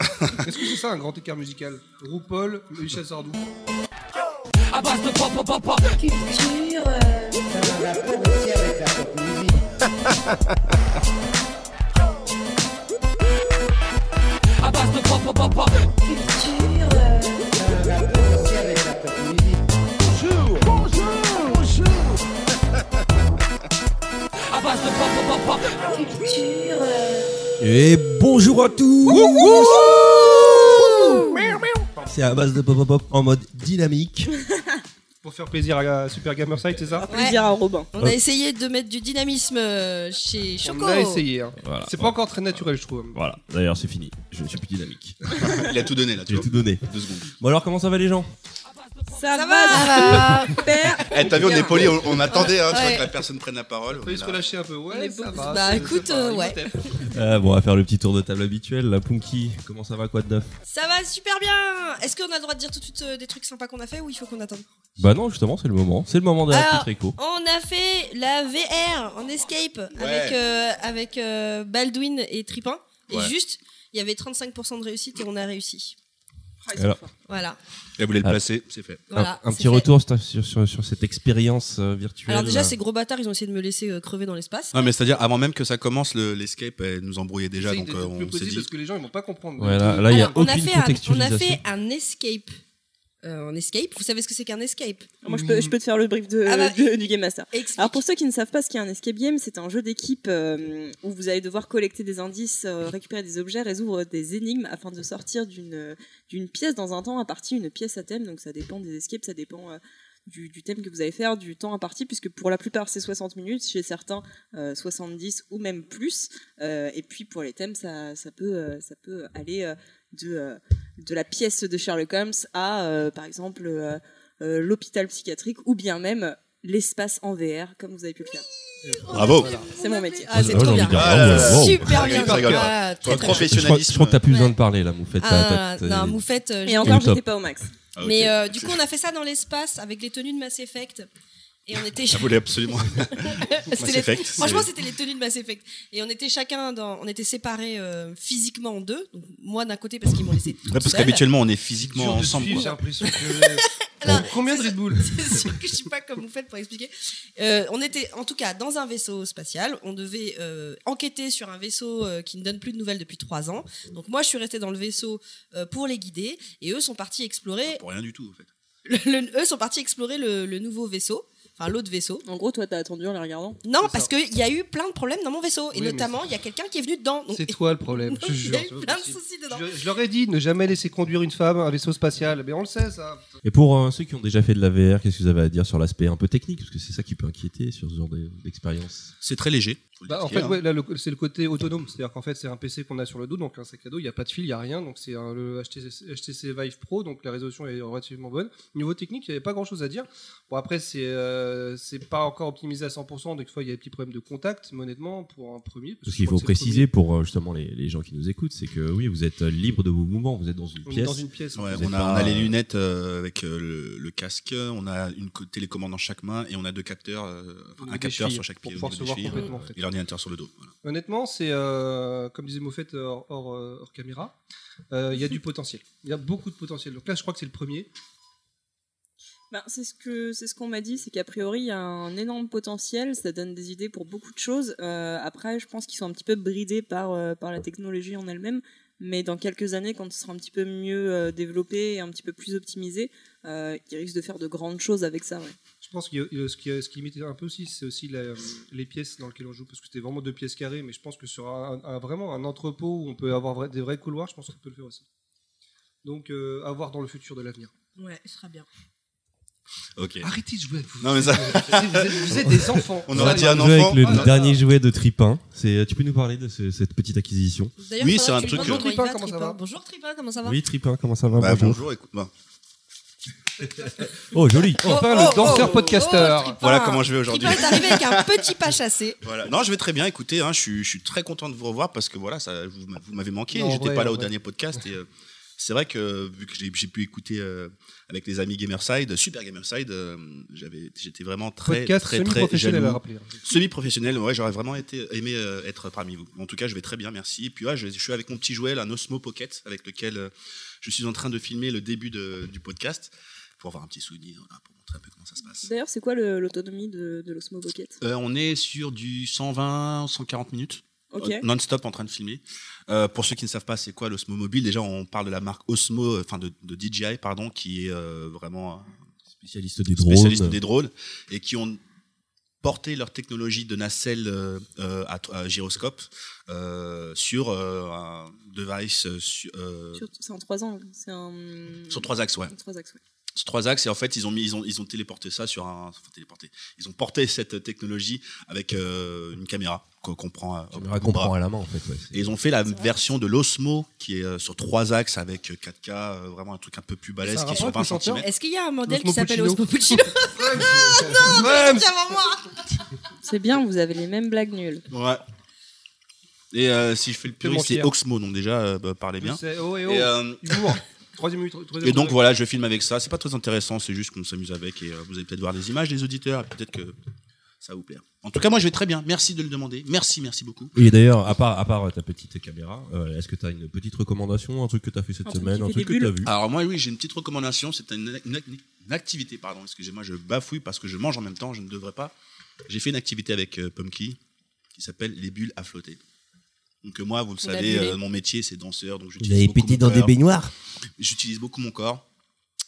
Est-ce que c'est ça un grand écart musical? RuPaul, Michel Sardou. À base de pop, pop, pop, pop. Culture. euh, À base de pop, pop, pop, pop. Culture. euh, À base de pop, pop, pop, pop. Culture. Et bonjour à tous C'est à base de pop pop pop en mode dynamique. Pour faire plaisir à Super Gamer Site, c'est ça Plaisir à Robin. On a essayé de mettre du dynamisme euh, chez Choco. On a essayé. hein. Voilà. C'est pas encore très naturel, je trouve. Voilà, d'ailleurs c'est fini. Je ne suis plus dynamique. Il a tout donné là, tu J'ai vois. tout donné. Deux secondes. Bon alors comment ça va les gens? Ça, Ça va, super. Eh, t'as vu, on est poli, on, on attendait, hein, tu vois, Ouais. que la personne prenne la parole. on est se là. relâcher un peu. Ouais, ça va. bah, écoute, ça va, euh, ouais. Euh, Bon on va faire le petit tour de table habituel. La Punky, comment ça va quoi de neuf Ça va super bien. Est-ce qu'on a le droit de dire tout de suite euh, des trucs sympas qu'on a fait ou il faut qu'on attende? Bah non justement c'est le moment. C'est le moment de la Alors, petite réco. On a fait la VR en escape avec, euh, avec euh, Baldwin et Tripin. Et juste, il y avait 35% de réussite et on a réussi. Alors, Voilà. Elle voulait le Ah. placer, c'est fait. voilà un, petit fait. retour sur, sur, cette expérience euh, virtuelle. Alors déjà, ces gros bâtards, ils ont essayé de me laisser euh, crever dans l'espace. Non, mais c'est-à-dire, avant même que ça commence, le- l'escape, elle nous embrouillait déjà, donc euh, le plus on s'est dit. parce que les gens ils vont pas comprendre. Ouais, là, là, il y a Alors, on a aucune fait un, on a contextualisation. fait un escape. Euh, en escape. Vous savez ce que c'est qu'un escape? Moi, je peux, je peux te faire le brief de, Ah bah, de- du Game Master. Explique. Alors pour ceux qui ne savent pas ce qu'est un escape game, c'est un jeu d'équipe euh, où vous allez devoir collecter des indices, euh, récupérer des objets, résoudre des énigmes afin de sortir d'une d'une pièce dans un temps imparti, une pièce à thème. Donc ça dépend des escapes, ça dépend euh, du, du thème que vous allez faire, du temps imparti, puisque pour la plupart c'est 60 minutes, chez certains euh, 70 ou même plus. Euh, et puis pour les thèmes, ça, ça peut euh, ça peut aller euh, de euh, de la pièce de Sherlock Holmes à euh, par exemple euh, euh, l'hôpital psychiatrique ou bien même l'espace en VR, comme vous avez pu le faire. Bravo C'est mon métier. Ah, c'est trop bien. Ah, wow. Super Rigole, bien. Ah, très, très. Je crois, professionnalisme. je crois que t'as plus besoin de parler là, Moufette. Ah, non, Moufette. Et encore, j'étais pas au max. Ah. Mais euh, du coup, on a fait ça dans l'espace avec les tenues de Mass Effect. Et on était. Ça voulait absolument. C'était Mass les- Effect, Franchement, c'était les tenues de Mass Effect. Et on était chacun dans. On était séparés euh, physiquement en deux. Donc, moi d'un côté parce qu'ils m'ont laissé. Ouais, parce qu'habituellement, on est physiquement ensemble. suivre, quoi. J'ai l'impression que. Alors, Combien de Red Bull C'est sûr que je suis pas comme vous faites pour expliquer. Euh, on était en tout cas dans un vaisseau spatial. On devait euh, enquêter sur un vaisseau euh, qui ne donne plus de nouvelles depuis trois ans. Donc moi, je suis restée dans le vaisseau euh, pour les guider et eux sont partis explorer. Pour rien du tout, en fait. le- le- eux sont partis explorer le, le nouveau vaisseau, enfin l'autre vaisseau. En gros, toi, t'as attendu en les regardant. Non, C'est parce ça. qu'il y a eu plein de problèmes dans mon vaisseau et Oui, mais notamment il y a quelqu'un qui est venu dedans. Donc, C'est toi le problème, je te il y a eu plein de soucis dedans. Je, je leur ai dit ne jamais laisser conduire une femme à un vaisseau spatial. Mais on le sait ça. Et pour euh, ceux qui ont déjà fait de la VR, qu'est-ce que vous avez à dire sur l'aspect un peu technique? Parce que c'est ça qui peut inquiéter sur ce genre de- d'expérience. C'est très léger. Bah, en fait, a, ouais, c'est le côté autonome. C'est-à-dire qu'en fait, c'est un PC qu'on a sur le dos, donc un sac à dos. Il n'y a pas de fil, il n'y a rien. Donc c'est le HTC, HTC Vive Pro, donc la résolution est relativement bonne. Niveau technique, il n'y avait pas grand-chose à dire. Bon, après, c'est euh, c'est pas encore optimisé à 100%. Donc, des fois, il y a des petits problèmes de contact, mais honnêtement, pour un premier. Parce que qu'il faut préciser pour euh, justement les, les gens qui nous écoutent, c'est que oui, vous êtes libre de vos mouvements, vous êtes dans une. On pièce. dans une pièce. Ouais, on, a, pas- on a les lunettes euh, avec euh, le, le casque, on a une co- télécommande dans chaque main et on a deux capteurs, euh, un capteur sur chaque pied au pouvoir niveau se des voir chevilles, complètement, en fait. Et l'ordinateur sur le dos. voilà. Honnêtement, c'est euh, comme disait Moffett hors, hors, euh, hors caméra. euh, Il y a du potentiel. Il y a beaucoup de potentiel. Donc là, je crois que c'est le premier. Ben, c'est ce que c'est ce qu'on m'a dit, c'est qu'a priori il y a un énorme potentiel, ça donne des idées pour beaucoup de choses. Euh, après, je pense qu'ils sont un petit peu bridés par euh, par la technologie en elle-même, mais dans quelques années, quand ce sera un petit peu mieux euh, développé et un petit peu plus optimisé, euh, ils risquent de faire de grandes choses avec ça. Ouais. Je pense que ce qui, ce qui limite un peu aussi, c'est aussi la- les pièces dans lesquelles on joue, parce que c'était vraiment deux pièces carrées, mais je pense que sur un, un- vraiment un entrepôt où on peut avoir des vrais couloirs, je pense qu'on peut le faire aussi. Donc, euh, à voir dans le futur de l'avenir. Ouais, ce sera bien. Ok. Arrêtez de jouer avec vous. Non, mais ça- vous, êtes, vous êtes des enfants. On aurait dit un Jouer enfant. avec le Ah, dernier jouet de Tripin. C'est, tu peux nous parler de ce- cette petite acquisition? Oui, c'est un truc, euh, il Tripin, comment ça va? Bonjour Tripin, comment ça va? Oui, Tripin, comment ça va? Bah, bonjour. bonjour, écoute. bah, Oh, joli. Enfin, Oh, le oh, danseur oh, podcasteur. oh. Voilà comment je vais aujourd'hui. Est arrivé avec un petit pas chassé. Voilà. Non, je vais très bien. Écoutez, hein, je, suis, je suis très content de vous revoir parce que voilà, ça, vous, m'a- vous m'avez manqué. J'étais pas là au vrai. dernier podcast et, euh, C'est vrai que vu que j'ai pu écouter euh, avec les amis Gamerside, Super Gamerside, euh, j'avais, j'étais vraiment très, Podcast très, très semi-professionnel rappeler. Semi-professionnel, ouais, j'aurais vraiment été, aimé euh, être parmi vous. En tout cas, je vais très bien, merci. Et puis, ouais, je, je suis avec mon petit jouet, un Osmo Pocket, avec lequel euh, je suis en train de filmer le début de- du podcast, pour avoir un petit souvenir, voilà, pour montrer un peu comment ça se passe. D'ailleurs, c'est quoi l'autonomie de, de l'Osmo Bucket? Euh, on est sur du 120, 140 minutes. Euh, non-stop en train de filmer. Euh, pour ceux qui ne savent pas c'est quoi l'Osmo Mobile, déjà on parle de la marque Osmo, enfin de, de DJI pardon, qui est euh, vraiment Spécialiste des drones. spécialiste des drones et qui ont porté leur technologie de nacelle euh, à, à gyroscope euh, sur euh, un device C'est en trois ans. C'est un. sur trois axes, ouais. en trois axes, ouais. Sur trois axes et en fait ils ont mis ils ont ils ont téléporté ça sur un enfin, téléporté ils ont porté cette technologie avec euh, une caméra qu'on prend Caméra au qu'on prend à la main, en fait. ouais. Et ils ont fait la C'est vrai. version de l'Osmo qui est euh, sur trois axes avec 4K, euh, vraiment un truc un peu plus balèze qui est sur rapport 20 avec le chanteur cm. Est-ce qu'il y a un modèle L'Osmo qui s'appelle Puccino. Osmo Puccino moi C'est bien, vous avez les mêmes blagues nulles. Ouais. Et euh, si je fais le puriste, c'est. Oxmo, donc déjà, euh, bah, parlez bien. C'est- Oh, et oh. Et, euh, Humour. Troisième minute. troisième et donc voilà, je filme avec ça. C'est pas très intéressant, c'est juste qu'on s'amuse avec et euh, vous allez peut-être voir des images des auditeurs et peut-être que ça va vous plaire. En tout cas, moi je vais très bien. Merci de le demander. Merci, merci beaucoup. Et d'ailleurs, à part, à part ta petite caméra, euh, est-ce que tu as une petite recommandation, un truc que tu as fait cette Un semaine, un truc que tu as vu? Alors moi, oui, j'ai une petite recommandation. C'est une, une- une activité, pardon. Excusez-moi, je bafouille parce que je mange en même temps. Je ne devrais pas. J'ai fait une activité avec euh, Pumpkin qui s'appelle les bulles à flotter. Donc euh, moi, vous le savez, euh, mon métier c'est danseur, donc Vous j'utilise avez beaucoup pété mon dans des corps. baignoires J'utilise beaucoup mon corps.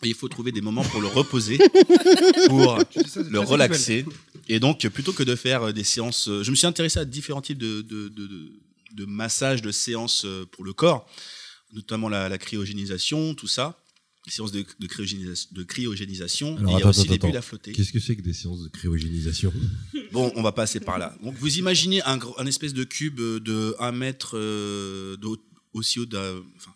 Et il faut trouver des moments pour le reposer, pour ça, le relaxer. Et donc, plutôt que de faire euh, des séances, je me suis intéressé à différents types de, de, de, de, de massages, de séances pour le corps, notamment la, la cryogénisation, tout ça. Les séances de, de, cryogénisation, de cryogénisation. Alors, et il y a aussi attends, les bulles à flotter. Qu'est-ce que c'est que des séances de cryogénisation? Bon, on va passer par là. Donc, vous imaginez un, espèce de cube de 1 mètre euh, aussi haut d'un, enfin,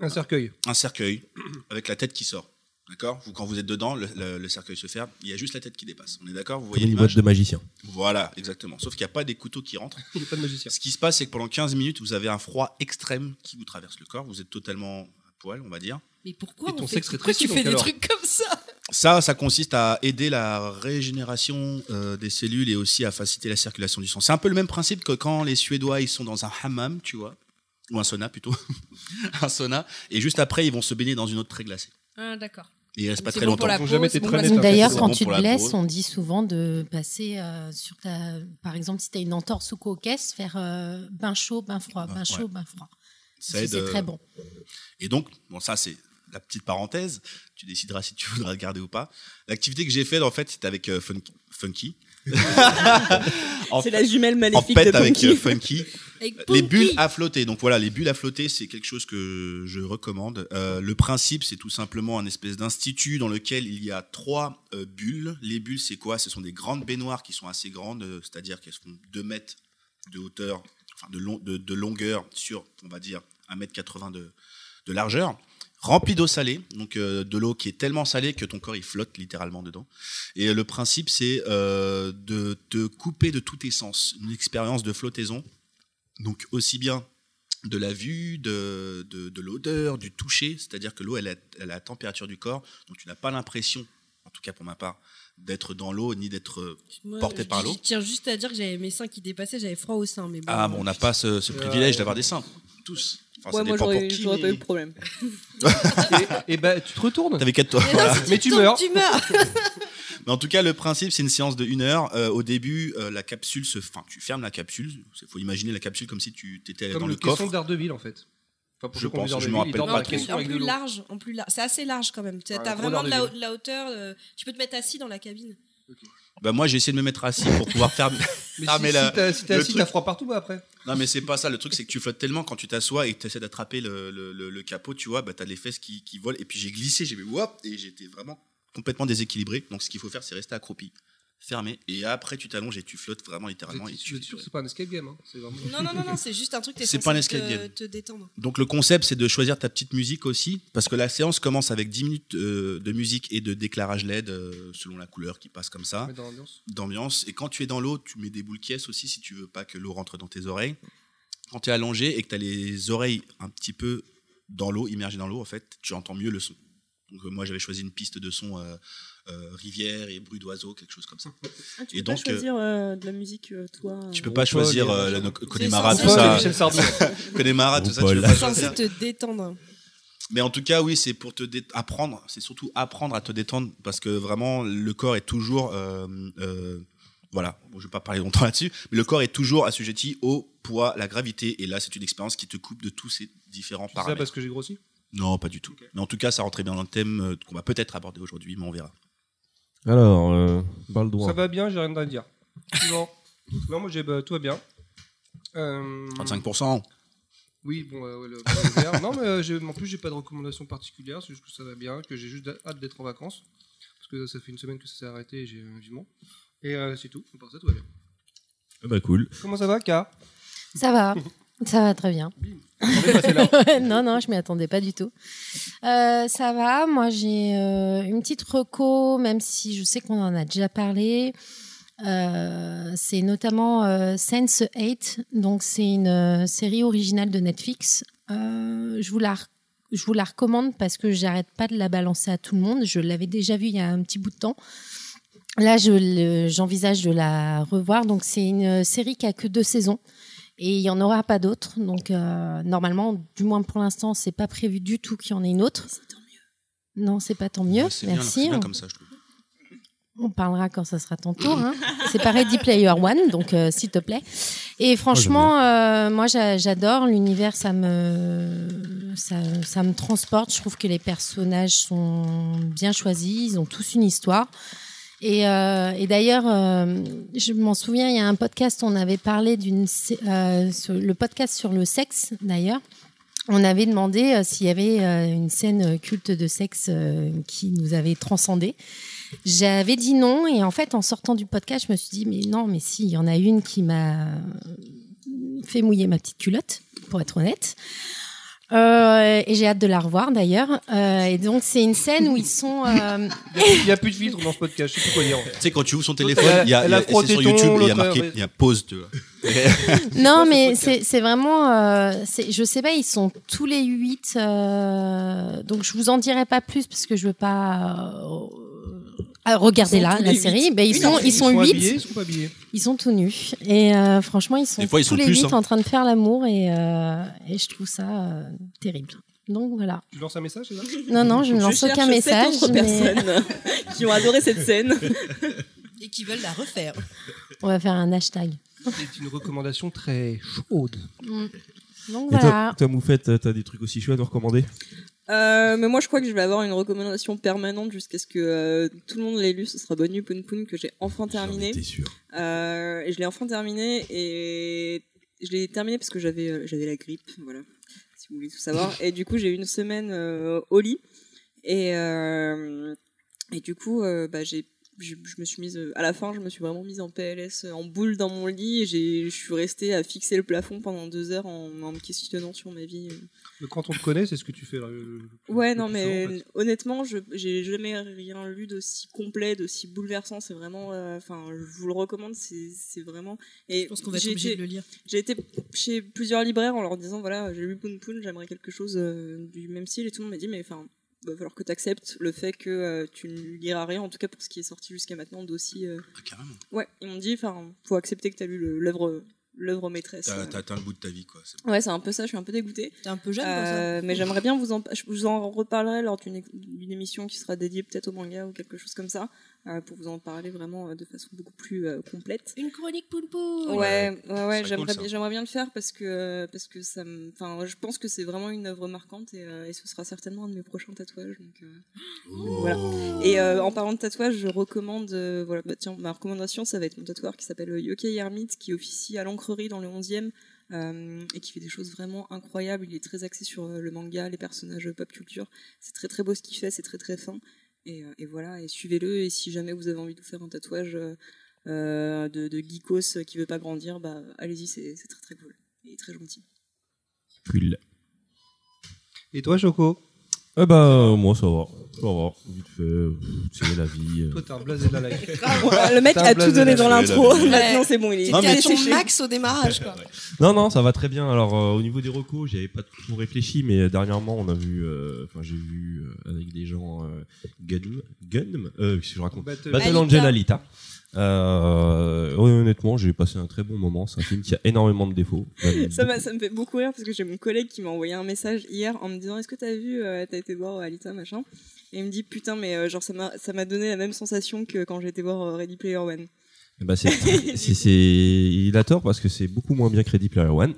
Un cercueil. un cercueil avec la tête qui sort. D'accord? Vous, quand vous êtes dedans, le, le- le cercueil se ferme, il y a juste la tête qui dépasse. On est d'accord? Vous Comme voyez une boîte l'image de magicien. Voilà, exactement. Sauf qu'il n'y a pas des couteaux qui rentrent. Il n'y a pas de magicien. Ce qui se passe, c'est que pendant 15 minutes, vous avez un froid extrême qui vous traverse le corps. Vous êtes totalement à poil, on va dire. Mais pourquoi Et ton on fait, sexe pourquoi rétrécit, tu fais des trucs comme ça? Ça, ça consiste à aider la régénération euh, des cellules et aussi à faciliter la circulation du sang. C'est un peu le même principe que quand les Suédois ils sont dans un hammam, tu vois, ou un sauna plutôt, un sauna, et juste après ils vont se baigner dans une eau très glacée. Ah, d'accord. Et il reste pas très bon longtemps. pour la Ils ont peau, jamais c'est été bon traînés, pour la ça. D'ailleurs, quand bon tu te blesses, on dit souvent de passer euh, sur ta. Par exemple, si tu as une entorse ou cocaisse, faire euh, bain chaud, bain froid, bain Ouais. chaud, bain froid. C'est très bon. Et donc, bon, ça, c'est la petite parenthèse. Tu décideras si tu voudras le garder ou pas. L'activité que j'ai faite, en fait, c'était avec euh, Fun- Funky. En C'est fait- la jumelle En maléfique fait, de avec euh, Funky. Avec Les bulles à flotter. Donc voilà, les bulles à flotter, c'est quelque chose que je recommande. Euh, le principe, c'est tout simplement un espèce d'institut dans lequel il y a trois euh, bulles. Les bulles, c'est quoi? Ce sont des grandes baignoires qui sont assez grandes, euh, c'est-à-dire qu'elles font 2 mètres de hauteur, enfin de, long- de, de longueur sur, on va dire, 1 mètre 80 de, de largeur, remplies d'eau salée, donc euh, de l'eau qui est tellement salée que ton corps il flotte littéralement dedans. Et euh, le principe, c'est euh, de te couper de tous tes sens, une expérience de flottaison donc aussi bien de la vue, de, de, de l'odeur, du toucher, c'est-à-dire que l'eau, elle, elle a la température du corps, donc tu n'as pas l'impression, en tout cas pour ma part, d'être dans l'eau ni d'être... euh, porté par l'eau. Je tiens juste à dire que j'avais mes seins qui dépassaient, j'avais froid au sein. Mais bon, Ah, bon, on n'a pas ce, ce privilège d'avoir des seins, tous. Enfin, ça Ouais, moi j'aurais pour qui, j'aurais pas eu le problème. Et, et bah, tu te retournes. T'avais quatre toi. Mais non, voilà. si tu Mais tu tombes, meurs. Tu meurs. Mais en tout cas, le principe, c'est une séance de une heure. Euh, au début, euh, la capsule se... Enfin, tu fermes la capsule. Il faut imaginer la capsule comme si tu étais Comme dans le le caisson coffre. d'Ardeville, en fait. Enfin, pour Je pense, je me rappelle pas en plus large, en plus large. C'est assez large quand même. T'as gros vraiment de la, Daredevil. de la hauteur. euh, tu peux te mettre assis dans la cabine. Bah, moi, j'ai essayé de me mettre assis pour pouvoir faire... Mais Ah, si, mais si la- t'as si le assis, truc- t'as froid partout bah, après. Non, mais c'est pas ça. Le truc, c'est que tu flottes tellement quand tu t'assois et que tu essaies d'attraper le, le, le- le capot, tu vois, bah, t'as les fesses qui, qui volent. Et puis j'ai glissé, j'ai vu wop, et j'étais vraiment complètement déséquilibré. Donc ce qu'il faut faire, c'est rester accroupi, fermé. Et après, tu t'allonges et tu flottes vraiment littéralement. Je suis sûr que c'est pas un escape game. hein. C'est vraiment. Non, non, non, non, c'est juste un truc. C'est pas un escape te- game. Te détendre. Donc le concept, c'est de choisir ta petite musique aussi. Parce que la séance commence avec 10 minutes euh, de musique et de déclarage LED euh, selon la couleur qui passe comme ça. Mais dans l'ambiance. d'ambiance. Et quand tu es dans l'eau, tu mets des boules qui aussi si tu veux pas que l'eau rentre dans tes oreilles. Quand tu es allongé et que tu as les oreilles un petit peu dans l'eau, immergé dans l'eau, en fait, tu entends mieux le son. Donc euh, moi j'avais choisi une piste de son rivière et bruit d'oiseaux, quelque chose comme ça. Ah, tu Et peux pas donc, euh, choisir euh, de la musique, euh, toi Tu peux euh, pas Paul choisir euh, la Connemara, ça, tout ça. Connemara, tout ça, tu pas choisir. censé te détendre. Mais en tout cas, oui, c'est pour te apprendre. C'est surtout apprendre à te détendre parce que vraiment, le corps est toujours. euh, euh, voilà, bon, je vais pas parler longtemps là-dessus, mais le corps est toujours assujetti au poids, la gravité. Et là, c'est une expérience qui te coupe de tous ces différents C'est ça paramètres. parce que j'ai grossi? Non, pas du tout. Mais en tout cas, ça rentrait bien dans le thème euh, qu'on va peut-être aborder aujourd'hui, mais on verra. Alors, euh, Baldouin. Ça va bien, j'ai rien à dire. Suivant. Non, moi j'ai bah, tout va bien. Euh, 35%. Oui, bon, euh, ouais, le- non, mais euh, j'ai- en plus, j'ai pas de recommandation particulière, c'est juste que ça va bien, que j'ai juste hâte d'être en vacances. Parce que ça fait une semaine que ça s'est arrêté et j'ai un vivement. Et euh, c'est tout, à part ça, tout va bien. Ah bah cool. Comment ça va, K? Ça va, ça va très bien. Non, non, je m'y attendais pas du tout. Euh, ça va, moi j'ai euh, une petite reco, même si je sais qu'on en a déjà parlé. Euh, c'est notamment Sense 8, donc c'est une série originale de Netflix. Je vous la je vous la recommande parce que j'arrête pas de la balancer à tout le monde. Je l'avais déjà vue il y a un petit bout de temps. Là, je j'envisage de la revoir. Donc, c'est une série qui a que deux saisons et il y en aura pas d'autres. Donc, euh, normalement, du moins pour l'instant, c'est pas prévu du tout qu'il y en ait une autre. Non, c'est pas tant mieux. Bien, Merci. c'est bien On- comme ça, je trouve. on parlera quand ça sera ton tour. hein. C'est pas Ready Player One, donc euh, s'il te plaît. Et franchement, euh, moi j'a- j'adore l'univers, ça me ça, ça me transporte. Je trouve que les personnages sont bien choisis, ils ont tous une histoire. Et, euh, et d'ailleurs, euh, je m'en souviens, il y a un podcast, on avait parlé d'une euh, le podcast sur le sexe d'ailleurs. On avait demandé euh, s'il y avait une scène culte de sexe qui nous avait transcendé. J'avais dit non et en fait en sortant du podcast je me suis dit mais non mais si il y en a une qui m'a fait mouiller ma petite culotte pour être honnête Euh, et j'ai hâte de la revoir d'ailleurs Euh, et donc c'est une scène où ils sont euh, Il n'y a, plus de filtre dans ce podcast, je sais plus quoi dire. Tu sais, quand tu ouvres son téléphone, il y a, y a a- c'est frotté sur YouTube, il y a marqué, il y a pause, tu vois. non mais c'est c'est vraiment euh, c'est- je sais pas ils sont tous les huit euh, donc je vous en dirai pas plus parce que je veux pas Ils sont là tous la série huit. ben, ils Oui, sont non, ils sont habillés, huit ils sont pas habillés. Ils sont tout nus. Et euh, franchement, ils sont fois, ils tous sont les plus, huit hein. en train de faire l'amour et, euh, et je trouve ça euh, terrible. Donc voilà. Tu lances un message, c'est ça Non, non, je ne lance aucun sept message. autres mais personnes qui ont adoré cette scène. Et qui veulent la refaire. on va faire un hashtag. C'est une recommandation très chaude. Mm. Donc Et voilà. toi, Moufette, t'as des trucs aussi chauds à nous recommander? Euh, mais moi, je crois que je vais avoir une recommandation permanente jusqu'à ce que euh, tout le monde l'ait lu. Ce sera Bonne Poun Poun que j'ai enfin terminé. J'en étais sûr. Euh, et je l'ai enfin terminé et je l'ai terminé parce que j'avais j'avais la grippe, voilà, si vous voulez tout savoir. Et du coup, j'ai eu une semaine au lit et et du coup, bah, j'ai je, je me suis mise euh, à la fin, je me suis vraiment mise en PLS, euh, en boule dans mon lit. Et j'ai, je suis restée à fixer le plafond pendant deux heures en, en me questionnant sur ma vie. euh. Mais quand on te connaît, c'est ce que tu fais. là, le- le- Ouais, le non, mais souvent, en fait. honnêtement, je j'ai jamais rien lu d'aussi complet, d'aussi bouleversant. C'est vraiment, euh, enfin, je vous le recommande. C'est vraiment. Et Je pense qu'on va être obligé de le lire. J'ai été chez plusieurs libraires en leur disant voilà, j'ai lu Poun Poun, j'aimerais quelque chose euh, du même style. Et tout le monde m'a dit mais enfin, va falloir que tu acceptes le fait que euh, tu ne liras rien, en tout cas pour ce qui est sorti jusqu'à maintenant d'aussi. euh, Ah, carrément. Ouais, ils m'ont dit enfin, faut accepter que tu as lu l'œuvre l'œuvre maîtresse. T'as t'as atteint le bout de ta vie, quoi. C'est- Ouais, c'est un peu ça. Je suis un peu dégoûtée. T'es un peu jeune ça. Euh, mais j'aimerais bien vous en, je vous en reparlerai lors d'une d'une émission qui sera dédiée peut-être au manga ou quelque chose comme ça, pour vous en parler vraiment euh, de façon beaucoup plus euh, complète. Une chronique poun. Ouais, ouais, ouais, j'aimerais cool, bien, j'aimerais bien le faire parce que parce que ça, me- enfin, je pense que c'est vraiment une œuvre marquante et, euh, et ce sera certainement un de mes prochains tatouages. Donc, euh, voilà. Et euh, en parlant de tatouage, je recommande, euh, voilà, bah, tiens, ma recommandation, ça va être mon tatoueur qui s'appelle Yokai Hermite, qui officie à l'encrerie dans le 11e euh, et qui fait des choses vraiment incroyables. Il est très axé sur euh, le manga, les personnages euh, pop culture. C'est très très beau ce qu'il fait, c'est très très fin. Et, euh, et voilà, et suivez-le. Et si jamais vous avez envie de vous faire un tatouage euh, de, de geekos qui veut pas grandir, bah allez-y, c'est c'est très très cool et très gentil. Cool. Et toi, Choco? Eh bah, moi, ça va. Ça va. Vite fait. euh, sais, la vie. euh. Toi, t'es un blasé de la life. Le mec T'as un a tout blasé donné dans l'intro. Maintenant, c'est bon, il est Non, T'es mais à ton séché. max au démarrage, quoi. Non, non, ça va très bien. Alors, euh, au niveau des recos, j'avais pas trop réfléchi, mais dernièrement, on a vu, euh, enfin, j'ai vu euh, avec des gens euh, Gun, Gun, euh, qu'est-ce que je raconte Battle. Battle Alita. Angel Alita. Euh, honnêtement, j'ai passé un très bon moment. C'est un film qui a énormément de défauts. Ça, me fait beaucoup rire parce que j'ai mon collègue qui m'a envoyé un message hier en me disant Est-ce que t'as vu, euh, t'as été voir euh, Alita, machin? Et il me dit Putain, mais euh, genre, ça m'a ça m'a donné la même sensation que quand j'ai été voir Ready Player One. Ben, c'est, il a tort parce que c'est beaucoup moins bien que Ready Player One.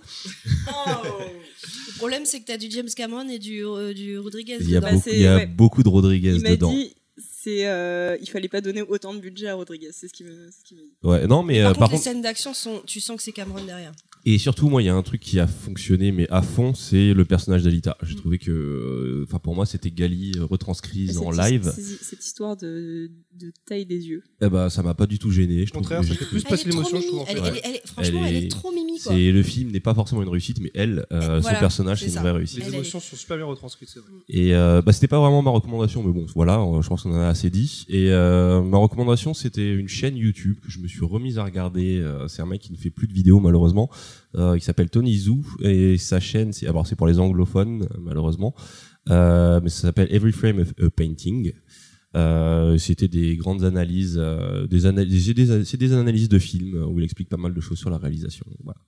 Le problème, c'est que t'as du James Cameron et du, euh, du Rodriguez Il y a, Bah, dedans. beaucoup, y a ouais. beaucoup de Rodriguez Il dedans. dit c'est euh, il fallait pas donner autant de budget à Rodriguez, c'est ce qu'il me- ce qu'il m'a dit. Ouais, non, mais Par euh, contre, par les contre, scènes d'action sont, tu sens que c'est Cameron derrière. Et surtout, moi, il y a un truc qui a fonctionné, mais à fond, c'est le personnage d'Alita. J'ai trouvé que, euh, enfin, pour moi, c'était Gali retranscrise en live. cette- histoire de, de taille des yeux. Eh ben, ça m'a pas du tout gêné. Je Au trouve contraire, que ça fait plus passer l'émotion, je trouve. mimi. en fait. Elle, est- elle est- elle est- franchement, elle est, trop mimi, quoi. C'est le film n'est pas forcément une réussite, mais elle, euh, Voilà, son personnage, c'est une vraie réussite. Les émotions sont super bien retranscrites, c'est vrai. Et euh, bah, c'était pas vraiment ma recommandation, mais bon, voilà, je pense qu'on en a assez dit. Et euh, ma recommandation, c'était une chaîne YouTube que je me suis remise à regarder. Euh, c'est un mec qui ne fait plus de vidéos malheureusement. Euh, il s'appelle Tony Zhu et sa chaîne, c'est alors c'est pour les anglophones malheureusement, euh, mais ça s'appelle Every Frame of a Painting. Euh, c'était des grandes analyses, euh, des analyses, c'est des, c'est des analyses de films où il explique pas mal de choses sur la réalisation. Voilà.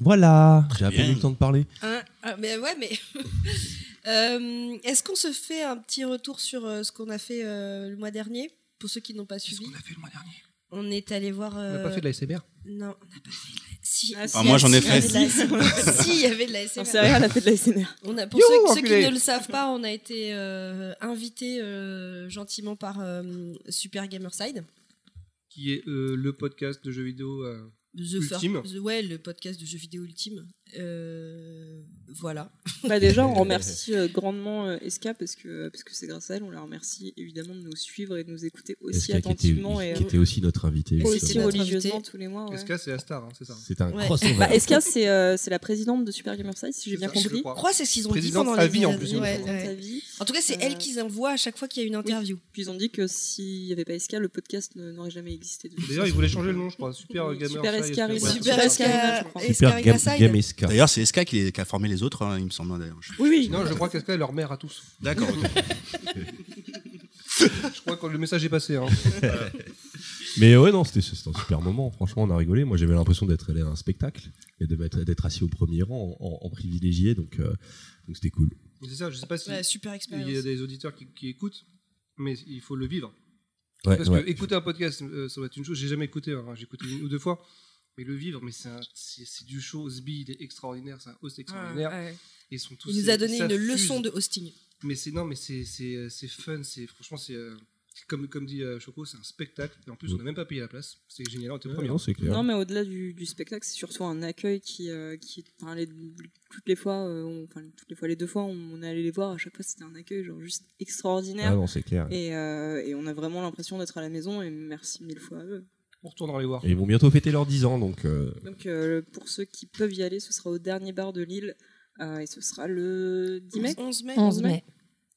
Voilà, j'ai à peine eu le temps de parler. Hein Ah, mais ouais, mais. Euh, Est-ce qu'on se fait un petit retour sur euh, ce qu'on a fait euh, le mois dernier Pour ceux qui n'ont pas Qu'est-ce suivi, qu'on a fait le mois dernier? On est allé voir. On n'a pas fait de la SMR Non, on n'a pas fait de la. Si, Ah, Ah, moi, j'en ai il y avait fait. de la ASMR. si, il y avait de la ASMR. sérieux, elle a fait de la SMR. On a, pour Youhou, ceux, ceux qui ne le savent pas, on a été euh, invité euh, gentiment par euh, Super Gamerside. Qui est euh, le podcast de jeux vidéo. euh, The Ultime. Fir- The- ouais, le podcast de jeux vidéo ultime. Euh, voilà. Bah déjà, on remercie euh, grandement euh, Eska parce que parce que c'est grâce à elle. On la remercie évidemment de nous suivre et de nous écouter aussi Eska, qui était, attentivement et qui était aussi notre invité. Aussi religieusement invité. tous les mois. ouais. SK, c'est la star, hein, c'est ça. C'est un Ouais. crossover. Bah, Eska, c'est euh, c'est la présidente de Super Gamerside, si j'ai bien ça, compris. crois. Je crois c'est ce qu'ils ont dit Présidente pendant à les vie, en plus, Ouais, vie. En tout cas, c'est Euh, elle qui envoie à chaque fois qu'il y a une interview. Puis ils ont dit que s'il n'y avait pas Eska, le podcast n'aurait jamais existé. D'ailleurs, ils voulaient changer le nom, je crois. Super Gamer. Super ouais. Super. Esca- Super D'ailleurs, c'est SK qui, a formé les autres, hein, il me semble. hein, D'ailleurs. Je- Oui, oui. Non, je crois qu'Eska est leur mère à tous. D'accord. Je crois que le message est passé. Hein. Mais ouais, non, c'était c'était un super moment. Franchement, on a rigolé. Moi, j'avais l'impression d'être allé à un spectacle et de m'être- d'être assis au premier rang en, en privilégié. Donc, euh, donc c'était cool. C'est ça, je sais pas si Ouais, super il y a des auditeurs qui, qui écoutent, mais il faut le vivre. Ouais, Parce ouais. que écouter un podcast, euh, ça va être une chose. J'ai jamais écouté, hein, j'ai écouté une ou deux fois. Mais le vivre, mais c'est du show. Sbi, il est extraordinaire, c'est un host extraordinaire. Ouais, ouais. Et ils sont tous. Il nous a donné une fuse. leçon de hosting. Mais c'est non, mais c'est c'est c'est fun. C'est franchement c'est euh, comme comme dit euh, Choco, c'est un spectacle. Et en plus, on n'a même pas payé la place. C'est génial. On était Ouais, premier. non, c'est clair. Non, mais au-delà du, du spectacle, c'est surtout un accueil qui, euh, qui enfin, les- toutes les fois, euh, on- enfin toutes les fois, les deux fois, on, on est allé les voir. À chaque fois, c'était un accueil genre juste extraordinaire. Ah non, c'est clair. Et, euh, et on a vraiment l'impression d'être à la maison. Et merci mille fois à eux. On retournera les voir. Et ils vont bientôt fêter leurs 10 ans, donc euh, Donc euh, pour ceux qui peuvent y aller, ce sera au dernier bar de Lille. euh, et ce sera le 10 mai. 11 mai. 11 mai.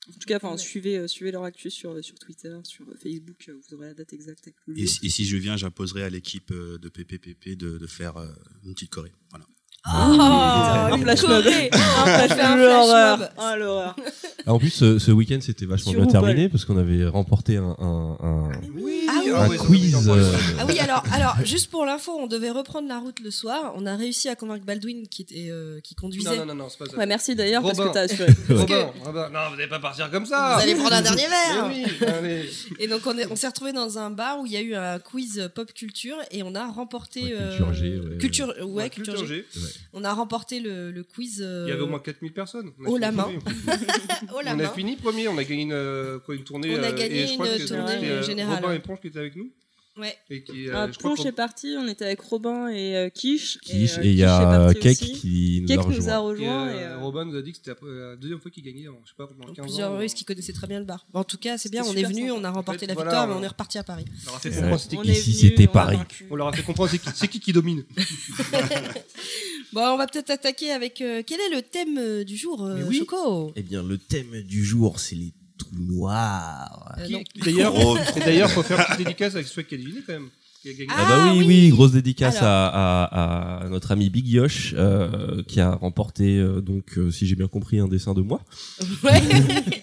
En tout cas, enfin, Ouais. suivez, euh, suivez leur actu sur, sur Twitter, sur Facebook. euh, Vous aurez la date exacte. Et, si- et si je viens, j'imposerai à l'équipe de PPPP de, de faire euh, une petite choré. Voilà. un flash mob. Corée. Un flash fait un mob. L'horreur. flash mob. Ah, l'horreur. Ah, en plus, ce, ce week-end, c'était vachement Sur bien Google. terminé parce qu'on avait remporté un, un, un, Oui, Ah oui. un ouais, ça, quiz. euh, Ah oui, alors, alors juste pour l'info, on devait reprendre la route le soir. On a réussi à convaincre Baldwin qui, était, euh, qui conduisait. Non, non, non, non, c'est pas ça. Ouais, merci d'ailleurs parce Robin. que t'as assuré. Robin, Robin, non, vous n'allez pas partir comme ça. Vous allez prendre un dernier verre. Mais oui, allez. Et donc on est- on s'est retrouvé dans un bar où il y a eu un quiz pop culture et on a remporté Ouais, euh, Culture G, ouais. culture ouais, Ouais, culture Culture G. G. On a remporté le, le quiz. euh, Il y avait au moins 4000 personnes. On a haut fini la main. oh la on main. a fini premier, on a gagné une, euh, quoi, une tournée. On a euh, gagné et je crois une que tournée c'était, euh, générale. Robin et Ponche qui étaient avec nous. Ouais. Et qui, euh, Ah, je Plonge est parti, on était avec Robin et euh, Quiche. Quiche, et il y a Cake aussi. qui nous Cake a nous a rejoint. et, euh, et, euh, Robin nous a dit que c'était la deuxième fois qu'il gagnait, en, je sais pas, pendant 15 ans. Plusieurs risques qui connaissaient très bien le bar. En tout cas, c'est bien, on est venu, on a remporté fait, la victoire, mais on est reparti à Paris. On leur a fait comprendre c'était Paris. On leur a fait comprendre c'est qui, qui domine. Bon, on va peut-être attaquer avec. euh, quel est le thème du jour, euh, oui. Choco? Eh bien, le thème du jour, c'est les trous noirs. Euh. D'ailleurs, d'ailleurs, faut faire une petite dédicace avec celui qui a deviné quand même. Qui a gagné. Ah, Ah, bah oui, oui. oui, grosse dédicace à, à, à notre ami Big Yosh euh, qui a remporté euh, donc, euh, si j'ai bien compris, un dessin de moi. Ouais.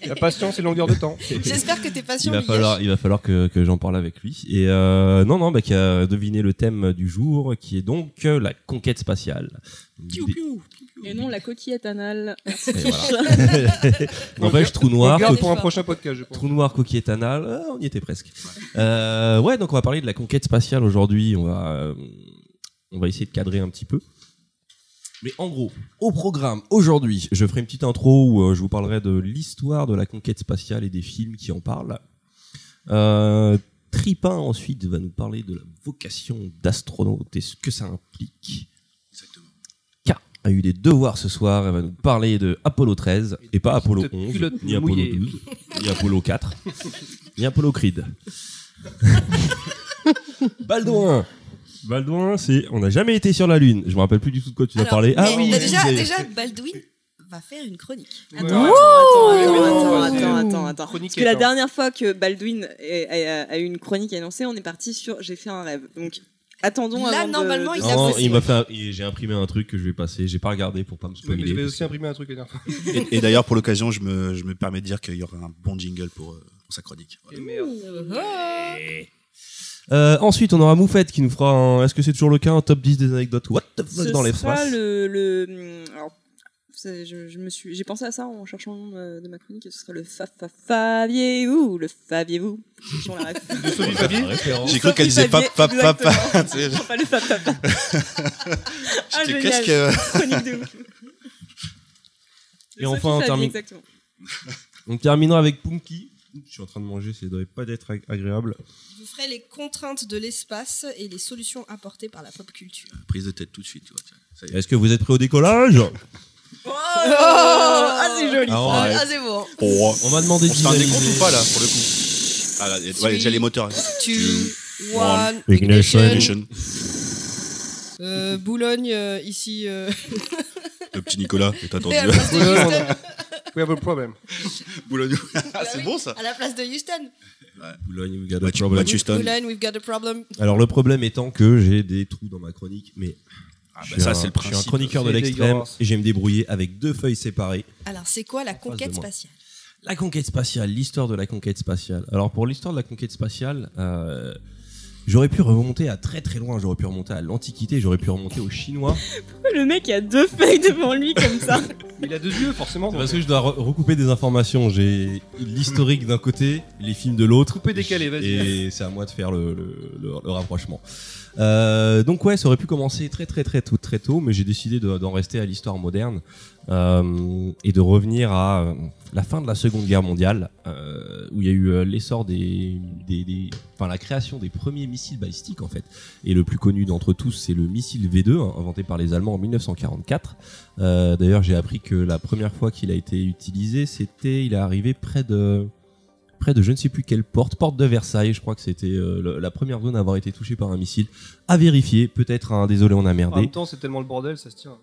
La patience et longueur de temps. J'espère que t'es Il patient, va Miguel. falloir, il va falloir que, que j'en parle avec lui. Et euh, non, non, bah, qui a deviné le thème du jour, qui est donc euh, la conquête spatiale. Piou, piou. Et non, la coquillette anale. Voilà. N'empêche, trou On noir, co- pour un prochain podcast, je pense. Trou noir, coquillette anale, euh, on y était presque. Euh, ouais, donc on va parler de la conquête spatiale aujourd'hui. On va, euh, on va essayer de cadrer un petit peu. Mais en gros, au programme aujourd'hui, je ferai une petite intro où euh, je vous parlerai de l'histoire de la conquête spatiale et des films qui en parlent. Euh, Tripin ensuite va nous parler de la vocation d'astronaute et ce que ça implique. A eu des devoirs ce soir, elle va nous parler de Apollo 13 et pas Apollo Petite 11, culotte ni Apollo mouillée. 12, ni Apollo 4, ni Apollo Creed. Baldouin Baldouin, c'est on n'a jamais été sur la Lune. Je me rappelle plus du tout de quoi tu as Alors, parlé. Ah mais oui, déjà, déjà, Baldwin va faire une chronique. Ouais. Attends, attends, attends, attends, attends, attends, attends. Chronique Parce que la dernière fois que Baldwin a, a- a eu une chronique annoncée, on est parti sur J'ai fait un rêve. Donc, attendons Là, avant normalement, de- il a Non, bossé. il m'a fait. un- il- J'ai imprimé un truc que je vais passer. J'ai pas regardé pour pas me Oui, spoiler. mais je vais parce aussi imprimer un truc la dernière fois. Et, et d'ailleurs, pour l'occasion, je me, je me permets de dire qu'il y aura un bon jingle pour, euh, pour sa chronique. Voilà. Euh, ensuite, on aura Moufette qui nous fera. un- Est-ce que c'est toujours le cas un top 10 des anecdotes? What the fuck Ce dans sera l'espace le, le hum, alors, je, je me suis, j'ai pensé à ça en cherchant le nom de, ma chronique. Ce sera le fa fa le ref. De Sophie Fabier Référence. J'ai cru qu'elle disait pap, pap, pap, pap. Tu sais, Pas le fa fa fa. Ah, Qu'est-ce que. Chronique de ouf. Et enfin, on termine. On terminera avec Punky. Je suis en train de manger, ça devrait pas être ag- agréable. Vous ferez les contraintes de l'espace et les solutions apportées par la pop culture. Prise de tête tout de suite. Est-ce que vous êtes prêts au décollage? Oh, ah, c'est joli. Ah, Ah, ouais. ah, c'est bon. Oh, On m'a demandé on de se décompte visualiser. ou pas là, pour le coup Ah là, il y a- ouais, déjà les moteurs. Two, one, one, ignition. ignition. Euh, Boulogne, euh, ici. euh, Le petit Nicolas est attendu. et à la place de Boulogne, on Houston. We have a problem. Boulogne. Ah, Bah c'est oui, bon ça À la place de Houston. Boulogne, we got a problem. Boulogne, we've got a problem. Alors le problème étant que j'ai des trous dans ma chronique, mais Ah, je bah, suis ça, un- c'est le Je suis un principe. chroniqueur de l'extrême et je vais me débrouiller avec deux feuilles séparées. Alors, c'est quoi la conquête spatiale? La conquête spatiale, l'histoire de la conquête spatiale. Alors pour l'histoire de la conquête spatiale, euh, j'aurais pu remonter à très très loin. J'aurais pu remonter à l'Antiquité, j'aurais pu remonter aux Chinois. Le mec a deux feuilles devant lui comme ça? Il a deux yeux, forcément. Parce que je dois re- recouper des informations. J'ai l'historique d'un côté, les films de l'autre. Coupé décalé, vas-y. Et c'est à moi de faire le, le- le- le rapprochement. Euh, donc ouais, ça aurait pu commencer très très très tôt, très tôt, mais j'ai décidé de- d'en rester à l'histoire moderne euh, et de revenir à euh, la fin de la Seconde Guerre mondiale, euh, où il y a eu euh, l'essor des, des, des- enfin la création des premiers missiles balistiques en fait. Et le plus connu d'entre tous, c'est le missile V2, hein, inventé par les Allemands en 1944. Euh, D'ailleurs, j'ai appris que la première fois qu'il a été utilisé, c'était, il est arrivé près de près de je ne sais plus quelle porte, porte de Versailles, je crois que c'était euh, la première zone à avoir été touchée par un missile. À vérifier, peut-être, hein, désolé, on a En même merdé. temps, c'est tellement le bordel, ça se tient.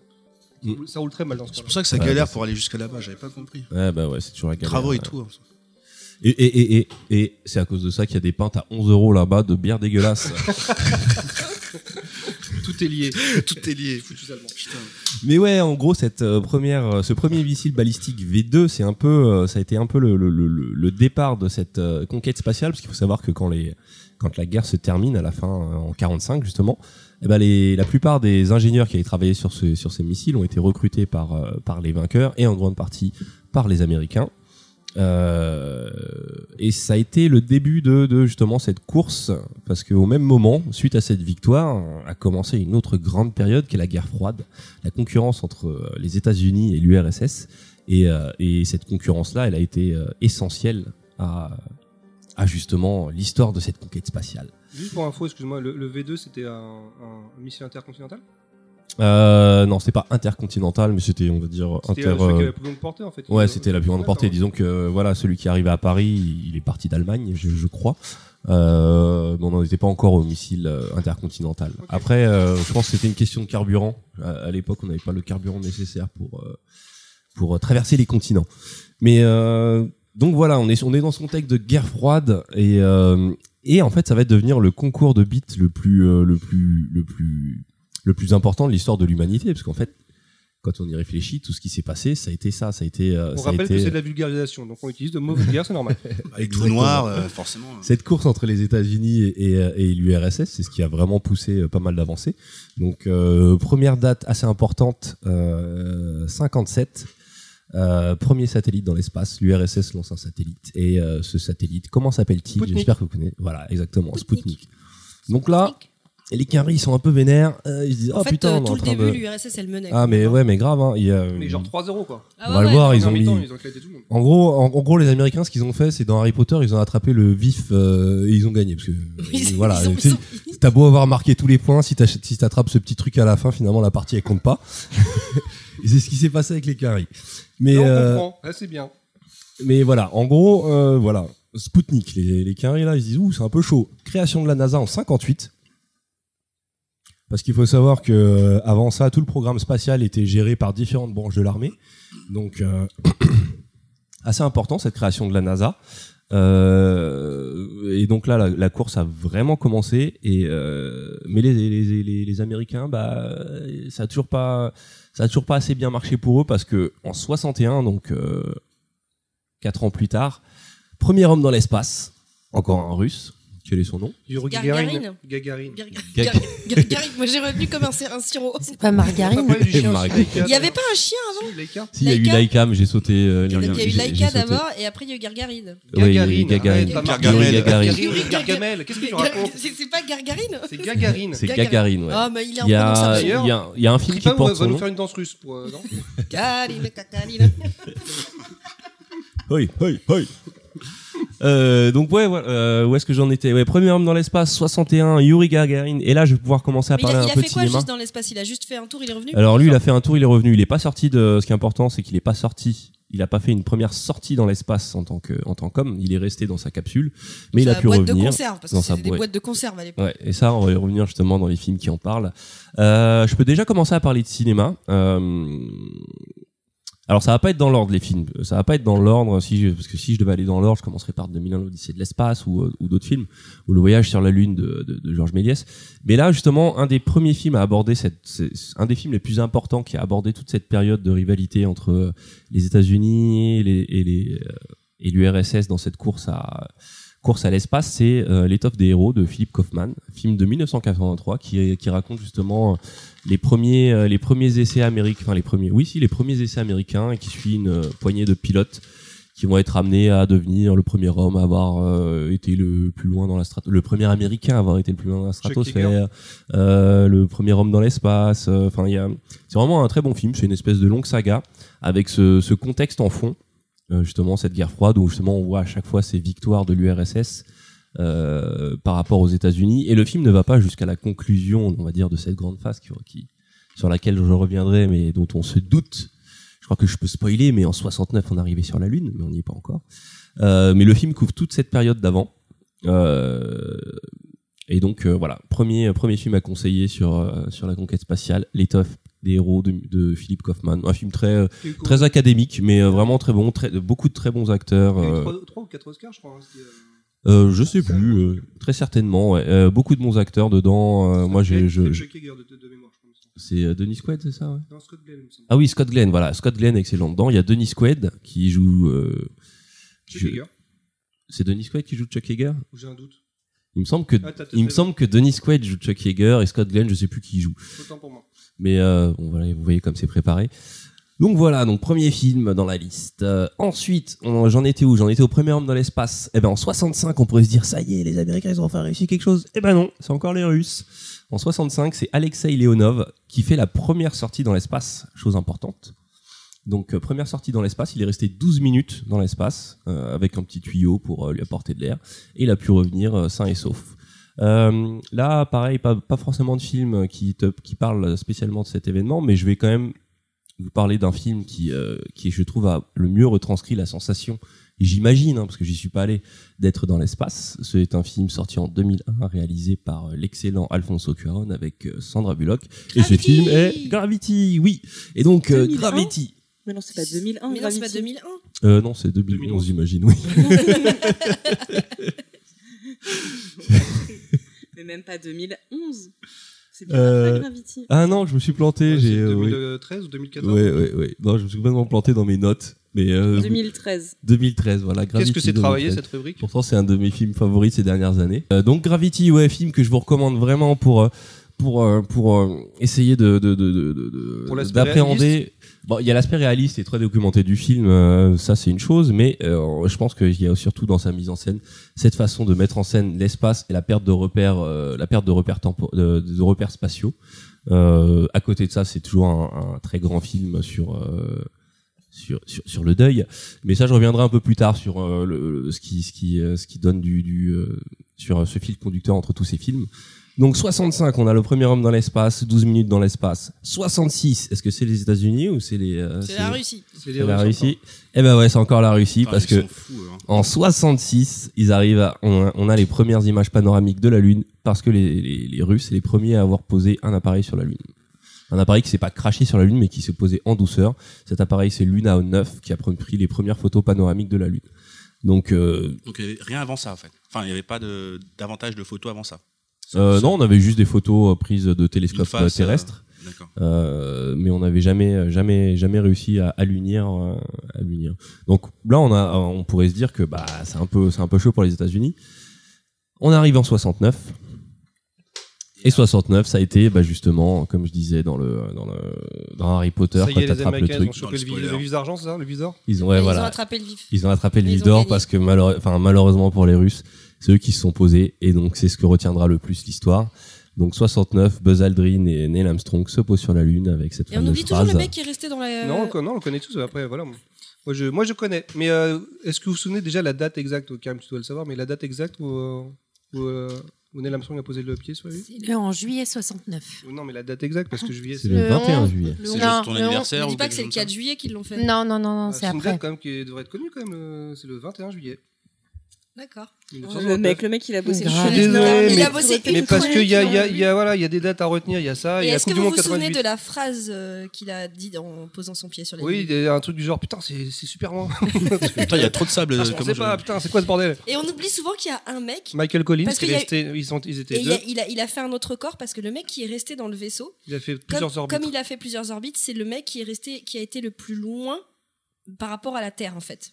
Ça roule- Ça roule très mal dans ce C'est pour ça que ça Ouais, galère pour aller jusqu'à là-bas, j'avais pas compris. Ouais, bah ouais, c'est toujours la galère. Travaux et Ouais. tout. Et, et, et, et, et c'est à cause de ça qu'il y a des pintes à 11 euros là-bas de bière dégueulasse. Tout est lié. Tout est lié. Foutus allemands. Putain. Mais ouais, en gros, cette euh, première, euh, ce premier missile balistique V2, c'est un peu, euh, ça a été un peu le, le, le, le départ de cette conquête spatiale, parce qu'il faut savoir que quand les, quand la guerre se termine à la fin en 45 justement, eh ben les, la plupart des ingénieurs qui avaient travaillé sur, ce, sur ces missiles ont été recrutés par, par les vainqueurs et en grande partie par les Américains. Euh, et ça a été le début de, justement cette course, parce qu'au même moment, suite à cette victoire, a commencé une autre grande période qui est la guerre froide, la concurrence entre euh, les États-Unis et l'URSS. Et, euh, et cette concurrence-là, elle a été essentielle à, justement l'histoire de cette conquête spatiale. Juste pour info, excuse-moi, le, le V2 c'était un missile intercontinental? Euh, non, c'était pas intercontinental, mais c'était, on va dire, C'était inter. euh, celui qui euh, avait la plus longue portée en fait. Ouais, Euh, c'était la plus grande d'accord. portée. Disons que euh, voilà, celui qui arrivait à Paris, il est parti d'Allemagne, je, je crois. Euh, mais on n'en était pas encore au missile euh, intercontinental. Après, euh, je pense que c'était une question de carburant. À, à l'époque, on n'avait pas le carburant nécessaire pour euh, pour euh, traverser les continents. Mais euh, donc voilà, on est on est dans ce contexte de guerre froide et euh, et en fait, ça va devenir le concours de bits le plus euh, le plus le plus le plus important de l'histoire de l'humanité, parce qu'en fait, quand on y réfléchit, tout ce qui s'est passé, ça a été ça, ça a été. euh, On ça a rappelle que c'est de la vulgarisation, donc on utilise de mots vulgaires, c'est normal. Et tout noir, euh, forcément. Cette course entre les États-Unis et, et, et l'URSS, c'est ce qui a vraiment poussé euh, pas mal d'avancées. Donc, euh, première date assez importante, euh, 57. Euh, premier satellite dans l'espace, l'URSS lance un satellite et euh, ce satellite, comment s'appelle-t-il? J'espère que vous connaissez. Voilà, exactement, Spoutnik. Spoutnik. Donc là, les quinries ils sont un peu vénères. euh, ils se disent En oh fait, putain, euh, on est tout en le train début, de. l'URSS, elle menait. Ah mais ouais, mais grave. Hein, il y a, Mais genre 3-0 quoi. Ah on ouais, va le ouais. voir, ils ont mis. ils ont éclaté tout le monde. En gros, en, en gros, les Américains, ce qu'ils ont fait, c'est dans Harry Potter, ils ont attrapé le vif euh, et ils ont gagné. Parce que Ils- voilà, ils ont- tu sais, t'as beau avoir marqué tous les points, si t'attrapes ce petit truc à la fin, finalement la partie elle compte pas. et c'est ce qui s'est passé avec les Canaries. Mais on euh, comprend, Ah, c'est bien. mais voilà, en gros, euh, voilà, Spoutnik, les, les Canaries là, ils se disent ouh, c'est un peu chaud. Création de la NASA en 58. Parce qu'il faut savoir que euh, avant ça, tout le programme spatial était géré par différentes branches de l'armée. Donc euh, assez important cette création de la NASA. Euh, et donc là, la, course a vraiment commencé. Et euh, mais les, les, les, les Américains, bah, ça a toujours pas, ça a toujours pas assez bien marché pour eux parce que en 61, donc euh, quatre ans plus tard, premier homme dans l'espace, encore un Russe. Quel est son nom? Yuri Gagarine. Gagarine. Gar- Gag- Gar- Gar- Garrigue, moi j'ai retenu comme un, un sirop. C'est pas margarine. Il y avait pas un chien avant? Si, Laika. Si, il y a eu Laika? Mais j'ai sauté. euh, Il y a eu Laika d'abord et après il y a eu Gargarine. Oui, Gagarine. Gagarine. Gargamel. Yuri Gagarine. Yuri Gargamel. Qu'est-ce que tu racontes? C'est pas Gargarine? C'est Gagarine. C'est Gagarine. Gagarine, ouais. Ah, mais il est Il y, a, imprononçable. il, y a, un film qui porte va son nous nom. faire une danse russe pour. euh, non? Garine, Gagarine. Oui, oui, oui. Euh, donc ouais, euh, où est-ce que j'en étais? Ouais, Premier homme dans l'espace, 61, Yuri Gagarin. Et là, je vais pouvoir commencer à Mais il parler a, il un a peu fait de quoi cinéma. juste dans l'espace? Il a juste fait un tour, il est revenu? Alors lui, il a fait un tour, il est revenu. Il est pas sorti de. Ce qui est important, c'est qu'il est pas sorti. Il a pas fait une première sortie dans l'espace en tant que en tant qu'homme. Il est resté dans sa capsule, mais il a pu boîte de revenir. conserve, parce dans que sa c'était des boîte. boîtes de conserve à l'époque. Ouais, et ça, on va y revenir justement dans les films qui en parlent. Euh, je peux déjà commencer à parler de cinéma. Euh, alors, ça va pas être dans l'ordre les films. Ça va pas être dans l'ordre si je, parce que si je devais aller dans l'ordre, je commencerais par 2001 l'Odyssée de l'espace ou, euh, ou d'autres films ou le voyage sur la lune de, de, de Georges Méliès. Mais là, justement, un des premiers films à aborder cette, un des films les plus importants qui a abordé toute cette période de rivalité entre euh, les États-Unis et les, et euh, et l'URSS dans cette course à course à l'espace, c'est euh, L'étoffe des héros de Philippe Kaufman, film de 1983 qui, qui raconte justement euh, les premiers euh, les premiers essais américains, enfin les premiers, oui si les premiers essais américains et qui suit une euh, poignée de pilotes qui vont être amenés à devenir le premier homme à avoir euh, été le plus loin dans la stratosphère, le premier américain à avoir été le plus loin dans la stratosphère, euh, le premier homme dans l'espace. euh, Enfin, il y a, c'est vraiment un très bon film. C'est une espèce de longue saga avec ce, ce contexte en fond, euh, justement cette guerre froide où justement on voit à chaque fois ces victoires de l'URSS. euh, par rapport aux États-Unis. Et le film ne va pas jusqu'à la conclusion on va dire de cette grande phase qui, sur laquelle je reviendrai mais dont on se doute. Je crois que je peux spoiler mais en 69 on arrivait sur la lune mais on n'y est pas encore. Euh, mais le film couvre toute cette période d'avant. Euh, et donc euh, voilà. Premier premier film à conseiller sur euh, sur la conquête spatiale l'étoffe des héros de, de Philippe Kaufman un film très euh, très académique mais euh, vraiment très bon très beaucoup de très bons acteurs Il y a eu euh, trois- trois ou 4 Oscars, je crois. hein, euh, je sais plus, euh, très certainement. ouais. Euh, beaucoup de bons acteurs dedans. moi, j'ai, je, c'est Denis Quaid, c'est ça ouais? Non, Scott Glenn, il me semble. Ah oui, Scott Glenn. Voilà, Scott Glenn, excellent dedans. Il y a Denis Quaid qui joue. Chuck je- c'est Denis Quaid qui joue Chuck Yeager? Ou j'ai un doute. Il me semble que Ah, il me semble que Denis Quaid joue Chuck Yeager et Scott Glenn, je sais plus qui joue. Autant pour moi. Mais euh, vous voyez comme c'est préparé. Donc voilà, donc premier film dans la liste. Euh, ensuite, j'en étais où? J'en étais au premier homme dans l'espace. Eh ben en 65, on pourrait se dire ça y est, les Américains ils ont enfin réussi quelque chose. Eh ben non, c'est encore les Russes. En 65, c'est Alexei Leonov qui fait la première sortie dans l'espace, chose importante. Donc euh, première sortie dans l'espace, il est resté 12 minutes dans l'espace avec un petit tuyau pour lui apporter de l'air et il a pu revenir sain et sauf. Euh, là, pareil, pas, pas forcément de film qui, te, qui parle spécialement de cet événement, mais je vais quand même vous parler d'un film qui, euh, qui, je trouve, a le mieux retranscrit la sensation, et j'imagine, hein, parce que j'y suis pas allé, d'être dans l'espace. C'est un film sorti en 2001, réalisé par euh, l'excellent Alfonso Cuarón avec Sandra Bullock. Et ce Gravity film est Gravity, oui. Et donc, euh, 2001? Gravity. Mais non, c'est pas 2001. Mais non, c'est pas Gravity. 2001. Euh, non, c'est 2011, j'imagine, oui. Mais même pas 2011. C'est bien Euh, après Gravity. Ah non, je me suis planté. Ouais, j'ai, c'est euh, oui. 2013 ou 2014 Ouais, ouais, ouais. Non, je me suis complètement planté dans mes notes. Mais euh, 2013. 2013, voilà. Qu'est-ce Gravity que c'est travaillé 2013. cette rubrique? Pourtant, c'est un de mes films favoris de ces dernières années. Euh, donc Gravity, ouais, film que je vous recommande vraiment pour euh, pour euh, pour euh, essayer de d'appréhender. Bon, il y a l'aspect réaliste et très documenté du film, euh, ça c'est une chose, mais euh, je pense qu'il y a surtout dans sa mise en scène cette façon de mettre en scène l'espace et la perte de repères, euh, la perte de repères tempo- de, de repères spatiaux. À côté de ça, c'est toujours un, un très grand film sur sur, sur, sur le deuil. Mais ça, je reviendrai un peu plus tard sur euh, le, le- ce qui ce qui euh, ce qui donne du, du euh, sur ce fil conducteur entre tous ces films. Donc 65, on a le premier homme dans l'espace, 12 minutes dans l'espace. 66, est-ce que c'est les États-Unis ou c'est les euh, C'est la Russie. C'est c'est la Russie Eh ben ouais, c'est encore la Russie Enfin, parce ils que fous, hein. en 66, ils arrivent à, on, a- on a les premières images panoramiques de la Lune parce que les, les, les Russes, c'est les premiers à avoir posé un appareil sur la Lune. Un appareil qui s'est pas craché sur la Lune, mais qui s'est posé en douceur. Cet appareil, c'est Luna 9 qui a pris les premières photos panoramiques de la Lune. Donc, euh, Donc il y avait rien avant ça en fait. Enfin, il n'y avait pas de davantage de photos avant ça. Euh, non, on avait juste des photos euh, prises de télescopes face, euh, terrestres. euh, D'accord. Euh, mais on n'avait jamais jamais jamais réussi à, à l'unir à l'unir. Donc là on a on pourrait se dire que bah c'est un peu c'est un peu chaud pour les États-Unis. On arrive en 69. Et 69, ça a été bah, justement, comme je disais dans le dans le dans Harry Potter, Ça y quand t'attrapes le Américains ils ont truc, le vis d'argent, c'est ça Le vis d'or? Ils ont ouais Ils ont voilà, attrapé le vif. ils ont attrapé le Ils vis ont d'or parce que malheure- enfin malheureusement pour les Russes, c'est eux qui se sont posés et donc c'est ce que retiendra le plus l'histoire. Donc 69, Buzz Aldrin et Neil Armstrong se posent sur la lune avec cette Et on oublie toujours le mec qui est resté dans la. Non, on, non, on le connaît tous. Après, voilà. Moi, je, moi, je connais. Mais euh, est-ce que vous vous souvenez déjà la date exacte? Quand même, tu dois le savoir, mais la date exacte où, euh, où, euh, où Neil Armstrong a posé le pied sur la Lune C'est en juillet 69. Ou Non, mais la date exacte, parce que juillet, C'est le Le 21 onze. juillet. Le C'est juste ton le anniversaire Ne ou dis pas que c'est le chose comme 4 juillet qu'ils l'ont fait. Non, non, non, non, Ah, c'est c'est une après. date quand même qui devrait être connue quand même. C'est le 21 juillet. D'accord. 1969. Le mec, le mec, il a bossé. Je suis désolé, Il mais- a bossé Mais parce qu'il y a, il il y, a, il y a- voilà, il y a des dates à retenir. Il y a ça. Et Il est-ce que vous vous souvenez 98. de la phrase euh, qu'il a dit en posant son pied sur la Oui, il y a un truc du genre putain, c'est c'est super loin. Putain, il y a trop de sable. Ah, je je- pas, putain, c'est quoi ce bordel? Et on oublie souvent qu'il y a un mec. Michael Collins, Parce a- resté, ils, sont, ils Et étaient il deux. a, il, a, il a fait un autre corps parce que le mec qui est resté dans le vaisseau, Il a fait comme, plusieurs orbites. comme il a fait plusieurs orbites, c'est le mec qui est resté, qui a été le plus loin par rapport à la Terre en fait.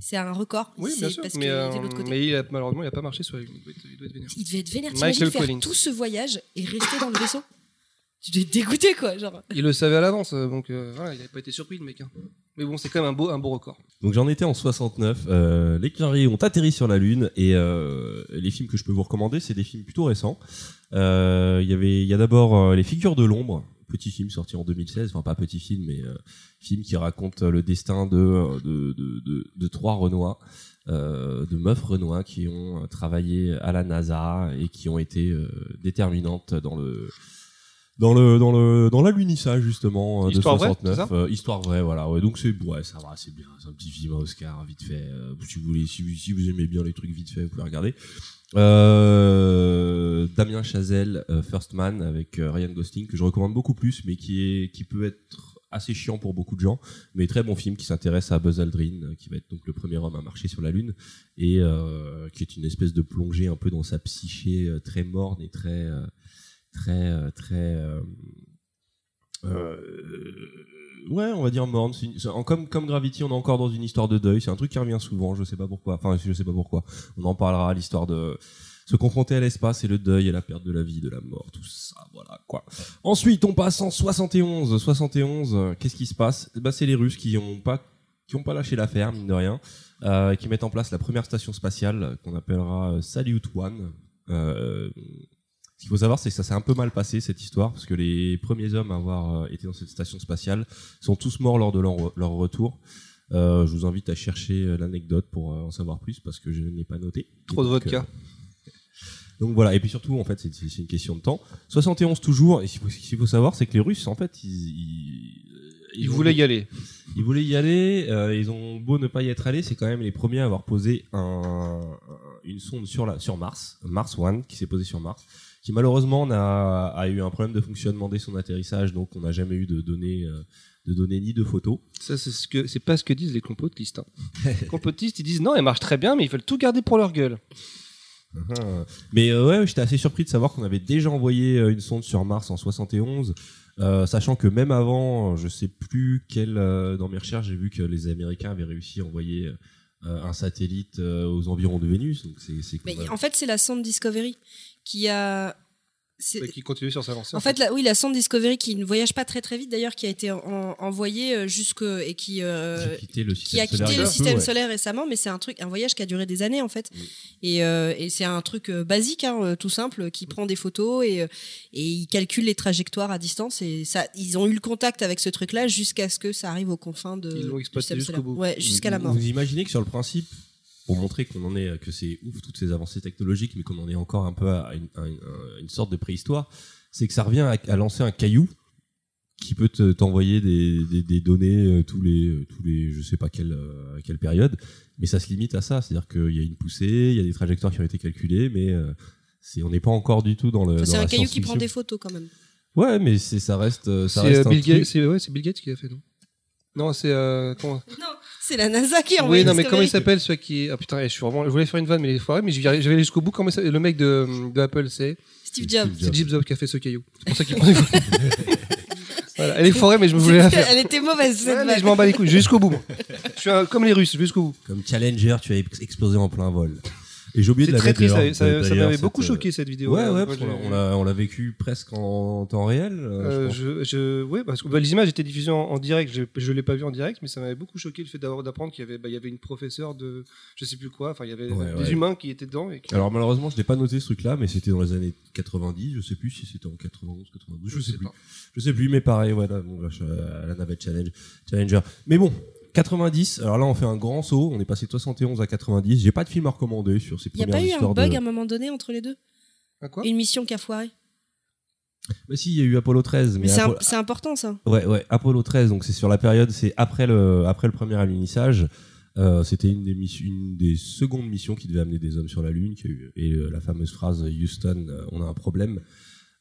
C'est un record. Oui, C'est bien sûr. Parce Mais, qu'il euh, était de l'autre côté. mais il a, malheureusement, il a pas marché sur. Il doit être, il doit être vénère. Il devait être vénère. Michael faire Collins. tout ce voyage et rester dans le vaisseau? Tu devais être dégoûté quoi. Genre. Il le savait à l'avance, euh, donc euh, voilà, il n'avait pas été surpris, le mec. hein. Mais bon, c'est quand même un beau, un beau record. Donc j'en étais en 69. Euh, les carrés ont atterri sur la Lune et euh, les films que je peux vous recommander, c'est des films plutôt récents. Euh, Il y avait, il y a d'abord euh, les Figures de l'ombre, petit film sorti en 2016, enfin pas petit film, mais euh, film qui raconte le destin de euh, de, de, de, de trois Renois, euh, de meufs Renois qui ont euh, travaillé à la NASA et qui ont été euh, déterminantes dans le dans le dans le dans l'alunissage justement euh, Histoire de vraie, 69 c'est ça Euh, histoire vraie voilà. Ouais donc c'est ouais ça va c'est bien. C'est un petit film à Oscar vite fait Euh, si vous voulez si vous aimez bien les trucs vite fait vous pouvez regarder euh, Damien Chazelle euh, First Man avec euh, Ryan Gosling que je recommande beaucoup plus mais qui est qui peut être assez chiant pour beaucoup de gens mais très bon film qui s'intéresse à Buzz Aldrin qui va être donc le premier homme à marcher sur la lune et qui est une espèce de plongée un peu dans sa psyché très morne et très très très ouais on va dire morne comme Gravity on est encore dans une histoire de deuil. C'est un truc qui revient souvent je sais pas pourquoi. Enfin je sais pas pourquoi. On en parlera l'histoire de se confronter à l'espace et le deuil et la perte de la vie de la mort tout ça voilà quoi. Ensuite on passe en 71 71 euh, qu'est-ce qui se passe? Bah c'est les Russes qui ont pas lâché l'affaire mine de rien euh, qui mettent en place la première station spatiale euh, qu'on appellera Salyut One euh, ce qu'il faut savoir, c'est que ça s'est un peu mal passé cette histoire, parce que les premiers hommes à avoir euh, été dans cette station spatiale sont tous morts lors de leur, leur retour. Euh, je vous invite à chercher euh, l'anecdote pour euh, en savoir plus, parce que je ne l'ai pas noté. Trop de vodka. euh, Donc voilà, et puis surtout, en fait, c'est une question de temps. 71 toujours, et ce qu'il faut, savoir, c'est que les Russes, en fait, ils, ils, Ils voulaient y aller. Ils voulaient y aller, euh, ils ont beau ne pas y être allés, c'est quand même les premiers à avoir posé un, une sonde sur, la, sur Mars, Mars One, qui s'est posée sur Mars, qui malheureusement n'a, a eu un problème de fonctionnement dès son atterrissage, donc on n'a jamais eu de données, euh, de données ni de photos. Ça, c'est ce que c'est pas ce que disent les complotistes. hein. les complotistes, ils disent non, elle marche très bien, mais ils veulent tout garder pour leur gueule. Uh-huh. Mais euh, ouais, j'étais assez surpris de savoir qu'on avait déjà envoyé euh, une sonde sur Mars en 71, euh, sachant que même avant, je sais plus quel, euh, dans mes recherches, j'ai vu que les Américains avaient réussi à envoyer euh, un satellite euh, aux environs de Vénus, donc c'est c'est Mais quand même- en fait, c'est la sonde Discovery qui a. c'est- Mais qui continue sur sa lancée. En fait, la, oui, la sonde Discovery qui ne voyage pas très très vite d'ailleurs, qui a été en- envoyée euh, jusque et qui euh, J'ai quitté le qui a solaire quitté le système ouais. solaire récemment, mais c'est un truc, un voyage qui a duré des années en fait. Et, euh, et c'est un truc euh, basique, hein, tout simple, qui prend des photos et, et il calcule les trajectoires à distance. Et ça, ils ont eu le contact avec ce truc-là jusqu'à ce que ça arrive aux confins de. Ils l'ont exploité jusqu'au bout. Ouais, jusqu'à la mort. Vous imaginez que sur le principe, pour montrer qu'on en est, que c'est ouf toutes ces avancées technologiques, mais qu'on en est encore un peu à une, à une- à une sorte de préhistoire, c'est que ça revient à, à lancer un caillou qui peut te- t'envoyer des, des, des données euh, tous les euh, tous les je sais pas quelle euh, à quelle période, mais ça se limite à ça, c'est-à-dire qu'il y a une poussée, il y a des trajectoires qui ont été calculées, mais on n'est pas encore du tout dans le. Enfin, c'est un la caillou qui prend des photos quand même. Ouais, mais ça reste ça C'est euh, Bill, Gates, c'est ouais, c'est Bill Gates qui a fait, non? Non, c'est. euh, comment Non, c'est la NASA qui a envoyé Oui, non, mais comment il s'appelle celui qui. Ah putain, je suis vraiment. Je voulais faire une vanne, mais il est foiré, mais j'avais allé jusqu'au bout. Comment le mec de, de Apple, c'est. Steve Jobs. C'est Jim Jobs qui a fait ce caillou. C'est pour ça qu'il prend. Voilà, elle est forêt, mais je me voulais la faire. Elle était mauvaise cette Ouais, mais vanne. je m'en bats les couilles, jusqu'au bout. moi. Je suis un- comme les Russes, jusqu'au bout. Comme Challenger, tu as ex- explosé en plein vol. Et j'ai oublié de la très mettre triste, ça, m'avait beaucoup euh, choqué cette vidéo. Ouais, Euh, ouais, moi, parce qu'on j'ai- l'a- on l'a, on l'a vécu presque en temps réel. euh, je Euh, pense. je, je, ouais, parce que bah, les images étaient diffusées en, en direct. Je, je l'ai pas vu en direct, mais ça m'avait beaucoup choqué le fait d'avoir d'apprendre qu'il y avait, bah, il y avait une professeure de, je sais plus quoi. Enfin, il y avait Ouais, des ouais. humains qui étaient dedans. Et qui- Alors malheureusement, je n'ai pas noté ce truc-là, mais c'était dans les années 90. Je sais plus si c'était en 91, 92. Je, sais, sais plus. pas. Je sais plus, mais pareil, voilà, bon, à la navette challenge, Challenger. Mais bon. 90, alors là on fait un grand saut, on est passé de 71 à 90. J'ai pas de film à recommander sur ces Il n'y a premières pas eu un histoires bug de... à un moment donné entre les deux quoi? Une mission qui a foiré Mais si, il y a eu Apollo 13. Mais, Mais c'est Apollo- un- c'est important ça. Ouais, ouais, Apollo 13, donc c'est sur la période, c'est après le, après le premier alunissage. Euh, c'était une des, missions, une des secondes missions qui devait amener des hommes sur la Lune. Qui a eu, et euh, la fameuse phrase Houston, euh, on a un problème,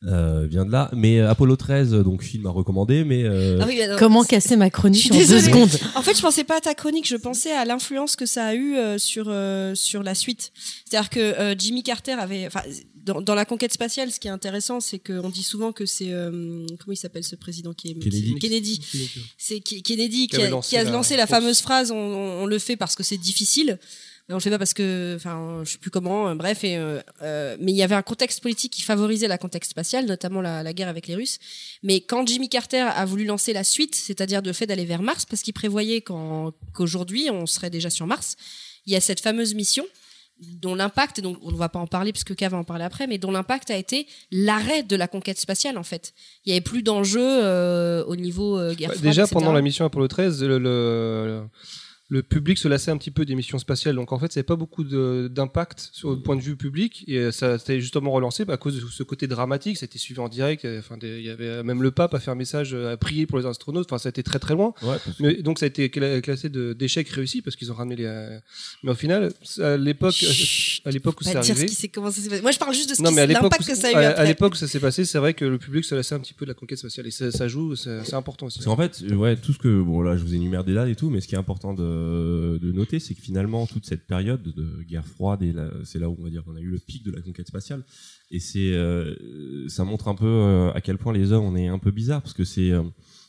euh, vient de là. Mais euh, Apollo 13, euh, donc film à recommander, mais euh, Ah oui, alors, Comment casser ma chronique en deux secondes En fait, je pensais pas à ta chronique, je pensais à l'influence que ça a eu euh, sur euh, sur la suite. C'est-à-dire que euh, Jimmy Carter avait, enfin, dans, dans la conquête spatiale, ce qui est intéressant, c'est qu'on dit souvent que c'est euh, comment il s'appelle ce président qui est Kennedy. Kennedy. C'est Kennedy qui, a, lancé qui a lancé la fameuse phrase on, on- on le fait parce que c'est difficile. On le fait pas parce que, enfin, je sais plus comment. euh, bref, et euh, euh, mais il y avait un contexte politique qui favorisait la contexte spatiale, notamment la, la guerre avec les Russes. Mais quand Jimmy Carter a voulu lancer la suite, c'est-à-dire le fait d'aller vers Mars, parce qu'il prévoyait qu'aujourd'hui on serait déjà sur Mars, il y a cette fameuse mission dont l'impact, et donc on ne va pas en parler puisque K va en parler après, mais dont l'impact a été l'arrêt de la conquête spatiale en fait. Il y avait plus d'enjeux euh, au niveau euh, guerre Bah, déjà, etc. pendant la mission Apollo 13, le, le, le public se lassait un petit peu des missions spatiales. Donc, en fait, ça n'avait pas beaucoup d'impact sur le point de vue public. Et euh, ça s'était justement relancé bah, à cause de ce côté dramatique. Ça a été suivi en direct. Il y avait- Enfin, des- il y avait même le pape à faire un message, euh, à prier pour les astronautes. Enfin, ça a été très très loin. ouais, Mais, donc, ça a été cla- classé d'échec réussi parce qu'ils ont ramené les. euh, Mais au final, à l'époque, à l'époque où Pas c'est dire ce arrivé. qui s'est comment ça s'est passé. Moi, je parle juste de ce Non, qui mais à l'impact où- que ça a eu à, l'époque où ça s'est passé, c'est vrai que le public se lassait un petit peu de la conquête spatiale et ça, ça joue, c'est important aussi. Parce qu'en fait, ouais, tout ce que bon là, je vous énumère des dates et tout, mais ce qui est important de, de noter, c'est que finalement toute cette période de guerre froide c'est là où on va dire qu'on a eu le pic de la conquête spatiale. Et c'est, euh, ça montre un peu euh, à quel point les hommes on est un peu bizarre parce que c'est, euh,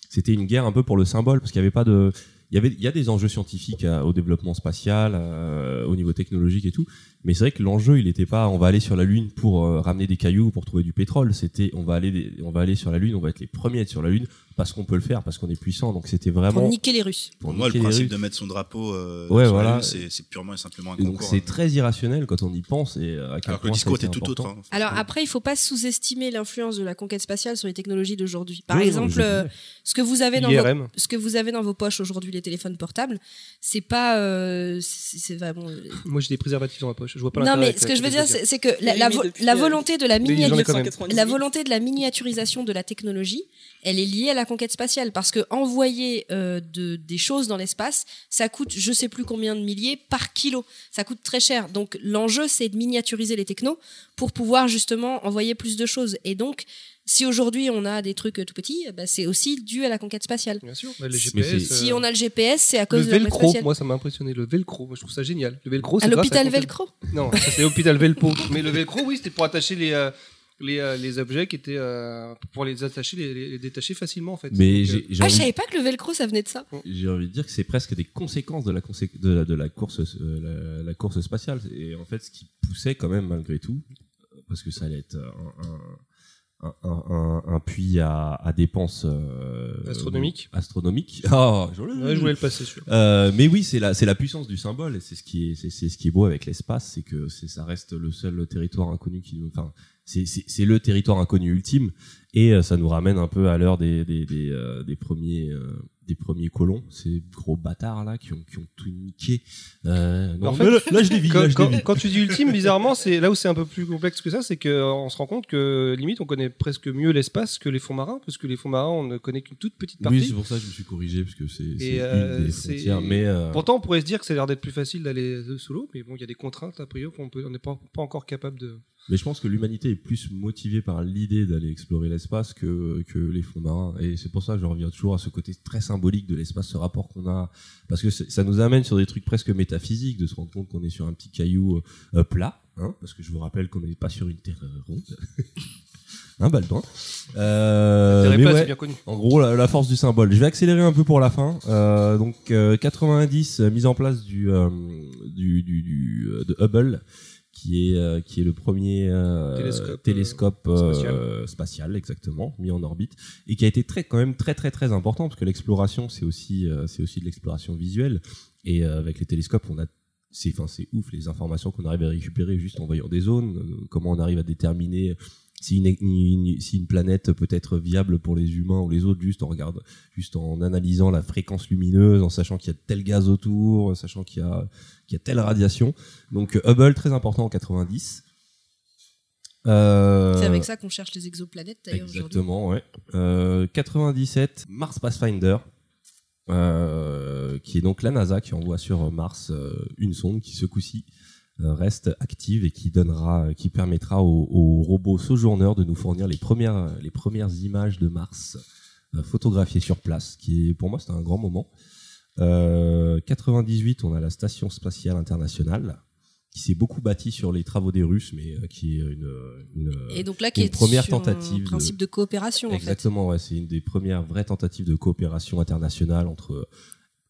c'était une guerre un peu pour le symbole parce qu'il avait pas de, il y avait, il y a des enjeux scientifiques au développement spatial, euh, au niveau technologique et tout, mais c'est vrai que l'enjeu il n'était pas, on va aller sur la lune pour euh, ramener des cailloux pour trouver du pétrole. C'était, on va aller, des- on va aller sur la lune, on va être les premiers à être sur la lune parce qu'on peut le faire, parce qu'on est puissant. Donc c'était vraiment Pour niquer les Russes. pour Pour moi, le niquer les principe Russes. de mettre son drapeau euh, Ouais, sur voilà. la Lune, c'est purement et simplement un Et donc concours. c'est hein. très irrationnel quand on y pense et euh, à quel Alors que le discours était tout autre. hein. Alors après, il faut pas sous-estimer l'influence de la conquête spatiale sur les technologies d'aujourd'hui. Par Oui, exemple, euh, ce que vous avez dans vos, ce que vous avez dans vos poches aujourd'hui, les téléphones portables, c'est pas, euh, c'est vraiment. Moi, j'ai des préservatifs dans ma poche. Je vois pas Non, mais ce que je veux dire, c'est que la, Oui, la mais vo- depuis, la volonté de la Mais j'en ai quand même. 1998. la volonté de la miniaturisation de la technologie, elle est liée à la conquête spatiale parce que envoyer euh, de, des choses dans l'espace, ça coûte je sais plus combien de milliers par kilo. Ça coûte très cher. Donc l'enjeu c'est de miniaturiser les technos pour pouvoir justement envoyer plus de choses. Et donc si aujourd'hui on a des trucs euh, tout petits, bah, c'est aussi dû à la conquête spatiale. Bien sûr, bah, les GPS. c'est- Si euh, on a le GPS, c'est à le cause de la conquête velcro, spatiale. moi ça m'a impressionné. Le velcro, moi je trouve ça génial. Le velcro, c'est à l'hôpital Velcro. Non, ça c'est l'hôpital Velpo. Mais le velcro, oui, c'était pour attacher les, euh, les, euh, les objets qui étaient. euh, pour les attacher, les, détacher facilement en fait. Mais Donc, euh, Ah, je savais pas que le Velcro ça venait de ça. j'ai envie de dire que c'est presque des conséquences de la, consé- de la, de la course, euh, la, la course spatiale. Et en fait, ce qui poussait quand même malgré tout, euh, parce que ça allait être un, un, un, un- un puits à, à dépenses euh, Astronomiques. astronomiques. Ah, je, ouais, je voulais le passer sur. Euh, mais oui, c'est la, c'est la puissance du symbole et c'est ce qui est, c'est, c'est ce qui est beau avec l'espace, c'est que c'est, ça reste le seul territoire inconnu qui nous, enfin, c'est, c'est, c'est le territoire inconnu ultime et euh, ça nous ramène un peu à l'heure des, des, des, euh, des premiers, euh, des premiers colons, ces gros bâtards là qui ont, qui ont tout niqué. Euh, non, En fait, mais là, là, je dévie, Quand, là, je quand- dévie. quand tu dis ultime, bizarrement, c'est là où c'est un peu plus complexe que ça, c'est qu'on se rend compte que limite on connaît presque mieux l'espace que les fonds marins, parce que les fonds marins on ne connaît qu'une toute petite partie. Oui, c'est pour ça que je me suis corrigé parce que c'est, euh, des frontières, mais euh, Pourtant, on pourrait se dire que ça a l'air d'être plus facile d'aller euh, solo, mais bon, il y a des contraintes a priori qu'on peut, on n'est pas, pas encore capable de. Mais je pense que l'humanité est plus motivée par l'idée d'aller explorer l'espace que, que les fonds marins. Et c'est pour ça que je reviens toujours à ce côté très symbolique de l'espace, ce rapport qu'on a. Parce que ça nous amène sur des trucs presque métaphysiques, de se rendre compte qu'on est sur un petit caillou euh, plat. Hein, parce que je vous rappelle qu'on n'est pas sur une terre ronde. un baldouin. Euh, mais ouais, bien connu. en gros, la, la force du symbole. Je vais accélérer un peu pour la fin. Euh, donc, euh, 90, euh, mise en place du, euh, du, du, du, euh, de Hubble, qui est, euh, qui est le premier euh, Télescope, télescope, euh, spatial. spatial. exactement, mis en orbite, et qui a été très, quand même très, très, très important, parce que l'exploration, c'est aussi, c'est aussi de l'exploration visuelle. Et avec les télescopes, on a c'est enfin ouf les informations qu'on arrive à récupérer juste en voyant des zones comment on arrive à déterminer si une, une- si une planète peut être viable pour les humains ou les autres juste en regarde juste en analysant la fréquence lumineuse en sachant qu'il y a tel gaz autour en sachant qu'il y a qu'il y a telle radiation donc euh, Hubble très important en 90 euh, C'est avec ça qu'on cherche les exoplanètes d'ailleurs. Exactement, ouais. Euh, 97, Mars Pathfinder, euh, qui est donc la NASA qui envoie sur Mars une sonde qui ce coup-ci reste active et qui donnera, qui permettra au, au robot Sojourner de nous fournir les premières, les premières images de Mars euh, photographiées sur place, qui est pour moi c'était un grand moment. Euh, 98, on a la station spatiale internationale qui s'est beaucoup bâtie sur les travaux des Russes, mais euh, qui est une, une Et donc là, qui une est première sur tentative un principe de, coopération en fait. Exactement, ouais, c'est une des premières vraies tentatives de coopération internationale entre euh,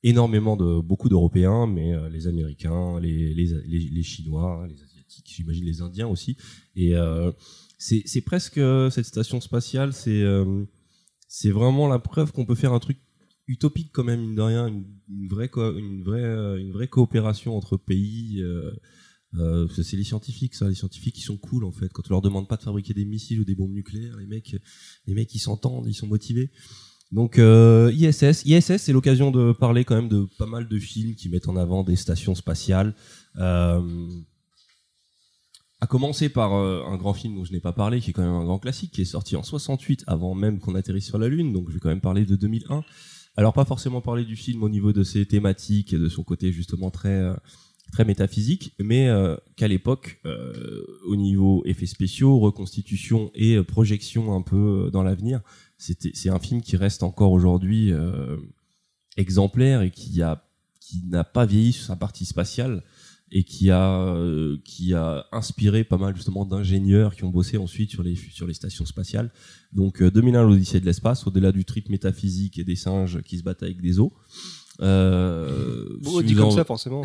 énormément de beaucoup d'Européens, mais euh, les Américains, les, les, les, Chinois, les Asiatiques, j'imagine les Indiens aussi. Et euh, c'est presque euh, cette station spatiale, c'est euh, c'est vraiment la preuve qu'on peut faire un truc utopique quand même, mine de rien, une, vraie une vraie une vraie coopération entre pays. C'est les scientifiques, ça, les scientifiques qui sont cool en fait. Quand on leur demande pas de fabriquer des missiles ou des bombes nucléaires, les mecs, les mecs ils s'entendent, ils sont motivés. Donc euh, ISS, ISS c'est l'occasion de parler quand même de pas mal de films qui mettent en avant des stations spatiales. Euh, à commencer par euh, un grand film dont je n'ai pas parlé, qui est quand même un grand classique, qui est sorti en 68 avant même qu'on atterrisse sur la Lune. Donc je vais quand même parler de 2001. Alors pas forcément parler du film au niveau de ses thématiques et de son côté justement très euh, très métaphysique, mais qu'à l'époque, au niveau effets spéciaux, reconstitution et projection un peu dans l'avenir, c'était c'est un film qui reste encore aujourd'hui euh, exemplaire et qui a qui n'a pas vieilli sur sa partie spatiale et qui a euh, qui a inspiré pas mal justement d'ingénieurs qui ont bossé ensuite sur les sur les stations spatiales. Donc euh, 2001 l'Odyssée de l'espace, au-delà du trip métaphysique et des singes qui se battent avec des os. Euh, Bon, si dit comme en- ça, forcément.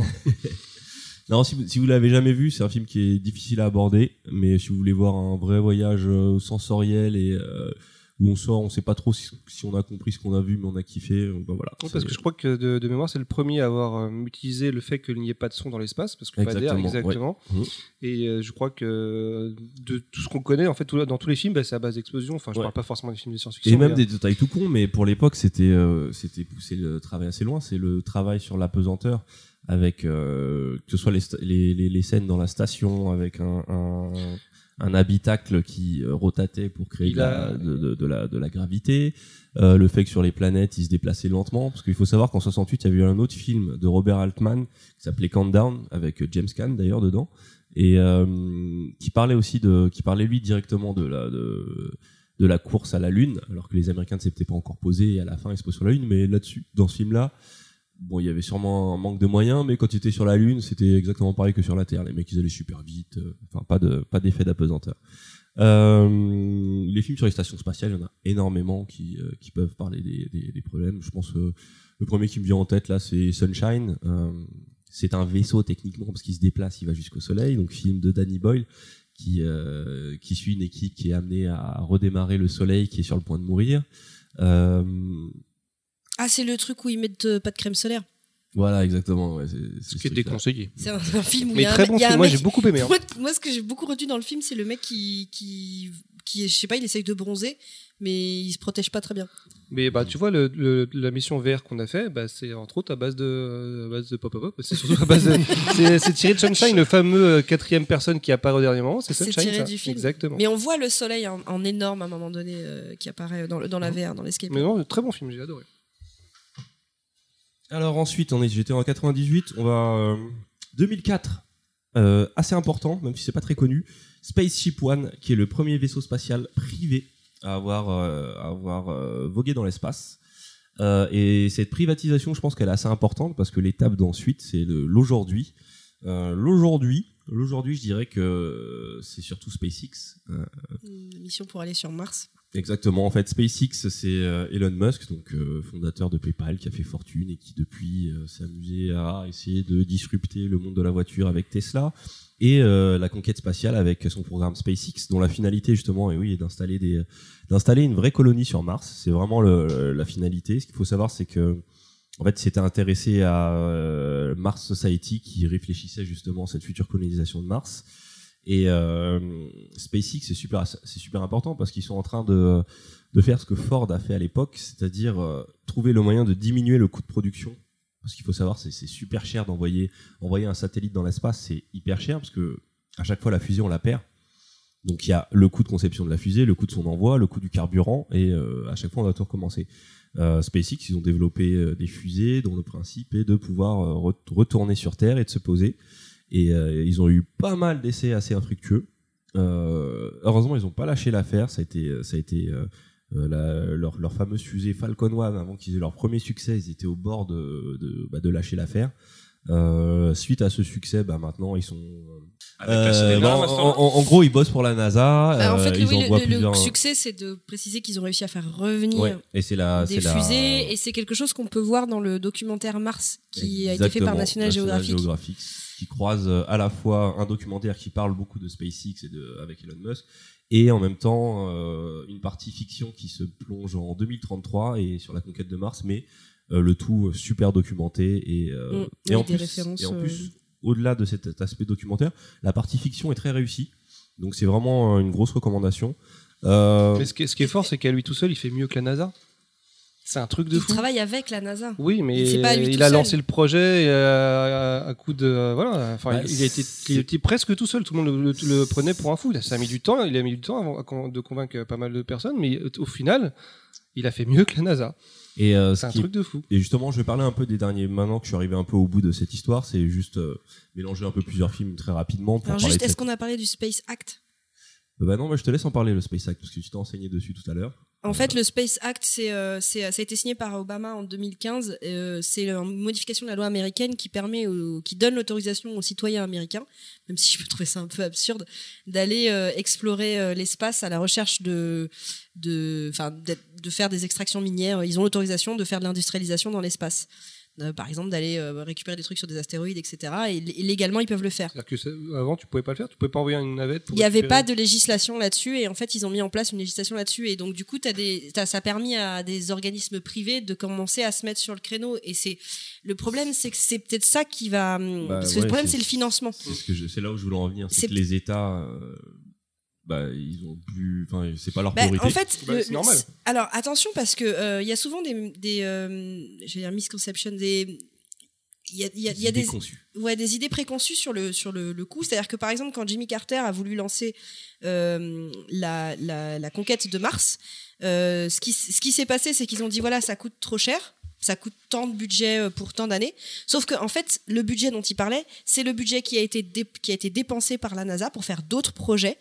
non, si vous, si vous l'avez jamais vu, c'est un film qui est difficile à aborder, mais si vous voulez voir un vrai voyage euh, sensoriel et euh, où on sort, on sait pas trop si, si on a compris ce qu'on a vu, mais on a kiffé. euh, ben voilà. Oui, parce que je crois que de, de mémoire, c'est le premier à avoir euh, utilisé le fait qu'il n'y ait pas de son dans l'espace, parce que pas d'air, Exactement, exactement. ouais. Mhm. Et euh, je crois que de tout ce qu'on connaît, en fait, tout- dans tous les films, bah, c'est à base d'explosion. Enfin, je Ouais. parle pas forcément des films de science-fiction. Et même des détails tout cons, mais pour l'époque, c'était euh, c'était pousser le travail assez loin. C'est le travail sur la pesanteur, avec euh, que ce soit les, sta- les, les, les scènes dans la station, avec un, un, un habitacle qui euh, rotatait pour créer de, la, a- de, de- de la, de la gravité, euh, le fait que sur les planètes, ils se déplaçaient lentement, parce qu'il faut savoir qu'en 68, il y avait eu un autre film de Robert Altman qui s'appelait Countdown, avec James Caan d'ailleurs dedans, et euh, qui parlait aussi de, qui parlait lui directement de la, de, de la course à la Lune, alors que les Américains ne s'étaient pas encore posés et à la fin ils se posent sur la Lune. Mais là-dessus, dans ce film-là, bon, il y avait sûrement un manque de moyens, mais quand ils étaient sur la Lune, c'était exactement pareil que sur la Terre. Les mecs, ils allaient super vite, euh, enfin pas de pas d'effet d'apesanteur. Euh, les films sur les stations spatiales, il y en a énormément qui, euh, qui peuvent parler des, des, problèmes. Je pense euh, le premier qui me vient en tête là, c'est Sunshine. C'est un vaisseau techniquement parce qu'il se déplace, il va jusqu'au Soleil. Donc film de Danny Boyle qui qui suit une équipe qui est amenée à redémarrer le Soleil qui est sur le point de mourir. Euh, Ah, c'est le truc où ils mettent euh, pas de crème solaire. voilà exactement. Ouais, c'est- c'est Ce qui est déconseillé. C'est un, un film où il Mais y a très bon il y a film. un Moi, mec- j'ai beaucoup aimé. hein. Moi, moi, ce que j'ai beaucoup retenu dans le film, c'est le mec qui, qui, qui, je sais pas, il essaye de bronzer, mais il se protège pas très bien. Mais bah, tu vois, le, le- la mission VR qu'on a fait, bah, c'est entre autres à base de, à base de pop-up. C'est surtout à base de. c'est- C'est tiré de Sunshine, le fameux euh, quatrième personne qui apparaît au dernier moment. C'est C'est Sunshine. tiré ça. du film. Exactement. Mais on voit le soleil en, en énorme à un moment donné euh, qui apparaît dans, le- dans la VR, dans l'escape. Mais non, très bon film, j'ai adoré. Alors ensuite, on est, j'étais en 98, on va euh, 2004, euh, assez important, même si c'est pas très connu, Spaceship One, qui est le premier vaisseau spatial privé à avoir, euh, à avoir euh, vogué dans l'espace. Euh, et cette privatisation, je pense qu'elle est assez importante parce que l'étape d'ensuite, c'est l'aujourd'hui. Euh, l'aujourd'hui, l'aujourd'hui, je dirais que c'est surtout SpaceX. Euh, mission pour aller sur Mars. Exactement. En fait, SpaceX, c'est euh, Elon Musk, donc euh, fondateur de PayPal, qui a fait fortune et qui depuis euh, s'est amusé à essayer de disrupter le monde de la voiture avec Tesla et la conquête spatiale avec son programme SpaceX, dont la finalité justement, et oui, est d'installer des d'installer une vraie colonie sur Mars. C'est vraiment la finalité. Ce qu'il faut savoir, c'est que en fait, il s'était intéressé à Mars Society, qui réfléchissait justement à cette future colonisation de Mars. Et euh, SpaceX, c'est super, c'est super important parce qu'ils sont en train de, de faire ce que Ford a fait à l'époque, c'est-à-dire euh, trouver le moyen de diminuer le coût de production. Parce qu'il faut savoir, c'est super cher d'envoyer envoyer un satellite dans l'espace, c'est hyper cher parce que à chaque fois la fusée on la perd. Donc il y a le coût de conception de la fusée, le coût de son envoi, le coût du carburant, et euh, à chaque fois on doit tout recommencer. SpaceX, ils ont développé des fusées dont le principe est de pouvoir re- retourner sur Terre et de se poser. Et euh, ils ont eu pas mal d'essais assez infructueux. Euh, heureusement, ils n'ont pas lâché l'affaire. Ça a été, ça a été euh, euh, la- leur, leur fameuse fusée Falcon 1, avant qu'ils aient leur premier succès, ils étaient au bord de, de, bah, de lâcher l'affaire. Euh, suite à ce succès, bah, maintenant ils sont. Avec Euh, la bah, en, maintenant. en- en gros, ils bossent pour la NASA. Bah, en euh, fait, le, ils oui, le- envoient le, plusieurs- succès, c'est de préciser qu'ils ont réussi à faire revenir Ouais, et c'est la, des la- fusées, et c'est quelque chose qu'on peut voir dans le documentaire Mars, qui a été fait par Exactement, National Geographic. Geographic, qui croise euh, à la fois un documentaire qui parle beaucoup de SpaceX et de, avec Elon Musk, et en même temps euh, une partie fiction qui se plonge en 2033 et sur la conquête de Mars, mais euh, le tout super documenté et, euh, Mm, et, en plus, références, et en euh, plus, au-delà de cet aspect documentaire, la partie fiction est très réussie. Donc c'est vraiment une grosse recommandation. Euh, Mais ce qui, est- ce qui est fort, c'est qu'à lui tout seul, il fait mieux que la NASA. C'est un truc de Il fou. travaille avec la NASA. Oui, mais C'est pas lui il a seul. lancé le projet euh, à coup de euh, voilà. Enfin, Bah, il, a été, c'est- il était presque tout seul. Tout le monde le, le- le prenait pour un fou. Ça a mis du temps. Il a mis du temps avant, de convaincre pas mal de personnes, mais euh, au final, il a fait mieux que la NASA. et euh, C'est ce un qui truc de fou. Et justement, je vais parler un peu des derniers. Maintenant que je suis arrivé un peu au bout de cette histoire, c'est juste euh, mélanger un peu plusieurs films très rapidement pour Alors juste, est-ce cette- qu'on a parlé du Space Act? Bah non, moi je te laisse en parler le Space Act parce que tu t'es enseigné dessus tout à l'heure. En fait, le Space Act, c'est, euh, c'est, ça a été signé par Obama en 2015. Euh, c'est une modification de la loi américaine qui permet, qui donne l'autorisation aux citoyens américains, même si je peux trouver ça un peu absurde, d'aller euh, explorer l'espace à la recherche de, de, enfin, de faire des extractions minières. Ils ont l'autorisation de faire de l'industrialisation dans l'espace. Euh, par exemple d'aller euh, récupérer des trucs sur des astéroïdes, etc. Et, légalement, ils peuvent le faire. C'est-à-dire que avant, tu pouvais pas le faire, tu pouvais pas envoyer une navette. pour Il n'y avait pas de législation là-dessus et en fait ils ont mis en place une législation là-dessus et donc du coup des, t'as- ça a permis à des organismes privés de commencer à se mettre sur le créneau et c'est le problème c'est que c'est peut-être ça qui va hum, Bah, parce que ouais, le problème c'est- le financement C'est ce là où je voulais en venir. C'est C'est- que les États, euh, bah, ils ont plus, enfin, c'est pas leur Bah, priorité. en fait, Bah, c'est normal. alors attention parce que euh, il y a souvent des, des euh, j'allais dire misconceptions, des il y a, il y a- il y a idées des, conçues. ouais, des idées préconçues sur le, sur le, le coup. C'est-à-dire que par exemple, quand Jimmy Carter a voulu lancer euh, la, la, la conquête de Mars, euh, ce qui, ce qui s'est passé, c'est qu'ils ont dit voilà, ça coûte trop cher. Ça coûte tant de budget euh, pour tant d'années. Sauf que, en fait, le budget dont il parlait, c'est le budget qui a été, qui a été dépensé par la NASA pour faire d'autres projets.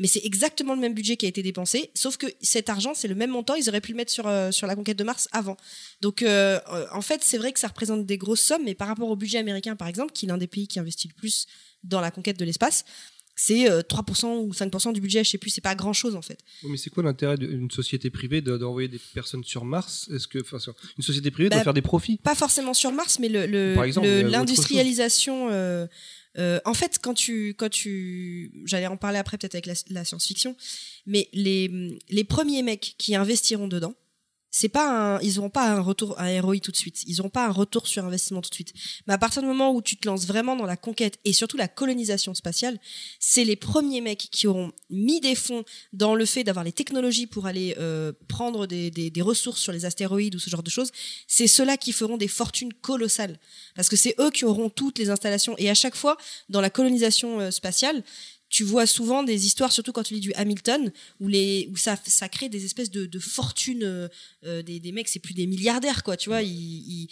Mais c'est exactement le même budget qui a été dépensé, sauf que cet argent, c'est le même montant, ils auraient pu le mettre sur, euh, sur la conquête de Mars avant. Donc, euh, euh, en fait, c'est vrai que ça représente des grosses sommes, mais par rapport au budget américain, par exemple, qui est l'un des pays qui investit le plus dans la conquête de l'espace, c'est euh, 3% ou 5% du budget, je sais plus, c'est pas grand chose en fait. Oui, Mais c'est quoi l'intérêt d'une société privée de- d'envoyer des personnes sur Mars? Est-ce que, enfin, une société privée Bah, doit faire des profits? Pas forcément sur Mars, mais le, le- le- euh, en fait, quand tu, quand tu, j'allais en parler après peut-être avec la, la science-fiction, mais les, les premiers mecs qui investiront dedans, c'est pas un, ils auront pas un retour, un ROI tout de suite. Ils auront pas un retour sur investissement tout de suite. Mais à partir du moment où tu te lances vraiment dans la conquête et surtout la colonisation spatiale, c'est les premiers mecs qui auront mis des fonds dans le fait d'avoir les technologies pour aller euh, prendre des, des, des ressources sur les astéroïdes ou ce genre de choses. C'est ceux-là qui feront des fortunes colossales parce que c'est eux qui auront toutes les installations. Et à chaque fois, dans la colonisation euh, spatiale, tu vois souvent des histoires, surtout quand tu lis du Hamilton, où, les, où ça, ça crée des espèces de, de fortunes. euh, euh, des, des mecs, c'est plus des milliardaires, quoi. Tu vois, ils,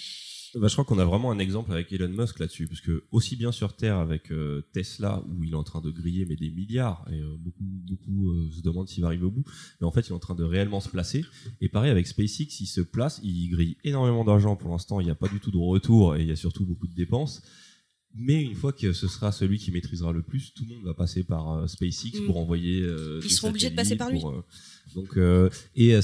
Bah, je crois qu'on a vraiment un exemple avec Elon Musk là-dessus, parce que aussi bien sur Terre avec euh, Tesla où il est en train de griller mais des milliards et beaucoup beaucoup se demandent s'il va arriver au bout, mais en fait il est en train de réellement se placer. Et pareil avec SpaceX, il se place, il grille énormément d'argent pour l'instant, il n'y a pas du tout de retour et il y a surtout beaucoup de dépenses. Mais une fois que ce sera celui qui maîtrisera le plus, tout le monde va passer par euh, SpaceX Mm. pour envoyer. euh, Ils seront obligés de passer par lui. pour, euh, donc euh, et euh,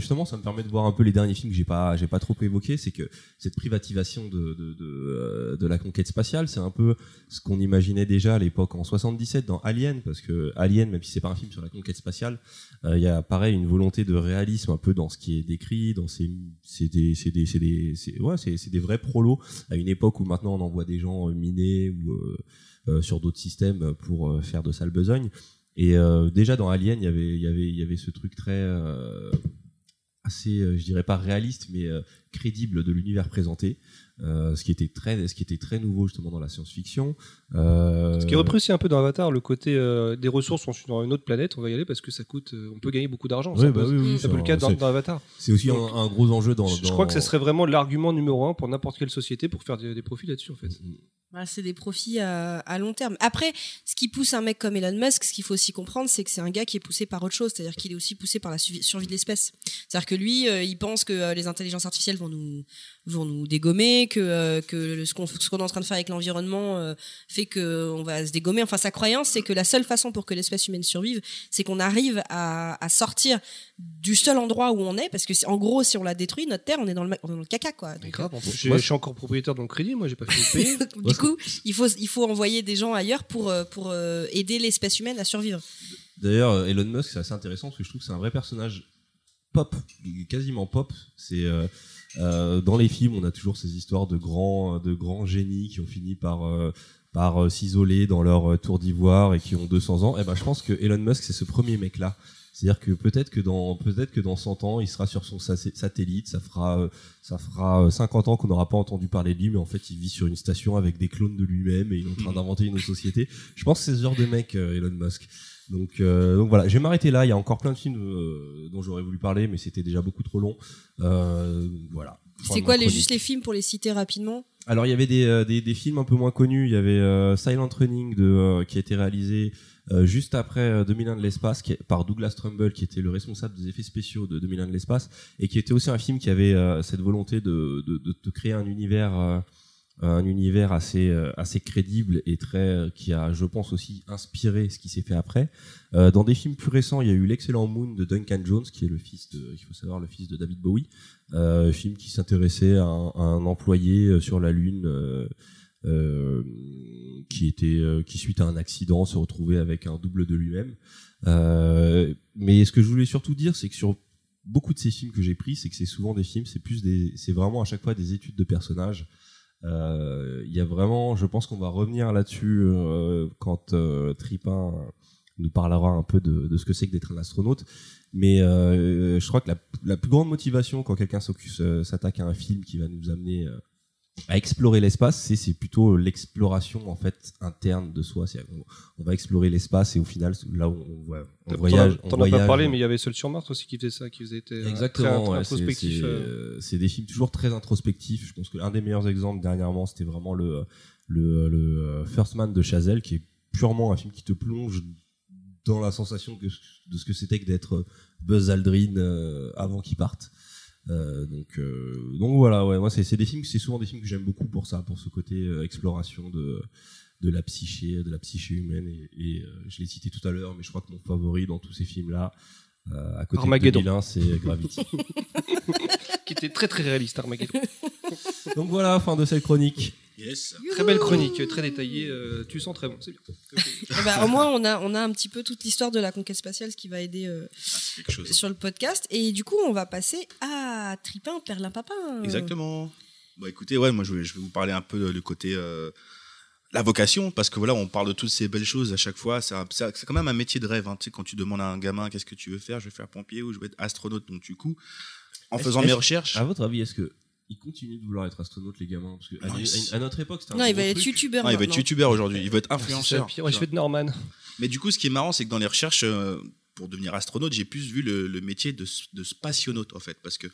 justement ça me permet de voir un peu les derniers films que j'ai pas j'ai pas trop évoqué, c'est que cette privatisation de de, de, de la conquête spatiale, c'est un peu ce qu'on imaginait déjà à l'époque en 77 dans Alien, parce que Alien, même si c'est pas un film sur la conquête spatiale, il y a pareil une volonté de réalisme un peu dans ce qui est décrit, dans ces c'est des c'est des c'est des ouais c'est c'est des vrais prolos à une époque où maintenant on envoie des gens ou euh, euh, sur d'autres systèmes pour euh, faire de sales besognes. Et euh, déjà dans Alien, il y avait il y avait il y avait ce truc très euh, assez, je dirais pas réaliste, mais euh, crédible de l'univers présenté, euh, ce qui était très, ce qui était très nouveau justement dans la science-fiction. Euh, Ce qui est repris aussi un peu dans Avatar, le côté euh, des ressources sont sur une autre planète, on va y aller parce que ça coûte, euh, on peut gagner beaucoup d'argent. Ouais, c'est un bah peu- oui, oui, c'est un peu le cas dans, Avatar. C'est aussi un, Donc, un gros enjeu dans. Je dans- crois que ça serait vraiment l'argument numéro un pour n'importe quelle société pour faire des, des profits là-dessus en fait. C'est des profits à, à long terme. Après, ce qui pousse un mec comme Elon Musk, ce qu'il faut aussi comprendre, c'est que c'est un gars qui est poussé par autre chose, c'est-à-dire qu'il est aussi poussé par la survie de l'espèce. C'est-à-dire que lui, euh, il pense que euh, les intelligences artificielles vont nous vont nous dégommer, que euh, que le- ce qu'on ce qu'on est en train de faire avec l'environnement euh, fait que on va se dégommer. Enfin, sa croyance, c'est que la seule façon pour que l'espèce humaine survive, c'est qu'on arrive à, à sortir du seul endroit où on est, parce que c'est- en gros, si on la détruit, notre terre, on est dans le ma- on est dans le caca, quoi. Donc, grave, en plus. Je, Moi, je suis encore propriétaire de mon crédit, moi j'ai pas fait le payer. euh, du coup, il faut il faut envoyer des gens ailleurs pour euh, pour euh, aider l'espèce humaine à survivre. D'ailleurs, euh, Elon Musk, c'est assez intéressant parce que je trouve que c'est un vrai personnage pop, quasiment pop. C'est euh, euh, dans les films, on a toujours ces histoires de grands, de grands génies qui ont fini par euh, par euh, s'isoler dans leur euh, tour d'ivoire et qui ont 200 ans. Et ben, je pense que Elon Musk, c'est ce premier mec-là. C'est-à-dire que peut-être que dans peut-être que dans 100 ans, il sera sur son sa- satellite, ça fera ça fera euh, 50 ans qu'on n'aura pas entendu parler de lui, mais en fait, il vit sur une station avec des clones de lui-même et il est en train d'inventer une autre société. Je pense que c'est ce genre de mec, Elon Musk. Donc, euh, donc voilà, je vais m'arrêter là. Il y a encore plein de films euh, dont j'aurais voulu parler, mais c'était déjà beaucoup trop long. Euh, voilà. C'est quoi les juste les films pour les citer rapidement? Alors il y avait des, euh, des, des films un peu moins connus. Il y avait Silent Running de, qui a été réalisé juste après euh, 2001 de l'espace par Douglas Trumbull, qui était le responsable des effets spéciaux de 2001 de l'espace, et qui était aussi un film qui avait cette volonté de, de, de créer un univers. Un univers assez euh, assez crédible et très euh, qui a, je pense aussi inspiré ce qui s'est fait après. Euh, dans des films plus récents, il y a eu l'excellent Moon de Duncan Jones, qui est le fils de, il faut savoir, le fils de David Bowie, film qui s'intéressait à, un- employé sur la Lune. qui était qui suite à un accident se retrouvait avec un double de lui-même mais ce que je voulais surtout dire c'est que sur beaucoup de ces films que j'ai pris c'est que c'est souvent des films c'est plus des c'est vraiment à chaque fois des études de personnages il y a vraiment je pense qu'on va revenir là-dessus euh, quand euh, Tripin nous parlera un peu de, ce que c'est que d'être un astronaute. Mais euh, je crois que la, la plus grande motivation quand quelqu'un euh, s'attaque à un film qui va nous amener euh, à explorer l'espace, c'est plutôt l'exploration en fait interne de soi. On, on va explorer l'espace et au final là où on, on voyage, T'en as pas parlé, mais il y avait Seul sur Mars aussi qui faisait ça, qui faisait était, euh, Exactement, très ouais, introspectif. c'est euh. euh, c'est des films toujours très introspectifs. Je pense que l'un des meilleurs exemples dernièrement, c'était vraiment le, le, le euh, First Man de Chazelle, qui est purement un film qui te plonge dans la sensation de ce que c'était que d'être Buzz Aldrin euh, avant qu'il parte. Euh, donc, euh, donc voilà, ouais, moi c'est des films, c'est souvent des films que j'aime beaucoup pour ça, pour ce côté euh, exploration de de la psyché, de la psyché humaine. Et, et, euh, je l'ai cité tout à l'heure, mais je crois que mon favori dans tous ces films-là, euh, à côté Armageddon. de 2001, c'est Gravity. qui était très très réaliste, Armageddon. Donc voilà, fin de cette chronique. Yes. très belle chronique, très détaillée. euh, tu sens très bon, c'est bien. Eh ben, au moins, on a, on a un petit peu toute l'histoire de la conquête spatiale, ce qui va aider euh, Ah, chose. sur le podcast. Et du coup, on va passer à Tripin, Perlin Papin. Exactement. Bon, écoutez, ouais, moi, je vais, je vais vous parler un peu du côté euh, la vocation, parce que voilà, on parle de toutes ces belles choses à chaque fois. C'est quand même un métier de rêve. hein. Tu sais, quand tu demandes à un gamin qu'est-ce que tu veux faire, je vais faire pompier ou je vais être astronaute. Donc, du coup, en faisant mes recherches, À votre avis, est-ce que ils continuent de vouloir être astronautes, les gamins Parce que à, Non, à- ils- à notre époque, c'était un Non, il va être youtubeur. non, il va être youtubeur aujourd'hui, il va être C'est influenceur. pire. Ouais, je fais de Norman. Mais du coup, ce qui est marrant, c'est que dans les recherches euh, pour devenir astronaute, j'ai plus vu le, le métier de, de spationaute en fait, parce que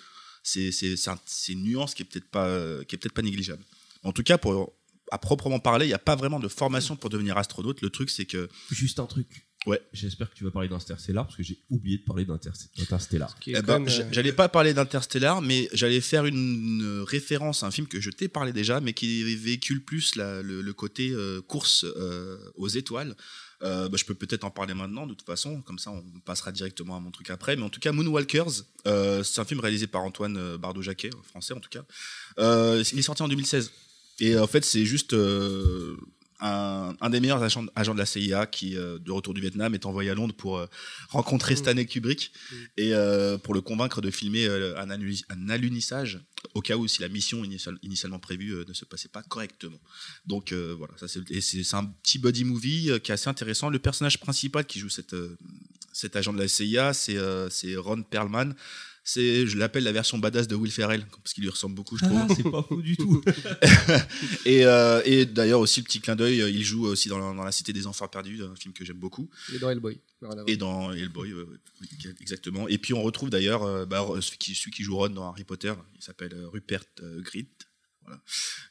c'est c'est c'est un- c'est une nuance qui est peut-être pas euh, qui est peut-être pas négligeable. En tout cas, pour à proprement parler, il n'y a pas vraiment de formation pour devenir astronaute. Le truc, c'est que Juste un truc. Ouais. J'espère que tu vas parler d'Interstellar parce que j'ai oublié de parler d'Inter- d'Interstellar. Eh ben, euh, j'allais pas parler d'Interstellar, mais j'allais faire une, une référence à un film que je t'ai parlé déjà, mais qui véhicule plus la- le, le côté euh, course euh, aux étoiles. Euh, bah, je peux peut-être en parler maintenant, de toute façon, comme ça on passera directement à mon truc après. Mais en tout cas, Moonwalkers, euh, c'est un film réalisé par Antoine euh, Bardot-Jacquet, français en tout cas. Euh, il est sorti en 2016. Et en fait, c'est juste euh, un, un des meilleurs agents, agents de la CIA qui, euh, de retour du Vietnam, est envoyé à Londres pour euh, rencontrer Stanley Kubrick et euh, pour le convaincre de filmer un, un alunissage au cas où si la mission initial- initialement prévue ne se passait pas correctement. Donc voilà, ça c'est un petit buddy movie qui est assez intéressant. Le personnage principal qui joue cette, cet agent de la CIA, c'est c'est Ron Perlman. C'est, je l'appelle la version badass de Will Ferrell parce qu'il lui ressemble beaucoup, je trouve. Ah, c'est pas faux du tout. et euh, et d'ailleurs aussi petit clin d'œil, euh, il joue aussi dans la, dans la Cité des Enfants Perdus, un film que j'aime beaucoup. Est dans Hellboy. Et dans Hellboy, euh, exactement. Et puis on retrouve d'ailleurs euh, bah, celui, qui, celui qui joue Ron dans Harry Potter, il s'appelle Rupert Grint, voilà,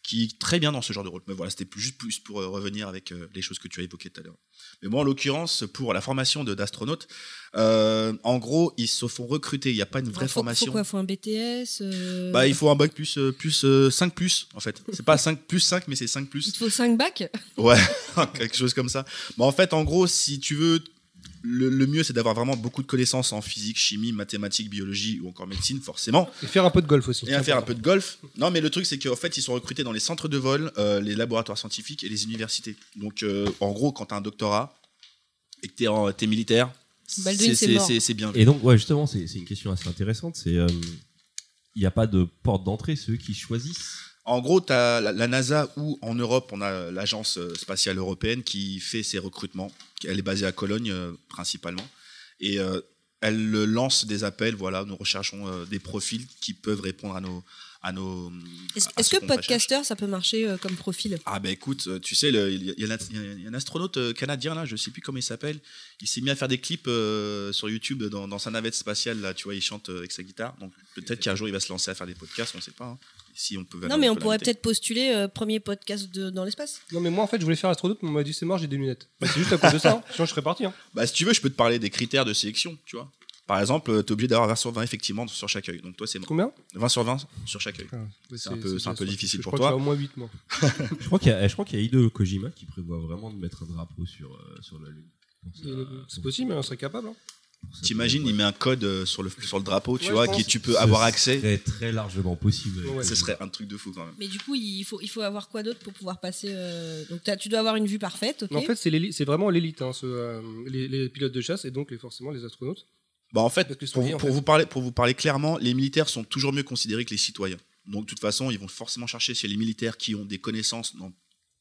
qui est très bien dans ce genre de rôle. Mais voilà, c'était plus, juste plus pour euh, revenir avec euh, les choses que tu as évoquées tout à l'heure. Mais moi, en l'occurrence, pour la formation de- d'astronaute, euh, en gros, ils se font recruter. Il n'y a pas une vraie faut, formation. Faut quoi Faut un BTS euh, bah, il faut un bac plus, plus euh, 5 plus, en fait. C'est pas 5 plus 5, mais c'est 5 Il plus. te faut 5 bacs? Ouais, quelque chose comme ça. Bah, en fait, en gros, si tu veux, le, le mieux, c'est d'avoir vraiment beaucoup de connaissances en physique, chimie, mathématiques, biologie ou encore médecine, forcément. Et faire un peu de golf aussi. Et à faire un peu de golf. Non, mais le truc, c'est qu'en fait, ils sont recrutés dans les centres de vol, euh, les laboratoires scientifiques et les universités. Donc, euh, en gros, quand tu as un doctorat et que tu es, militaire, c'est bien. vu. Et donc, ouais, justement, c'est une question assez intéressante. C'est euh, il n'y a pas de porte d'entrée, ceux qui choisissent. En gros, tu as la, la NASA ou en Europe, on a l'agence spatiale européenne qui fait ses recrutements. Elle est basée à Cologne euh, principalement. Et euh, elle lance des appels. Voilà, nous recherchons euh, des profils qui peuvent répondre à nos. À nos Est-ce à est-ce ce que podcaster, ça peut marcher comme profil? Ah ben écoute, tu sais, il y, a- y un- il y a un astronaute canadien là, je sais plus comment il s'appelle. Il s'est mis à faire des clips sur YouTube dans, dans sa navette spatiale là, tu vois, il chante avec sa guitare. Donc peut-être qu'un jour il va se lancer à faire des podcasts, on sait pas. hein. Si on peut. Non, mais on pourrait peut-être postuler euh, premier podcast de, dans l'espace. Non, mais moi en fait, je voulais faire astronaute, mais on m'a dit c'est mort, j'ai des lunettes. Bah, c'est juste à cause de ça. hein. Sinon, je serais parti. hein. Bah, si tu veux, je peux te parler des critères de sélection, tu vois. Par exemple, tu es obligé d'avoir 20 sur 20 effectivement sur chaque œil. Donc toi, c'est Combien? 20 sur 20 sur chaque œil. Ah, C'est un peu- un peu difficile je pour crois toi. j'ai au moins 8 moi. Je crois qu'il y a, je crois qu'il y a Hideo Kojima qui prévoit vraiment de mettre un drapeau sur, euh, sur la Lune. C'est possible, mais on serait capable. hein. T'imagines, il met un code euh, sur le, sur le drapeau, tu Ouais, vois, qui tu peux Ce avoir accès. serait très largement possible. Ouais. Ce serait un truc de fou quand même. Mais du coup, il faut, il faut avoir quoi d'autre pour pouvoir passer euh, Donc, tu dois avoir une vue parfaite, ok Mais en fait, c'est c'est vraiment l'élite, hein, ce, euh, les, les pilotes de chasse et donc les, forcément les astronautes. Bah en fait, pour, liés, en pour fait. vous parler, pour vous parler clairement, les militaires sont toujours mieux considérés que les citoyens. Donc de toute façon, ils vont forcément chercher chez les militaires qui ont des connaissances dans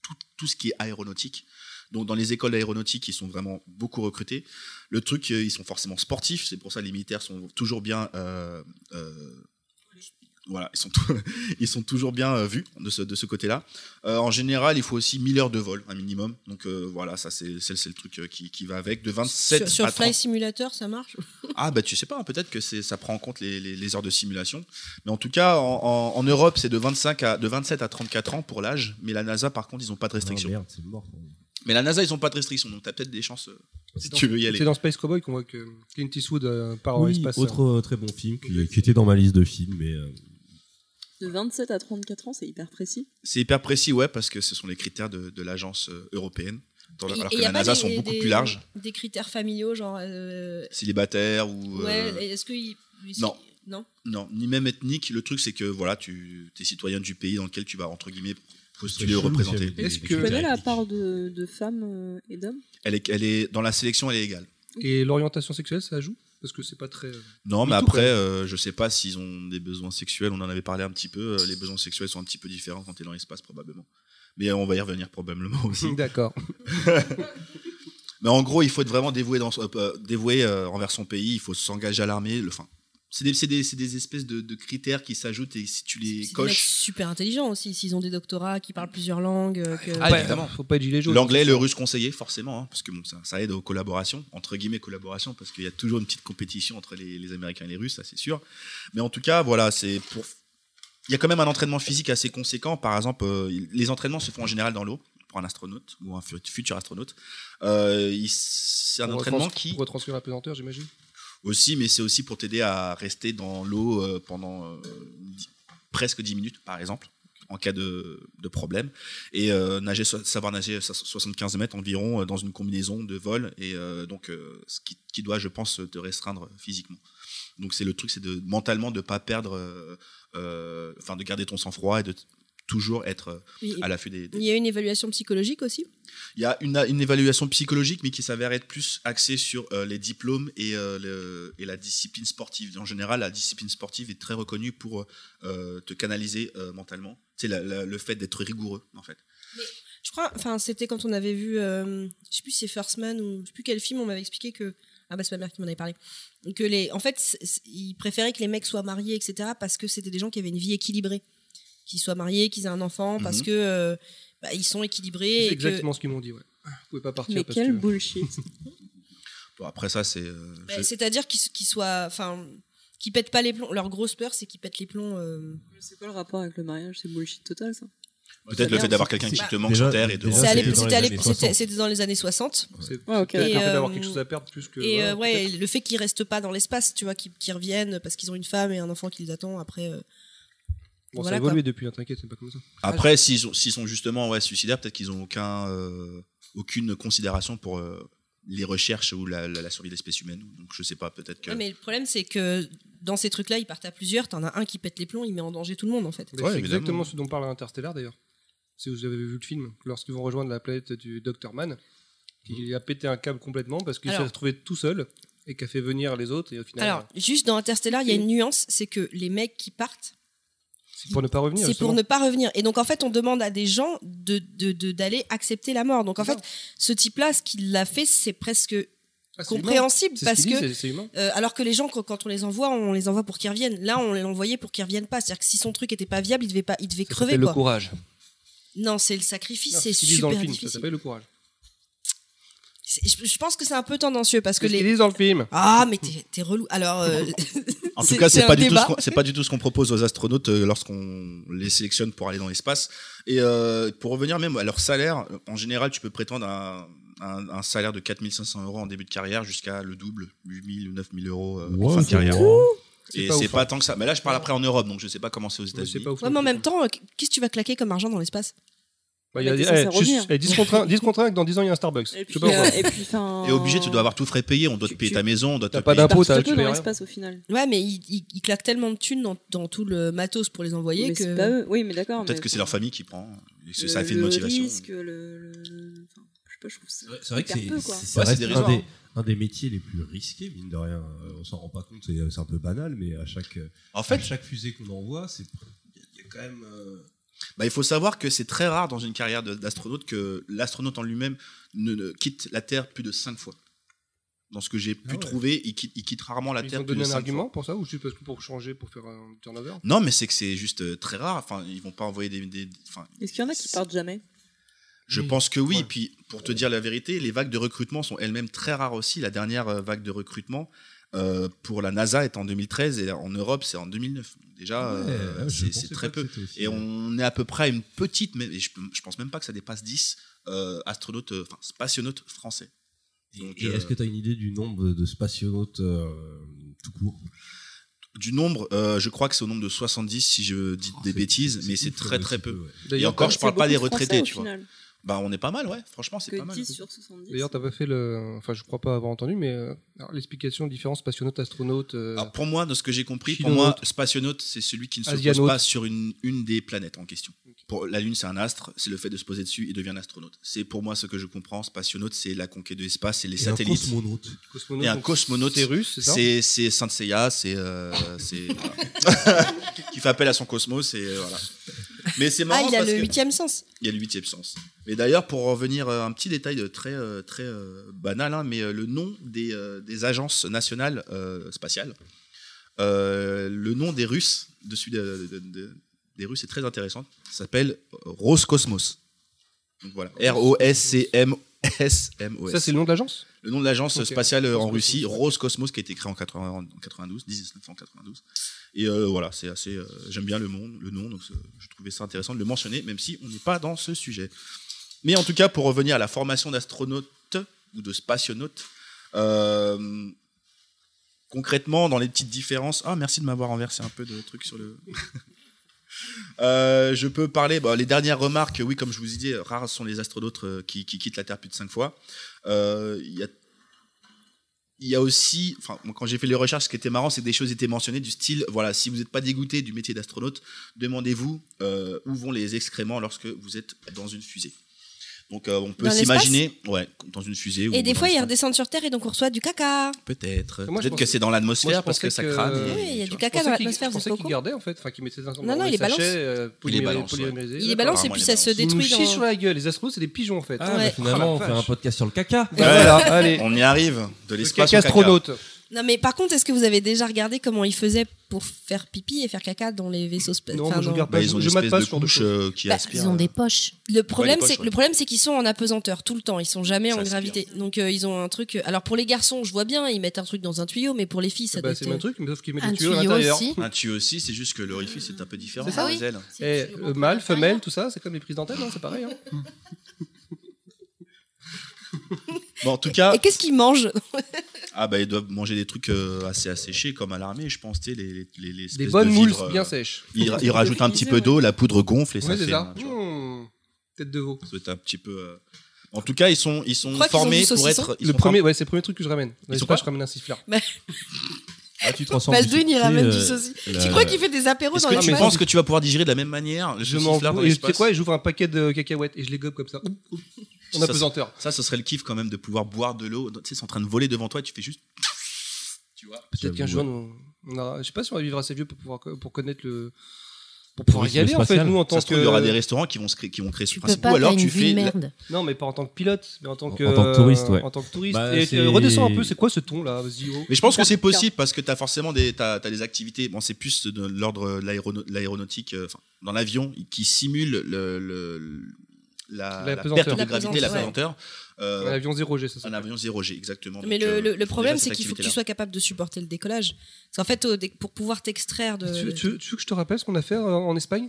tout, tout ce qui est aéronautique. Donc dans les écoles d'aéronautique, ils sont vraiment beaucoup recrutés. Le truc, euh, ils sont forcément sportifs. C'est pour ça que les militaires sont toujours bien. euh, euh, voilà, ils sont, ils sont toujours bien euh, vus de ce, de ce côté-là. Euh, en général, il faut aussi 1000 heures de vol, un minimum. Donc euh, voilà, ça c'est le truc euh, qui, qui va avec. De 27 Sur, sur à 30 Fly Simulator, ça marche ah bah tu sais pas, hein, peut-être que c'est ça prend en compte les, les- les heures de simulation. Mais en tout cas, en, en- en Europe, c'est de 25 à de 27 à 34 ans pour l'âge. Mais la NASA, par contre, ils ont pas de Oh, restriction. merde, c'est mort. Mais la NASA, ils ont pas de restriction, donc t'as peut-être des chances euh, si tu veux y aller. C'est dans Space Cowboy qu'on voit que Clint Eastwood euh, part en Oui, espace. autre euh, très bon film qui, qui était dans ma liste de films, mais euh, De 27 à 34 ans, c'est hyper précis. C'est hyper précis, ouais, parce que ce sont les critères de, de l'agence euh, européenne. Dans- Et- alors et que la NASA des- sont beaucoup des- plus larges. Des critères familiaux, genre. euh, Célibataire ou. Ouais, euh, est-ce que. non. Non non, ni même ethnique. Le truc, c'est que voilà, tu es citoyen du pays dans lequel tu vas, entre guillemets, ou Est-ce que- Tu connais la part de, de femmes euh, et d'hommes? Elle est, elle est, dans la sélection, elle est égale. Et l'orientation sexuelle, ça joue? Parce que c'est pas très. euh, Non, mais après, euh, je sais pas s'ils ont des besoins sexuels. On en avait parlé un petit peu. euh, les besoins sexuels sont un petit peu différents quand tu es dans l'espace, probablement. Mais on va y revenir probablement aussi. D'accord. mais en gros, il faut être vraiment dévoué, dans, euh, dévoué euh, envers son pays. Il faut s'engager à l'armée. Le, enfin, c'est des, c'est des, c'est des espèces de, de critères qui s'ajoutent et si tu les C'est des mecs coches. super intelligents aussi, s'ils ont des doctorats, qui parlent plusieurs langues. que- Ah, évidemment. Faut pas être gilet jaune. L'anglais, le russe conseillé, forcément, hein, parce que bon, ça, ça aide aux collaborations, entre guillemets collaboration, parce qu'il y a toujours une petite compétition entre les, les Américains et les Russes, ça c'est sûr. Mais en tout cas, voilà, c'est pour. Il y a quand même un entraînement physique assez conséquent. Par exemple, euh, les entraînements se font en général dans l'eau pour un astronaute ou un fu- futur astronaute. Euh, c'est un Pour entraînement qui Pour retranscrire la pesanteur, j'imagine? Aussi, mais c'est aussi pour t'aider à rester dans l'eau euh, pendant euh, presque 10 minutes, par exemple, en cas de, de problème. Et euh, nager, savoir nager so- 75 mètres environ dans une combinaison de vol, et donc ce qui, qui doit, je pense, te restreindre physiquement. Donc c'est le truc, c'est de mentalement de pas perdre, enfin de garder ton sang-froid et de toujours être euh, à l'affût des, des il y a une évaluation psychologique aussi? Il y a une, une évaluation psychologique, mais qui s'avère être plus axée sur euh, les diplômes et, euh, le- et la discipline sportive. En général, la discipline sportive est très reconnue pour euh, te canaliser mentalement. C'est le fait d'être rigoureux, en fait. Je crois, enfin, c'était quand on avait vu, je sais plus si c'est First Man ou je sais plus quel film, on m'avait expliqué que, ah bah c'est ma mère qui m'en avait parlé, que les, en fait, ils préféraient que les mecs soient mariés, etc., parce que c'était des gens qui avaient une vie équilibrée, qu'ils soient mariés, qu'ils aient un enfant, parce Mhm. que euh, bah, ils sont équilibrés. C'est que- exactement ce qu'ils m'ont dit, ouais. Vous pouvez pas partir Mais parce quel que... bullshit. Bon, après ça, c'est... euh, bah, je- C'est-à-dire qu'ils qu'ils soient, enfin, qu'ils pètent pas les plombs. Leur grosse peur, c'est qu'ils pètent les plombs. euh, C'est quoi le rapport avec le mariage? C'est bullshit total, ça. Peut-être le fait d'avoir quelqu'un qui te manque déjà- sur Terre et de... c'était dans les années l'époque- c'était 60. c'était dans les années 60. C'est Ouais, ok. le fait Et, d'avoir quelque chose à perdre plus que. Et euh, ouais, le fait qu'ils restent pas dans l'espace, tu vois, qu'ils reviennent parce qu'ils ont une femme et un enfant qui les attend après. euh, Bon, voilà, ça a évolué depuis, hein, t'inquiète, c'est pas comme ça. Après, s'ils sont, s'ils sont justement ouais, suicidaires, peut-être qu'ils ont aucun, euh, aucune considération pour euh, les recherches ou la, la- la survie de l'espèce humaine. Donc je sais pas, peut-être que... Ouais, mais le problème, c'est que dans ces trucs-là, ils partent à plusieurs. T'en as un qui pète les plombs, il met en danger tout le monde, en fait. Ouais, c'est exactement ce dont parle Interstellar d'ailleurs. Si vous avez vu le film, lorsqu'ils vont rejoindre la planète du Dr. Man, qui a pété un câble complètement parce qu'il s'est retrouvé tout seul et qui a fait venir les autres et au final. Alors, juste dans Interstellar, il y a une nuance, c'est que les mecs qui partent, c'est pour ne pas revenir. c'est pour ne pas revenir. Et donc, en fait, on demande à des gens de de- de- d'aller accepter la mort. Donc, en fait, ce type-là, ce qu'il a fait, c'est presque Ah, compréhensible parce dit, que. Euh, alors que les gens, quand, on les envoie, on les envoie pour qu'ils reviennent. Là, on les envoyait pour qu'ils reviennent pas. C'est-à-dire que si son truc était pas viable, il devait pas, il devait Ça crever quoi. le courage. Non, c'est le sacrifice, c'est super le film, ça s'appelle le courage. Je, je pense que c'est un peu tendancieux parce que les. disent dans le film? Ah, mais t'es relou. Alors, euh, En tout cas, c'est pas, du tout ce pas du tout ce qu'on propose aux astronautes euh, lorsqu'on les sélectionne pour aller dans l'espace. Et euh, pour revenir même à leur salaire, en général, tu peux prétendre à, un, un salaire de 4500 euros en début de carrière jusqu'à le double, 8000 ou 9000 euros euh, en fin de carrière. Et pas c'est ouf, pas hein. tant que ça. Mais là, je parle après en Europe, donc je sais pas comment c'est aux États-Unis. c'est pas ouf. Ouais, mais en même temps, qu'est-ce que tu vas claquer comme argent dans l'espace? Bah, y a revenir. juste- eh, 10 contre 1, 10 contre 1, que dans 10 ans, il y a un Starbucks. Et Je puis, sais pas pourquoi. euh, et puis. Et obligé, tu dois avoir tout frais payé. On doit te payer tu- ta maison, on doit te T'as pas payer. d'impôt, t'as- payes dans l'espace au final. Ouais, mais ils, ils- ils claquent tellement de thunes dans, dans tout le matos pour les envoyer Mais que. pas eux. Oui, mais d'accord. Peut-être que c'est leur famille qui prend. le- ça fait une motivation. risque, le- le- le- enfin, je sais pas, je trouve ça. C'est vrai que c'est Ouais, un des, un des métiers les plus risqués, mine de rien. Euh, On s'en rend pas compte, c'est un peu banal, mais à chaque, En à fait, chaque fusée qu'on envoie, c'est il y, a- il y a quand même. Bah, il faut savoir que c'est très rare dans une carrière d'astronaute que l'astronaute en lui-même ne, ne quitte la Terre plus de 5 fois. Dans ce que j'ai pu Ah ouais. trouver, il quitte, il quitte rarement la Ils Terre ont plus de donné un 5 fois. argument pour ça ou juste parce que pour changer, pour faire un turnover? Non, mais c'est que c'est juste euh, très rare. Enfin, ils vont pas envoyer des. Est-ce qu'il y en a qui partent jamais? Je Oui. pense que oui. Ouais. Puis, pour te dire la vérité, les vagues de recrutement sont elles-mêmes très rares aussi. La dernière euh, vague de recrutement euh, pour la NASA est en 2013 et en Europe, c'est en 2009. Donc déjà, ouais, euh, c'est très peu. aussi- Et on est à peu près à une petite, mais je, je pense même pas que ça dépasse 10 euh, astronautes, euh, enfin spationautes français. Et- Donc, et est-ce euh, que tu as une idée du nombre de spationautes euh, tout court? Du nombre, euh, je crois que c'est au nombre de 70 si je dis Oh, des bêtises, mais c'est très très peu. ouais. Et encore, je C'est parle pas des retraités, au tu vois. Bah, on est pas mal, ouais. Franchement, c'est pas mal. 10 sur 70. D'ailleurs, t'as pas fait le. Enfin, je crois pas avoir entendu, mais euh, l'explication de différence spationaute, astronaute. euh, Alors pour moi, de ce que j'ai compris, pour moi, spationaute, c'est celui qui ne se pose pas sur une, une des planètes en question. Pour la Lune, c'est un astre, c'est le fait de se poser dessus et devient un astronaute. C'est pour moi ce que je comprends. Spationaute, c'est la conquête de l'espace, c'est les Et un satellites. cosmonaute. cosmonaute, Et un cosmonaute, C'est russe, c'est ça C'est Saint Seiya, c'est euh, qui fait appel à son cosmos et euh, voilà. Mais c'est Ah, marrant il a parce le huitième sens. il y a le huitième sens. Mais d'ailleurs, pour revenir à un petit détail de très euh, très euh, banal, hein, mais euh, le nom des, euh, des agences nationales euh, spatiales, euh, le nom des Russes dessus de- de- de- des Russes est très intéressant. Ça s'appelle Roscosmos. Donc voilà, R O S C M S M O S. Ça, c'est le nom de l'agence? Le nom de l'agence spatiale euh, en Roscosmos, Russie. Roscosmos, qui a été créé en 80 en 92, 1992. Et euh, voilà, c'est assez. euh, J'aime bien le, monde, le nom, donc euh, je trouvais ça intéressant de le mentionner, même si on n'est pas dans ce sujet. Mais en tout cas, pour revenir à la formation d'astronaute ou de spationaute, euh, concrètement, dans les petites différences. Ah, merci de m'avoir renversé un peu de trucs sur le. Je peux parler, bah, les dernières remarques, oui, comme je vous ai dit, rares sont les astronautes qui, qui quittent la Terre plus de cinq fois. Il y a il y a aussi, enfin, quand j'ai fait les recherches, ce qui était marrant, c'est que des choses étaient mentionnées du style, voilà, si vous n'êtes pas dégoûté du métier d'astronaute, demandez-vous euh, où vont les excréments lorsque vous êtes dans une fusée. Donc, euh, on peut s'imaginer, ouais, dans une fusée. Et des fois, ils redescendent sur Terre et donc on reçoit du caca. Peut-être. Moi, je Peut-être que pensais- c'est dans l'atmosphère parce que ça que- crame. Oui, et- Oui, il y a tu du vois. caca dans qu'il- l'atmosphère, Je vous pensais êtes qu'ils pas gardaient en fait, enfin qu'ils mettaient ça dans Non, non, les il les balance. sachets, euh, Il les balance, ouais. polymérisés. Il les balance et puis ça se. Ils nous détruit chient dans. sur la gueule. Les astros, c'est des pigeons en fait. Ah, Ouais. finalement, Oh, on fait un podcast sur le caca. Voilà, allez. On y arrive. De Le l'espace caca au caca. astronaute. Non, mais par contre, est-ce que vous avez déjà regardé comment ils faisaient pour faire pipi et faire caca dans les vaisseaux spatiaux Non, moi, je regarde Bah, pas. ils ont une je mate espèce pas de couche choses. euh, qui Bah, aspire. Ils ont des poches. Le problème, c'est ouais. le problème, c'est qu'ils sont en apesanteur tout le temps. Ils sont jamais Ça en aspire. gravité. Donc euh, ils ont un truc. Alors pour les garçons, je vois bien, ils mettent un truc dans un tuyau, mais pour les filles, ça Bah, doit c'est être. le même truc, mais sauf qu'ils mettent Un des tuyaux à tuyau l'intérieur. Un tuyau aussi, c'est juste que l'orifice est un peu différent. C'est ça, les oui. ailes. Et euh, mâle, femelle, tout ça, c'est comme les prises d'antenne, hein, c'est pareil. hein. Bon, en tout cas, Et qu'est-ce qu'ils mangent? Ah bah ils doivent manger des trucs euh, assez asséchés comme à l'armée, je pense, tu sais, les, les, les, les Des bonnes de moules vivres, euh, bien sèches. Ils, ils rajoutent un petit peu d'eau, la poudre gonfle et ça Ouais, c'est fait. ça. hein, tu vois. Mmh. Tête de veau. Ça doit être un petit peu. euh, En tout cas, ils sont, ils sont crois qu'ils ont formés du pour saucisson être. ils Le sont premier, ouais, c'est le premier truc que je ramène. Ils sont quoi je ramène un siffleur. Ah, tu te transformes Baldwin, il ramène euh, du saucisson. la- Tu crois qu'il fait des apéros Est-ce dans que les tu penses que tu vas pouvoir digérer de la même manière le Je m'en fous. Et tu sais quoi J'ouvre un paquet de cacahuètes et je les gobe comme ça. Oup, oup. En Ça, apesanteur. Ça, ce serait le kiff quand même de pouvoir boire de l'eau. Tu sais, c'est en train de voler devant toi et tu fais juste. Tu vois Peut-être qu'un jour, on, on aura- je sais pas si on va vivre assez vieux pour pouvoir pour connaître le pour pouvoir y aller en fait nous en tant Ça se trouve, que il y aura des restaurants qui vont, se créer, qui vont créer ce Tu peux principe. pas, Ou alors tu fais. la- non mais pas en tant que pilote mais en tant En- que en tant que touriste, ouais. en tant que touriste Bah, et euh, redescends un peu c'est quoi ce ton là vas-y oh. Mais je pense que c'est possible parce que tu as forcément des, t'as, t'as des activités, bon, c'est plus de l'ordre de l'aéronautique, euh, enfin, dans l'avion, qui simule le, le- la, La la pesanteur. perte de gravité, la pesanteur, euh, un avion 0 G ça un avion 0G, exactement. Mais Donc, le, euh, le- problème, c'est qu'il faut que tu sois capable de supporter le décollage. Parce qu'en fait, pour pouvoir t'extraire de. tu, tu- tu veux que je te rappelle ce qu'on a fait euh, en Espagne?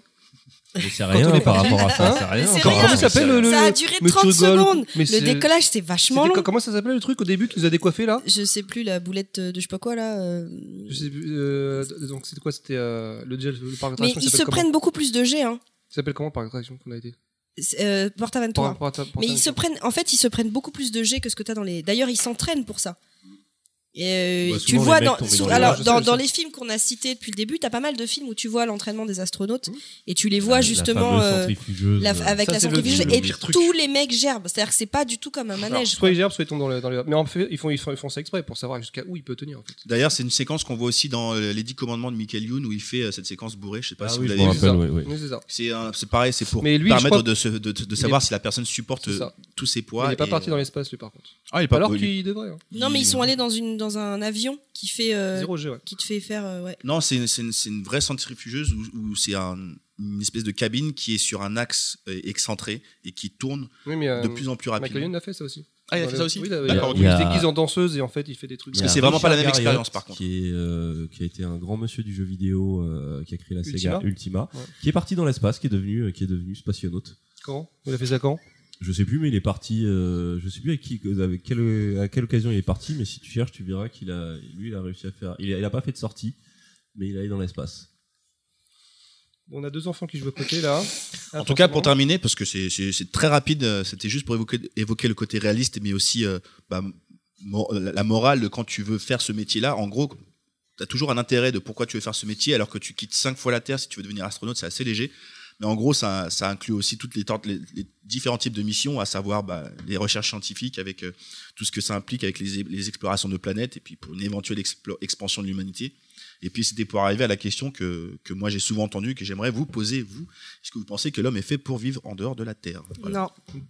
Mais c'est rien est par rapport à ça, Hein c'est rien. C'est. Comment ça s'appelle le, le- Ça a duré mais tu 30 rigoles. secondes. Mais Le c'est- décollage, c'était vachement long. Comment ça s'appelait le truc au début qui nous a décoiffé là? Je sais plus, la boulette de je sais pas quoi là. Je sais plus, euh, donc c'était quoi C'était euh, le, gel- le parc Mais ils se prennent beaucoup plus de jets, hein. Ça s'appelle comment le parc d'attraction qu'on a été? Euh, Portaventura. Port- Port- Port- Mais ils se prennent, en fait, ils se prennent beaucoup plus de jets que ce que tu as dans les. D'ailleurs, ils s'entraînent pour ça. Et euh, Bah, tu le vois les dans, tombent sous- dans les alors, dans, les films qu'on a cités depuis le début, tu as pas mal de films où tu vois l'entraînement des astronautes Mmh. et tu les vois La- justement la euh, centrifugeuse, la- euh, avec Ça, la c'est le- centrifuge le et truc. tous les mecs gerbent. C'est-à-dire que c'est pas du tout comme un Alors, manège. soit ils gerbent, soit ils tombent dans le. Dans le... Mais en fait, ils font, ils, font, ils font ça exprès pour savoir jusqu'à où il peut tenir en fait. D'ailleurs, c'est une séquence qu'on voit aussi dans les 10 commandements de Michael Youn où il fait cette séquence bourrée. Je sais pas Ah si oui, vous l'avez vu. C'est pareil, c'est pour permettre de, Il savoir est- si la personne supporte tous ses Il poids. n'est pas et, parti dans l'espace lui par contre. Ah, il est pas Alors qu'il devrait. hein. Non, mais ils sont allés dans, une, dans un avion qui fait. euh, Zéro G, ouais. qui te fait faire. euh, ouais. Non, c'est une, c'est une- c'est une vraie centrifugeuse où, où c'est un- une espèce de cabine qui est sur un axe euh, excentré et qui tourne Oui, mais euh, de plus en plus Michael rapidement. Youn a fait ça aussi. Ah, il a fait ça aussi Oui, il, a- D'accord, il, ok. se déguise en danseuse et en fait il fait des trucs. Parce que c'est vraiment pas la même Richard expérience, Garriott, par contre. Qui, est, euh, qui a été un grand monsieur du jeu vidéo, euh, qui a créé la Ultima. Sega Ultima, Ouais. qui est parti dans l'espace, qui est devenu, qui est devenu spationaute. Quand? Il a fait ça quand? Je sais plus, mais il est parti. euh, je sais plus avec qui, avec quelle, à quelle occasion il est parti, mais si tu cherches, tu verras qu'il a, lui, il a réussi à faire. Il a, il a pas fait de sortie, mais il est allé dans l'espace. On a deux enfants qui jouent à côté là. En tout cas, pour terminer, parce que c'est- c'est c'est très rapide, euh, c'était juste pour évoquer, évoquer le côté réaliste, mais aussi euh, bah, mo- la la morale de quand tu veux faire ce métier-là. En gros, tu as toujours un intérêt de pourquoi tu veux faire ce métier, alors que tu quittes cinq fois la Terre si tu veux devenir astronaute, c'est assez léger. Mais en gros, ça, inclut aussi toutes les, différents types de missions, à savoir bah, les recherches scientifiques avec euh, tout ce que ça implique avec les, explorations de planètes et puis pour une éventuelle expansion de l'humanité. Et puis c'était pour arriver à la question que, que moi j'ai souvent entendue, que j'aimerais vous poser, vous. Est-ce que vous pensez que l'homme est fait pour vivre en dehors de la Terre? Voilà. Non,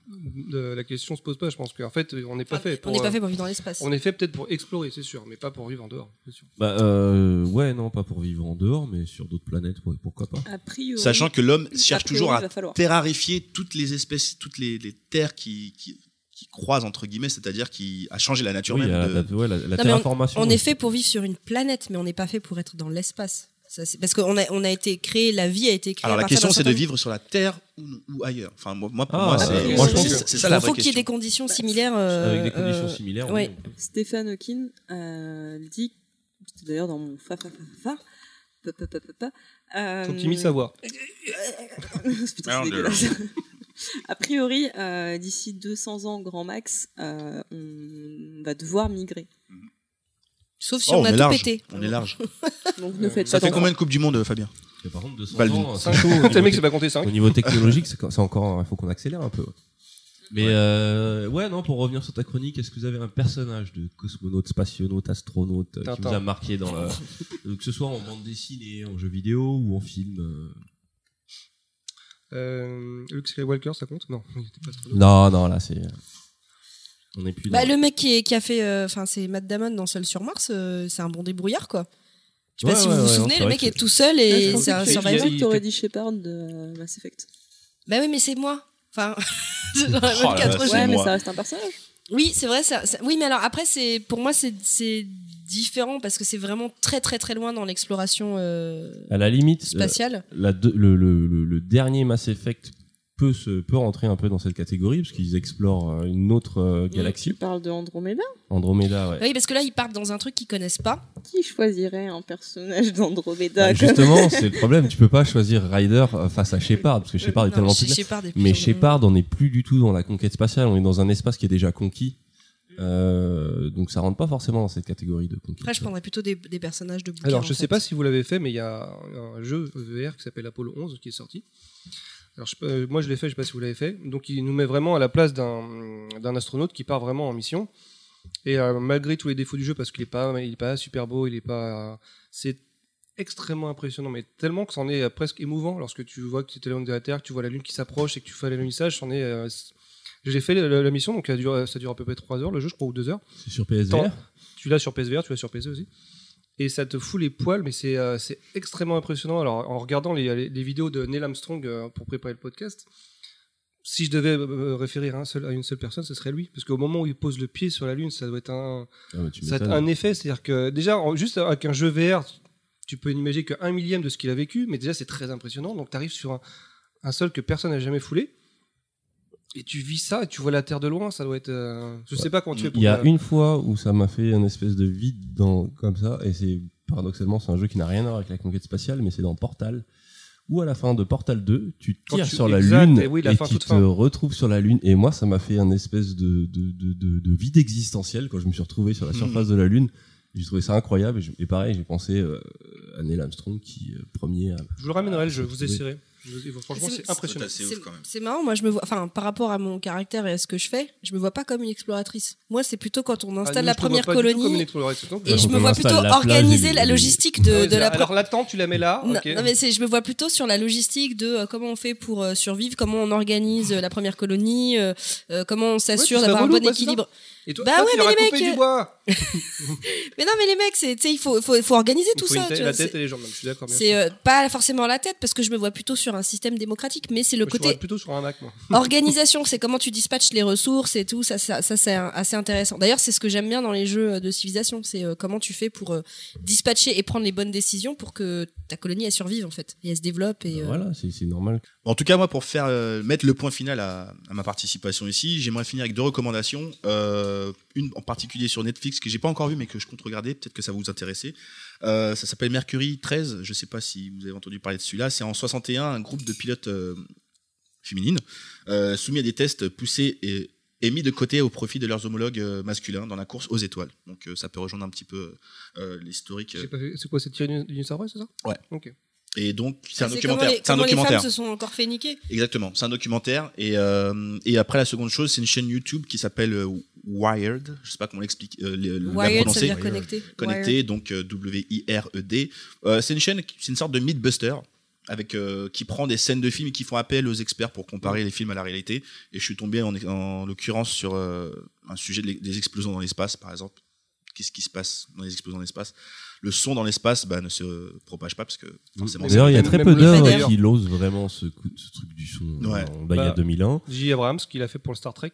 Euh, la question se pose pas, je pense qu'en fait on n'est pas Ah, fait. Pour, on n'est pas euh, fait pour vivre dans l'espace. On est fait peut-être pour explorer, c'est sûr, mais pas pour vivre en dehors, c'est sûr. Bah, euh, ouais, non, pas pour vivre en dehors, mais sur d'autres planètes, ouais, pourquoi pas. A priori. Sachant que l'homme cherche priori, toujours à terrarifier toutes les espèces, toutes les, les terres qui, qui, qui croisent entre guillemets, c'est-à-dire qui a changé la nature Oui, même. la, de- la- ouais, la, la mais terraformation. On est fait pour vivre sur une planète, mais on n'est pas fait pour être dans l'espace. Ça, c'est- Parce qu'on a, on a été créé, la vie a été créée. Alors la question c'est de vivre sur la Terre ou, ou ailleurs. Enfin moi, moi, pour Ah, moi euh, c'est moi, je pense c'est- que- c'est ça la Il faut qu'il y ait des conditions similaires. euh, Avec des conditions euh, similaires, ouais. oui. Stéphane Hawking euh, dit, c'était d'ailleurs dans mon fa fa fa fa fa, pa, pa, pa, pa, pa, euh, C'est. A priori, euh, d'ici 200 ans grand max, euh, on va devoir migrer. Sauf si Oh, on on a est tout large. pété. On est large. Donc ne faites Ça pas fait combien de coupes du monde Fabien Mais par contre, 200 Baldwin. ans, c'est le mec qui tec- va compter 5. Au niveau technologique, c'est c'est encore, il faut qu'on accélère un peu. ouais. Mais euh, ouais, non, pour revenir sur ta chronique, est-ce que vous avez un personnage de cosmonaute, spationaute, astronaute euh, qui Tintin. vous a marqué dans euh, que ce soit en bande dessinée, en jeu vidéo ou en film euh Euh, Luke Skywalker, ça compte? Non, il était pas astronaute. Non, non, là c'est, on est plus. Bah, dans- le mec qui, est- qui a fait, euh, enfin c'est Matt Damon dans Seul sur Mars, euh, c'est un bon débrouillard quoi. Je sais pas Ouais, si ouais, vous vous ouais, non, souvenez, c'est le vrai mec que est tout seul et Ah, c'est pensais un que pensais que t'aurais dit Shepard de euh, Mass Effect. Bah oui, mais c'est moi. Enfin, dans la Oh là 24 là, c'est Ouais, mais moi. ça reste un personnage. Oui, c'est vrai. ça- ça- oui, mais alors après, c'est pour moi, c'est c'est différent parce que c'est vraiment très très très loin dans l'exploration euh, à la limite, euh, spatiale. la de- le, le, le, le dernier Mass Effect peut se peut rentrer un peu dans cette catégorie parce qu'ils explorent euh, une autre euh, Tu galaxie, parles de Andromeda Andromeda, ouais. Oui, parce que là, ils partent dans un truc qu'ils connaissent pas. Qui choisirait un personnage d'Andromeda Bah, justement, c'est le problème. Tu peux pas choisir Ryder euh, face à Shepard parce que Shepard est Non, tellement plus. Shepard est plus Mais Shepard, on n'est plus du tout dans la conquête spatiale. On est dans un espace qui est déjà conquis. Euh, donc ça rentre pas forcément dans cette catégorie de conquête. Après, je prendrais plutôt des, des personnages de bouquins. Alors, je sais fait. pas si vous l'avez fait, mais il y a un jeu VR qui s'appelle Apollo 11 qui est sorti. Alors, je euh, moi, je l'ai fait, je sais pas si vous l'avez fait. Donc, il nous met vraiment à la place d'un astronaute qui part vraiment en mission. Et euh, malgré tous les défauts du jeu, parce qu'il est pas, il est pas super beau, il est pas, c'est extrêmement impressionnant, mais tellement que c'en est presque émouvant lorsque tu vois que tu es loin de la Terre, que tu vois la Lune qui s'approche et que tu fais l'alunissage. C'en est. euh, j'ai fait la, mission, donc ça dure, ça dure à peu près 3 heures, le jeu, je crois, ou 2 heures. C'est sur PSVR. Tu l'as sur PSVR, tu l'as sur PC aussi. Et ça te fout les poils, mais c'est euh, extrêmement impressionnant. Alors, en regardant les, les- les vidéos de Neil Armstrong euh, pour préparer le podcast, si je devais euh, me référer à, un seul- à une seule personne, ce serait lui. Parce qu'au moment où il pose le pied sur la Lune, ça doit être un, Ah, bah, ça un effet. C'est-à-dire que déjà, juste avec un jeu VR, tu peux imaginer qu'un millième de ce qu'il a vécu, mais déjà c'est très impressionnant. Donc tu arrives sur un, un sol que personne n'a jamais foulé. Et tu vis ça, et tu vois la Terre de loin, ça doit être. euh, Je sais pas comment tu fais pour. Il y a une fois où ça m'a fait un espèce de vide dans, comme ça, et c'est paradoxalement, c'est un jeu qui n'a rien à voir avec la conquête spatiale, mais c'est dans Portal, où à la fin de Portal 2, tu tires tu- sur la exact, Lune et oui, la et fin tu te fin. retrouves sur la Lune, et moi, ça m'a fait un espèce de, de, de, de, de vide existentiel quand je me suis retrouvé sur la Mhm. surface de la Lune. J'ai trouvé ça incroyable, et, je- et pareil, j'ai pensé euh, à Neil Armstrong qui, euh, premier, Je vous le ramènerai, je vous essaierai. Je- Franchement, C'est- impressionnant. C'est ouf quand même. C'est marrant, moi je me vois, enfin par rapport à mon caractère et à ce que je fais, je me vois pas comme une exploratrice. Moi c'est plutôt quand on Ah, installe la première colonie et je me vois plutôt organiser la logistique de, de la Alors la tente, tu la mets là. Non, mais je me vois plutôt sur la logistique de euh, comment on fait pour euh, survivre, comment on organise euh, la première colonie, euh, euh, comment on s'assure Ouais, d'avoir un bon équilibre. Et toi, Bah toi, ouais, tu mais les mecs, du bois. Mais non, mais les mecs, c'est, tu sais, il faut, faut, faut organiser Il tout faut ça. tu la vois, tête et les jambes. Je suis d'accord. C'est pas forcément la tête parce que je me vois plutôt sur un système démocratique, mais c'est le Moi, côté plutôt sur un moi. organisation, c'est comment tu dispatches les ressources et tout, ça, ça, ça, c'est assez intéressant. D'ailleurs, c'est ce que j'aime bien dans les jeux de civilisation, c'est euh, comment tu fais pour euh, dispatcher et prendre les bonnes décisions pour que ta colonie elle survive en fait et elle se développe et euh, voilà, c'est c'est normal. En tout cas, moi, pour faire euh, mettre le point final à, à ma participation ici, j'aimerais finir avec deux recommandations. Euh, une en particulier sur Netflix que j'ai pas encore vu, mais que je compte regarder. Peut-être que ça va vous intéresser. Euh, ça s'appelle Mercury 13. Je sais pas si vous avez entendu parler de celui-là. C'est en 61 un groupe de pilotes euh, féminines euh, soumis à des tests poussés et, mis de côté au profit de leurs homologues masculins dans la course aux étoiles. Donc euh, ça peut rejoindre un petit peu euh, l'historique. C'est quoi, c'est tiré d'une c'est ça? Ouais. Ok. Et donc c'est un c'est documentaire. C'est un comment les documentaire. femmes se sont encore fait niquer. Exactement, c'est un documentaire. Et, euh, et après, la seconde chose, c'est une chaîne YouTube qui s'appelle euh, Wired. Je sais pas comment l'expliquer, euh, Wired, ça veut dire connecté. Connecté, donc euh, W-I-R-E-D. Euh, c'est une chaîne, c'est une sorte de Mythbuster. Avec, qui prend des scènes de films et qui font appel aux experts pour comparer les films à la réalité. Et je suis tombé en, en l'occurrence sur un sujet des explosions dans l'espace, par exemple. Qu'est-ce qui se passe dans les explosions dans l'espace? Le son dans l'espace bah, ne se propage pas parce que forcément. c'est- D'ailleurs, il y a très peu d'œuvres fait, qui l'osent vraiment ce, coup- ce truc du son. Ouais. En- bah, il y a Bah, 2001. J. Abrams, qu'il a fait pour le Star Trek.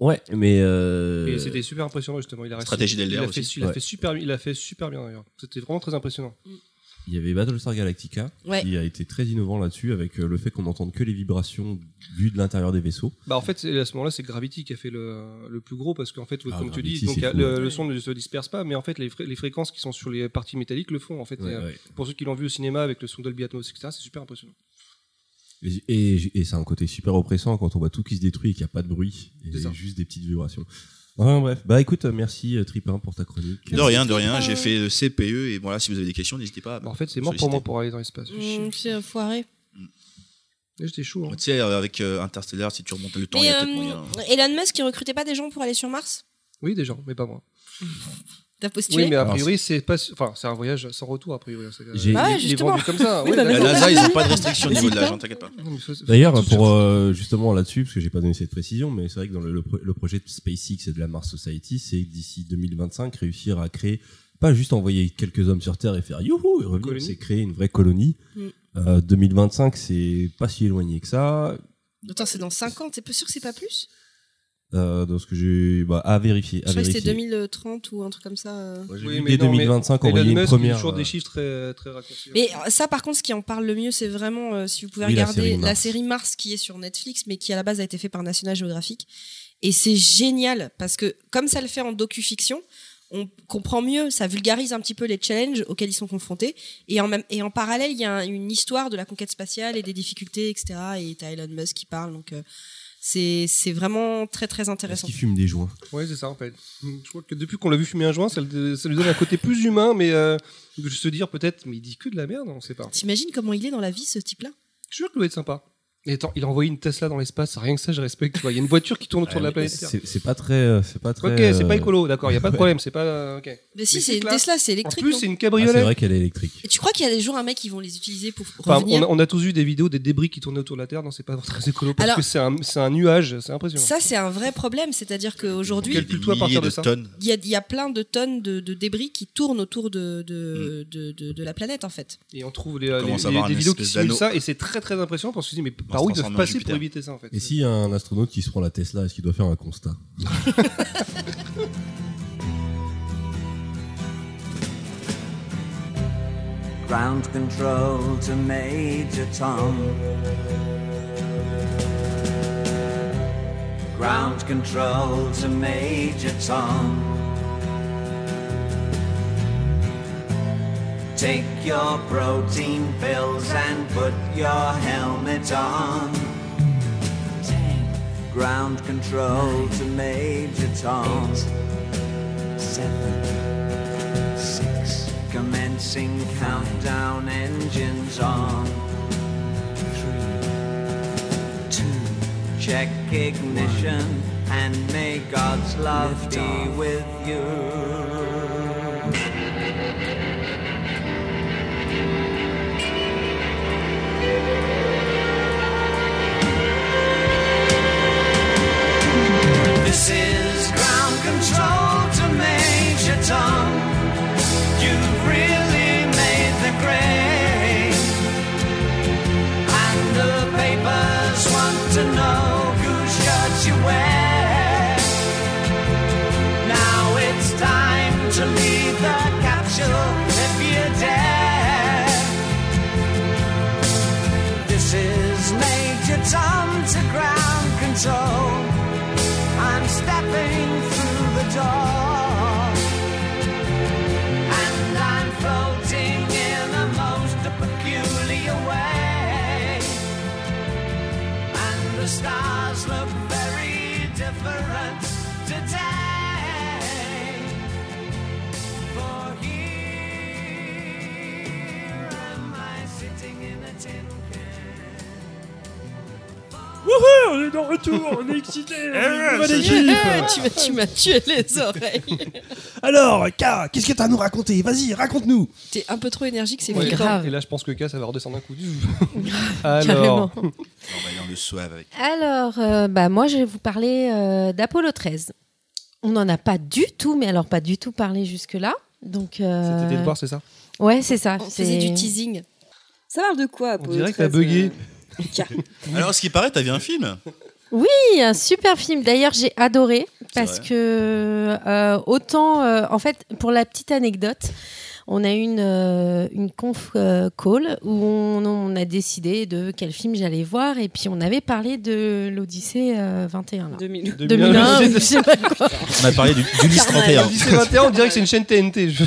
Ouais, mais. euh, Et c'était super impressionnant, justement. Il a Stratégie il a d'Elder fait, aussi. il a Ouais. fait super, il a fait super bien d'ailleurs. C'était vraiment très impressionnant. Il y avait Battlestar Galactica Ouais. qui a été très innovant là-dessus avec euh, le fait qu'on n'entende que les vibrations vues de l'intérieur des vaisseaux. Bah en fait, c'est- à ce moment-là, c'est Gravity qui a fait le, le plus gros parce qu'en fait, Ah, comme tu dis, donc, il y a- le, son ne se disperse pas, mais en fait, les, fré- les fréquences qui sont sur les parties métalliques le font. En fait, Ouais, Et, euh, ouais. pour ceux qui l'ont vu au cinéma avec le son Dolby Atmos, etc., c'est super impressionnant. Et, et, et c'est un côté super oppressant quand on voit tout qui se détruit et qu'il n'y a pas de bruit, et C'est ça. juste des petites vibrations. Enfin, bref, bah écoute, merci euh, Tripin pour ta chronique. De rien, de rien. J'ai fait le CPE et voilà, si vous avez des questions, n'hésitez pas. à Bah, en fait, c'est mort pour moi pour aller dans l'espace. Je suis Mmh, c'est foiré. chier. J'étais chaud. hein. Tu sais, euh, avec euh, Interstellar, si tu remontes le temps, il y Mais a peut-être euh, moyen. Elon Musk, il recrutait pas des gens pour aller sur Mars? Oui, des gens, mais pas moi. T'as postulé Oui, mais a Alors, priori, c'est pas, enfin, c'est un voyage sans retour a priori. C'est- J'ai- Ah justement. vendu comme ça. Oui, Oui, bah, La. NASA, ils n'ont pas de restriction au niveau de l'âge, hein, t'inquiète pas. D'ailleurs, pour euh, justement là-dessus, parce que j'ai pas donné cette précision, mais c'est vrai que dans le, le pro- le projet de SpaceX et de la Mars Society, c'est d'ici 2025 réussir à créer, pas juste envoyer quelques hommes sur Terre et faire youhou et revenir, c'est créer une vraie colonie. Mm. Euh, 2025, c'est pas si éloigné que ça. Attends, c'est dans 5 ans, t'es pas sûr que c'est pas plus? Euh, dans ce que j'ai, bah, à vérifier. Je crois que c'était vérifier. 2030 ou un truc comme ça. euh. Oui, mais dès non, mais 2025 Elon envoyer une Musk, il première. a toujours euh, des chiffres très, très raccourcis. Mais euh, ça, par contre, ce qui en parle le mieux, c'est vraiment euh, si vous pouvez Oui, la regarder série la Mars. série Mars qui est sur Netflix, mais qui à la base a été fait par National Geographic. Et c'est génial parce que comme ça le fait en docu-fiction, on comprend mieux, ça vulgarise un petit peu les challenges auxquels ils sont confrontés. Et en, même, et en parallèle, il y a un- une histoire de la conquête spatiale et des difficultés, etc. Et t'as Elon Musk qui parle, donc euh, c'est c'est vraiment très très Est-ce intéressant. qu'il fume des joints? Ouais, c'est ça en fait. Je crois que depuis qu'on l'a vu fumer un joint, ça, lui donne un côté plus humain, mais euh, de se dire peut-être, mais il dit que de la merde, on sait pas. T'imagines comment il est dans la vie, ce type-là? Je suis sûr qu'il doit être sympa. Et attends, il a envoyé une Tesla dans l'espace, rien que ça, je respecte. tu vois. Il y a une voiture qui tourne autour de la Euh, planète Terre. C'est c'est pas très, euh, c'est pas très. Ok, c'est pas euh, écolo, d'accord, il y a pas de problème, c'est pas. euh, ok. Mais si, c'est une. Tesla, c'est En électrique. plus, non c'est une Ah, cabriolet. c'est vrai qu'elle est électrique. Et tu crois qu'il y a des jours un mec qui vont les utiliser pour Enfin, revenir on, a, on a tous vu des vidéos des débris qui tournaient autour de la Terre, non, c'est pas très écolo parce Alors- que c'est un, c'est un nuage, c'est impressionnant. Ça, c'est un vrai problème. C'est-à-dire qu'aujourd'hui, Quel- Des plutôt à partir milliers de ça. tonnes. il y a, il y a plein de tonnes de, de débris qui tournent autour de, de, Mm. de, de- de la planète, en fait. Et on trouve commence avoir des une vidéos qui espèce simulent d'anneau. ça, et c'est très très impressionnant parce que je me dis, mais par où ils doivent passer pour éviter ça en fait Et s'il y a un astronaute qui se prend la Tesla, est-ce qu'il doit faire un constat Ground control to Major Tom. Ground control to Major Tom. Take your protein pills and put your helmet on. Ground control to Major Tom. Seven, six, commencing countdown engines on. Three, two, check ignition and may God's love be with you. Tu m'as- tu m'as tué les oreilles. Alors, K, qu'est-ce que t'as à nous raconter Vas-y, raconte-nous. T'es un peu trop énergique, c'est Ouais, flippant. Et là, je pense que K, ça va redescendre un coup. Carrément. Alors, On va aller dans le soave avec. Alors, euh, bah, moi, je vais vous parler euh, d'Apollo 13. On n'en a pas du tout, mais alors pas du tout parlé jusque-là. Donc, euh, c'était de voir, c'est ça Ouais, c'est ça. On c'est- faisait du teasing. Ça parle de quoi On Apollo dirait que t'as 13, bugué. euh, K? Alors, ce qui paraît, t'as vu un film Oui, un super film. D'ailleurs, j'ai adoré parce que euh, autant, euh, en fait, pour la petite anecdote, on a eu une, euh, une conf call où on, on a décidé de quel film j'allais voir et puis on avait parlé de l'Odyssée euh, 21. Là. 2000. 2001, ou je sais pas quoi. On a parlé du, du Ulysse 31. Lycée 21, on dirait que c'est une chaîne TNT. Je...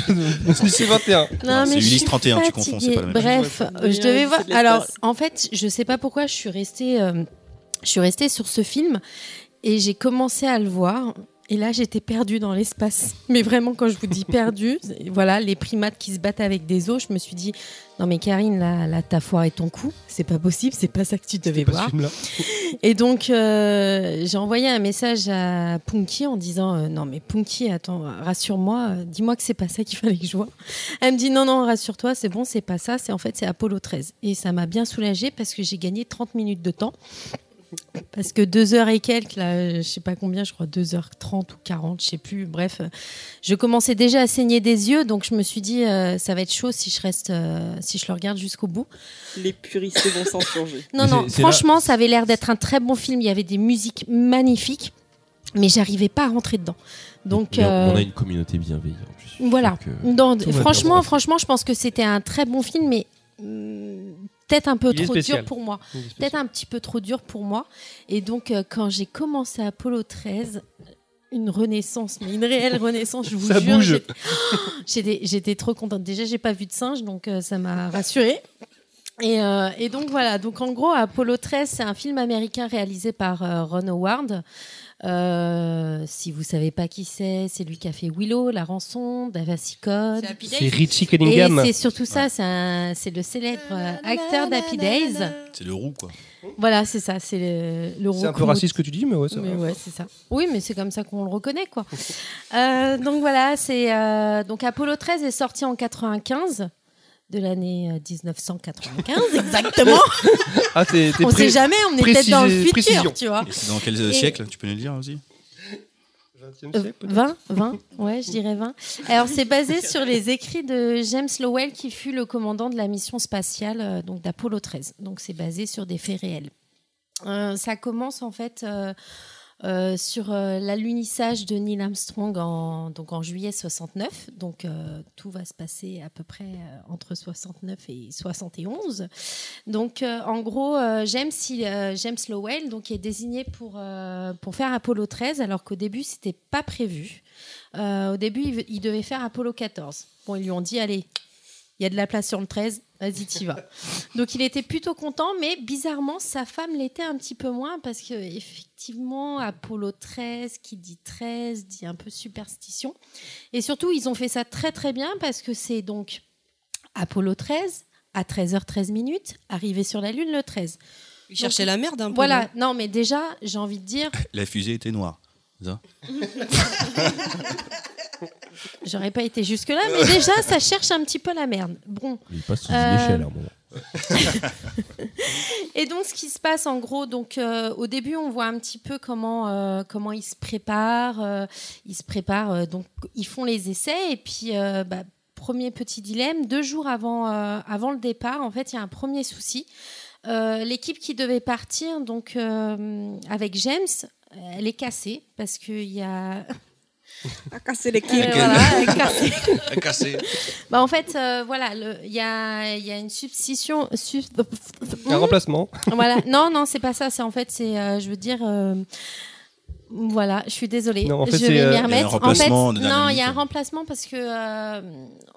Lycée 21. Non, Non, c'est Ulysse suis 31, tu confonds, c'est fatiguée. pas la même chose. Bref, je devais voir. Alors, en fait, je sais pas pourquoi je suis restée, euh, je suis restée sur ce film et j'ai commencé à le voir. Et là, j'étais perdue dans l'espace. Mais vraiment, quand je vous dis perdue, voilà, les primates qui se battent avec des os, je me suis dit, non mais Karine, là, là t'as foiré ton coup. C'est pas possible, c'est pas ça que tu devais voir. Et donc, euh, j'ai envoyé un message à Punky en disant euh, Non, mais Punky, attends, rassure-moi, euh, dis-moi que c'est pas ça qu'il fallait que je vois. Elle me dit Non, non, rassure-toi, c'est bon, c'est pas ça, c'est en fait, c'est Apollo 13. Et ça m'a bien soulagée parce que j'ai gagné 30 minutes de temps. Parce que deux heures et quelques, là, je sais pas combien, je crois 2h30 ou 40, je sais plus, bref. Je commençais déjà à saigner des yeux, donc je me suis dit, euh, ça va être chaud si je reste, euh, si je le regarde jusqu'au bout. Les puristes vont. Non, Mais non, c'est franchement, ça avait l'air d'être un très bon film. Il y avait des musiques magnifiques, mais j'arrivais pas à rentrer dedans. Donc, on- euh, on a une communauté bienveillante. voilà. que- Non, franchement, franchement, je pense que c'était un très bon film, mais hum, peut-être un peu Il trop dur pour moi. Peut-être un petit peu trop dur pour moi. Et donc, euh, quand j'ai commencé Apollo 13, une renaissance, mais une réelle renaissance, je vous Ça jure. bouge. j'étais- J'étais, j'étais trop contente. Déjà, j'ai pas vu de singe, donc euh, ça m'a rassurée. Et, euh, et donc voilà, donc en gros, Apollo 13, c'est un film américain réalisé par euh, Ron Howard. Euh, si vous savez pas qui c'est, c'est lui qui a fait Willow, La Rançon, Da Vinci Code. C'est C'est Richie Et Cunningham. c'est surtout ça, c'est, c'est le célèbre euh, acteur d'Happy Days. C'est le roux, quoi. Voilà, c'est ça, c'est le, le C'est un peu raciste ce que tu dis, mais ouais, va. ouais, c'est ça. Oui, mais c'est comme ça qu'on le reconnaît, quoi. Euh, donc voilà, c'est euh, donc Apollo 13 est sorti en 95 de l'année euh, 1995 exactement. Ah, t'es t'es on pré- sait jamais, on est peut-être dans le futur, précision. tu vois. C'est dans quel euh, Et- siècle Tu peux nous le dire aussi? 20e Euh, siècle, peut-être 20, 20, ouais, je dirais 20. Alors, c'est basé sur les écrits de James Lowell, qui fut le commandant de la mission spatiale euh, donc d'Apollo 13. Donc, c'est basé sur des faits réels. Euh, ça commence en fait. euh, euh, sur euh, l'alunissage de Neil Armstrong en, donc en juillet 69. Donc euh, tout va se passer à peu près euh, entre 69 et 71. Donc en gros, James, il- James Lowell donc, est désigné pour, pour faire Apollo 13 alors qu'au début, c'était pas prévu. Au début, il, il devait faire Apollo 14. Bon, ils lui ont dit, allez, il y a de la place sur le 13, vas-y, t'y vas. Donc il était plutôt content, mais bizarrement, sa femme l'était un petit peu moins parce que effectivement, Apollo 13, qui dit 13, dit un peu superstition. Et surtout, ils ont fait ça très très bien parce que c'est donc Apollo 13 à 13h13 minutes, arrivé sur la Lune le 13. Il cherchait la merde un peu. Voilà, non, mais déjà, j'ai envie de dire, La fusée était noire. Ça? j'aurais pas été jusque-là, mais déjà, ça cherche un petit peu la merde. Bon. Il passe sous Euh, une échelle à un moment. Et donc, ce qui se passe en gros, donc euh, au début, on voit un petit peu comment euh, comment ils se préparent. euh, ils se préparent, euh, donc ils font les essais et puis euh, bah, premier petit dilemme, deux jours avant euh, avant le départ, en fait, il y a un premier souci. Euh, L'équipe qui devait partir, donc euh, avec James, elle est cassée parce qu'il y a À casser l'équipe. Euh, voilà, elle est cassée. A cassé. Bah, en fait, euh, voilà, il y a, il y a une substitution. sub- Un remplacement. voilà. Non, non, c'est pas ça. C'est en fait, c'est, euh, je veux dire. euh, Voilà, je suis désolée. Non, en fait, je vais m'y il y a un remettre. remplacement en de fait, non, il y a un remplacement parce que euh,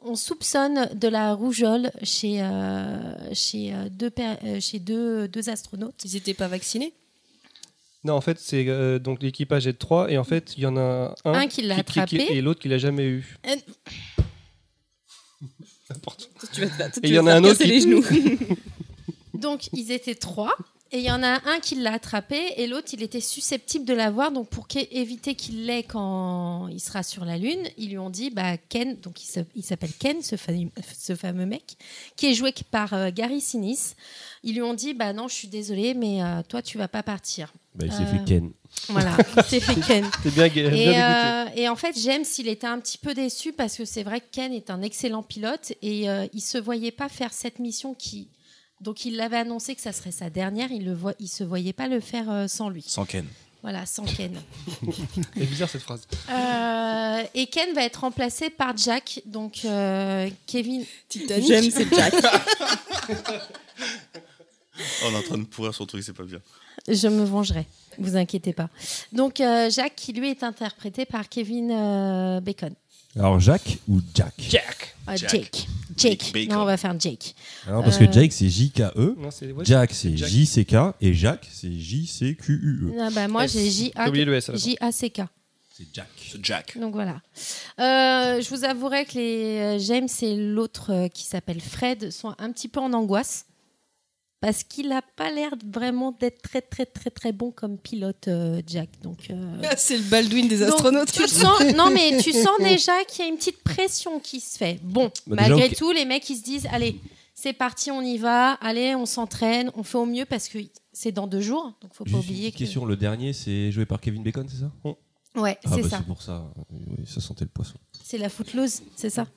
on soupçonne de la rougeole chez euh, chez euh, deux chez deux, deux astronautes. Ils n'étaient pas vaccinés? Non, en fait, c'est euh, donc l'équipage est de 3 et en fait, il y en a un, Un qui l'a attrapé. et l'autre qui l'a jamais eu. Euh, N'importe. Tu vas te, tu Et il y vas en te a faire un autre casser qui- les genoux. Donc, ils étaient trois. Et il y en a un qui l'a attrapé et l'autre, il était susceptible de l'avoir. Donc, pour éviter qu'il l'ait quand il sera sur la Lune, ils lui ont dit bah, Ken, donc il s'a- il s'appelle Ken, ce, fa- ce fameux mec, qui est joué par euh, Gary Sinise. Ils lui ont dit bah non, je suis désolée, mais euh, toi, tu vas pas partir. Bah, il s'est Euh, fait Ken. Voilà, il s'est fait Ken. Bien, bien Et, euh, et en fait, James, il était un petit peu déçu parce que c'est vrai que Ken est un excellent pilote et euh, il se voyait pas faire cette mission qui. Donc, il l'avait annoncé que ça serait sa dernière. Il ne il se voyait pas le faire euh, sans lui. Sans Ken. Voilà, sans Ken. C'est bizarre cette phrase. Euh, et Ken va être remplacé par Jack. Donc, euh, Kevin. Titanic. J'aime c'est Jack. On est en train de pourrir son truc, c'est pas bien. Je me vengerai. Vous inquiétez pas. Donc, euh, Jack, qui lui est interprété par Kevin euh, Bacon. Alors Jacques ou Jack Jack. Euh, Jack. Jake. Jake. Bacon. Non, on va faire Jake. Alors parce Euh, que Jake c'est J-K-E, Non, c'est ouais, Jack c'est Jack. J-C-K et Jacques c'est J-C-Q-U-E. Ah bah, moi, S. j'ai T'as J-A- oublié le S à la fin. J-A-C-K. C'est Jack. C'est Jack. Donc voilà. Euh, je vous avouerai que les euh, James et l'autre euh, qui s'appelle Fred sont un petit peu en angoisse parce qu'il n'a pas l'air vraiment d'être très très très très bon comme pilote euh, Jack. Donc euh, C'est le Baldwin des donc, astronautes. tu sens non mais tu sens déjà qu'il y a une petite pression qui se fait. Bon, Bah, déjà, malgré tout, les mecs ils se disent allez c'est parti, on y va, allez on s'entraîne, on fait au mieux parce que c'est dans deux jours, donc faut pas Juste oublier une que question, le dernier c'est joué par Kevin Bacon, c'est ça? Ouais Ah c'est bah ça, c'est pour ça, oui, ça sentait le poisson. c'est la footloose, c'est ça?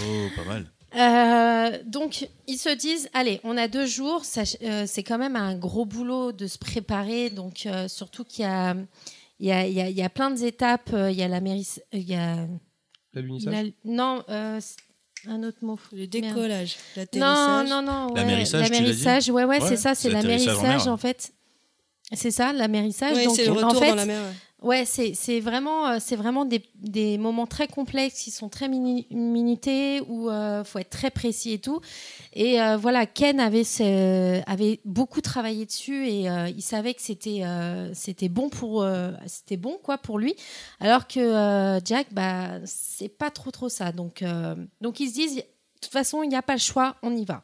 Oh, pas mal. Euh, donc, ils se disent, allez, on a deux jours, euh, c'est quand même un gros boulot de se préparer, donc euh, surtout qu'il y a, il y, a, il y, a, il y a plein d'étapes, euh, il y a la mairie, il y a, L'alunissage. la- non, euh, un autre mot. Le décollage, Non, l'atterrissage. non, non, ouais, L'amérissage, l'amérissage, ouais, ouais, Ouais, c'est ça, c'est en l'amérissage mer. en fait. C'est ça, l'amérissage. Ouais, donc, c'est le en retour fait, dans la mer. Ouais. C'est vraiment, euh, c'est vraiment des, des moments très complexes qui sont très minutés où il faut être très précis et tout. Et euh, voilà, Ken avait, avait beaucoup travaillé dessus et euh, il savait que c'était euh, c'était bon pour euh, c'était bon quoi pour lui. Alors que euh, Jack, bah c'est pas trop trop ça. Donc euh, donc ils se disent, de toute façon il n'y a pas le choix, on y va.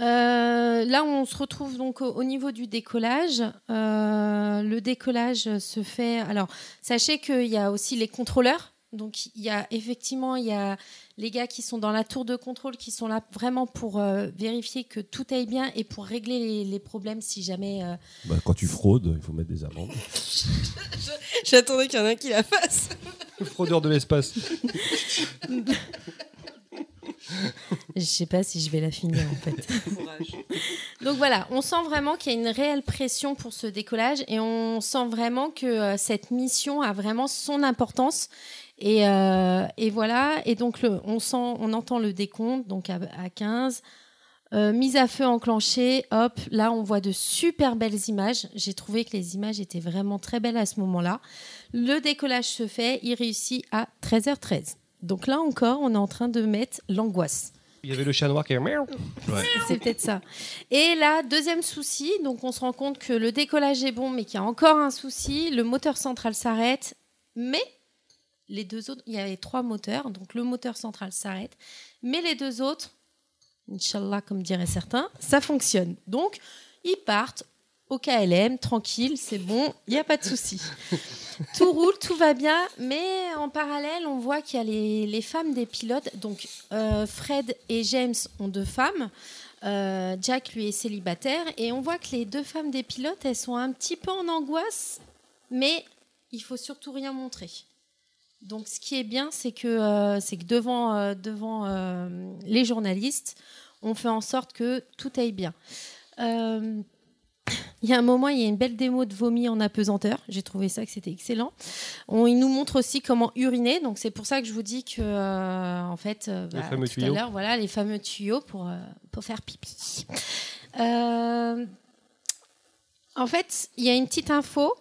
Euh, là, on se retrouve donc au, au niveau du décollage. Euh, le décollage se fait. Alors, sachez qu'il y a aussi les contrôleurs. Donc, il y a effectivement, il y a les gars qui sont dans la tour de contrôle qui sont là vraiment pour euh, vérifier que tout aille bien et pour régler les, les problèmes si jamais. euh, Bah, quand tu fraudes, il faut mettre des amendes. J'attendais qu'il y en ait un qui la fasse. Fraudeur de l'espace. Je sais pas si je vais la finir en fait. Donc voilà, on sent vraiment qu'il y a une réelle pression pour ce décollage et on sent vraiment que euh, cette mission a vraiment son importance. Et, euh, et voilà, et donc le, on, sent, on entend le décompte, donc à, à 15. Euh, mise à feu enclenchée, hop, là on voit de super belles images. J'ai trouvé que les images étaient vraiment très belles à ce moment-là. Le décollage se fait, il réussit à 13h13. Donc là encore, on est en train de mettre l'angoisse. Il y avait le chat noir qui est miaou. C'est peut-être ça. Et là, deuxième souci, donc on se rend compte que le décollage est bon, mais qu'il y a encore un souci. Le moteur central s'arrête, mais les deux autres, il y avait trois moteurs, donc le moteur central s'arrête, mais les deux autres, Inch'Allah, comme diraient certains, ça fonctionne. Donc, ils partent au KLM, tranquille, c'est bon, il n'y a pas de souci. tout roule, tout va bien, mais en parallèle, on voit qu'il y a les, les femmes des pilotes. Donc, euh, Fred et James ont deux femmes. Euh, Jack, lui, est célibataire. Et on voit que les deux femmes des pilotes, elles sont un petit peu en angoisse, mais il faut surtout rien montrer. Donc, ce qui est bien, c'est que, euh, que devant, devant les journalistes, on fait en sorte que tout aille bien. Il y a un moment, il y a une belle démo de vomi en apesanteur. J'ai trouvé ça que c'était excellent. On, il nous montre aussi comment uriner. Donc c'est pour ça que je vous dis que, euh, en fait, euh, bah, tout à tuyaux. l'heure, voilà, les fameux tuyaux pour, euh, pour faire pipi. En fait, il y a une petite info.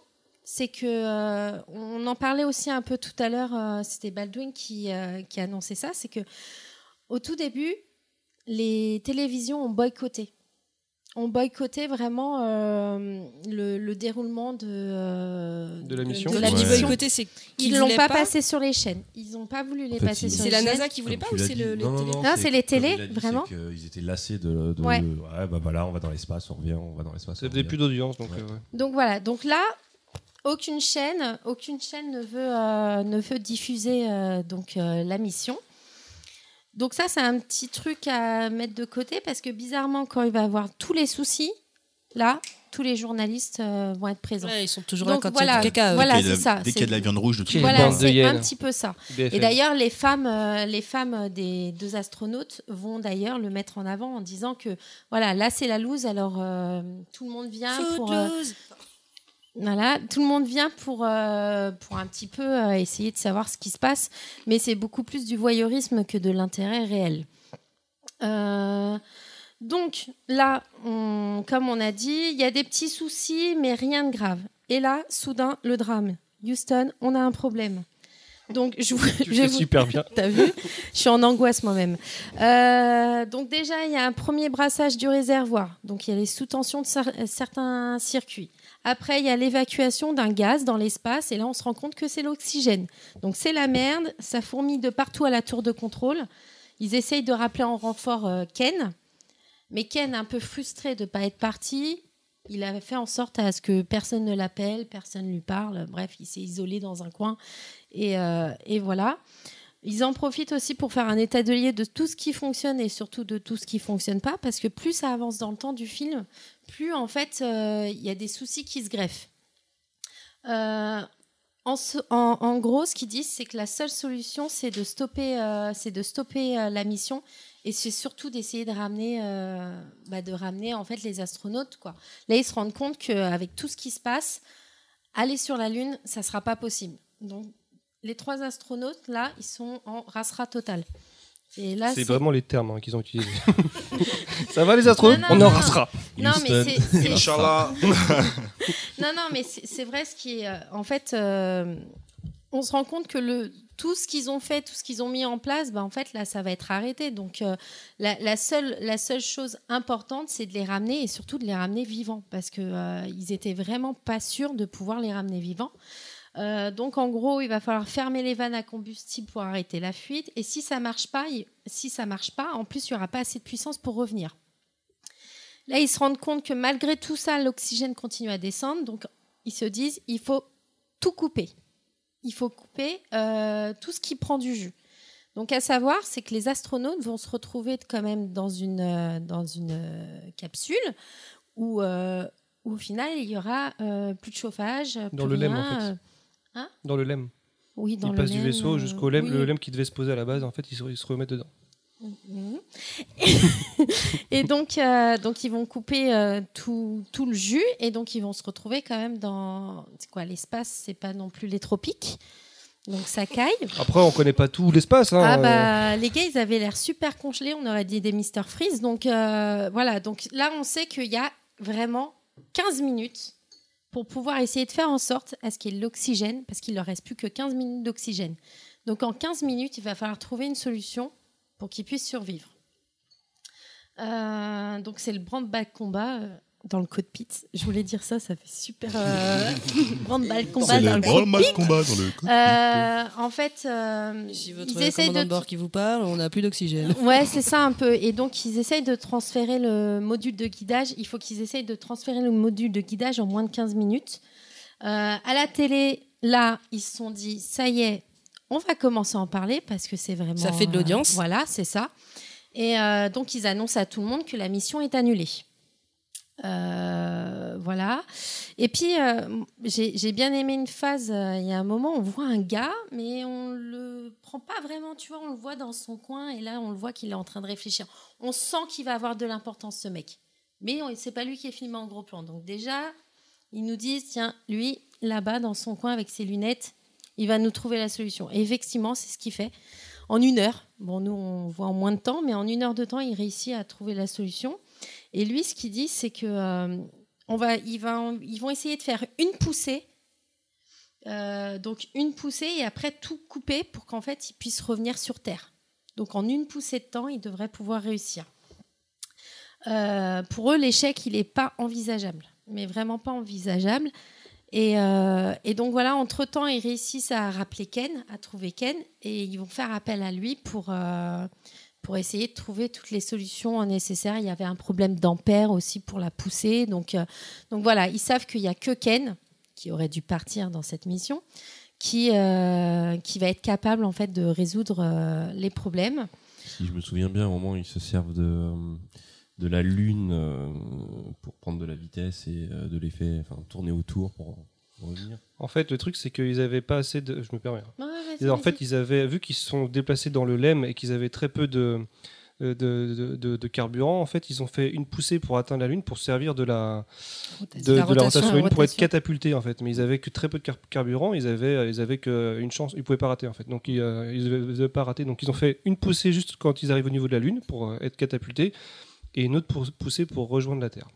C'est que on en parlait aussi un peu tout à l'heure. C'était Baldwin qui, qui annonçait ça. C'est que au tout début, les télévisions ont boycotté. Ont boycotté vraiment euh, le, le déroulement de, euh, De la mission. de la dis mission. c'est Ils l'ont pas, passé sur les chaînes. Ils n'ont pas voulu les En fait, passer ils- sur C'est les la chaînes. NASA qui voulait pas ou c'est le, les Non, non, télé- non, c'est les télés, vraiment c'est qu'ils étaient lassés de. de- Ouais. ouais, bah voilà, on va dans l'espace, on revient, on va dans l'espace. Ça on faisait plus d'audience, donc Ouais. euh, ouais. Donc voilà. Donc là, aucune chaîne, aucune chaîne ne veut, euh, ne veut diffuser euh, donc euh, la mission. Donc ça, c'est un petit truc à mettre de côté parce que bizarrement, quand il va avoir tous les soucis, là, tous les journalistes euh, vont être présents. Ouais, ils sont toujours là Donc quand il y a voilà, du caca. eux. voilà, Dès qu'il y a c'est de ça. la- Dès qu'il y a de la viande rouge, de Quelle Voilà, c'est un petit peu ça. BFM. Et d'ailleurs, les femmes, euh, les femmes des deux astronautes vont d'ailleurs le mettre en avant en disant que voilà, là c'est la loose, alors euh, tout le monde vient pour euh. Voilà, tout le monde vient pour euh, pour un petit peu euh, essayer de savoir ce qui se passe, mais c'est beaucoup plus du voyeurisme que de l'intérêt réel. Euh, donc là, on- comme on a dit, il y a des petits soucis, mais rien de grave. Et là, soudain, le drame. Houston, on a un problème. Donc je, vous- Tu je le fais vous- super bien. T'as vu? Je suis en angoisse moi-même. Euh, donc déjà, il y a un premier brassage du réservoir. Donc il y a les sous-tensions de cer- certains circuits. Après, il y a l'évacuation d'un gaz dans l'espace. Et là, on se rend compte que c'est l'oxygène. Donc c'est la merde. Ça fourmille de partout à la tour de contrôle. Ils essayent de rappeler en renfort euh, Ken. Mais Ken, un peu frustré de ne pas être parti, il avait fait en sorte à ce que personne ne l'appelle, personne ne lui parle. Bref, il s'est isolé dans un coin. Et, euh, et voilà. Ils en profitent aussi pour faire un état de lieu de tout ce qui fonctionne et surtout de tout ce qui fonctionne pas, parce que plus ça avance dans le temps du film, plus en fait euh, il y a des soucis qui se greffent. Euh, en, gros, ce qu'ils disent, c'est que la seule solution, c'est de stopper, euh, de stopper la mission, et c'est surtout d'essayer de ramener, bah, de ramener en fait les astronautes. Là, ils se rendent compte qu'avec tout ce qui se passe, aller sur la Lune, ça sera pas possible. Donc, les trois astronautes là, ils sont en rasera totale. C'est vraiment les termes hein, qu'ils ont utilisés. Ça va les astronautes On en rasera. Non, mais c'est-. Non, non, mais c'est vrai ce qui est. euh, en fait, euh, on se rend compte que le, tout ce qu'ils ont fait, tout ce qu'ils ont mis en place, bah, en fait, là, ça va être arrêté. Donc, euh, la, la seule, la seule chose importante, c'est de les ramener et surtout de les ramener vivants parce qu'ils ils étaient vraiment pas sûrs de pouvoir les ramener vivants. Euh, donc en gros, il va falloir fermer les vannes à combustible pour arrêter la fuite. Et si ça marche pas, il- si ça marche pas, en plus il y aura pas assez de puissance pour revenir. Là, ils se rendent compte que malgré tout ça, l'oxygène continue à descendre. Donc ils se disent, il faut tout couper. Il faut couper euh, tout ce qui prend du jus. Donc à savoir, c'est que les astronautes vont se retrouver quand même dans une euh, dans une capsule où, où au final il y aura plus de chauffage, Dans plus le LEM, rien, en fait. Hein Dans le LEM. Oui, dans Ils le passent du vaisseau euh, jusqu'au LEM. oui. Le LEM qui devait se poser à la base, en fait, ils se, ils se remettent dedans. Et donc, euh, donc ils vont couper euh, tout, tout le jus et donc ils vont se retrouver quand même dans c'est quoi l'espace, c'est pas non plus les tropiques, donc ça caille. Après, on connaît pas tout l'espace. Hein, Ah euh, bah les gars ils avaient l'air super congelés, on aurait dit des Mister Freeze. Donc voilà, donc là on sait qu'il y a vraiment 15 minutes pour pouvoir essayer de faire en sorte à ce qu'il y ait l'oxygène, parce qu'il leur reste plus que 15 minutes d'oxygène. Donc en 15 minutes, il va falloir trouver une solution pour qu'ils puissent survivre. Euh, donc c'est le brand-bag combat euh, dans le cockpit. Je voulais dire ça, ça fait super euh, brand-bag combat dans le cockpit. combat dans le Euh, en fait, euh, Si ils votre essayent commandant de de bord qui vous parle, on n'a plus d'oxygène. Ouais, c'est ça un peu. Et donc, ils essayent de transférer le module de guidage. Il faut qu'ils essayent de transférer le module de guidage en moins de 15 minutes. Euh, à la télé, là, ils se sont dit, ça y est, on va commencer à en parler parce que c'est vraiment... Ça fait de l'audience. euh, voilà, c'est ça. Et euh, donc, ils annoncent à tout le monde que la mission est annulée. Euh, voilà. Et puis, euh, j'ai bien aimé une phase. euh, Il y a un moment, on voit un gars, mais on le prend pas vraiment. Tu vois, on le voit dans son coin, et là, on le voit qu'il est en train de réfléchir. On sent qu'il va avoir de l'importance, ce mec. Mais c'est pas lui qui est filmé en gros plan. Donc déjà, ils nous disent, tiens, lui, là-bas, dans son coin, avec ses lunettes, il va nous trouver la solution. Et effectivement, c'est ce qu'il fait. En une heure, bon, nous, on voit en moins de temps, mais en une heure de temps, il réussit à trouver la solution. Et lui, ce qu'il dit, c'est que euh, va, ils vont essayer de faire une poussée. Euh, donc une poussée et après tout couper pour qu'en fait il puisse revenir sur Terre. Donc en une poussée de temps, il devrait pouvoir réussir. Euh, pour eux, l'échec, il n'est pas envisageable, mais vraiment pas envisageable. Et, donc voilà, entre-temps, ils réussissent à rappeler Ken, à trouver Ken, et ils vont faire appel à lui pour, pour essayer de trouver toutes les solutions nécessaires. Il y avait un problème d'ampère aussi pour la pousser. Donc, euh, donc voilà, ils savent qu'il n'y a que Ken, qui aurait dû partir dans cette mission, qui, euh, qui va être capable en fait de résoudre euh, les problèmes. Si je me souviens bien, au moment ils se servent de, de la lune pour prendre de la vitesse et de l'effet, enfin tourner autour pour revenir. En fait, le truc, c'est qu'ils avaient pas assez de. Je me permets. hein. Ouais, en fait, ils avaient vu qu'ils se sont déplacés dans le LEM et qu'ils avaient très peu de, de, de, de- de carburant. En fait, ils ont fait une poussée pour atteindre la Lune pour servir de la de, La de la rotation, rotation la Lune pour être catapultés en fait. Mais ils avaient que très peu de car- carburant. Ils avaient ils avaient que une chance. Ils pouvaient pas rater en fait. Donc ils, euh, ils avaient- pas raté. Donc ils ont fait une poussée juste quand ils arrivent au niveau de la Lune pour euh, être catapultés et une autre pour- poussée pour rejoindre la Terre.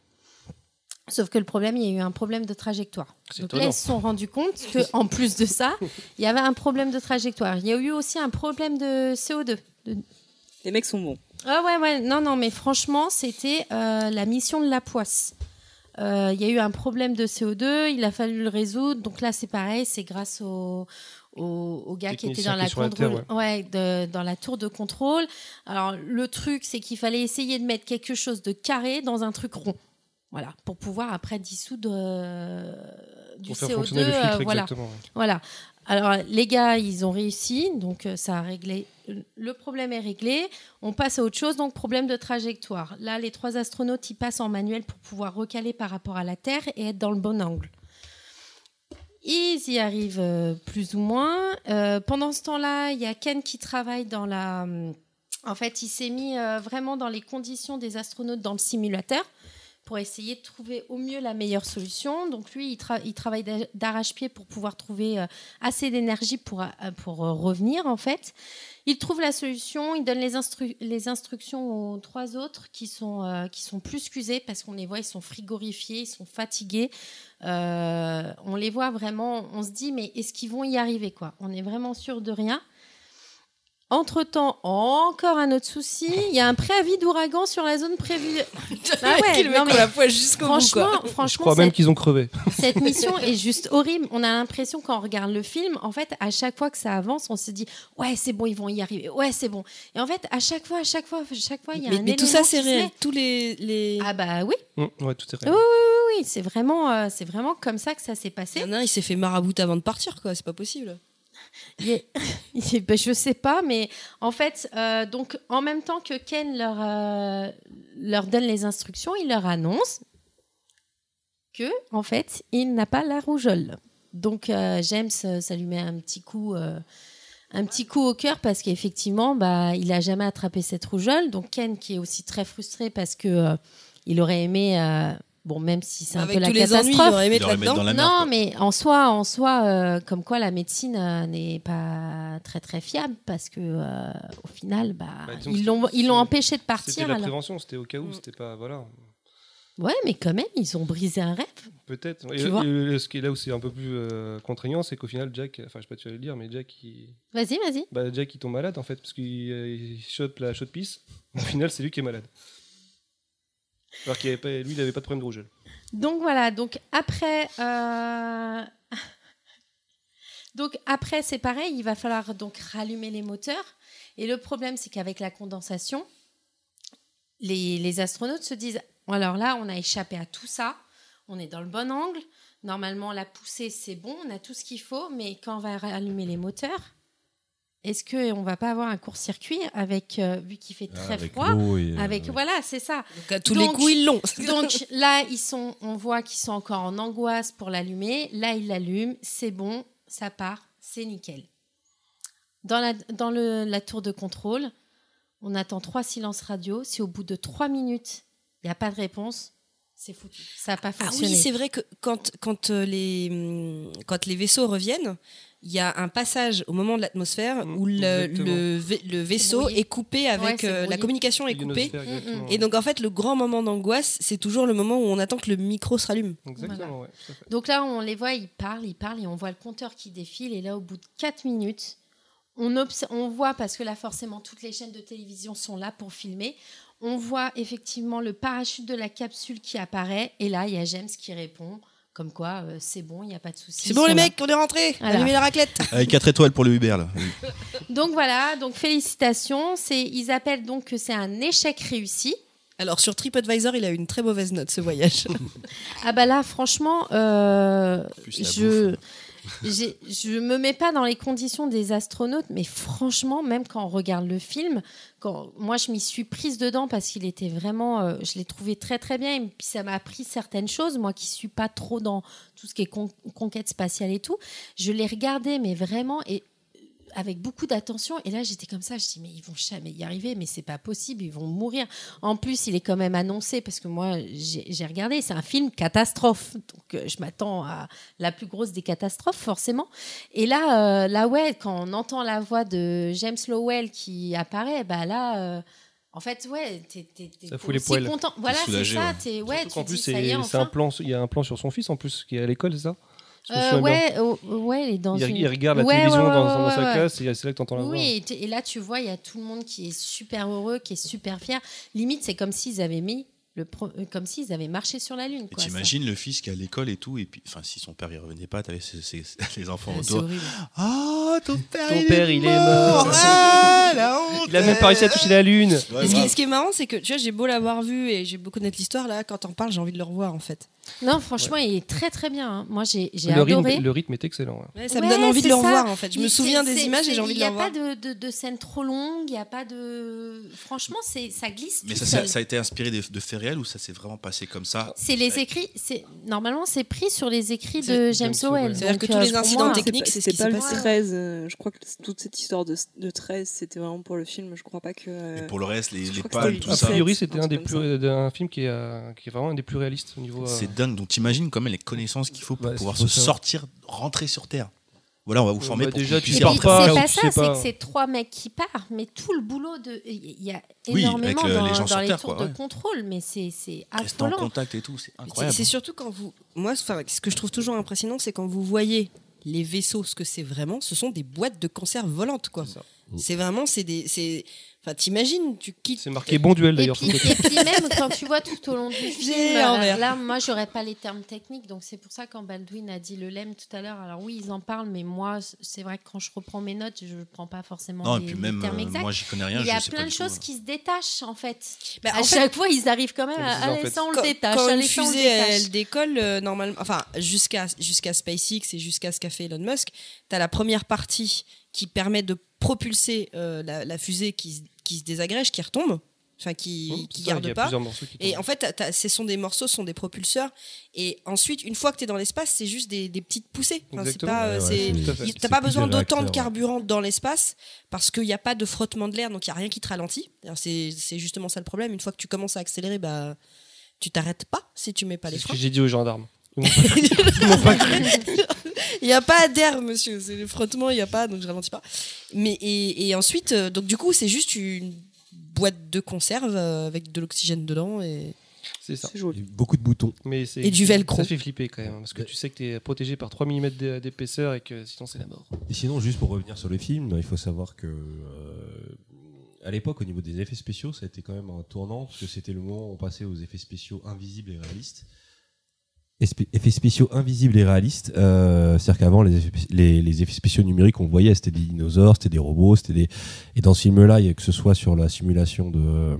Sauf que le problème, il y a eu un problème de trajectoire. Donc là, étonnant. ils se sont rendus compte qu'en plus de ça, il y avait un problème de trajectoire. Il y a eu aussi un problème de CO2. de- Les mecs sont bons. Ah ouais, ouais, non, non, mais franchement, c'était euh, la mission de la poisse. Euh, Il y a eu un problème de CO2, il a fallu le résoudre. Donc là, c'est pareil, c'est grâce au, au, au gars qui était dans la, qui à la contrôle- terre, ouais, de- dans la tour de contrôle. Alors, le truc, c'est qu'il fallait essayer de mettre quelque chose de carré dans un truc rond. Voilà, pour pouvoir après dissoudre euh, du Pour faire CO2. fonctionner le filtre euh, voilà. exactement. Voilà. Alors, les gars, ils ont réussi, donc euh, ça a réglé. Le problème est réglé. On passe à autre chose, donc problème de trajectoire. Là, les trois astronautes, ils passent en manuel pour pouvoir recaler par rapport à la Terre et être dans le bon angle. Ils y arrivent euh, plus ou moins. Pendant ce temps-là, il y a Ken qui travaille dans la. En fait, il s'est mis vraiment dans les conditions des astronautes dans le simulateur pour essayer de trouver au mieux la meilleure solution. Donc lui, il, tra- il travaille d'a- d'arrache-pied pour pouvoir trouver euh, assez d'énergie pour, euh, pour euh, revenir en fait. Il trouve la solution, il donne les, instru- les instructions aux trois autres qui sont, qui sont plus qu'usés parce qu'on les voit, ils sont frigorifiés, ils sont fatigués. On les voit vraiment, on se dit mais est-ce qu'ils vont y arriver quoi? On est vraiment sûr de rien. Entre-temps, encore un autre souci, il y a un préavis d'ouragan sur la zone prévue. Ah ouais, non, mais la poisse jusqu'au bout, franchement, quoi. franchement, Je crois même qu'ils ont crevé. cette mission est juste horrible. On a l'impression quand on regarde le film, en fait, à chaque fois que ça avance, on se dit ouais c'est bon, ils vont y arriver. Ouais c'est bon. Et en fait, à chaque fois, à chaque fois, à chaque fois, il y a Mais, un mais tout ça, c'est réel. Tous les, les... Ah bah oui. Mm, ouais, tout est Oui, réel. oui, oui, oui, c'est vraiment, euh, c'est vraiment comme ça que ça s'est passé. Il y en a un, il s'est fait marabouter avant de partir, quoi. C'est pas possible. Est- ben, je sais pas, mais en fait, euh, donc en même temps que Ken leur, euh, leur donne les instructions, il leur annonce que en fait, il n'a pas la rougeole. Donc euh, James, ça lui met un petit coup, un petit coup au cœur parce qu'effectivement, bah, il a jamais attrapé cette rougeole. Donc Ken qui est aussi très frustré parce que il aurait aimé, bon, même si c'est un Avec peu la tous les ennuis, il catastrophe. dans la merde, non, quoi. mais en soi, en soi, euh, comme quoi la médecine euh, n'est pas très très fiable parce que euh, au final, bah, Bah, ils l'ont ils l'ont empêché de C'était partir. la alors. prévention, c'était au cas où, Mm. c'était pas. Voilà. Ouais, mais quand même, ils ont brisé un rêve. Peut-être. Tu Et- ce qui est là où c'est un peu plus euh, contraignant, c'est qu'au final, Jack, enfin, je sais pas si tu vas le dire, mais Jack, il, Vas-y, vas-y. bah, Jack, il tombe malade en fait, parce qu'il il chope la chope pisse. Au final, c'est lui qui est malade. Alors qu'il lui, il avait pas de problème de rougeole. Donc voilà, donc après, euh, donc après c'est pareil, il va falloir donc rallumer les moteurs. Et le problème, c'est qu'avec la condensation, les astronautes se disent alors là, on a échappé à tout ça, on est dans le bon angle. Normalement, la poussée, c'est bon, on a tout ce qu'il faut, mais quand on va rallumer les moteurs, est-ce qu'on va pas avoir un court-circuit avec, euh, vu qu'il fait très avec froid, et, euh, avec ouais. voilà, c'est ça. Donc, à tous les coups, ils l'ont. Donc là, ils sont, on voit qu'ils sont encore en angoisse pour l'allumer. Là, ils l'allument, c'est bon, ça part, c'est nickel. Dans, la, dans le- la tour de contrôle, on attend trois silences radio. Si au bout de trois minutes, il n'y a pas de réponse, c'est foutu. Ça n'a pas Ah fonctionné. oui, c'est vrai que quand, quand, euh, les, hum, quand les vaisseaux reviennent, il y a un passage au moment de l'atmosphère Mm, où le, le, vai- le vaisseau est coupé avec Ouais, euh, la communication est coupée. Mm, mm. Et donc en fait, le grand moment d'angoisse, c'est toujours le moment où on attend que le micro se rallume. Exactement, ouais. Donc là, on les voit, ils parlent, ils parlent, et on voit le compteur qui défile. Et là, au bout de 4 minutes, on, on voit, parce que là, forcément, toutes les chaînes de télévision sont là pour filmer, on voit effectivement le parachute de la capsule qui apparaît. Et là, il y a James qui répond, comme quoi, euh, c'est bon, il n'y a pas de souci. C'est bon les là. mecs, on est rentrés. Voilà. Allumez la raclette. Avec 4 étoiles pour le Uber, là. Donc voilà, donc félicitations. Ils appellent donc que c'est un échec réussi. Alors sur TripAdvisor, il a eu une très mauvaise note ce voyage. Ah bah là, franchement, euh, je je me mets pas dans les conditions des astronautes, mais franchement, même quand on regarde le film, quand moi je m'y suis prise dedans parce qu'il était vraiment, euh, je l'ai trouvé très très bien, et puis ça m'a appris certaines choses, moi qui suis pas trop dans tout ce qui est con- conquête spatiale et tout, je l'ai regardé, mais vraiment et avec beaucoup d'attention. Et là j'étais comme ça. Je dis mais ils vont jamais y arriver. Mais c'est pas possible. Ils vont mourir. En plus il est quand même annoncé parce que moi j'ai regardé. C'est un film catastrophe. Donc euh, je m'attends à la plus grosse des catastrophes forcément. Et là euh, là ouais quand on entend la voix de James Lowell qui apparaît bah là euh, en fait ouais t'es content. Voilà c'est ça ouais. t'es ouais Surtout tu dis plus, ça y est c'est c'est un enfin. plan, il y a un plan sur son fils en plus qui est à l'école, c'est ça? Euh, ouais oh, ouais il est dans il, une il regarde la Ouais, télévision ouais, ouais, dans, ouais, dans sa ouais. classe et c'est là que t'entends la voix. Oui, et, là, tu vois, il y a tout le monde qui est super heureux, qui est super fier. Limite, c'est comme s'ils avaient mis le pro- comme s'ils avaient marché sur la lune. Et quoi, ça. t'imagines le fils qui est à l'école et tout, et puis, enfin, si son père il revenait pas, t'avais ses- ses- les enfants Euh, autour. Ah, ton père, Ton il, père, est il est mort. mort. Ah, la honte. Il a même pas réussi à toucher la lune. Ce, qui, grave. ce qui est marrant, c'est que tu vois, j'ai beau l'avoir vu et j'ai beau connaître l'histoire, là, quand on parle, j'ai envie de le revoir en fait. Non, franchement, il est très très bien. hein. Moi, j'ai j'ai Le rythme, adoré. le rythme est excellent. ouais. Ouais, ça me donne envie de le ça. revoir en fait. Je me souviens des images et j'ai envie de le Il n'y a revoir. pas de, de, de scène trop longue, il n'y a pas de. Franchement, c'est ça glisse. Mais tout ça, seul. ça, ça a été inspiré de, de faits réels ou ça s'est vraiment passé comme ça? C'est les écrits. C'est normalement c'est pris sur les écrits de James Howell. C'est-à-dire que tous euh, les incidents techniques, c'est ce qui C'était pas le passé. 13. euh, je crois que toute cette histoire de, de 13, c'était vraiment pour le film. Je crois pas que. euh, Et pour le reste, les, je les crois que palmes, c'était tout le A ça. priori, c'était un film qui est, euh, qui est vraiment un des plus réalistes au niveau. euh, C'est dingue. Donc t'imagines quand même les connaissances qu'il faut pour pouvoir se ça. sortir, rentrer sur Terre. Voilà, on va vous former bah, pour déjà, tu pars pas, c'est pas ça, sais c'est que c'est trois mecs qui partent, mais tout le boulot de. Il y a Oui, énormément avec le- dans, les gens dans les Terre, tours quoi, de contrôle, mais c'est c'est rester en contact et tout. C'est incroyable. C'est surtout quand vous. Moi, ce que je trouve toujours impressionnant, c'est quand vous voyez les vaisseaux, ce que c'est vraiment, ce sont des boîtes de conserve volantes, quoi. C'est vraiment, c'est des. Enfin, t'imagines, tu quittes. C'est marqué bon duel Et d'ailleurs. puis, sur le côté. et puis même quand tu vois tout au long du film, envers. là moi j'aurais pas les termes techniques, donc c'est pour ça quand Baldwin a dit le lemme tout à l'heure, alors oui ils en parlent, mais moi c'est vrai que quand je reprends mes notes, je prends pas forcément Non, et les, puis les même, termes euh, exacts. moi j'y connais rien. Il y a plein de choses tout. qui se détachent en fait. Bah, à fait, chaque fois ils arrivent quand même C'est à ça, on le quand, détache, quand allez, une fusée elle décolle euh, normalement enfin jusqu'à jusqu'à SpaceX et jusqu'à ce qu'a fait Elon Musk tu as la première partie qui permet de propulser euh, la, la fusée qui, se- qui se désagrège qui retombe enfin qui, Mmh, qui c'est ça, garde il y a pas. qui Et en fait, ce sont des morceaux, ce sont des propulseurs. Et ensuite, une fois que tu es dans l'espace, c'est juste des, des petites poussées. Enfin, Ouais, ouais, T'as pas besoin d'autant de ouais. carburant dans l'espace parce qu'il n'y a pas de frottement de l'air, donc il n'y a rien qui te ralentit. C'est justement ça le problème. Une fois que tu commences à accélérer, bah, tu t'arrêtes pas si tu mets pas les C'est ce freins. que j'ai dit aux gendarmes. Ils m'ont pas cru. Il n'y a pas d'air, monsieur. C'est le frottement, il n'y a pas, donc je ralentis pas. Mais et, et ensuite, euh, donc du coup, c'est juste une boîte de conserve euh, avec de l'oxygène dedans et. C'est ça. Beaucoup de boutons. Mais c'est- Et du velcro. Ça fait flipper quand même, parce que tu sais que tu es protégé par 3 mm d'épaisseur et que sinon c'est la mort. Et sinon, juste pour revenir sur le film, il faut savoir que euh, à l'époque, au niveau des effets spéciaux, ça a été quand même un tournant parce que c'était le moment où on passait aux effets spéciaux invisibles et réalistes. Effets spéciaux invisibles et réalistes, euh, c'est-à-dire qu'avant les effets, les, les effets spéciaux numériques, on voyait, c'était des dinosaures, c'était des robots, c'était des. Et dans ce film-là, que ce soit sur la simulation de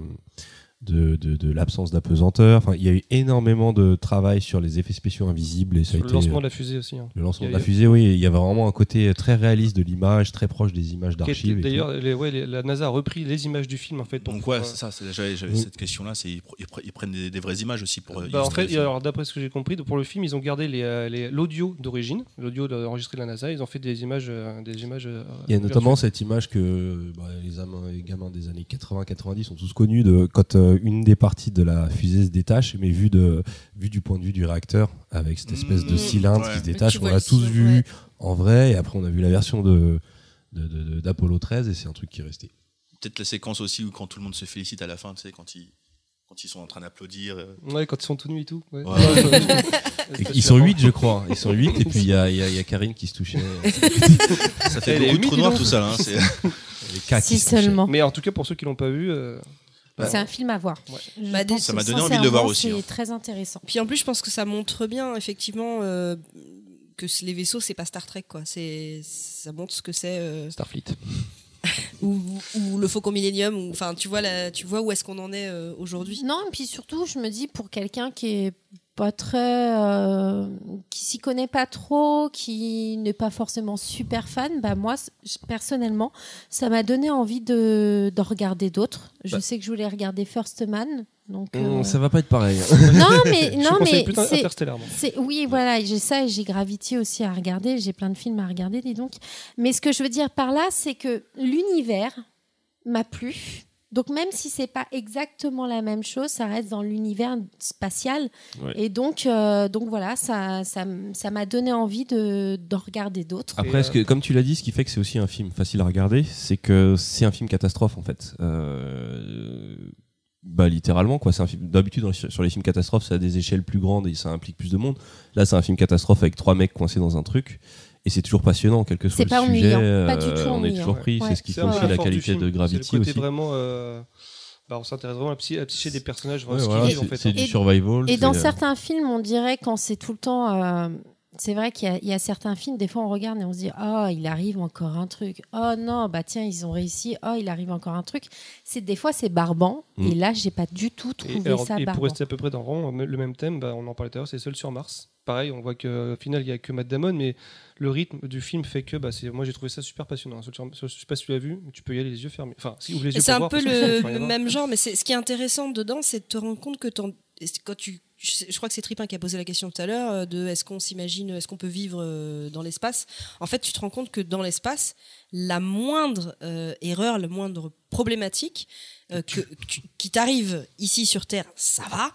de, de, de l'absence d'apesanteur. Enfin, il y a eu énormément de travail sur les effets spéciaux invisibles et ça a le été lancement de la fusée aussi, hein. Le lancement de la fusée, oui, il y avait vraiment un côté très réaliste de l'image, très proche des images d'archives. D'ailleurs, ouais, la NASA a repris les images du film en fait. Donc ouais, ça. c'est- J'avais Oui. cette question-là. C'est ils, ils pr- ils prennent des, des vraies images aussi pour. euh, Bah, en illustrer fait, alors d'après ce que j'ai compris, pour le film, ils ont gardé les, euh, les- l'audio d'origine, l'audio enregistré de la NASA. Ils ont fait des images, euh, des images. euh, Il y a notamment virtuelles. cette image que bah, les, gamins des années 80-90 sont tous connus de quand euh, une des parties de la fusée se détache, mais vu, de, vu du point de vue du réacteur, avec cette espèce de Mmh, cylindre ouais. qui se détache. On l'a tous vu ouais. en vrai, et après on a vu la version de de- de- de- d'Apollo 13, et c'est un truc qui est resté. Peut-être la séquence aussi où quand tout le monde se félicite à la fin, tu sais, quand ils quand ils sont en train d'applaudir. euh, Ouais, quand ils sont tout nus et tout. ouais. Ouais. Ils sont 8 je crois. Ils sont 8 et puis il y a, il y y a Karine qui se touchait. Ça fait beaucoup de trous noirs tout ça. là, hein, Si seulement. Mais en tout cas, pour ceux qui l'ont pas vu, euh, C'est un film à voir. Ouais. Je Bah, pense ça m'a donné envie de le voir aussi, C'est hein. très intéressant. Puis en plus, je pense que ça montre bien effectivement euh, que les vaisseaux, c'est pas Star Trek quoi. C'est ça montre ce que c'est. euh, Starfleet. ou, ou le Faucon Millennium. ou- Enfin, tu vois la, tu vois où est-ce qu'on en est euh, aujourd'hui. Non, et puis surtout, je me dis pour quelqu'un qui est pas très, euh, qui s'y connaît pas trop, qui n'est pas forcément super fan, bah moi personnellement, ça m'a donné envie de d'en regarder d'autres. Je Bah. sais que je voulais regarder First Man, donc. euh, Hum, Ça va pas être pareil. Non mais Je non mais c'est oui voilà j'ai ça et j'ai Gravity aussi à regarder j'ai plein de films à regarder dis donc mais ce que je veux dire par là c'est que l'univers m'a plu donc même si c'est pas exactement la même chose ça reste dans l'univers spatial Ouais. et donc euh, donc voilà ça ça ça m'a donné envie de d'en regarder d'autres Après, ce que, comme tu l'as dit, ce qui fait que c'est aussi un film facile à regarder, c'est que c'est un film catastrophe en fait. Euh, bah littéralement quoi. C'est un film. D'habitude sur les films catastrophes, ça a des échelles plus grandes et ça implique plus de monde. Là, c'est un film catastrophe avec trois mecs coincés dans un truc. Et c'est toujours passionnant, quel que soit C'est le pas sujet. ennuyant, pas du euh, tout on est toujours pris. Ouais. C'est ce qui fait aussi la qualité de Gravity aussi. vraiment. euh, bah, on s'intéresse vraiment à la, psyché des personnages. Ouais, vraiment ce qu'ils voilà, vivent, en c'est fait, c'est hein. du Et- survival. Et dans c'est- certains films, on dirait quand c'est tout le temps. C'est vrai qu'il y, a- il y a certains films, des fois on regarde et on se dit Oh, il arrive encore un truc. Oh non, bah tiens, ils ont réussi. Oh, il arrive encore un truc. C'est Des fois, c'est barbant. Mm. Et là, j'ai pas du tout Et, trouvé alors, ça et pour barbant. rester à peu près dans le rang, le même thème, bah, on en parlait tout à l'heure, c'est Seul sur Mars. Pareil, on voit qu'au final, il n'y a que Matt Damon, mais le rythme du film fait que bah, c'est- moi j'ai trouvé ça super passionnant. Seul sur- Je sais pas si tu l'as vu, mais tu peux y aller les yeux fermés. Enfin, si ouvre les Et yeux c'est pour un voir, peu le, même genre, mais c'est- ce qui est intéressant dedans, c'est de te rendre compte que et quand tu, je, crois que c'est Tripin qui a posé la question tout à l'heure euh, de est-ce qu'on s'imagine, est-ce qu'on peut vivre euh, dans l'espace? En fait, tu te rends compte que dans l'espace, la moindre euh, erreur, la moindre problématique euh, que, que- qui t'arrive ici sur Terre, ça va.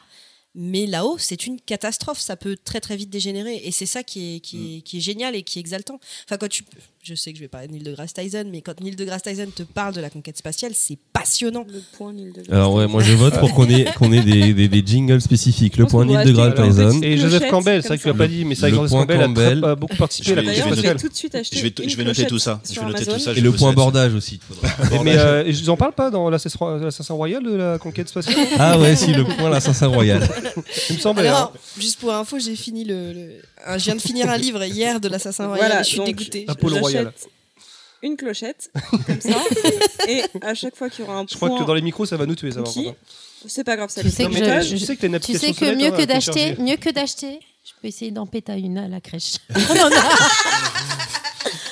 Mais là-haut, c'est une catastrophe. Ça peut très très vite dégénérer. Et c'est ça qui est, qui, est, qui est génial et qui est exaltant. Enfin, quand tu, je sais que je vais parler de Neil deGrasse Tyson, mais quand Neil deGrasse Tyson te parle de la conquête spatiale, c'est passionnant. Le point Neil deGrasse Alors ouais, moi je vote pour qu'on ait, qu'on ait des, des, des jingles spécifiques. Le point Neil pourrait de Graal acheter- Tyson. Et Joseph Campbell, c'est vrai que tu l'as ça. pas dit, mais c'est vrai que Joseph point Campbell a, Campbell. très- a beaucoup participé Je à la conquête je spatiale. vais tout de suite acheter Je vais, je noter tout ça. Je vais noter tout ça. Et le point bordage aussi. mais euh, ils en parlent pas dans l'assassin royal de la conquête spatiale? Ah ouais, si, le point l'assassin royal. Il me semblait. Alors, hein. juste pour info, j'ai fini le, je viens de finir un livre hier de l'assassin royal. Voilà, et je suis dégoûtée. Apollo Royal. Une clochette, comme ça, et à chaque fois qu'il y aura un Je crois point que dans les micros, ça va nous tuer. Ça va, qui, c'est pas grave, ça Tu sais que je- montage. je- Tu sais que une Tu sais que mieux que à d'acheter, télécharger. mieux que d'acheter, je peux essayer d'en péter une à la crèche.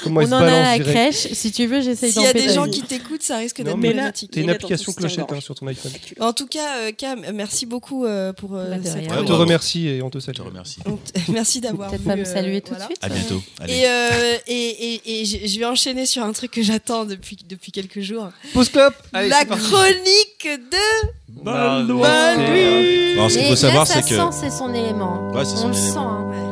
On en a. Comment On elle se en a à la crèche. Si tu veux, j'essaye S'il y a des gens qui t'écoutent, ça risque d'être problématique. T'as une application clochette hein, sur ton iPhone. En tout cas, euh, Cam, merci beaucoup euh, pour euh, Bah, cette. On te remercie et on te salue. Je te remercie. Merci d'avoir Peut-être pas me saluer tout voilà. de suite. À bientôt. Allez. Et, euh, et, et, et je vais enchaîner sur un truc que j'attends depuis, depuis quelques jours. Pause club Allez, La chronique de Baldoin. Balduin. Alors, ce qu'il faut savoir, c'est que. sent, c'est son élément. Ouais, c'est On le sent.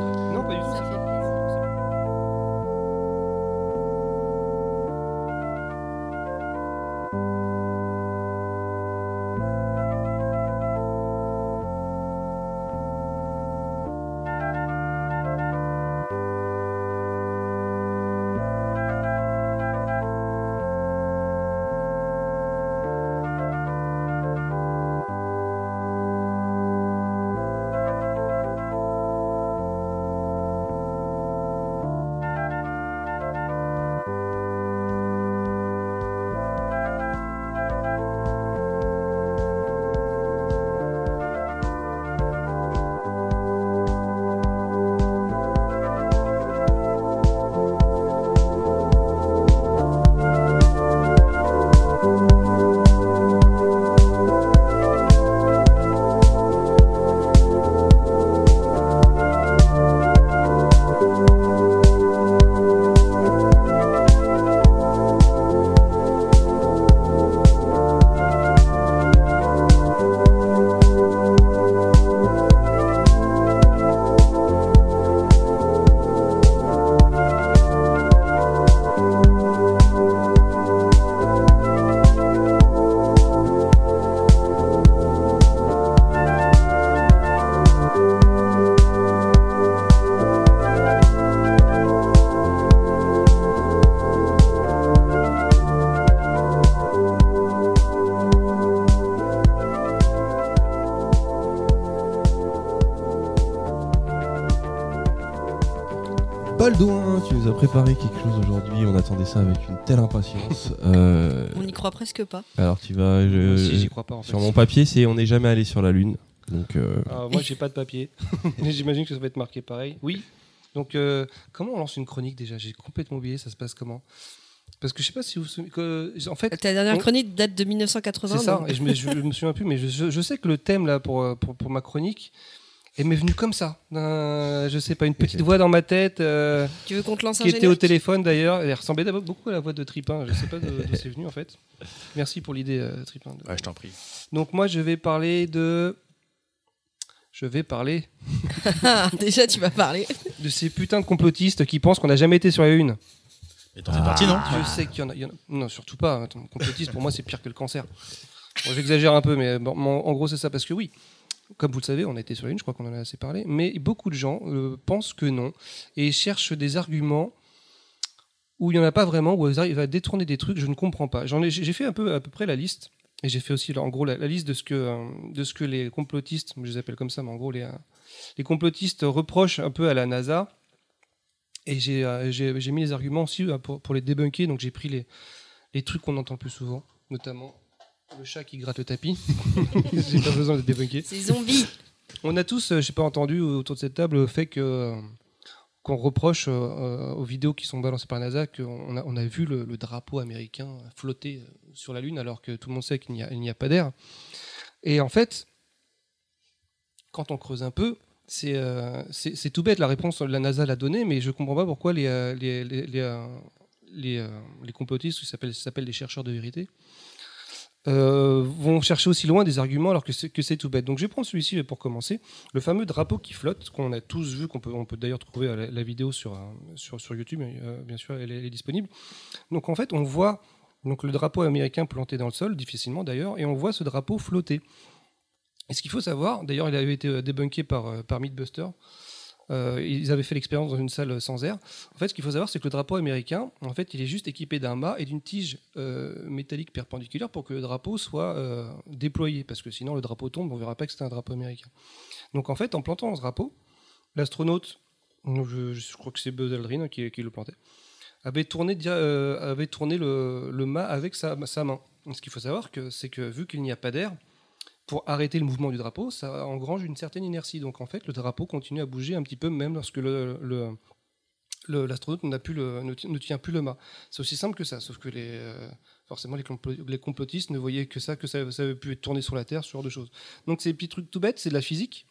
Préparé quelque chose aujourd'hui. On attendait ça avec une telle impatience. Euh, On n'y croit presque pas. alors tu vas. je- Si, j'y crois pas en fait. sur mon papier, c'est on n'est jamais allé sur la lune. Donc euh, Ah, moi, j'ai pas de papier. Mais J'imagine que ça va être marqué pareil. Oui. Donc, euh, comment on lance une chronique déjà? J'ai complètement oublié. Ça se passe comment? Parce que je sais pas si vous vous souvenez. que- En fait, Ta dernière on- chronique date de 1980. c'est ça. Et je me, je me souviens plus. Mais je, je- sais que le thème là pour, pour, pour ma chronique. Elle m'est venue comme ça, d'un- je sais pas, une petite voix dans ma tête, euh, Tu veux qu'on te lance un qui était au générique téléphone d'ailleurs. Elle ressemblait d'abord beaucoup à la voix de Tripin. Je sais pas d'où d'où c'est venu en fait. Merci pour l'idée, euh, Tripin. Ouais, je t'en prie. Donc moi, je vais parler de, je vais parler Ah, Déjà, tu vas parler. de ces putains de complotistes qui pensent qu'on n'a jamais été sur la une. Et t'en fais partie, non Je sais qu'il y en a, il y en a- Non, surtout pas. Attends, complotiste, pour moi, c'est pire que le cancer. Bon, J'exagère un peu, mais bon, en en gros, c'est ça. Parce que oui, comme vous le savez, on a été sur la une, je crois qu'on en a assez parlé. Mais beaucoup de gens euh, pensent que non et cherchent des arguments où il n'y en a pas vraiment, où ils arrivent à détourner des trucs, je ne comprends pas. J'ai fait un peu, à peu près la liste. Et j'ai fait aussi, en gros, la, liste de ce, que, euh, de ce que les complotistes, je les appelle comme ça, mais en gros, les, euh, complotistes reprochent un peu à la NASA. Et j'ai mis les arguments aussi pour, les débunker. Donc j'ai pris les, les trucs qu'on entend plus souvent, notamment le chat qui gratte le tapis. j'ai pas besoin de débunker. C'est zombie. On a tous, euh, j'ai pas entendu autour de cette table, le fait que euh, qu'on reproche euh, aux vidéos qui sont balancées par la NASA qu'on a, on a vu le, le drapeau américain flotter sur la Lune alors que tout le monde sait qu'il n'y a, pas d'air. Et en fait, quand on creuse un peu, c'est euh, c'est c'est tout bête, la réponse, la NASA l'a donnée, mais je comprends pas pourquoi les, les, les, les, les, les complotistes, qui s'appellent s'appellent les chercheurs de vérité, euh, vont chercher aussi loin des arguments alors que c'est tout bête. Donc je vais prendre celui-ci pour commencer, le fameux drapeau qui flotte qu'on a tous vu, qu'on peut on peut d'ailleurs trouver la, vidéo sur, euh, sur sur YouTube, euh, bien sûr, elle est, disponible. Donc en fait, on voit donc le drapeau américain planté dans le sol, difficilement d'ailleurs, et on voit ce drapeau flotter. Et ce qu'il faut savoir, d'ailleurs, il avait été débunké par par Mythbuster. Euh, ils avaient fait l'expérience dans une salle sans air. En fait, ce qu'il faut savoir, c'est que le drapeau américain, en fait, il est juste équipé d'un mât et d'une tige euh, métallique perpendiculaire pour que le drapeau soit euh, déployé, parce que sinon le drapeau tombe, on verra pas que c'est un drapeau américain. Donc en fait, en plantant ce drapeau, l'astronaute, je, crois que c'est Buzz Aldrin hein, qui, le plantait, avait tourné, avait tourné le, mât avec sa, sa main. Ce qu'il faut savoir, c'est que vu qu'il n'y a pas d'air, pour arrêter le mouvement du drapeau, ça engrange une certaine inertie. Donc en fait, le drapeau continue à bouger un petit peu même lorsque le, le, l'astronaute ne, ti- ne tient plus le mât. C'est aussi simple que ça, sauf que les, euh, forcément les, complo- les complotistes ne voyaient que ça, que ça, avait pu être tourné sur la Terre, ce genre de choses. Donc des petits trucs tout bêtes, c'est de la physique.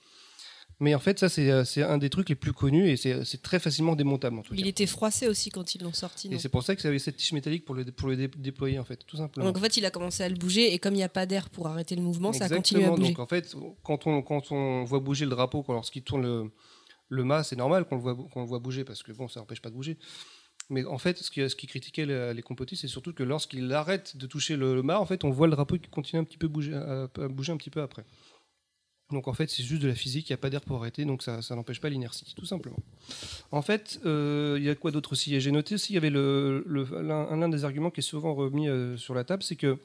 Mais en fait, ça, c'est euh, c'est un des trucs les plus connus et c'est c'est très facilement démontable en tout cas. Il était froissé aussi quand ils l'ont sorti. Et c'est pour ça que ça avait cette tige métallique pour le, pour le dé- déployer, en fait, tout simplement. Donc en fait, il a commencé à le bouger et comme il n'y a pas d'air pour arrêter le mouvement, ça a continué à Exactement. bouger. Donc en fait, quand on, quand on voit bouger le drapeau, lorsqu'il tourne le, le mât, c'est normal qu'on le, voit, qu'on le voit bouger parce que bon, ça n'empêche pas de bouger. Mais en fait, ce qui, ce qui critiquait les, les complotistes, c'est surtout que lorsqu'il arrête de toucher le, le mât, en fait, on voit le drapeau qui continue un petit peu bouger, à, à bouger un petit peu après. Donc en fait, c'est juste de la physique, il n'y a pas d'air pour arrêter, donc ça, n'empêche pas l'inertie, tout simplement. En fait, euh, il y a quoi d'autre aussi? J'ai noté aussi, il y avait le, l'un, des arguments qui est souvent remis euh, sur la table, c'est que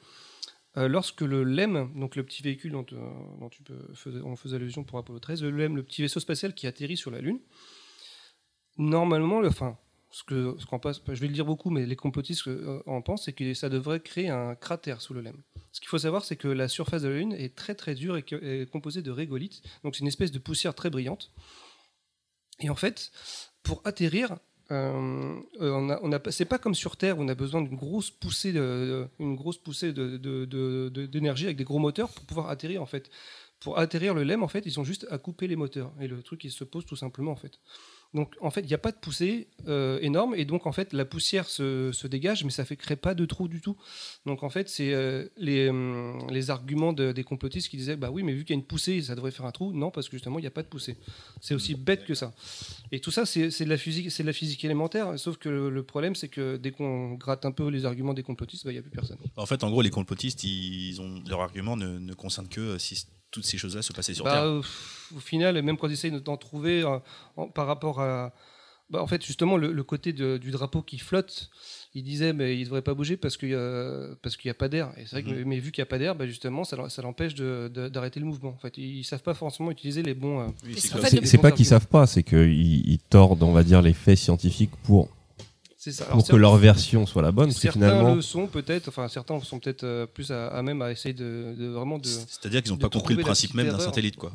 euh, lorsque le LEM, donc le petit véhicule dont, tu on faisait allusion pour Apollo 13, le LEM, le petit vaisseau spatial qui atterrit sur la Lune, normalement, le, enfin, ce je vais le dire beaucoup, mais les complotistes euh, en pensent, c'est que ça devrait créer un cratère sous le LEM. Ce qu'il faut savoir, c'est que la surface de la Lune est très très dure et est composée de régolithes, donc c'est une espèce de poussière très brillante. Et en fait, pour atterrir, euh, euh, on c'est pas comme sur Terre où on a besoin d'une grosse poussée, grosse poussée d'énergie avec des gros moteurs pour pouvoir atterrir en fait. Pour atterrir le LEM, en fait, ils ont juste à couper les moteurs et le truc il se pose tout simplement en fait. Donc en fait, il n'y a pas de poussée euh, énorme et donc en fait la poussière se, se dégage, mais ça fait crée pas de trou du tout. Donc en fait, c'est euh, les, hum, les arguments de- des complotistes qui disaient bah oui, mais vu qu'il y a une poussée, ça devrait faire un trou. Non, parce que justement il n'y a pas de poussée. C'est aussi bête que ça. Et tout ça, c'est de la physique, c'est de la physique élémentaire. Sauf que le, problème, c'est que dès qu'on gratte un peu les arguments des complotistes, bah, il n'y a plus personne. En fait, en gros, les complotistes, ils ont leur argument ne, ne concerne que euh, toutes ces choses-là se passaient sur Bah, Terre. euh, au final, même quand ils essayent d'en trouver euh, en- par rapport à. bah, en fait, justement, le, le côté de- du drapeau qui flotte, ils disaient, mais il ne devrait pas bouger parce qu'il n'y a, parce qu'il y a pas d'air. Et c'est vrai que, Mhm. mais vu qu'il n'y a pas d'air, bah, justement, ça, l'empêche d'arrêter le mouvement. En fait, ils ne savent pas forcément utiliser les bons. euh, Oui, c'est pas qu'ils savent pas, c'est qu'ils ils tordent, on va dire, les faits scientifiques pour, C'est ça. Alors, pour que leur version soit la bonne. Parce que Certains finalement, le sont peut-être, enfin certains sont peut-être euh, plus à, à même à essayer de, de vraiment de. C'est-à-dire qu'ils n'ont pas compris le principe même d'un satellite, quoi.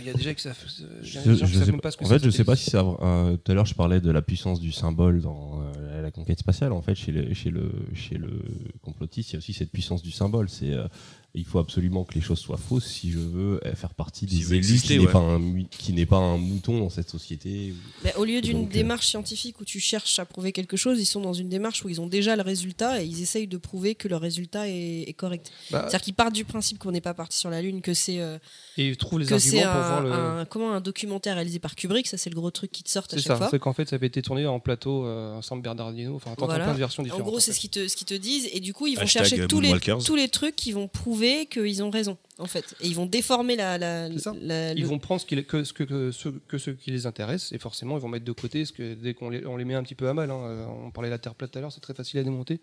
Il y a déjà qui savent. il y a Je- des gens qui je savent sais même pas- pas ce que en c'est fait, je sais pas si ça. euh, tout à l'heure, je parlais de la puissance du symbole dans euh, la conquête spatiale. En fait, chez le, chez le, chez le complotiste, il y a aussi cette puissance du symbole. C'est euh, il faut absolument que les choses soient fausses si je veux euh, faire partie des veut élus exister, qui n'est ouais. pas un mu- qui n'est pas un mouton dans cette société. Mais au lieu d'une euh, démarche scientifique où tu cherches à prouver quelque chose, ils sont dans une démarche où ils ont déjà le résultat et ils essayent de prouver que le résultat est, est correct. Bah, C'est-à-dire qu'ils partent du principe qu'on n'est pas parti sur la Lune, que c'est euh, et ils trouvent les que c'est arguments pour un, voir le. un- comment un documentaire réalisé par Kubrick, ça c'est le gros truc qui te sort à C'est chaque ça, fois. c'est qu'en fait ça avait été tourné en plateau euh, ensemble Bernardino, enfin t'entends Voilà. plein de versions En gros, c'est fait. ce qu'ils te, ce qu'ils te disent, et du coup, ils vont Hashtag chercher tous les, tous les trucs qui vont prouver qu'ils ont raison, en fait. Et ils vont déformer la. la, C'est ça. la- Ils le- vont prendre ce qui, les- que, ce que, que, ce, que ce qui les intéresse et forcément ils vont mettre de côté ce que dès qu'on les, on les met un petit peu à mal. hein. Euh, On parlait de la Terre plate tout à l'heure, c'est très facile à démonter.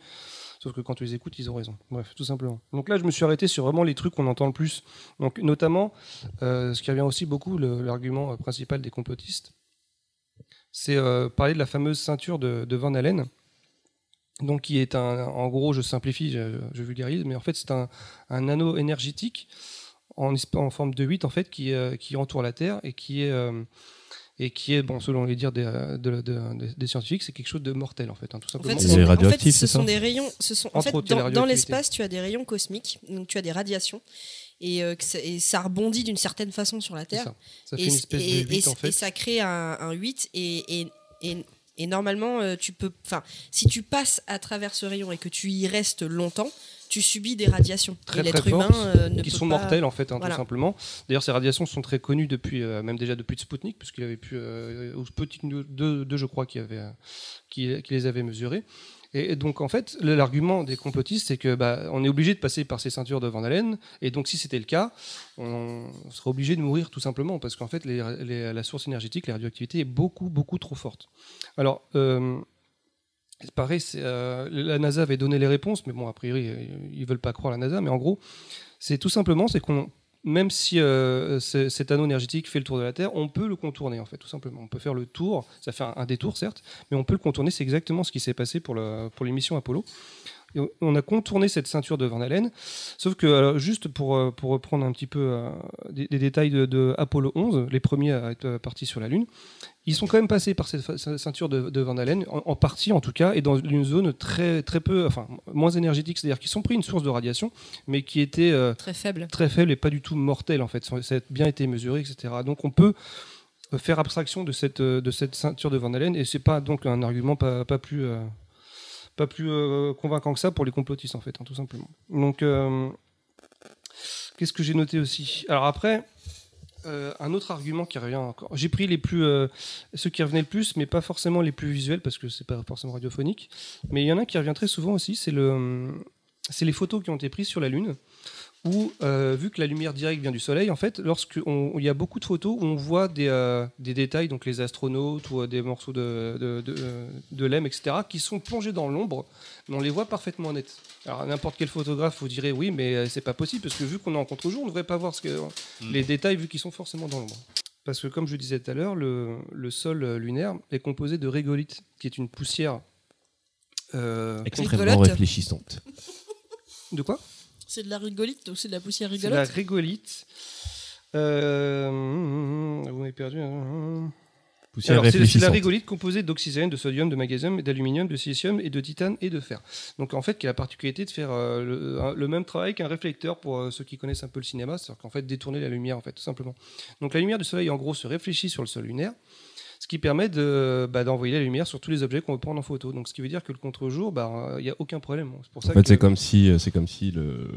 Sauf que quand tu les écoutes, ils ont raison. Bref, tout simplement. Donc là, je me suis arrêté sur vraiment les trucs qu'on entend le plus. Donc notamment, euh, ce qui revient aussi beaucoup, l'argument euh, principal des complotistes, c'est euh, parler de la fameuse ceinture de, de Van Allen. Donc, qui est un, en gros, je simplifie, je, je vulgarise, mais en fait, c'est un, un anneau énergétique en, en forme de 8 en fait qui, euh, qui entoure la Terre et qui est euh, et qui est bon selon les dires des, de- de- de- des scientifiques c'est quelque chose de mortel en fait hein, tout En simplement. fait, C'est ce sont- en radioactif, fait, ce sont ça des rayons. Ce sont, en fait, dans, dans l'espace, tu as des rayons cosmiques, donc tu as des radiations, et, euh, ça, et ça rebondit d'une certaine façon sur la Terre. ça. Ça fait et, une espèce et- de 8 et- en fait. et ça crée un, un 8 et, normalement euh, tu peux enfin si tu passes à travers ce rayon et que tu y restes longtemps tu subis des radiations très très humain fortes, euh, ne qui sont pas- mortelles en fait hein, Voilà. tout simplement. D'ailleurs ces radiations sont très connues depuis euh, même déjà depuis Sputnik puisqu'il avait pu euh, Sputnik 2, 2, je crois qui avait qui, qui les avait mesurées. Et donc en fait l'argument des complotistes c'est que bah, on est obligé de passer par ces ceintures de Van Allen et donc si c'était le cas on serait obligé de mourir tout simplement parce qu'en fait la source énergétique la radioactivité est beaucoup beaucoup trop forte. Alors euh, pareil, euh, la NASA avait donné les réponses, mais bon, a priori, ils veulent pas croire la NASA. Mais en gros, c'est tout simplement, c'est qu'on, même si euh, ce- cet anneau énergétique fait le tour de la Terre, on peut le contourner, en fait, tout simplement. On peut faire le tour, ça fait un, détour, certes, mais on peut le contourner. C'est exactement ce qui s'est passé pour l'émission Apollo. Et on- a contourné cette ceinture de Van Allen. Sauf que, alors, juste pour, euh, pour reprendre un petit peu euh, des, des détails de, de Apollo 11, les premiers à être euh, partis sur la Lune, ils sont quand même passés par cette ceinture de, de Van Allen, en, en partie en tout cas, et dans une zone très, très peu, enfin, moins énergétique, c'est-à-dire qu'ils sont pris une source de radiation, mais qui était euh, Très faible. très faible et pas du tout mortelle en fait. Ça a bien été mesuré, etc. Donc on peut faire abstraction de cette, de cette ceinture de Van Allen et c'est pas donc un argument pas, pas plus, euh, pas plus euh, convaincant que ça pour les complotistes en fait, hein, tout simplement. Donc euh, qu'est-ce que j'ai noté aussi? Alors après. euh, un autre argument qui revient encore. J'ai pris les plus, ceux qui revenaient le plus, mais pas forcément les plus visuels parce que c'est pas forcément radiophonique. Mais il y en a un qui revient très souvent aussi, c'est le, c'est les photos qui ont été prises sur la Lune où, euh, vu que la lumière directe vient du Soleil, en fait, lorsque on- il y a beaucoup de photos où on voit des, euh, des détails, donc les astronautes ou euh, des morceaux de, de, de, de lemme, etc., qui sont plongés dans l'ombre, mais on les voit parfaitement net. Alors n'importe quel photographe vous dirait oui, mais euh, c'est pas possible parce que vu qu'on est en contre-jour, on ne devrait pas voir ce que, les détails vu qu'ils sont forcément dans l'ombre. Parce que comme je disais tout à l'heure, le, le sol lunaire est composé de régolithe, qui est une poussière euh, Extrêmement réfléchissante. De quoi? C'est de la rigolite ou c'est de la poussière C'est la rigolote régolite. Euh, vous m'avez perdu. hein. Alors, c'est- la régolite composée d'oxygène, de sodium, de magnésium, d'aluminium, de silicium et de titane et de fer. Donc en fait, qui a la particularité de faire euh, le, un- le même travail qu'un réflecteur pour euh, ceux qui connaissent un peu le cinéma, c'est-à-dire qu'en fait détourner la lumière en fait tout simplement. Donc la lumière du soleil en gros se réfléchit sur le sol lunaire, ce qui permet de bah, d'envoyer la lumière sur tous les objets qu'on veut prendre en photo. Donc ce qui veut dire que le contre-jour, bah, il n'y a aucun problème. C'est pour ça En fait, que- c'est comme si, c'est comme si le,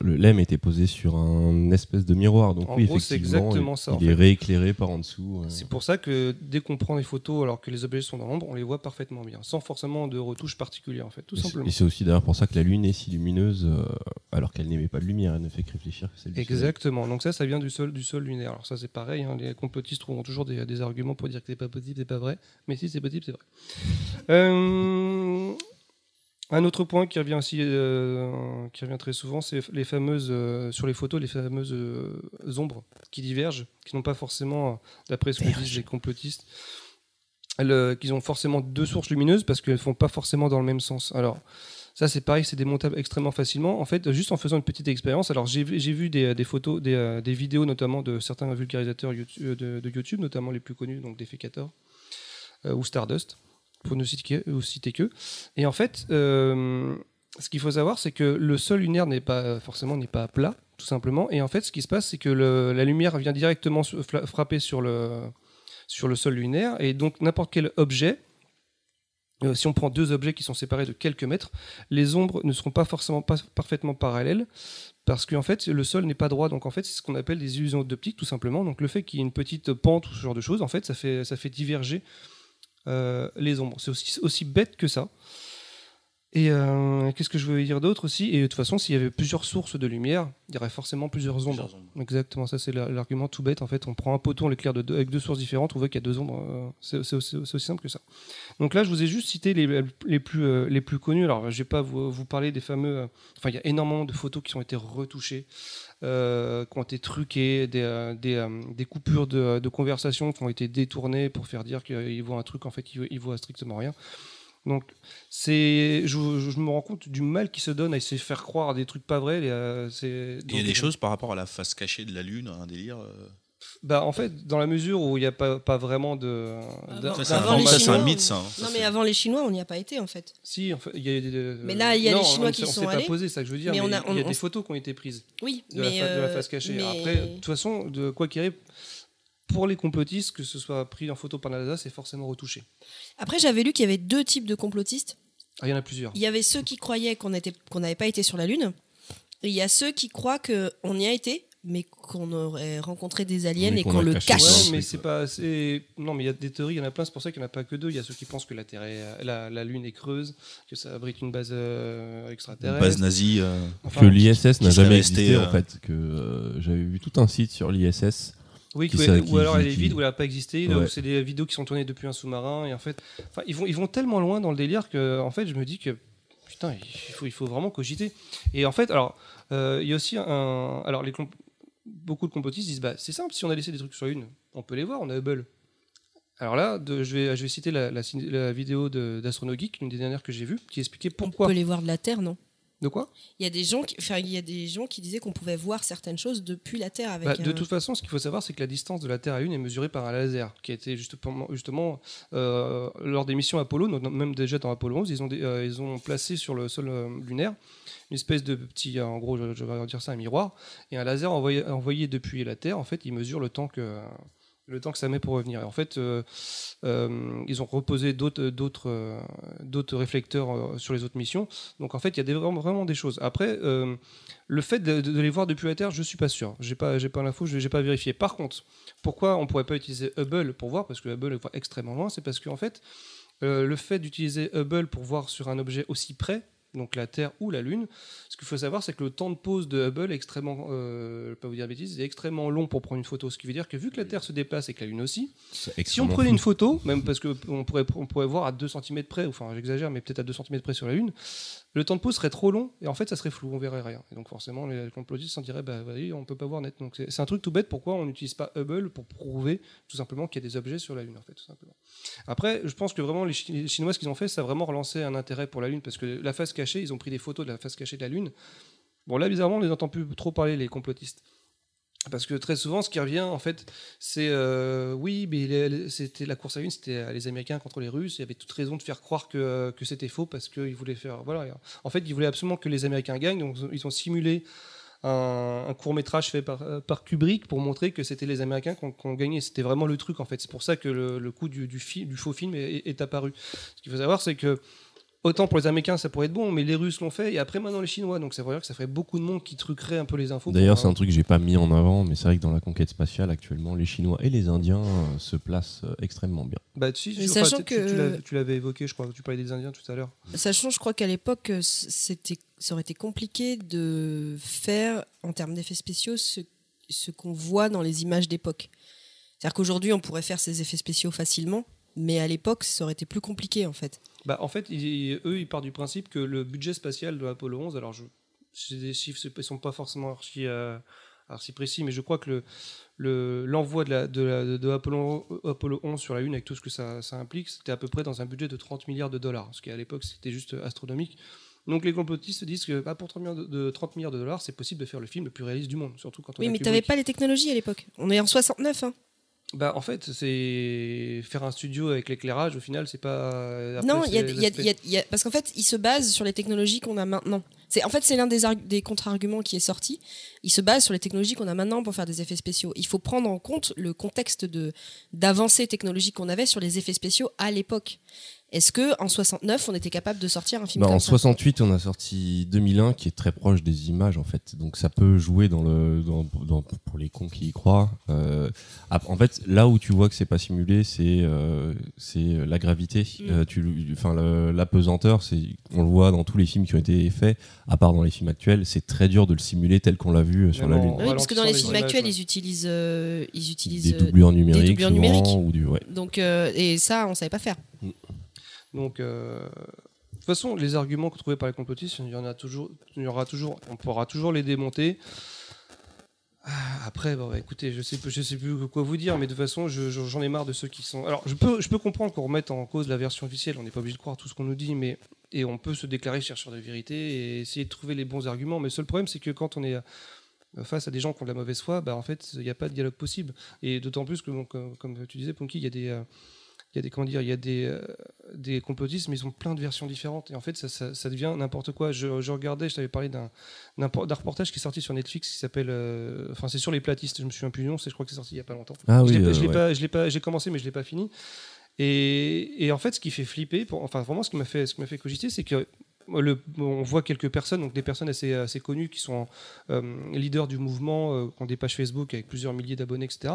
le lemme était posé sur un espèce de miroir. Donc En oui, gros, c'est exactement il, ça, il est fait. rééclairé par en dessous. euh. C'est pour ça que dès qu'on prend les photos alors que les objets sont dans l'ombre, on les voit parfaitement bien, sans forcément de retouches particulières en fait, tout Et c'est- simplement. Et c'est aussi d'ailleurs pour ça que la Lune est si lumineuse, euh, alors qu'elle n'émet pas de lumière, elle ne fait que réfléchir que celle du Soleil. Exactement. Donc ça, ça vient du sol, du sol lunaire. Alors ça, c'est pareil. hein, les complotistes trouveront toujours des, des arguments pour dire que c'est pas possible, c'est pas vrai. Mais si c'est possible, c'est vrai. Euh, un autre point qui revient aussi, euh, qui revient très souvent, c'est les fameuses euh, sur les photos, les fameuses ombres qui divergent, qui n'ont pas forcément, d'après ce que disent les complotistes, qu'ils ont forcément deux sources lumineuses parce qu'elles font pas forcément dans le même sens. Alors ça, c'est pareil, c'est démontable extrêmement facilement. En fait, juste en faisant une petite expérience, alors j'ai vu des, photos, des, euh, des vidéos notamment de certains vulgarisateurs YouTube- euh, de, YouTube, notamment les plus connus, donc Defecator euh, ou Stardust, pour ne citer ou citer que. Et en fait, ce qu'il faut savoir, c'est que le sol lunaire n'est pas forcément n'est pas plat, tout simplement. Et en fait, ce qui se passe, c'est que la lumière vient directement frapper sur le, sur le sol lunaire, et donc n'importe quel objet euh, si on prend deux objets qui sont séparés de quelques mètres, les ombres ne seront pas forcément parfaitement parallèles parce qu'en fait le sol n'est pas droit. Donc en fait c'est ce qu'on appelle des illusions d'optique tout simplement. Donc le fait qu'il y ait une petite pente ou ce genre de choses, en fait ça fait diverger euh, les ombres. C'est aussi bête que ça. Et euh, qu'est-ce que je veux dire d'autre aussi? Et de toute façon, s'il y avait plusieurs sources de lumière, il y aurait forcément plusieurs ombres. Exactement, ça c'est la- l'argument tout bête. En fait, on prend un poteau, on l'éclaire de deux- avec deux sources différentes, on voit qu'il y a deux ombres. euh, c'est aussi, simple que ça. Donc là, je vous ai juste cité les, les, plus, euh, les plus connus. Alors, je vais pas vous, vous parler des fameux. euh, Enfin, il y a énormément de photos qui ont été retouchées, euh, qui ont été truquées, des, des, des coupures de, de conversation qui ont été détournées pour faire dire qu'ils voient un truc, en fait, ils, ils voient strictement rien. Donc, c'est, je, je me rends compte du mal qui se donne à essayer de faire croire à des trucs pas vrais. et, euh, c'est- Il y a donc- des choses par rapport à la face cachée de la Lune, un délire. euh, Bah, en fait, dans la mesure où il n'y a pas, pas vraiment de. d'in- Ça, c'est un- Avant ça, c'est un mythe, ça, hein. Non, Ça, mais avant les Chinois, on n'y a pas été en fait. Si, en fait, il y a des- Mais là, il y a non, les Chinois on qui sont On s'est allés. pas posé, ça que je veux dire. Mais Mais, on a- il y a on- des on- photos qui ont été prises. Oui, de, la, de la euh, face cachée. mais- Après, de toute façon, de quoi qu'il arrive, pour les complotistes, que ce soit pris en photo par la NASA, c'est forcément retouché. Après, j'avais lu qu'il y avait deux types de complotistes. Ah, il y en a plusieurs. Il y avait ceux qui croyaient qu'on n'avait pas été sur la Lune. Et il y a ceux qui croient qu'on y a été, mais qu'on aurait rencontré des aliens Mais et qu'on le cache. Ouais, mais c'est pas assez. Non, mais il y a des théories, il y en a plein. C'est pour ça qu'il n'y en a pas que deux. Il y a ceux qui pensent que la Terre, est- la, la Lune est creuse, que ça abrite une base euh, extraterrestre. Une base nazie, euh, Enfin, que l'ISS qui n'a jamais existé euh, en fait. Que euh, j'avais vu tout un site sur l'ISS. Oui, qui ou qui- alors elle est qui- vide, ou elle n'a pas existé, Ouais. ou c'est des vidéos qui sont tournées depuis un sous-marin, et en fait, ils vont, ils vont tellement loin dans le délire que, en fait, je me dis que putain, il faut, il faut vraiment cogiter. Et en fait, alors, euh, il y a aussi un, alors les comp- beaucoup de complotistes disent, bah, c'est simple, si on a laissé des trucs sur la Lune, on peut les voir, on a Hubble. Alors là, de- je, vais, je vais citer la, la cin- la vidéo de- d'Astronogeek, une des dernières que j'ai vues, qui expliquait pourquoi. On peut les voir de la Terre, non? De quoi? Il y a des gens qui, enfin, il y a des gens qui disaient qu'on pouvait voir certaines choses depuis la Terre avec. Bah, de un- toute façon, ce qu'il faut savoir, c'est que la distance de la Terre à la Lune est mesurée par un laser, qui a été justement, justement euh, lors des missions Apollo, même déjà dans Apollo 11, ils ont, euh, ils ont placé sur le sol euh, lunaire une espèce de petit, euh, en gros, je, je vais dire ça, un miroir, et un laser envoyé, envoyé depuis la Terre, en fait, il mesure le temps que le temps que ça met pour revenir. Et en fait, euh, euh, ils ont reposé d'autres, euh, réflecteurs sur les autres missions. Donc en fait, il y a des, vraiment, des choses. Après, le fait de, les voir depuis la Terre, je suis pas sûr. J'ai pas, j'ai pas l'info, je n'ai pas vérifié. Par contre, pourquoi on pourrait pas utiliser Hubble pour voir? Parce que Hubble voit extrêmement loin. C'est parce qu'en fait, le fait d'utiliser Hubble pour voir sur un objet aussi près, donc la Terre ou la Lune, ce qu'il faut savoir, c'est que le temps de pause de Hubble est extrêmement, euh, je vais pas vous dire de bêtises, est extrêmement long pour prendre une photo. Ce qui veut dire que vu que la Terre se déplace et que la Lune aussi, si on prenait une photo, même parce qu'on pourrait, on pourrait voir à 2 cm près, enfin j'exagère, mais peut-être à 2 cm près sur la Lune, le temps de pause serait trop long et en fait ça serait flou, on verrait rien. Et donc forcément les complotistes s'en diraient, bah voyez, on peut pas voir net. Donc c'est un truc tout bête, pourquoi on n'utilise pas Hubble pour prouver tout simplement qu'il y a des objets sur la Lune en fait, tout simplement. Après, je pense que vraiment les Chinois, ce qu'ils ont fait, ça a vraiment relancé un intérêt pour la Lune parce que la face cachée, ils ont pris des photos de la face cachée de la Lune. Bon là bizarrement on les entend plus trop parler les complotistes. Parce que très souvent, ce qui revient, en fait, c'est euh, oui, mais c'était la course à la lune, c'était euh, les Américains contre les Russes. Il y avait toute raison de faire croire que, euh, que c'était faux parce qu'ils voulaient faire. Voilà. En fait, ils voulaient absolument que les Américains gagnent, donc ils ont simulé un, court métrage fait par, Kubrick pour montrer que c'était les Américains qui ont, gagné. C'était vraiment le truc, en fait. C'est pour ça que le, coup du, faux film est apparu. Ce qu'il faut savoir, c'est que Autant pour les Américains, ça pourrait être bon, mais les Russes l'ont fait, et après maintenant les Chinois. Donc ça veut dire que ça ferait beaucoup de monde qui truquerait un peu les infos. D'ailleurs, c'est un truc que j'ai pas mis en avant, mais c'est vrai que dans la conquête spatiale, actuellement, les Chinois et les Indiens euh, se placent euh, extrêmement bien. Bah, je crois sachant tu- tu- que- tu l'avais- tu l'avais évoqué, je crois, tu parlais des Indiens tout à l'heure. Sachant, je crois qu'à l'époque, euh, c'était, ça aurait été compliqué de faire, en termes d'effets spéciaux, ce, ce qu'on voit dans les images d'époque. C'est-à-dire qu'aujourd'hui, on pourrait faire ces effets spéciaux facilement, mais à l'époque, ça aurait été plus compliqué, en fait. Bah, en fait, ils- eux, ils partent du principe que le budget spatial de Apollo 11, alors je, des chiffres ne sont pas forcément archi, euh, archi précis, mais je crois que le, le, l'envoi de, la, de, la- de Apollo, Apollo 11 sur la Lune, avec tout ce que ça, ça implique, c'était à peu près dans un budget de 30 milliards de dollars, ce qui à l'époque c'était juste astronomique. Donc les complotistes disent que bah, pour 30 milliards de, de 30 milliards de dollars, c'est possible de faire le film le plus réaliste du monde, surtout quand on Oui, a mais Kubrick. t'avais pas les technologies à l'époque. On est en 69, hein. Bah, en fait, c'est faire un studio avec l'éclairage. Au final, c'est pas. Après, non, il y a, y a- y parce qu'en fait, il se base sur les technologies qu'on a maintenant. C'est en fait c'est l'un des, des contre-arguments qui est sorti. Il se base sur les technologies qu'on a maintenant pour faire des effets spéciaux. Il faut prendre en compte le contexte de d'avancée technologique qu'on avait sur les effets spéciaux à l'époque. Est-ce que en 69 on était capable de sortir un film Bah, comme en ça? 68, on a sorti 2001 qui est très proche des images en fait. Donc ça peut jouer dans le dans, dans- pour les cons qui y croient. Euh, en fait, là où tu vois que c'est pas simulé, c'est euh, c'est la gravité. Mm. Euh, tu enfin la pesanteur, c'est on le voit dans tous les films qui ont été faits, à part dans les films actuels, c'est très dur de le simuler tel qu'on l'a vu euh, sur la lune. Oui, parce que dans les films les actuels, ils utilisent euh, ils utilisent Des euh, doublures numériques, des doublures souvent, numériques. ou du ouais. Donc euh, et ça on savait pas faire. Donc, euh, de toute façon, les arguments que trouvés par les complotistes, il y en a toujours, il y aura toujours, on pourra toujours les démonter. Ah, Après, bon, bah, écoutez, je sais, je sais plus quoi vous dire, mais de toute façon, je- je- j'en ai marre de ceux qui sont. Alors, je peux, je peux comprendre qu'on remette en cause la version officielle. On n'est pas obligé de croire tout ce qu'on nous dit, mais et on peut se déclarer chercheur de vérité et essayer de trouver les bons arguments. Mais le seul problème, c'est que quand on est euh, face à des gens qui ont de la mauvaise foi, bah, en fait, il n'y a pas de dialogue possible. Et d'autant plus que, comme tu disais, Punky, il y a des, euh, il y a des, comment dire, il y a des, euh, des complotistes, mais ils ont plein de versions différentes. Et en fait, ça, ça- ça devient n'importe quoi. Je, je regardais, je t'avais parlé d'un, d'un por- d'un reportage qui est sorti sur Netflix qui s'appelle, euh, enfin, c'est sur les platistes. Je me souviens plus du nom, c'est, je crois que c'est sorti il y a pas longtemps. Ah je oui, l'ai, euh, je l'ai ouais. pas, je l'ai pas, j'ai commencé, mais je l'ai pas fini. Et, en fait, ce qui fait flipper, enfin, vraiment, ce qui m'a fait, cogiter, c'est que le, on voit quelques personnes, donc des personnes assez, connues qui sont euh, leaders du mouvement, euh, qui ont des pages Facebook avec plusieurs milliers d'abonnés, etc.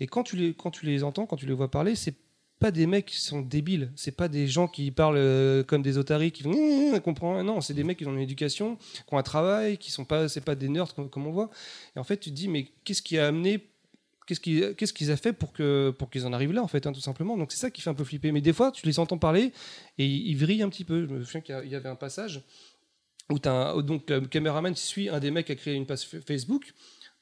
Et quand tu les, entends, quand tu les vois parler, c'est pas des mecs qui sont débiles, c'est pas des gens qui parlent euh, comme des otaries qui font comprend non, c'est des mecs qui ont une éducation, qui ont un travail, qui sont pas c'est pas des nerds comme, comme on voit. Et en fait, tu te dis mais qu'est-ce qui a amené qu'est-ce qui qu'est-ce qu'ils a fait pour qu'ils en arrivent là en fait hein, tout simplement. Donc c'est ça qui fait un peu flipper. Mais des fois, tu les entends parler et ils, ils un petit peu. Je me souviens qu'il y avait un passage où un- donc le caméraman suit un des mecs qui a créé une page Facebook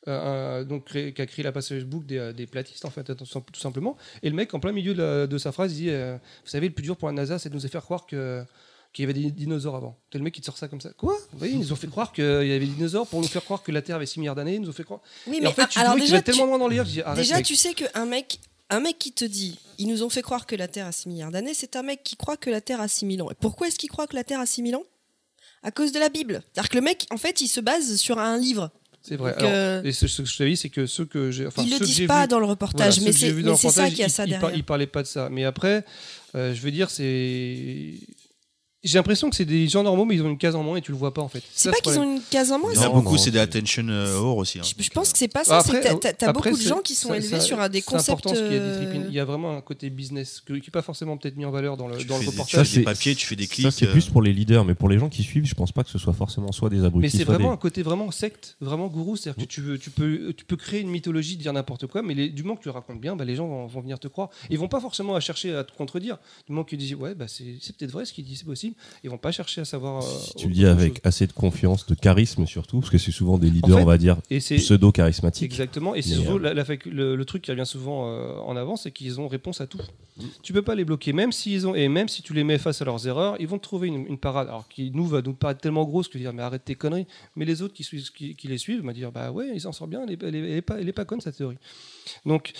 euh, donc qui a créé la page Facebook des, des platistes en fait tout sim- tout simplement et le mec en plein milieu de sa phrase il dit euh, vous savez le plus dur pour la NASA c'est de nous faire croire que qu'il y avait des dinosaures avant. T'es le mec qui te sort ça comme ça. Quoi? Vous voyez, ils nous ont fait croire qu'il y avait des dinosaures pour nous faire croire que la Terre avait 6 milliards d'années. Ils nous ont fait croire. Oui, Et mais en fait, tu alors déjà, va tellement tu- loin dans l'air. Déjà, mec. tu sais qu'un mec, un mec qui te dit, ils nous ont fait croire que la Terre a 6 milliards d'années, c'est un mec qui croit que la Terre a 6000 ans. Et pourquoi est-ce qu'il croit que la Terre a 6000 ans? À cause de la Bible. C'est-à-dire que le mec, en fait, il se base sur un livre. C'est vrai. Alors, euh, Et ce, ce que je te dis, c'est que ceux que j'ai. Enfin, Ils le disent pas dans le reportage, mais c'est- ça y a ça derrière. Ils parlaient pas de ça. Mais après, euh, je veux dire, c'est. J'ai l'impression que c'est des gens normaux, mais ils ont une case en moins et tu le vois pas en fait. C'est pas qu'ils ont une case en moins. Il y en a beaucoup, c'est des attention euh, whore aussi. hein. Je pense que c'est pas ça. Après, c'est que t'as- après, beaucoup de gens qui sont ça- élevés ça- sur un des c'est concepts. important ce qu'il y a des euh. Il y a vraiment un côté business que- qui n'est pas forcément peut-être mis en valeur dans le, Tu dans le reportage. tu fais des papiers, tu fais des Ça, clics. c'est euh, plus pour les leaders, mais pour les gens qui suivent, je pense pas que ce soit forcément soit des abrutis. Mais c'est vraiment des- un côté vraiment secte, vraiment gourou. C'est-à-dire que tu, veux, tu, peux, tu peux créer une mythologie, dire n'importe quoi, mais les- du moment que tu racontes bien, bah, les gens vont, vont venir te croire. Ils vont pas forcément à chercher à te contredire. Du moment qu'ils disent ouais, bah, c'est c'est peut-être vrai ce qu'il dit, c'est possible. Ils vont pas chercher à savoir. euh, Si tu le dis avec assez de confiance, de charisme surtout, parce que c'est souvent des leaders, En fait, on va dire, pseudo-charismatiques. Exactement. Et c'est surtout euh, la- la fac- le, le truc qui revient souvent euh, en avant, c'est qu'ils ont réponse à tout. Mm. Tu peux pas les bloquer, même s'ils ont et même si tu les mets face à leurs erreurs, ils vont te trouver une, une parade. Alors qui nous va nous paraître tellement grosse que dire mais arrête tes conneries. Mais les autres qui, suivent- qui, qui les suivent vont dire bah ouais, ils s'en sortent bien. Elle est, elle est- elle est pas, elle est pas conne cette théorie. Donc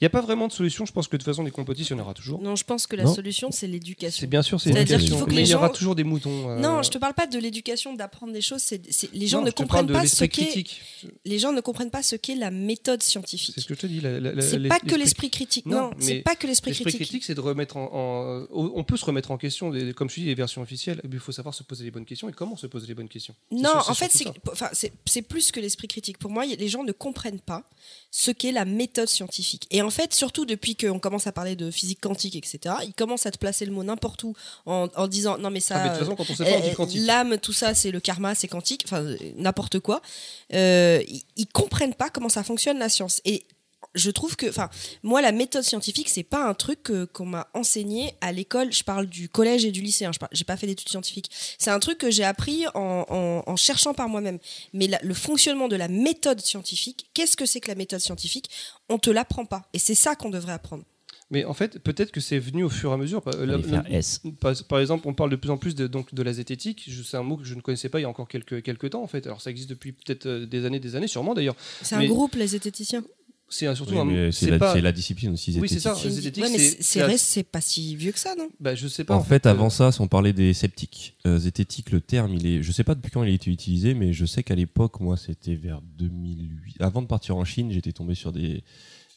il n'y a pas vraiment de solution. Je pense que de toute façon des complotistes, il y en aura toujours. Non, je pense que la Non. solution, c'est l'éducation. C'est bien sûr, c'est C'est-à-dire l'éducation. Mais il y aura toujours des moutons. euh, Non, je te parle pas de l'éducation, d'apprendre des choses. c'est les gens Non, ne comprennent pas ce l'esprit qu'est. critique. Les gens ne comprennent pas ce qu'est la méthode scientifique. C'est ce que je te dis. C'est pas que l'esprit critique. Non, c'est pas que l'esprit critique. c'est de remettre en, en- On peut se remettre en question, comme je dis, les versions officielles. mais Il faut savoir se poser les bonnes questions et comment se poser les bonnes questions? Non, en fait, c'est plus que l'esprit critique. Pour moi, les gens ne comprennent pas ce qu'est la méthode scientifique. Et en fait, surtout depuis qu'on commence à parler de physique quantique, etc., ils commencent à te placer le mot n'importe où en, en disant non mais ça, Ah, euh, l'âme, tout ça, c'est le karma, c'est quantique, enfin euh, n'importe quoi. Euh, ils, ils comprennent pas comment ça fonctionne la science. Et je trouve que, enfin, moi, la méthode scientifique, c'est pas un truc qu'on m'a enseigné à l'école. Je parle du collège et du lycée. Hein, je j'ai pas fait d'études scientifiques. C'est un truc que j'ai appris en, en- en cherchant par moi-même. Mais la- le fonctionnement de la méthode scientifique, qu'est-ce que c'est que la méthode scientifique? On te l'apprend pas. Et c'est ça qu'on devrait apprendre. Mais en fait, peut-être que c'est venu au fur et à mesure. Par- la- faire la- S. Par, par exemple, on parle de plus en plus de, donc, de la zététique. C'est un mot que je ne connaissais pas il y a encore quelques, quelques temps, en fait. Alors, ça existe depuis peut-être euh, des années, des années, sûrement d'ailleurs. C'est un groupe, les zététiciens? C'est un- surtout Oui, un. c'est la, pas- c'est la discipline aussi. Oui, c'est ça. c'est- c'est pas si vieux que ça, non? Bah, je sais pas. En fait, euh, avant ça, on parlait des sceptiques. Euh, zététique, le terme, il est, je sais pas depuis quand il a été utilisé, mais je sais qu'à l'époque, moi, c'était vers 2008. Avant de partir en Chine, j'étais tombé sur des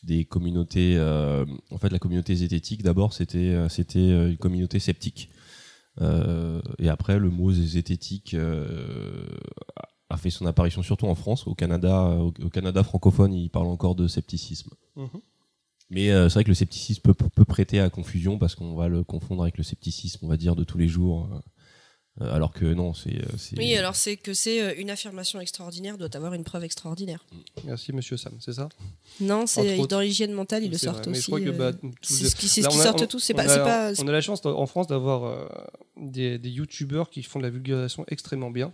des communautés. euh, en fait, la communauté zététique, d'abord, c'était euh, c'était euh, une communauté sceptique. Euh, et après, le mot zététique euh, a fait son apparition surtout en France, au Canada, au, au Canada francophone, il parle encore de scepticisme. Mhm. Mais euh, c'est vrai que le scepticisme peut, peut prêter à confusion parce qu'on va le confondre avec le scepticisme, on va dire, de tous les jours. euh, euh, alors que non, c'est. euh, Oui, alors c'est que c'est euh, une affirmation extraordinaire doit avoir une preuve extraordinaire. Merci, monsieur Sam, c'est ça? Non, c'est dans l'hygiène mentale, ils le sortent vrai, mais je aussi. crois que, euh, bah, tous c'est ce qui, c'est ce Là, qui on a- sortent on- tous. C'est on pas. On a la chance en France d'avoir euh, des, des youtubeurs qui font de la vulgarisation extrêmement bien.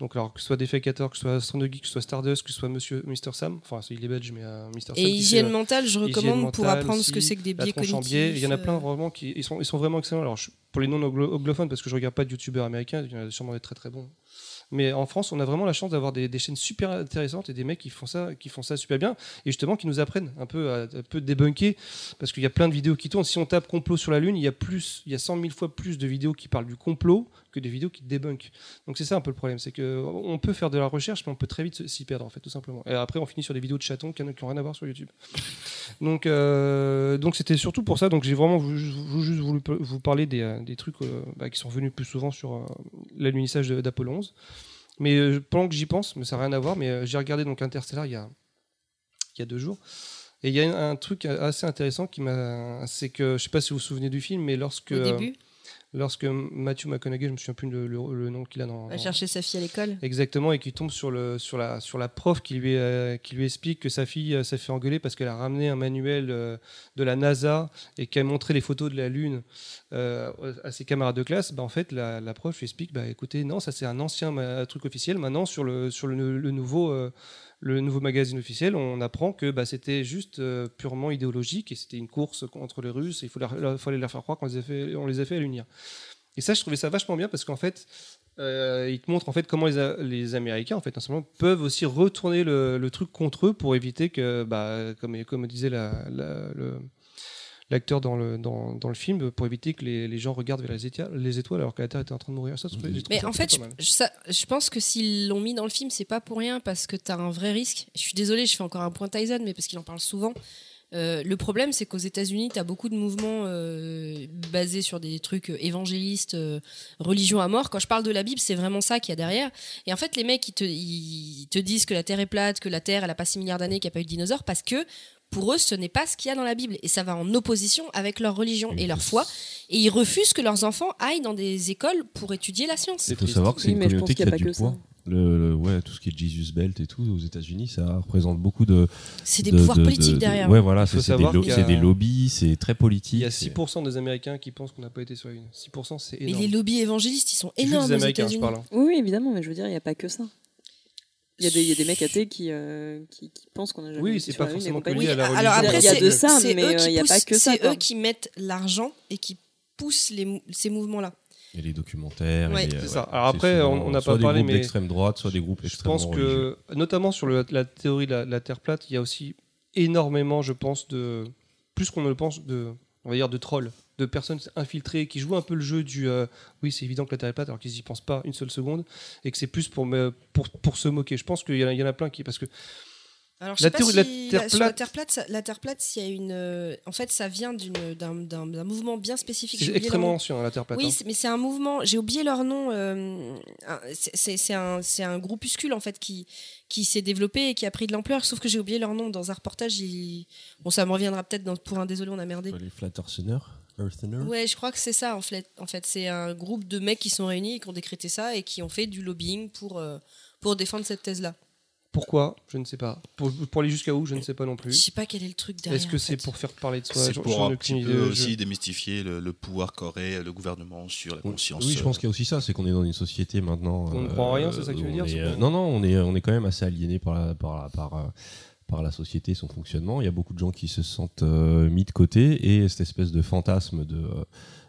Donc, alors que ce soit Défécateur, que ce soit Astronogeek, que ce soit Stardust, que ce soit Monsieur Mr. Sam, enfin, il est belge, mais euh, Mr. Sam. Et hygiène mentale, je recommande pour apprendre ce que c'est que des biais cognitifs. Il y en a plein euh, vraiment qui ils sont, ils sont vraiment excellents. Alors, je- pour les non-anglophones, parce que je regarde pas de youtubeurs américains, il y en a sûrement des très très bons. Mais en France, on a vraiment la chance d'avoir des, des chaînes super intéressantes et des mecs qui font ça, qui font ça super bien et justement qui nous apprennent un peu à, un peu débunker parce qu'il y a plein de vidéos qui tournent. Si on tape complot sur la lune, il y a plus, il y a 100 000 fois plus de vidéos qui parlent du complot que des vidéos qui débunkent. Donc c'est ça un peu le problème, c'est que on peut faire de la recherche, mais on peut très vite s'y perdre en fait, tout simplement. Et après, on finit sur des vidéos de chatons qui n'ont rien à voir sur YouTube. Donc, euh, donc c'était surtout pour ça. Donc j'ai vraiment juste voulu vous parler des, euh, des trucs euh, bah, qui sont venus plus souvent sur euh, l'alunissage d'Apollo 11. Mais pendant que j'y pense, mais ça n'a rien à voir, mais j'ai regardé donc Interstellar il y a, il y a deux jours. Et il y a un, truc assez intéressant qui m'a. C'est que, je sais pas si vous vous souvenez du film, mais lorsque. Au début? Lorsque Matthew McConaughey, je me souviens plus le, le- le nom qu'il a dans. Va chercher sa fille à l'école. Exactement, et qui tombe sur, le, sur, la, sur la prof qui lui, euh, qui lui explique que sa fille euh, s'est fait engueuler parce qu'elle a ramené un manuel euh, de la NASA et qu'elle montrait les photos de la Lune à ses camarades de classe. Bah, en fait, la, la prof lui explique bah, écoutez, non, ça c'est un ancien ma- truc officiel. Maintenant, sur le, sur le, le nouveau. Le nouveau magazine officiel, on apprend que bah, c'était juste euh, purement idéologique et c'était une course contre les Russes. Il fallait, leur- faire croire qu'on les a fait, on à l'unir. Et ça, je trouvais ça vachement bien parce qu'en fait, euh, il te montre en fait comment les, Américains, en fait, peuvent aussi retourner le, truc contre eux pour éviter que, bah, comme, disait le- l'acteur dans le, dans, dans le film, pour éviter que les, les gens regardent vers les étoiles, les étoiles alors que la Terre était en train de mourir. Ça, trouvé Mais en fait, je, ça- je pense que s'ils l'ont mis dans le film, c'est pas pour rien parce que t'as un vrai risque. Je suis désolée, je fais encore un point Tyson, mais parce qu'il en parle souvent. Euh, le problème, c'est qu'aux États-Unis, tu as beaucoup de mouvements euh, basés sur des trucs euh, évangélistes, euh, religion à mort. Quand je parle de la Bible, c'est vraiment ça qu'il y a derrière. Et en fait, les mecs, ils te, ils te disent que la Terre est plate, que la Terre, elle a pas 6 milliards d'années, qu'il n'y a pas eu de dinosaures, parce que pour eux, ce n'est pas ce qu'il y a dans la Bible. Et ça va en opposition avec leur religion et leur foi. Et ils refusent que leurs enfants aillent dans des écoles pour étudier la science. Il faut savoir que c'est une mais communauté qui a a pas du poids. Le, le- ouais, tout ce qui est Jesus Belt et tout aux États-Unis, ça représente beaucoup de. C'est des de- pouvoirs de- politiques de- derrière. Ouais, voilà, Il faut c'est des, savoir lo- a- des lobbies, c'est très politique. Il y a c'est- 6% des Américains qui pensent qu'on n'a pas été sur la Lune. 6%, c'est Mais énorme. les lobbies évangélistes, ils sont Juste énormes des aux Américains, je États-Unis. parle. hein. Oui, oui, évidemment, mais je veux dire, il n'y a pas que ça. Il y, a des, il y a des mecs athées qui, euh, qui, qui pensent qu'on a jamais Oui, c'est pas forcément que lié à la Alors religion. après, Il y a c'est de ça, mais, eux euh, qui il y a pas que ça, C'est eux qui mettent l'argent et qui poussent les ces mouvements-là. Et les documentaires. Ouais. C'est ouais, ça. Alors après, souvent on n'a soit pas des parlé, groupes mais d'extrême droite, soit des groupes je pense religieux. que, notamment sur le- la théorie de la, la Terre plate, il y a aussi énormément, je pense, de plus qu'on ne le pense, de, on va dire, de trolls, de personnes infiltrées qui jouent un peu le jeu du, euh, oui, c'est évident que la Terre est plate, alors qu'ils n'y pensent pas une seule seconde, et que c'est plus pour, me, pour, pour se moquer. Je pense qu'il y, en a- il y en a plein qui, parce que Alors, je La sais pas la Terre la- sur la plate- Terre plate, ça- la Terre plate, il y a une, euh, en fait, ça vient d'une- d'un mouvement bien spécifique. C'est extrêmement ancien, la Terre plate. Oui, hein. mais c'est un mouvement. J'ai oublié leur nom. euh, c'est- un, c'est un groupuscule en fait qui qui s'est développé et qui a pris de l'ampleur. Sauf que j'ai oublié leur nom dans un reportage. il- Bon, ça me reviendra peut-être pour un désolé, on a merdé. Les Flat Eartheners Ouais, je crois que c'est ça en fait. En fait, c'est un groupe de mecs qui sont réunis et qui ont décrété ça et qui ont fait du lobbying pour euh, pour défendre cette thèse-là. Pourquoi Je ne sais pas. Pour, pour aller jusqu'à où Je ne sais pas non Je plus. sais pas quel est le truc derrière. Est-ce que en c'est fait. pour faire parler de soi C'est pour un petit peu Je- aussi démystifier le, le pouvoir qu'aurait le gouvernement sur la conscience. Oui, je pense qu'il y a aussi ça, c'est qu'on est dans une société maintenant. On ne croit en rien, c'est ça que tu veux dire, est, euh, Non, non, on est, on est quand même assez aliéné par la, par, la, par, euh, par la société, son fonctionnement. Il y a beaucoup de gens qui se sentent euh, mis de côté et cette espèce de fantasme de. euh,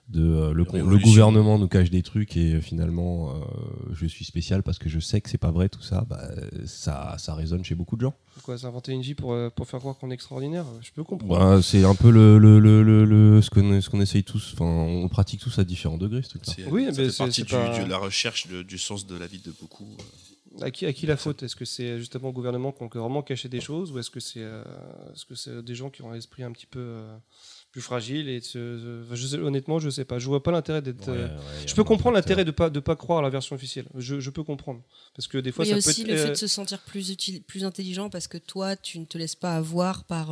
de euh, le, le gouvernement nous cache des trucs et euh, finalement euh, je suis spécial parce que je sais que c'est pas vrai tout ça bah, ça ça résonne chez beaucoup de gens Quoi, s'inventer une vie pour, euh, pour faire croire qu'on est extraordinaire Je peux comprendre. Bah, c'est un peu le, le, le, le, le- ce qu'on ce qu'on essaye tous enfin on pratique tous à différents degrés ce truc là C'est- Oui, ça mais fait partie c'est du- pas- de la recherche de- du sens de la vie de beaucoup. Euh. À qui, à qui la faute? Est-ce que c'est justement le gouvernement qui a vraiment caché des choses ou est-ce que c'est euh, que c'est des gens qui ont un esprit un petit peu euh, plus fragile et enfin, je sais- honnêtement je sais pas je vois pas l'intérêt d'être Ouais, euh, ouais, je peux comprendre l'intérêt de pas de pas croire à la version officielle je, je peux comprendre parce que des fois il y a peut aussi être le fait euh, de se sentir plus utile, plus intelligent parce que toi, tu ne te laisses pas avoir par.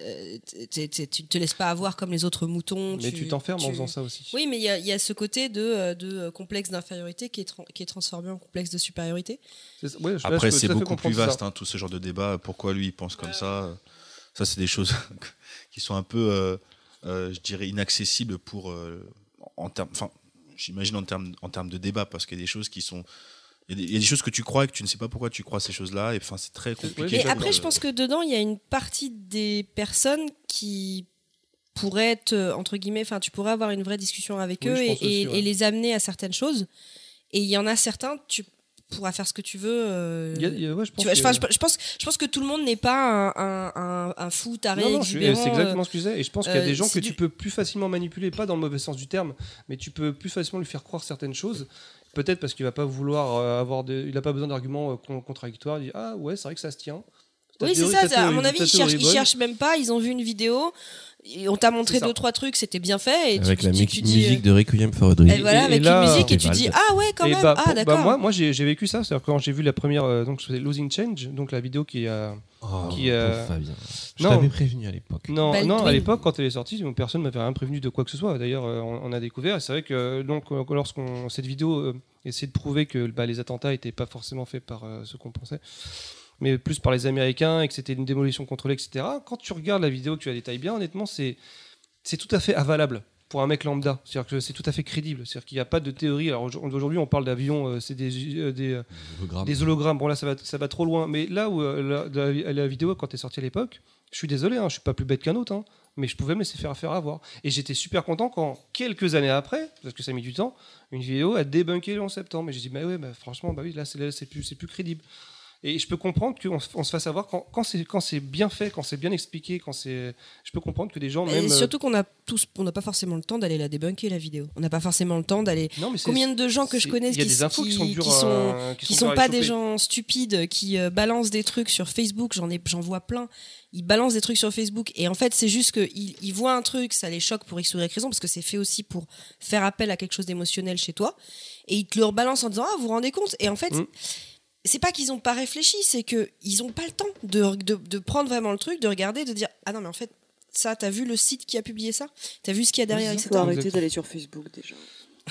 Euh, tu ne te laisses pas avoir comme les autres moutons. mais tu t'enfermes en faisant ça aussi Oui, mais il y a, il y a ce côté de, euh, de euh, complexe d'infériorité qui, qui est transformé en complexe de supériorité. Ouais, je- Après, c'est beaucoup plus vaste, hein, tout ce genre de débat. Pourquoi lui, il pense comme ça Ça, c'est des choses qui sont un peu, euh, euh, je dirais, inaccessibles pour. euh, en termes. Enfin, j'imagine en termes, en termes de débat, parce qu'il y a des choses qui sont. Il y, a des- il y a des choses que tu crois et que tu ne sais pas pourquoi tu crois ces choses-là. Et enfin, c'est très compliqué. Mais de- après, je pense que dedans, il y a une partie des personnes qui pourraient être, euh, entre guillemets, enfin, tu pourrais avoir une vraie discussion avec Oui, eux et, pense aussi, et- ouais. et les amener à certaines choses. Et il y en a certains, tu pourras faire ce que tu veux. euh, Il y a- il y a- ouais, je pense tu vois, que- enfin, je, je pense, je pense que tout le monde n'est pas un, un, un- un fou taré Non, non, c'est exactement euh, ce que je disais. Et je pense qu'il y a euh, des gens que du- tu peux plus facilement manipuler, pas dans le mauvais sens du terme, mais tu peux plus facilement lui faire croire certaines choses. Peut-être parce qu'il va pas vouloir euh, avoir de, il a pas besoin d'arguments euh, con- contradictoires. Il dit ah ouais c'est vrai que ça se tient. Oui, c'est ça. À mon avis, ils cherchent, ils cherchent même pas. Ils ont vu une vidéo. Et on t'a montré deux trois trucs, c'était bien fait. Et avec tu, la tu- mu- tu dis, musique euh, de Requiem for a Dream Et voilà, avec là- une musique et tu dis ah ouais quand Et même. bah, ah bah, d'accord. moi, moi j'ai vécu ça. C'est-à-dire quand j'ai vu la première, euh, donc c'était Losing Change, donc la vidéo qui a. Oh, qui, euh, pauvre Fabien. Je non. t'avais prévenu à l'époque. Non, non, à l'époque, quand elle est sortie, personne ne m'avait rien prévenu de quoi que ce soit. D'ailleurs, euh, on, on a découvert. C'est vrai que euh, donc, euh, lorsqu'on cette vidéo euh, essayait de prouver que bah, les attentats n'étaient pas forcément faits par euh, ceux qu'on pensait, mais plus par les Américains et que c'était une démolition contrôlée, etc. Quand tu regardes la vidéo, que tu la détailles bien, honnêtement, c'est tout à fait avalable. pour un mec lambda. C'est-à-dire que c'est tout à fait crédible. C'est-à-dire qu'il n'y a pas de théorie. Alors aujourd- aujourd'hui, on parle d'avions, euh, c'est des, euh, des, euh, Hologrammes. des hologrammes. Bon, là, ça va, ça va trop loin. Mais là où la, la- la vidéo, quand elle est sortie à l'époque, je suis désolé, hein, je suis pas plus bête qu'un autre, hein, mais je pouvais me laisser faire faire avoir. Et j'étais super content quand, quelques années après, parce que ça a mis du temps, une vidéo a débunké le 11 septembre. Et j'ai dit, bah ouais, bah, franchement, bah oui, là, c'est plus, c'est plus crédible. Et je peux comprendre qu'on se- fasse avoir quand, quand c'est bien fait, quand c'est bien expliqué, quand c'est. Je peux comprendre que des gens même. euh, surtout qu'on a tous, on n'a pas forcément le temps d'aller la débunker la vidéo. On n'a pas forcément le temps d'aller. Non, mais c'est- Combien de gens que je connais il y a qui, des infos qui sont dures sont, qui qui sont pas des gens stupides qui euh, balancent des trucs sur Facebook. J'en ai, j'en vois plein. Ils balancent des trucs sur Facebook et en fait c'est juste qu'ils ils voient un truc, ça les choque pour X ou Y raison parce que c'est fait aussi pour faire appel à quelque chose d'émotionnel chez toi et ils te le rebalancent en disant ah vous vous rendez compte? Et en fait Mm. C'est pas qu'ils ont pas réfléchi, c'est que ils ont pas le temps de, de, de prendre vraiment le truc, de regarder, de dire ah non mais en fait ça t'as vu le site qui a publié ça, t'as vu ce qu'il y a derrière, Il etc. faut arrêter d'aller sur Facebook déjà.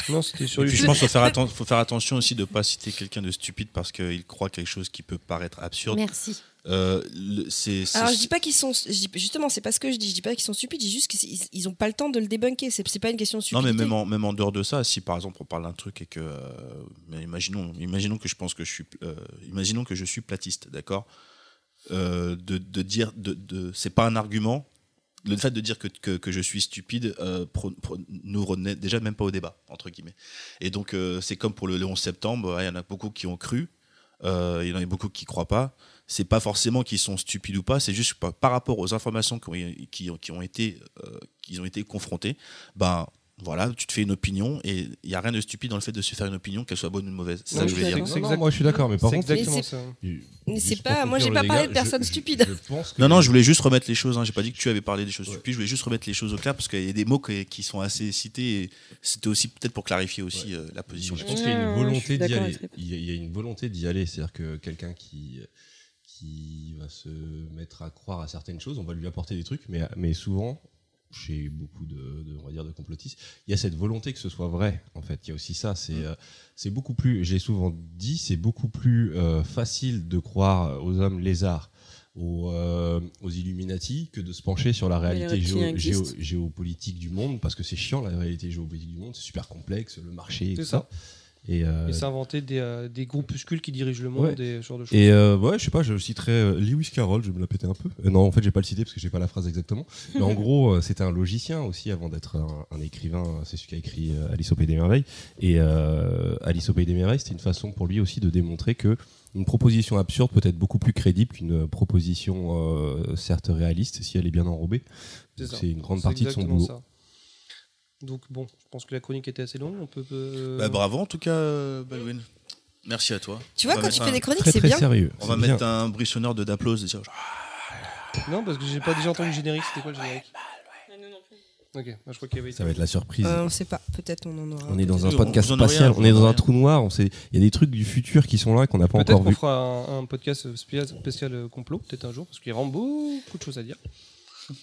Non, c'était sur Et puis, YouTube. je pense qu'il faut faire, atten- faut faire attention aussi de ne pas citer quelqu'un de stupide parce qu'il croit quelque chose qui peut paraître absurde. Merci. Euh, le- c'est, c'est- Alors je dis pas qu'ils sont, dis- justement c'est pas ce que je dis, je dis pas qu'ils sont stupides, je dis juste qu'ils ils ont pas le temps de le débunker, c'est c'est pas une question de Non, stupidité. mais même en, même en dehors de ça, si par exemple on parle d'un truc et que. euh, mais imaginons, imaginons que je pense que je suis. euh, imaginons que je suis platiste, d'accord? De, de dire. De, de, c'est pas un argument. Le fait de dire que, que, que je suis stupide euh, pro- pro- nous renaît déjà même pas au débat, entre guillemets. Et donc, euh, c'est comme pour le, le 11 septembre, il y en a beaucoup qui ont cru, euh, il y en a beaucoup qui croient pas. C'est pas forcément qu'ils sont stupides ou pas, c'est juste par, par rapport aux informations qui ont, qui, ont- qui ont été, euh, qu'ils ont été confrontés, ben voilà, tu te fais une opinion et il n'y a rien de stupide dans le fait de se faire une opinion, qu'elle soit bonne ou mauvaise. C'est ça que je veux suis dire. d'accord. Non, non, moi je suis d'accord, mais par C'est contre, exactement Mais ça. Mais c'est pas- moi, j'ai pas parlé gars, de personnes je- stupides. je pense que- Non, non, je voulais juste remettre les choses. Hein. J'ai pas dit que tu avais parlé des choses stupides. Je voulais juste remettre les choses au clair parce qu'il y a des mots qui, qui sont assez cités. Et c'était aussi peut-être pour clarifier aussi euh, la position. Je pense qu'il y a une volonté d'y aller. avec Rip. Il y, a, il y a une volonté d'y aller. C'est-à-dire que quelqu'un qui, qui va se mettre à croire à certaines choses, on va lui apporter des trucs, mais, mais souvent, chez beaucoup de, de, on va dire, de complotistes, il y a cette volonté que ce soit vrai. En fait, il y a aussi ça. C'est euh, c'est beaucoup plus, j'ai souvent dit, c'est beaucoup plus euh, facile de croire aux hommes lézards. Aux, euh, aux Illuminati que de se pencher sur la réalité géo- géo- géopolitique du monde parce que c'est chiant la réalité géopolitique du monde c'est super complexe le marché et tout ça. ça et, euh, Et s'inventer des, euh, des groupuscules qui dirigent le monde, Ouais. des ce genre de choses. et euh, ouais, je sais pas, je citerai euh, Lewis Carroll, je vais me la péter un peu. Non, en fait, j'ai pas le cité parce que j'ai pas la phrase exactement. Mais en gros, c'était un logicien aussi avant d'être un, un écrivain. C'est celui qui a écrit Alice au Pays des Merveilles. Et Alice au Pays des Merveilles, c'était une façon pour lui aussi de démontrer que une proposition absurde peut être beaucoup plus crédible qu'une proposition certes réaliste si elle est bien enrobée. C'est une grande partie de son boulot. ça. Donc bon, je pense que la chronique était assez longue. On peut. euh, Bah, bravo en tout cas, Baldwin. Merci à toi. Tu vois On quand tu fais un- des chroniques c'est très bien. sérieux. On va bien. mettre un bruissonneur de d'applause. et dire, Non, parce que j'ai pas déjà entendu le générique. C'était quoi le générique Ok, moi, je crois qu'il y avait. Ça va être la surprise. Euh, on sait pas, peut-être on en aura. On est dans un podcast spatial, on est dans un trou noir. on sait- Il y a des trucs du futur qui sont là qu'on n'a pas Peut-être encore qu'on vu. fera un, un podcast spécial, spécial euh, complot, peut-être un jour, parce qu'il y a vraiment beaucoup de choses à dire.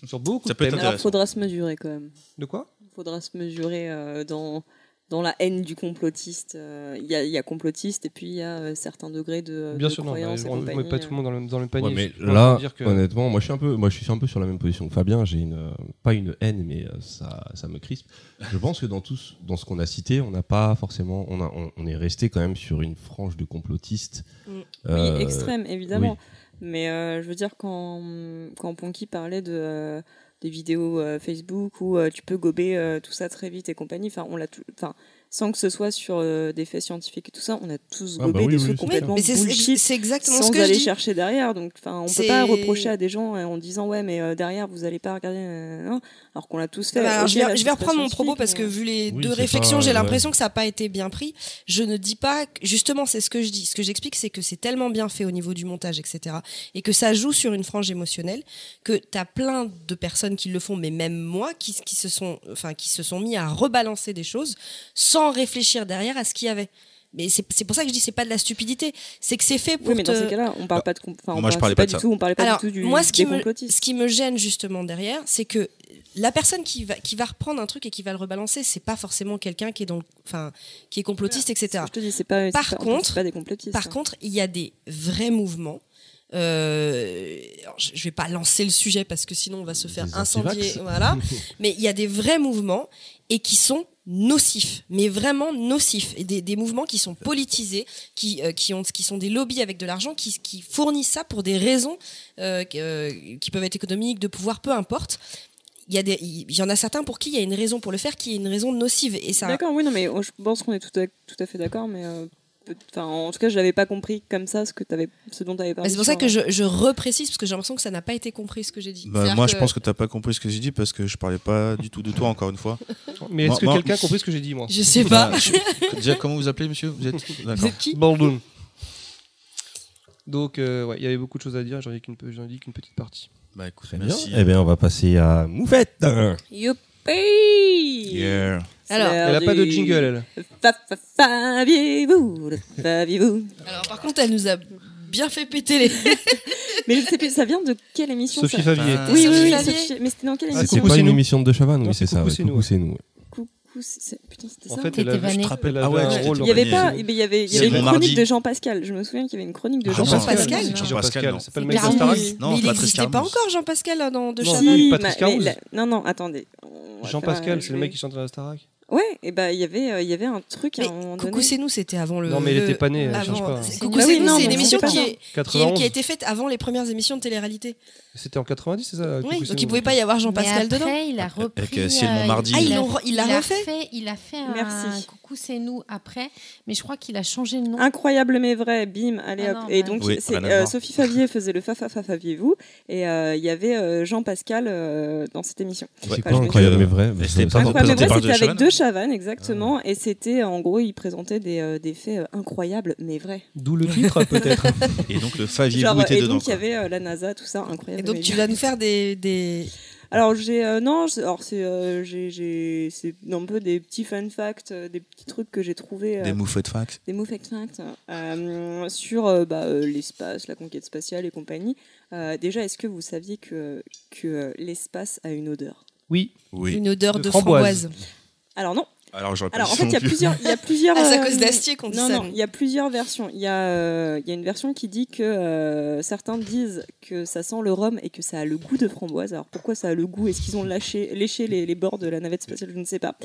Sur beaucoup Ça de peut être thèmes. Alors, intéressant. faudra se mesurer quand même. De quoi? Faudra se mesurer euh, dans, dans la haine du complotiste. Euh, Il y, a, il y a complotiste et puis il y a euh, certains degrés de, Bien de sûr, non, bah, on ne met pas tout le monde dans le, dans le panier. Ouais, mais là, dire que- honnêtement, moi je suis un peu, moi je suis un peu sur la même position que Fabien. J'ai une, euh, pas une haine, mais ça, ça me crispe. Je pense que dans tout, ce- dans ce qu'on a cité, on n'a pas forcément, on, a, on, on est resté quand même sur une frange de complotistes. Euh, Oui, extrême, évidemment. oui. Mais euh, je veux dire, quand, quand Ponky parlait de, euh, des vidéos euh, Facebook où euh, tu peux gober euh, tout ça très vite et compagnie, enfin, on l'a tout- enfin, sans que ce soit sur euh, des faits scientifiques et tout ça, on a tous Ah, gobé bah oui, des oui, trucs c'est complètement mais c'est bullshit c'est exactement sans ce que je aller dis. chercher derrière. Donc, enfin, on peut pas reprocher à des gens euh, en disant ouais, mais euh, derrière vous allez pas regarder, euh, non, alors qu'on l'a tous fait. Bah, je vais, je vais reprendre mon propos parce que vu les Oui, deux réflexions, pas, j'ai ouais. l'impression que ça n'a pas été bien pris. Je ne dis pas, que- justement, c'est ce que je dis. Ce que j'explique, c'est que c'est tellement bien fait au niveau du montage, etc. Et que ça joue sur une frange émotionnelle, que tu as plein de personnes qui le font, mais même moi, qui, qui, se, sont, enfin, qui se sont mis à rebalancer des choses sans réfléchir derrière à ce qu'il y avait. Mais c'est c'est pour ça que je dis c'est pas de la stupidité, c'est que c'est fait pour Oui, mais dans te- ces cas-là, on parle pas de, com- enfin, on Moi, je parle- parlais c'est pas de du ça. tout, on parlait pas Alors, du tout du moi, ce qui, me, ce qui me gêne justement derrière, c'est que la personne qui va, qui va reprendre un truc et qui va le rebalancer, c'est pas forcément quelqu'un qui est dans, le- enfin, qui est complotiste, etc. Je te dis, c'est pas, Par pas- contre- pas des complotistes. Par hein. contre, il y a des vrais mouvements euh, je je vais pas lancer le sujet parce que sinon on va se faire incendier, voilà. Mais il y a des vrais mouvements et qui sont nocifs, mais vraiment nocifs, et des, des mouvements qui sont politisés, qui, euh, qui, ont, qui sont des lobbies avec de l'argent, qui, qui fournissent ça pour des raisons euh, qui- euh, qui peuvent être économiques, de pouvoir, peu importe. Il y, a des, y en a certains pour qui il y a une raison pour le faire qui est une raison nocive. Ça, D'accord, oui, non, mais je pense qu'on est tout à, tout à fait d'accord, mais enfin, en tout cas, je l'avais pas compris comme ça ce, que avais, ce dont tu avais Bah, parlé. c'est pour ça que je, je reprécise, parce que j'ai l'impression que ça n'a pas été compris ce que j'ai dit. Bah, moi, je pense que t'as pas compris ce que j'ai dit parce que je parlais pas du tout de toi, encore une fois. Mais est-ce que moi- quelqu'un a compris ce que j'ai dit, moi? Je sais pas. Bah, je- Déjà, comment vous appelez, monsieur? Vous êtes d'accord. êtes qui? Baldoon. Donc, euh, ouais, il y avait beaucoup de choses à dire, j'en ai qu'une dit qu'une petite partie. Bah écoute, Très bien. merci. Eh bien, on va passer à Moufette. Youpi Yeah. C'est Alors, Elle a pas de jingle, elle. Fa- fa- Faviez-vous Faviez-vous Alors, par contre, elle nous a bien fait péter les. Mais je sais plus, ça vient de quelle émission Sophie ça Favier. Ah, Oui, oui. Sophie- mais c'était dans quelle Ah, C'est émission Coucou, pas c'est une émission de Chavannes, Non, oui, c'est c'est ça. Coucou, ouais, c'est nous, c'est c'est- putain, c'était En ça fait, T'étais elle avait, vanné. elle avait Ah ouais, rôle Il y avait pas, il y avait, il y C'est avait une chronique de Jean Pascal. Je me souviens qu'il y avait une chronique de Ah, Jean, Jean Pascal. Jean Pascal, c'est pas le C'est mec de Non, il n'existait pas encore, Jean Pascal, dans De Non. Chavannes non, non, attendez. Jean Pascal, c'est je le mec qui chante dans la Starac Ouais, et bah il y avait, euh, il y avait un truc à Mais un moment Coucou c'est nous, c'était avant le. Non, mais le- était pas elle avant- change pas. c'est- C'est Coucou Bah c'est oui, nous, c'est une émission qui, ça. est- qui, est- 91. qui a été faite avant les premières émissions de télé-réalité. C'était en 90, c'est ça Oui, Coucou, c'est donc il pouvait pas y avoir Jean Mais Pascal dedans. après, il a repris. Avec, euh, Ciel euh, Montmardi. Ah, il l'a refait Il a fait un Merci. coucou, c'est nous après, mais je crois qu'il a changé le nom. Incroyable mais vrai, bim, allez Ah hop. non, et bah- donc Oui, euh. Sophie Favier faisait le fa fa fa faviez-vous et euh, il y avait Jean Pascal dans cette émission. C'est quoi incroyable mais vrai mais c'était avec deux chavannes exactement et c'était en gros il présentait des, euh, des faits euh, incroyables mais vrais. D'où le titre, peut-être. Et donc le Blue était et dedans. donc il y avait euh, la NASA tout ça incroyable. Et donc tu vas nous faire des. des... Alors j'ai euh, non, c'est- alors c'est euh, j'ai j'ai c'est un peu des petits fun facts, euh, des petits trucs que j'ai trouvé euh, Des moufettes fax. des fact facts euh, sur euh, bah, euh, l'espace, la conquête spatiale et compagnie. Euh, déjà, est-ce que vous saviez que que euh, l'espace a une odeur? Oui. Oui. Une odeur De de, framboise. framboise. Alors non. Alors Alors en fait, il y a plusieurs, il y a plusieurs. Ah, c'est à euh, cause d'Astier qu'on dit non, ça, Non, il y a plusieurs versions. Il y a, euh, il y a une version qui dit que euh, certains disent que ça sent le rhum et que ça a le goût de framboise. Alors pourquoi ça a le goût? Est-ce qu'ils ont lâché, léché les, les bords de la navette spatiale? Je ne sais pas.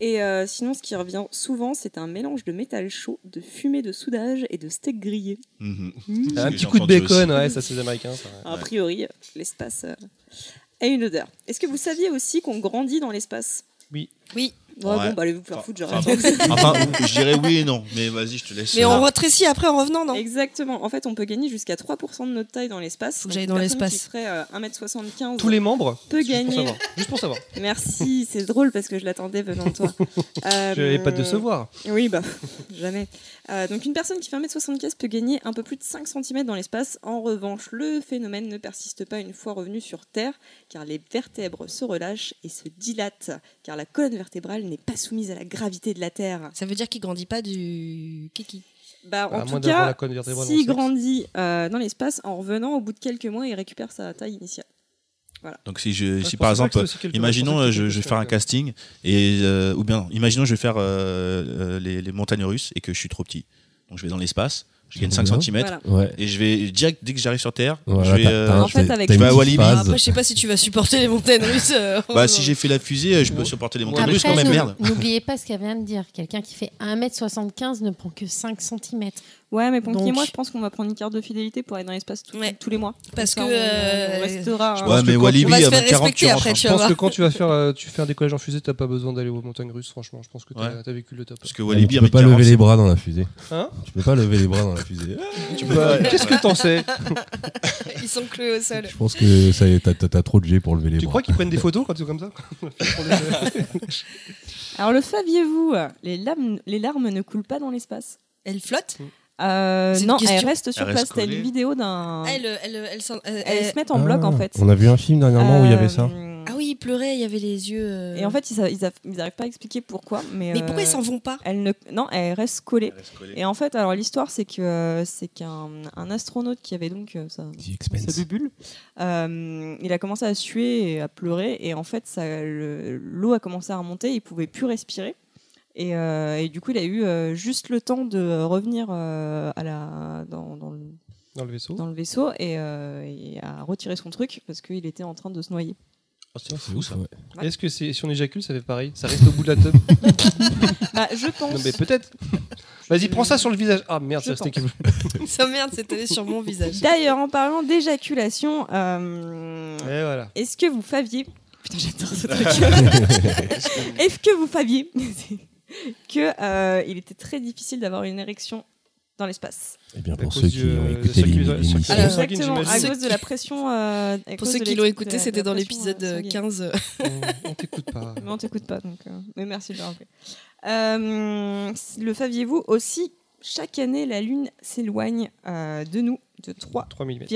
Et euh, sinon, ce qui revient souvent, c'est un mélange de métal chaud, de fumée de soudage et de steak grillé. Mhm. Mmh. Ce Un petit coup de bacon, ouais, ça c'est américain. Ça, ouais. A priori, l'espace euh, a une odeur. Est-ce que vous saviez aussi qu'on grandit dans l'espace? Oui. Oui. Ouais, Ouais. Bon, bah allez vous faire Enfin, foutre, enfin, j'arrête. Enfin, je dirais oui et non, mais vas-y, je te laisse. Mais euh, on rétrécit après en revenant, non? Exactement. En fait, on peut gagner jusqu'à 3% de notre taille dans l'espace. Faut que Donc, j'aille dans l'espace. Euh, 1m75. Tous les membres? peut Juste pour gagner. savoir. Juste pour savoir. Merci, c'est drôle parce que je l'attendais venant de toi. Euh, Je n'avais pas de décevoir. Oui, bah, jamais. Euh, donc, une personne qui fait 1m75 peut gagner un peu plus de 5 cm dans l'espace. En revanche, le phénomène ne persiste pas une fois revenu sur Terre, car les vertèbres se relâchent et se dilatent, car la colonne vertébrale n'est pas soumise à la gravité de la Terre. Ça veut dire qu'il grandit pas du kiki. Bah, en moins tout cas, s'il grandit euh, dans l'espace, en revenant, au bout de quelques mois, il récupère sa taille initiale. Donc si je, si par pas exemple, imaginons je euh, que je, je vais faire un casting et euh, ou bien non, imaginons je vais faire euh, les, les montagnes russes et que je suis trop petit. Donc je vais dans l'espace, je gagne 5 Bien. cm Voilà. Et je vais direct dès que j'arrive sur Terre, Voilà, je vais euh, En fait, avec- Je vais à Walibi. Après, je sais pas si tu vas supporter les montagnes russes. euh, bah si j'ai fait la fusée, euh, je peux supporter les montagnes russes quand même, merde. n'oubliez pas ce qu'elle vient de dire. Quelqu'un qui fait 1m75 ne prend que 5 cm. Ouais, mais Ponky et moi, je pense qu'on va prendre une carte de fidélité pour aller dans l'espace tout- Ouais. tous les mois. Parce Comme que, ça, on- euh, on restera. je hein. pense Ouais, que mais quand Walibi, on va se faire 40 respecter tu rentres, après, hein. tu Je vas pense que quand tu vas faire, euh, tu fais un décollage en fusée, t'as pas besoin d'aller aux montagnes russes, franchement. Je pense que t'as Ouais. t'as vécu le top. Parce que Ouais, Walibi tu peux pas 40, lever les bras dans la fusée. Hein Tu peux pas lever les bras dans la fusée. Tu Qu'est-ce que t'en sais Ils sont cloués au sol. Je pense que ça y est, t'as- trop de G pour lever les Tu bras. crois qu'ils prennent des photos quand ils sont comme ça Alors, le saviez-vous les larmes, les larmes ne coulent pas dans l'espace Elle flotte Euh, Non, question. elles restent sur place. T'as une vidéo d'un. Ah, elle, elle, elle, elle- elle- se mettent en bloc en Ah, fait. On a vu un film dernièrement où il y avait ça. Euh, Ah oui, il pleurait, il y avait les yeux. euh, Et en fait, ils, a- ils, a- ils arrivent pas à expliquer pourquoi. Mais, Mais pourquoi euh, ils s'en vont pas? elles ne... Non, elles restent collées. Elle reste collée. Et en fait, alors l'histoire, c'est que euh, c'est qu'un un astronaute qui avait donc euh, sa, sa bubule, euh, il a commencé à suer et à pleurer, et en fait, le- l'eau a commencé à remonter, il pouvait plus respirer. Et, euh, et du coup, il a eu euh, juste le temps de revenir euh, à la, dans, dans le, Dans le vaisseau. dans le vaisseau et, euh, et a retiré son truc parce qu'il était en train de se noyer. Ah, c'est fou ça. Ouais. Est-ce que c'est si on éjacule, ça fait pareil? Ça reste au bout de la tube Bah, je pense. Non, mais peut-être. Vas-y, prends ça sur le visage. Ah merde, ça que- Ça merde, c'est allé sur mon visage. D'ailleurs, en parlant d'éjaculation, euh, voilà. est-ce que vous faviez. Putain, j'adore ce truc. est-ce que vous faviez que euh, il était très difficile d'avoir une érection dans l'espace Eh bien, pour ceux qui ont euh, écouté l'émission. Exactement, à cause de la pression. euh, Pour ceux qui l'ont écouté, c'était dans l'épisode euh, euh, sanguine. 15. euh, On, on t'écoute pas. Mais on t'écoute pas, donc. mais merci de le rappeler. Le saviez-vous aussi Chaque année, la Lune s'éloigne de nous de 3,78 3 mm.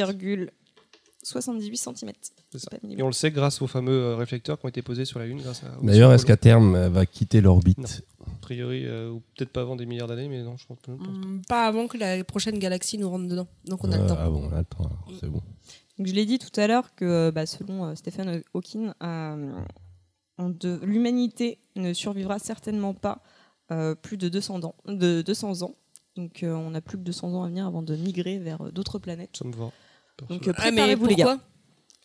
cm. Ça. Et on le sait grâce aux fameux euh, réflecteurs qui ont été posés sur la Lune grâce à. D'ailleurs, est-ce qu'à terme, elle va quitter l'orbite. A priori, euh, ou peut-être pas avant des milliards d'années, mais non, je pense pas. hum, Pas avant que la prochaine galaxie nous rentre dedans. Donc on a Euh, le temps. Ah bon, on a le temps, alors, c'est bon. Donc, je l'ai dit tout à l'heure que, euh, bah, selon euh, Stephen Hawking, euh, l'humanité ne survivra certainement pas euh, plus de 200 ans. De 200 ans. Donc, euh, on n'a plus que 200 ans à venir avant de migrer vers euh, d'autres planètes. Ça me va. Donc, euh, Ah, mais préparez-vous, les gars.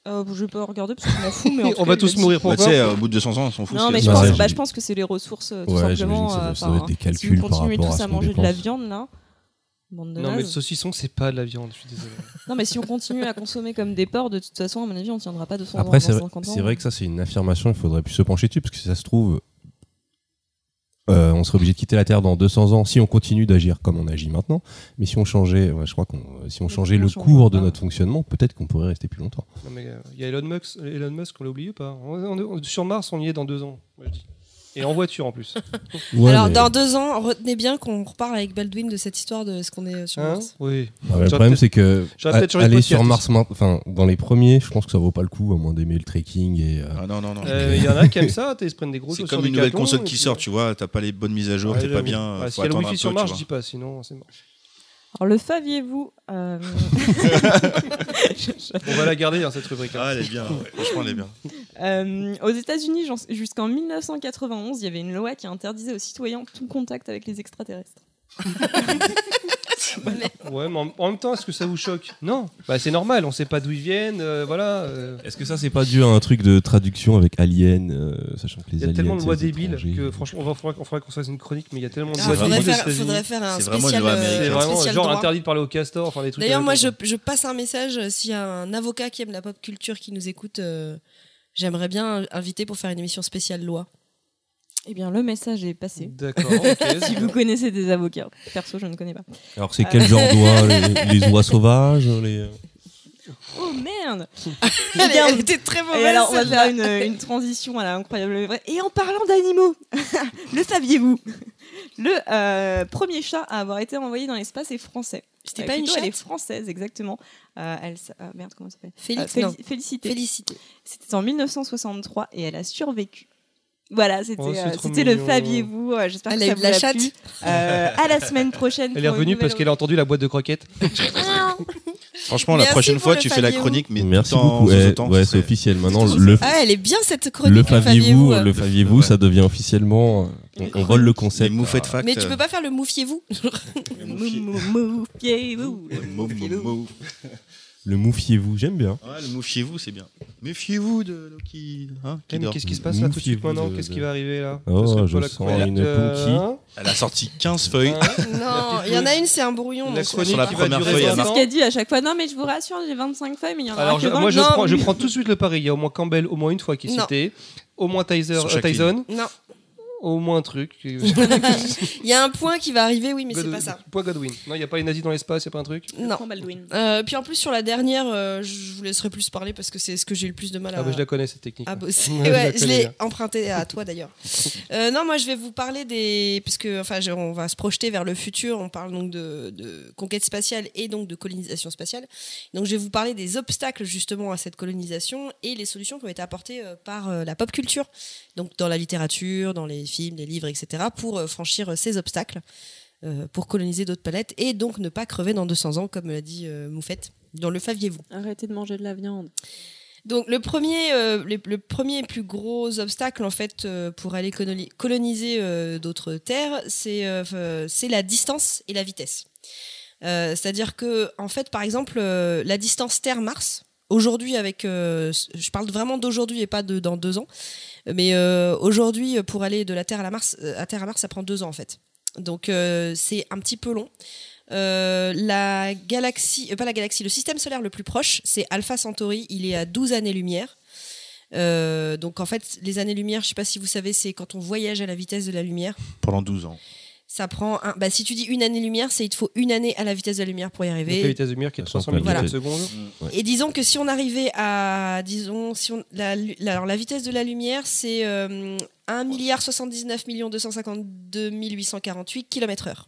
Euh, je vais pas regarder parce que je m'en fous. Mais en tout On cas, va il tous dit. mourir Bah, pourquoi tu sais, au bout de 200 ans, on s'en fout. Non, mais je pense, bah, je pense que c'est les ressources, euh, tout Ouais, simplement. j'imagine que ça doit- euh, ça doit être enfin, des Si calculs vous par continuez rapport à tous ce à qu'on manger de la dépense. viande, là. Bande de Non, mais le nazes. saucisson, c'est pas de la viande, je suis désolé. Non, mais si on continue à consommer comme des porcs, de toute façon, à mon avis, on tiendra pas 200 ans. Après, c'est dans vrai, 50 ans. c'est vrai que ça, c'est une affirmation, il faudrait plus se pencher dessus, parce que si ça se trouve, euh, on serait obligé de quitter la Terre dans 200 ans si on continue d'agir comme on agit maintenant. Mais si on changeait, ouais, je crois qu'on, si on changeait le cours de notre fonctionnement, peut-être qu'on pourrait rester plus longtemps. Euh, il y a Elon Musk, Elon Musk, on l'a oublié ou pas? On- on- on- Sur Mars, on y est dans deux ans, moi, je dis. Et en voiture en plus. Ouais, Alors, mais- dans deux ans, retenez bien qu'on reparle avec Baldwin de cette histoire de ce qu'on est sur Hein Mars. oui. Ah ouais, le J'aurais problème, peut-être- c'est que j'aurais peut-être a- changé de aller podcast sur Mars, main- enfin, dans les premiers, je pense que ça vaut pas le coup, à moins d'aimer le trekking et. euh, Ah non, non, non. Euh, Il y en a qui aiment ça, ils se prennent des gros C'est comme une nouvelle console qui sort, tu vois, t'as pas les bonnes mises à jour, t'es pas bien. Faut S'il y a le attendre un wifi peu, sur tu Mars, je vois. dis pas, sinon c'est mort. Alors, le saviez-vous euh, On va la garder, hein, cette rubrique. Ah, elle est bien, ouais. franchement, elle est bien. euh, Aux États-Unis, jusqu'en 1991, il y avait une loi qui interdisait aux citoyens tout contact avec les extraterrestres. Ouais, mais en, en même temps, est-ce que ça vous choque Non. Bah, c'est normal, on sait pas d'où ils viennent, euh, voilà. euh. Est-ce que ça, c'est pas dû à un truc de traduction avec Alien, euh, sachant que les Il y a aliens, tellement de c'est lois les débiles étrangers. que franchement, on va, faudrait, qu'on- faudrait qu'on se fasse une chronique, mais il y a tellement de Ah, lois faudrait, débiles aux faire, États-Unis. faudrait faire un C'est vraiment une spécial, loi euh, américaine. C'est un vraiment spécial genre droit. interdit de parler au castor, enfin des trucs. D'ailleurs, moi, ça, je, passe un message. euh, S'il y a un avocat qui aime la pop culture qui nous écoute, euh, j'aimerais bien inviter pour faire une émission spéciale loi. Eh bien, le message est passé. D'accord, si vous connaissez des avocats. Perso, je ne connais pas. Alors, c'est quel genre d'oie les, les oies sauvages les... Oh merde Elle, bien. elle était très mauvaise. Et alors, on va faire une, une transition à la incroyable vraie. Et en parlant d'animaux, le saviez-vous? Le euh, premier chat à avoir été envoyé dans l'espace est français. C'était Euh, pas une plutôt, Elle est chatte? française, exactement. Euh, elle, euh, merde, comment ça s'appelle? Euh. Félicité. Félicité. C'était en 1963 et elle a survécu. Voilà, c'était Oh, euh, le mignon. saviez-vous. Euh, J'espère que a ça eu vous la a chatte. plu. Euh, à la semaine prochaine. Elle est revenue parce qu'elle a entendu la boîte de croquettes. Franchement, la prochaine fois, tu fais la chronique, mais Merci beaucoup. Ouais, ce c'est officiel. Maintenant, le, Ah, elle est bien cette chronique. le faviez-vous, faviez-vous, le faviez-vous, ça devient officiellement. On, on vole le Les concept. moufettes fact. Mais tu peux pas faire le moufiez-vous Mou- mou- moufiez-vous. Le moufiez-vous, j'aime bien. Ouais, le moufiez-vous, c'est bien. Méfiez-vous de Loki. Hein, qui dort. qu'est-ce qui se passe là tout de suite maintenant Qu'est-ce qui va arriver là Oh, que je sens une euh, punky. Elle a sorti 15 feuilles. Non, il y en a une, c'est un brouillon. La donc- chronique Sur la qui va première durer feuille, 20 elle C'est ce qu'elle dit à chaque fois. Non, mais je vous rassure, j'ai 25 feuilles, mais il y en a Alors, que je, 20. moi, je Non. prends, je prends tout de suite le pari. Il y a au moins Campbell, au moins une fois qui est Non. cité. Au moins Tyser, Sur chaque Tyson. Non, Au moins un truc. il y a un point qui va arriver, oui, mais c'est pas ça. Point Godwin. Non, il n'y a pas les nazis dans l'espace, il n'y a pas un truc Non. Baldwin. Euh, puis en plus sur la dernière, euh, je vous laisserai plus parler parce que c'est ce que j'ai eu le plus de mal à, Ah, bah je la connais cette technique. à bosser. Ouais, Ouais, je l'ai bien. emprunté à toi d'ailleurs. Euh, non, moi je vais vous parler des parce que enfin je- on va se projeter vers le futur. On parle donc de, de conquête spatiale et donc de colonisation spatiale. Donc je vais vous parler des obstacles justement à cette colonisation et les solutions qui ont été apportées euh, par la pop culture, donc dans la littérature, dans les films, les livres, etc. pour euh, franchir euh, ces obstacles. euh, pour coloniser d'autres planètes et donc ne pas crever dans 200 ans, comme l'a dit Moufette, dans le faviez-vous? Arrêtez de manger de la viande. Donc le premier, euh, le, le premier et plus gros obstacle en fait euh, pour aller coloni- coloniser euh, d'autres terres, c'est c'est la distance et la vitesse. C'est-à-dire que, en fait, par exemple, la distance Terre-Mars, aujourd'hui, avec. euh, je parle vraiment d'aujourd'hui et pas de dans deux ans. Mais euh, aujourd'hui, pour aller de la Terre à la Mars, euh, à Terre à Mars, ça prend deux ans en fait. Donc c'est un petit peu long. La galaxie, pas la galaxie, le système solaire le plus proche, c'est Alpha Centauri. Il est à 12 années-lumière. Euh, donc en fait, les années-lumière, je sais pas si vous savez, c'est quand on voyage à la vitesse de la lumière. Pendant 12 ans. Ça prend un. Bah, si tu dis une année-lumière, c'est il te faut une année à la vitesse de la lumière pour y Donc, arriver. la vitesse de lumière qui est de 300 000 Voilà. secondes. Et disons que si on arrivait à, disons, si on, la, la- alors la vitesse de la lumière, c'est euh, 1 milliard 79 millions 252 848 km heure.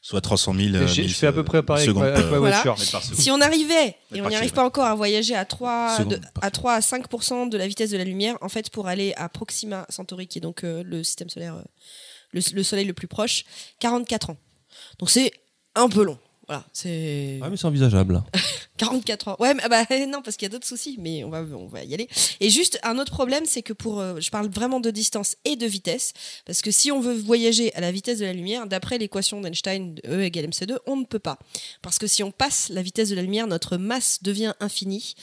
Soit 300 000. Et j'ai- euh, je fais à peu près pareil avec secondes, ma- avec ma euh, voiture. seconde. Si on arrivait, et on n'y arrive pas encore à voyager à 3, Seconde de- à 3 à 5% de la vitesse de la lumière, en fait, pour aller à Proxima Centauri, qui est donc euh, le système solaire, euh, le, le soleil le plus proche, 44 ans. Donc c'est un peu long. Voilà, c'est. Ah, mais c'est envisageable. 44 ans. Ouais, mais bah, non, parce qu'il y a d'autres soucis, mais on va, on va y aller. Et juste, un autre problème, c'est que pour. euh, je parle vraiment de distance et de vitesse, parce que si on veut voyager à la vitesse de la lumière, d'après l'équation d'Einstein, E égale mc2, on ne peut pas. Parce que si on passe la vitesse de la lumière, notre masse devient infinie.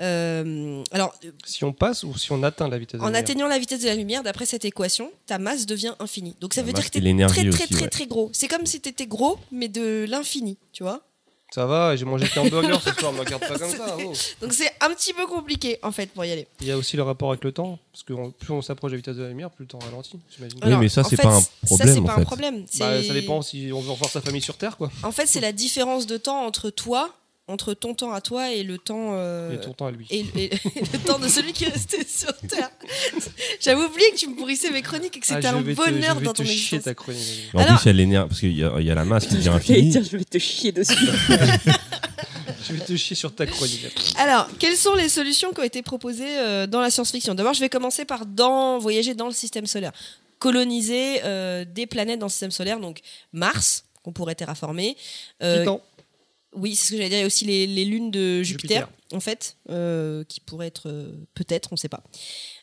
Euh, alors, Si on passe ou si on atteint la vitesse de en lumière atteignant la vitesse de la lumière, d'après cette équation, ta masse devient infinie. Donc ça La veut dire que tu l'énergie très très aussi, très ouais. très gros. C'est comme si tu étais gros, mais de l'infini, tu vois Ça va, j'ai mangé qu'un burger ce soir, me regarde pas comme ça. oh. Donc c'est un petit peu compliqué en fait pour y aller. Il y a aussi le rapport avec le temps, parce que on- plus on s'approche de la vitesse de la lumière, plus le temps ralentit, j'imagine. Alors, mais ça, c'est pas un ça, problème, c'est en pas un fait. problème. Bah, C'est- ça dépend si on veut revoir sa famille sur Terre, quoi. En fait, c'est la différence de temps entre toi, entre ton temps à toi et le temps. euh, Et ton temps à lui. Et, et- et le temps de celui qui est resté sur Terre. J'avais oublié que tu me pourrissais mes chroniques et que Ah, c'était je un te- bonheur je vais dans te ton chier existence. ta chronique. En Alors- plus, il y a l'énergie, parce qu'il y, a- il y a la masse qui devient infinie. dire, je vais te chier dessus. Je vais te chier sur ta chronique. Alors, quelles sont les solutions qui ont été proposées euh, dans la science-fiction? D'abord, je vais commencer par dans, voyager dans le système solaire. Coloniser euh, des planètes dans le système solaire, donc Mars, qu'on pourrait terraformer. euh, Titan. Oui, c'est ce que j'allais dire. Il y a aussi les, les lunes de Jupiter, Jupiter. en fait, euh, qui pourraient être euh, peut-être, on ne sait pas.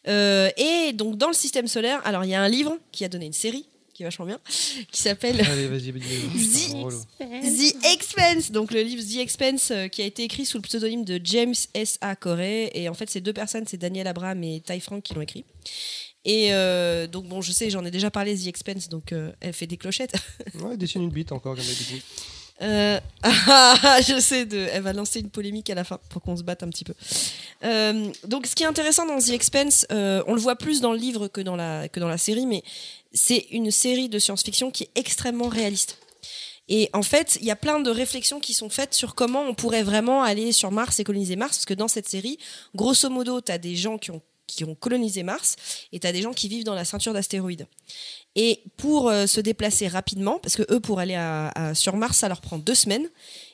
Euh, et donc, dans le système solaire, alors il y a un livre qui a donné une série qui est vachement bien, qui s'appelle. The. The Expense, donc le livre The Expense euh, qui a été écrit sous le pseudonyme de James S. A. Corey. Et en fait, ces deux personnes, c'est Daniel Abraham et Ty Frank qui l'ont écrit. Et euh, donc, bon, je sais, j'en ai déjà parlé, The Expense, donc euh, elle fait des clochettes. Ouais, dessine une bite encore, comme d'habitude. Euh, je sais, de, elle va lancer une polémique à la fin pour qu'on se batte un petit peu. Euh, donc, ce qui est intéressant dans The Expense, euh, on le voit plus dans le livre que dans la, que dans la série, mais c'est une série de science-fiction qui est extrêmement réaliste. Et en fait, il y a plein de réflexions qui sont faites sur comment on pourrait vraiment aller sur Mars et coloniser Mars, parce que dans cette série, grosso modo, tu as des gens qui ont, qui ont colonisé Mars et tu as des gens qui vivent dans la ceinture d'astéroïdes. Et pour euh, se déplacer rapidement, parce que eux, pour aller à- à- sur Mars, ça leur prend deux semaines,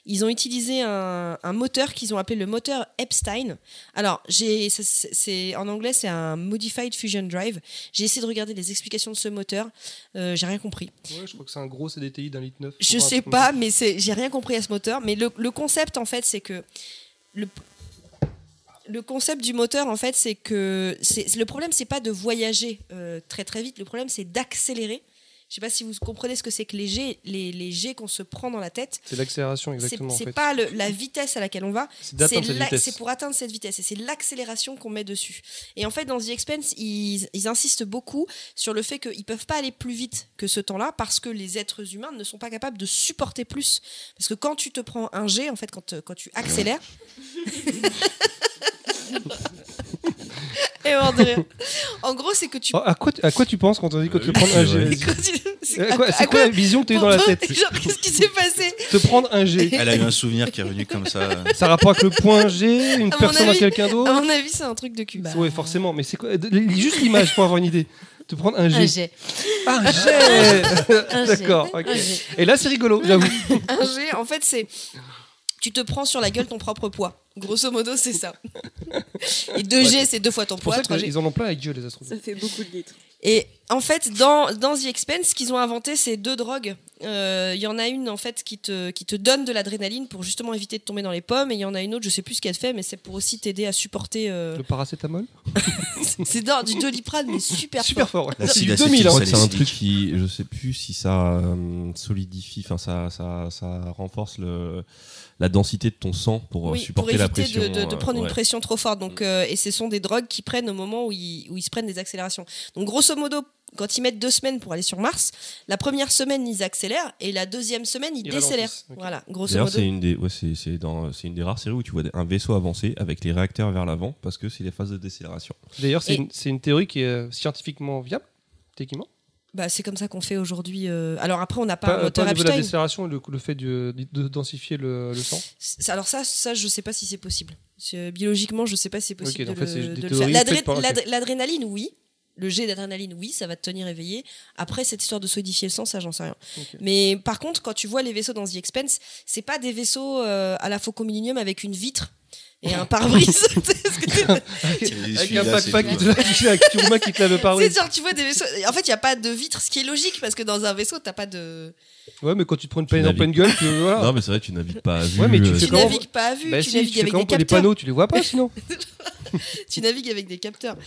ils ont utilisé un, un moteur qu'ils ont appelé le moteur Epstein. Alors, c'est- en anglais, c'est un Modified Fusion Drive. J'ai essayé de regarder les explications de ce moteur. Euh, j'ai rien compris. Ouais, je crois que c'est un gros CDTI d'un litre neuf. Je Enfin, un sais pas, mais j'ai rien compris à ce moteur. Mais le, le concept, en fait, c'est que le, le concept du moteur, en fait, c'est que le problème, c'est pas de voyager euh, très très vite. Le problème, c'est d'accélérer. Je sais pas si vous comprenez ce que c'est que les jets, les, les jets qu'on se prend dans la tête. C'est l'accélération, C'est exactement. en c'est fait. pas le- la vitesse à laquelle on va, C'est pour atteindre cette vitesse et c'est l'accélération qu'on met dessus. Et en fait, dans The Expense, ils, ils insistent beaucoup sur le fait qu'ils peuvent pas aller plus vite que ce temps-là parce que les êtres humains ne sont pas capables de supporter plus. Parce que quand tu te prends un jet, en fait, quand, quand tu accélères. Et mort de rire. En gros, c'est que tu. Oh, à, quoi, tu- à quoi tu penses quand on dit que tu veux prendre un G. C'est À quoi- C'est quoi la vision que tu as eu dans la tête Genre, qu'est-ce qui s'est passé Te prendre un G. Elle a eu un souvenir qui est revenu comme ça. Ça a rapport avec le point G, une À mon personne à avis- quelqu'un d'autre À mon avis, c'est un truc de cul. Ouais, forcément. Mais c'est quoi Juste l'image pour avoir une idée. Te prendre un G. Un jet. Ah, un G Un jet. D'accord. ok. Un jet. Et là, c'est rigolo, j'avoue. un G, en fait, c'est. Tu te prends sur la gueule ton propre poids. Grosso modo, c'est ça. Et 2G, c'est deux fois ton pour poids. ça 3G. qu'ils en ont plein avec Dieu, les astronautes. Ça fait beaucoup de litres. Et en fait, dans, dans The Expense, ce qu'ils ont inventé, c'est deux drogues. Euh, Il y en a une, en fait, qui te, qui te donne de l'adrénaline pour justement éviter de tomber dans les pommes. Et il y en a une autre, je sais plus ce qu'elle fait, mais c'est pour aussi t'aider à supporter. euh, Le paracétamol C'est dans du doliprane, mais super, Super fort. fort. C'est du L'acide 2000 Je hein. c'est un truc qui, je sais plus si ça euh, solidifie, enfin ça, ça, ça renforce le, la densité de ton sang pour Oui, supporter pour la éviter de, de- de euh, prendre une pression trop forte. Donc, euh, et ce sont des drogues qui prennent au moment où ils, où ils se prennent des accélérations. Donc, grosso modo, quand ils mettent deux semaines pour aller sur Mars, la première semaine ils accélèrent et la deuxième semaine ils, Ils décélèrent. ralentissent, ok. Voilà, grosso D'ailleurs, modo. c'est une des, ouais, c'est, c'est dans, c'est une des rares séries où tu vois un vaisseau avancer avec les réacteurs vers l'avant parce que c'est les phases de décélération. D'ailleurs, c'est Et- une, c'est une théorie qui est scientifiquement viable, techniquement? Bah, c'est comme ça qu'on fait aujourd'hui. euh. Alors après, on n'a pas, Pas, un pas moteur au niveau de la décélération, le, le fait de, de densifier le, le sang. Alors ça, ça, je sais pas si c'est possible. C'est- Biologiquement, je sais pas si c'est possible Ok, de, en fait, c'est le, de faire. L'adrénaline, oui. Le jet d'adrénaline, oui, ça va te tenir éveillé. Après, cette histoire de solidifier le sang, ça, j'en sais rien. Mais par contre, quand tu vois les vaisseaux dans The Expense, c'est pas des vaisseaux euh, à la Faucon Millennium avec une vitre et un pare-brise. Avec un backpack qui te qui- avec tout le mec qui te lave le c'est pare-brise. genre, tu vois des vaisseaux. En fait, il y a pas de vitre, ce qui est logique parce que dans un vaisseau, t'as pas de. Ouais, mais quand tu te prends une peine en pleine gueule, tu voilà. Non, mais c'est vrai, tu navigues pas à vue. Ouais, mais tu euh, fais Tu comment navigues pas à vue, Bah tu si, navigues tu avec des pour les capteurs. panneaux, tu les vois pas sinon. tu navigues avec des capteurs.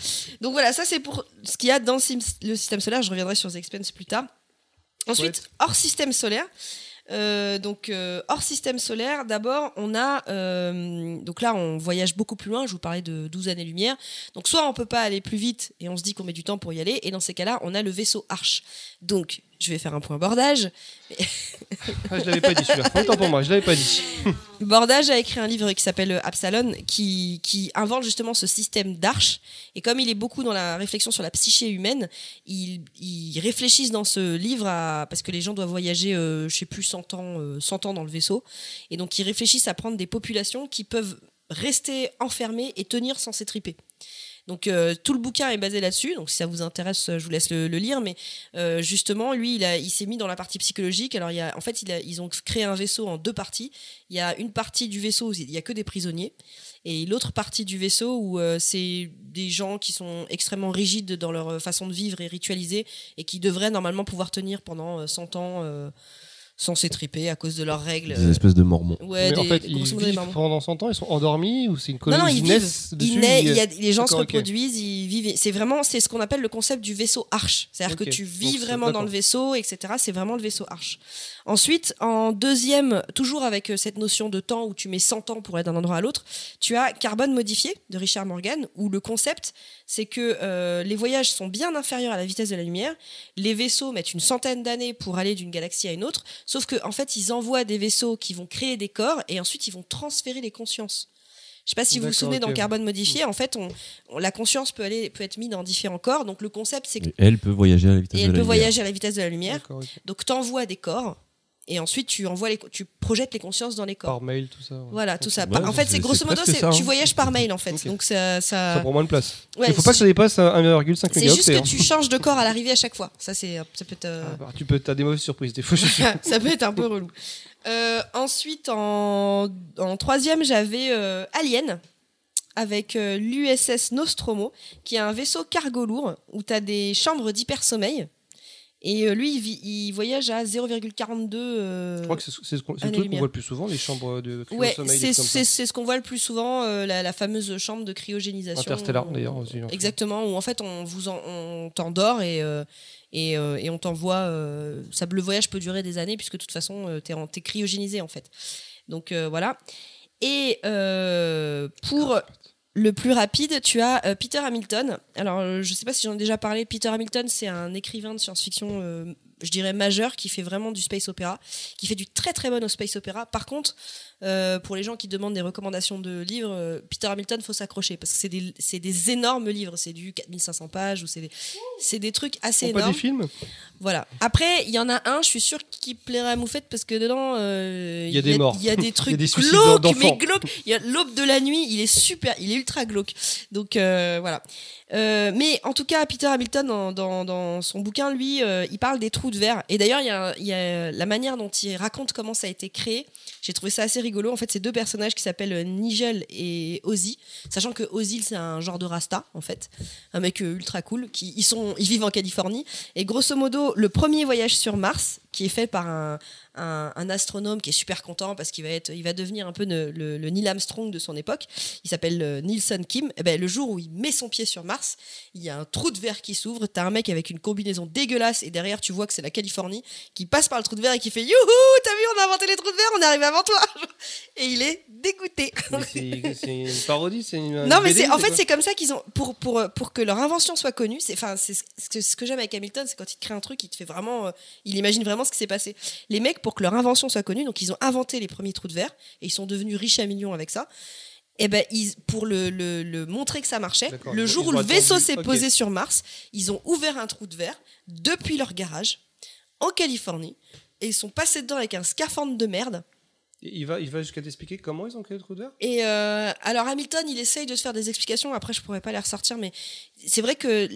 Donc voilà, ça c'est pour ce qu'il y a dans le système solaire. Je reviendrai sur The Expense plus tard. Ensuite, hors système solaire. Euh, donc euh, hors système solaire, d'abord on a euh, donc là on voyage beaucoup plus loin. Je vous parlais de 12 années-lumière. Donc soit on peut pas aller plus vite et on se dit qu'on met du temps pour y aller, et dans ces cas-là on a le vaisseau Arche. Donc je vais faire un point bordage. Ah, je l'avais pas dit celui-là. Autant pour moi, je l'avais pas dit. Bordage a écrit un livre qui s'appelle Absalon, qui, qui invente justement ce système d'arche. Et comme il est beaucoup dans la réflexion sur la psyché humaine, il, il réfléchissent dans ce livre à, parce que les gens doivent voyager, euh, je sais plus, 100 ans, euh, 100 ans dans le vaisseau. Et donc, ils réfléchissent à prendre des populations qui peuvent rester enfermées et tenir sans s'étriper. Donc euh, tout le bouquin est basé là-dessus. Donc si ça vous intéresse, euh, je vous laisse le, lire. Mais euh, justement, lui, il, s'est mis dans la partie psychologique. Alors il y a, en fait, ils ont créé un vaisseau en deux parties. Il y a une partie du vaisseau où il y a que des prisonniers, et l'autre partie du vaisseau où c'est des gens qui sont extrêmement rigides dans leur façon de vivre et ritualisés, et qui devraient normalement pouvoir tenir pendant euh, 100 ans sans s'étriper à cause de leurs règles. Des espèces de mormons. Ouais, Mais en des- fait, des- ils des vivent pendant 100 ans, ils sont endormis ou c'est une Non, colonie non, ils ils vivent. naissent Ils dessus, naissent, ils- il y a, les gens se reproduisent, ils vivent. C'est vraiment, c'est ce qu'on appelle le concept du vaisseau arche. C'est-à-dire que tu vis vraiment dans le vaisseau, etc. C'est vraiment le vaisseau arche. Ensuite, en deuxième, toujours avec euh, cette notion de temps où tu mets 100 ans pour aller d'un endroit à l'autre, tu as Carbone modifié de Richard Morgan, où le concept, c'est que euh, les voyages sont bien inférieurs à la vitesse de la lumière. Les vaisseaux mettent une centaine d'années pour aller d'une galaxie à une autre, sauf qu'en en fait, ils envoient des vaisseaux qui vont créer des corps et ensuite ils vont transférer les consciences. Je sais pas si vous vous souvenez dans Carbone modifié, en fait, on, on- la conscience peut aller peut être mise dans différents corps. Donc le concept, c'est que Et elle peut voyager à la vitesse et de elle la peut lumière. voyager à la vitesse de la lumière. D'accord, ok. Donc tu envoies des corps et ensuite tu envoies les, tu projettes les consciences dans les corps. Par mail, tout ça. ouais. Voilà, tout ça. Ouais, en fait, c'est- grosso modo, ça, tu hein. voyages par mail en fait. Donc ça, ça- Ça prend moins de place. Ouais, Il faut pas que ça dépasse un 1,5 c'est juste que hein. tu changes de corps à l'arrivée à chaque fois. Ça c'est ça peut être euh, Ah, bah, tu peux, as des mauvaises surprises des fois. Je suis sûr. ça peut être un peu relou. Euh, ensuite, en, en troisième, j'avais euh, Alien avec euh, l'USS Nostromo, qui est un vaisseau cargo lourd où tu as des chambres d'hypersommeil. Et euh, lui, il, vit- il voyage à 0,42. euh, Je crois que c'est ce qu'on- voit le plus souvent, les chambres de Ouais, cryosommeil, ça. c'est- ce qu'on voit le plus souvent, euh, la, la fameuse chambre de cryogénisation. Interstellar, d'ailleurs. Exactement, où en fait on vous en- on t'endort et, euh, et, et on t'envoie. ça, le voyage peut durer des années puisque de toute façon t'es t'es cryogénisé en fait. Donc voilà. Et pour le plus rapide, tu as euh, Peter Hamilton. Alors, euh, je sais pas si j'en ai déjà parlé. Peter Hamilton, c'est un écrivain de science-fiction, euh, je dirais majeur, qui fait vraiment du space opéra, qui fait du très très bon au space opéra. Par contre, euh, pour les gens qui demandent des recommandations de livres, euh, Peter Hamilton, faut s'accrocher parce que c'est des, c'est des énormes livres. C'est du 4500 pages ou c'est des, c'est des trucs assez font pas énormes. des films Voilà. Après, il y en a un, je suis sûre qui plairait à Moufette parce que dedans, euh, Il y a des morts. Il y a des trucs des glauques, mais glauques. Il y a l'aube de la nuit, il est super, il est ultra glauque. Donc voilà. Euh, mais en tout cas, Peter Hamilton, dans, dans, dans son bouquin, lui, euh, il parle des trous de verre. Et d'ailleurs, il y, y a la manière dont il raconte comment ça a été créé. J'ai trouvé ça assez rigolo. En fait, c'est deux personnages qui s'appellent euh, Nigel et Ozzy. Sachant que Ozzy, c'est un genre de rasta, en fait. Un mec euh, ultra cool. Qui, ils, sont, ils vivent en Californie. Et grosso modo, le premier voyage sur Mars, qui est fait par un, un, un astronome qui est super content parce qu'il va, être, il va devenir un peu le, le- le Neil Armstrong de son époque. Il s'appelle euh, Nielsen Kim. Et ben, le jour où il met son pied sur Mars, il y a un trou de verre qui s'ouvre. T'as un mec avec une combinaison dégueulasse et derrière, tu vois que c'est la Californie qui passe par le trou de verre et qui fait Youhou, t'as vu, on a inventé les trous de verre, on est arrivé avant toi. Et il est dégoûté. C'est- C'est une parodie, c'est une. Non, mais BD, c'est en c'est fait c'est comme ça qu'ils ont pour pour pour que leur invention soit connue. C'est ce que ce que j'aime avec Hamilton, c'est quand il te crée un truc, il te fait vraiment, euh, il imagine vraiment ce qui s'est passé. Les mecs pour que leur invention soit connue, donc ils ont inventé les premiers trous de verre et ils sont devenus riches à millions avec ça. Et ben ils, pour le, le- le montrer que ça marchait, le jour où le vaisseau s'est posé sur Mars, ils ont ouvert un trou de verre depuis leur garage en Californie et ils sont passés dedans avec un scaphandre de merde. Il va, il va jusqu'à t'expliquer comment ils ont créé le trou de verre Et euh, alors Hamilton, il essaye de se faire des explications. Après, je pourrais pas les ressortir, mais c'est vrai que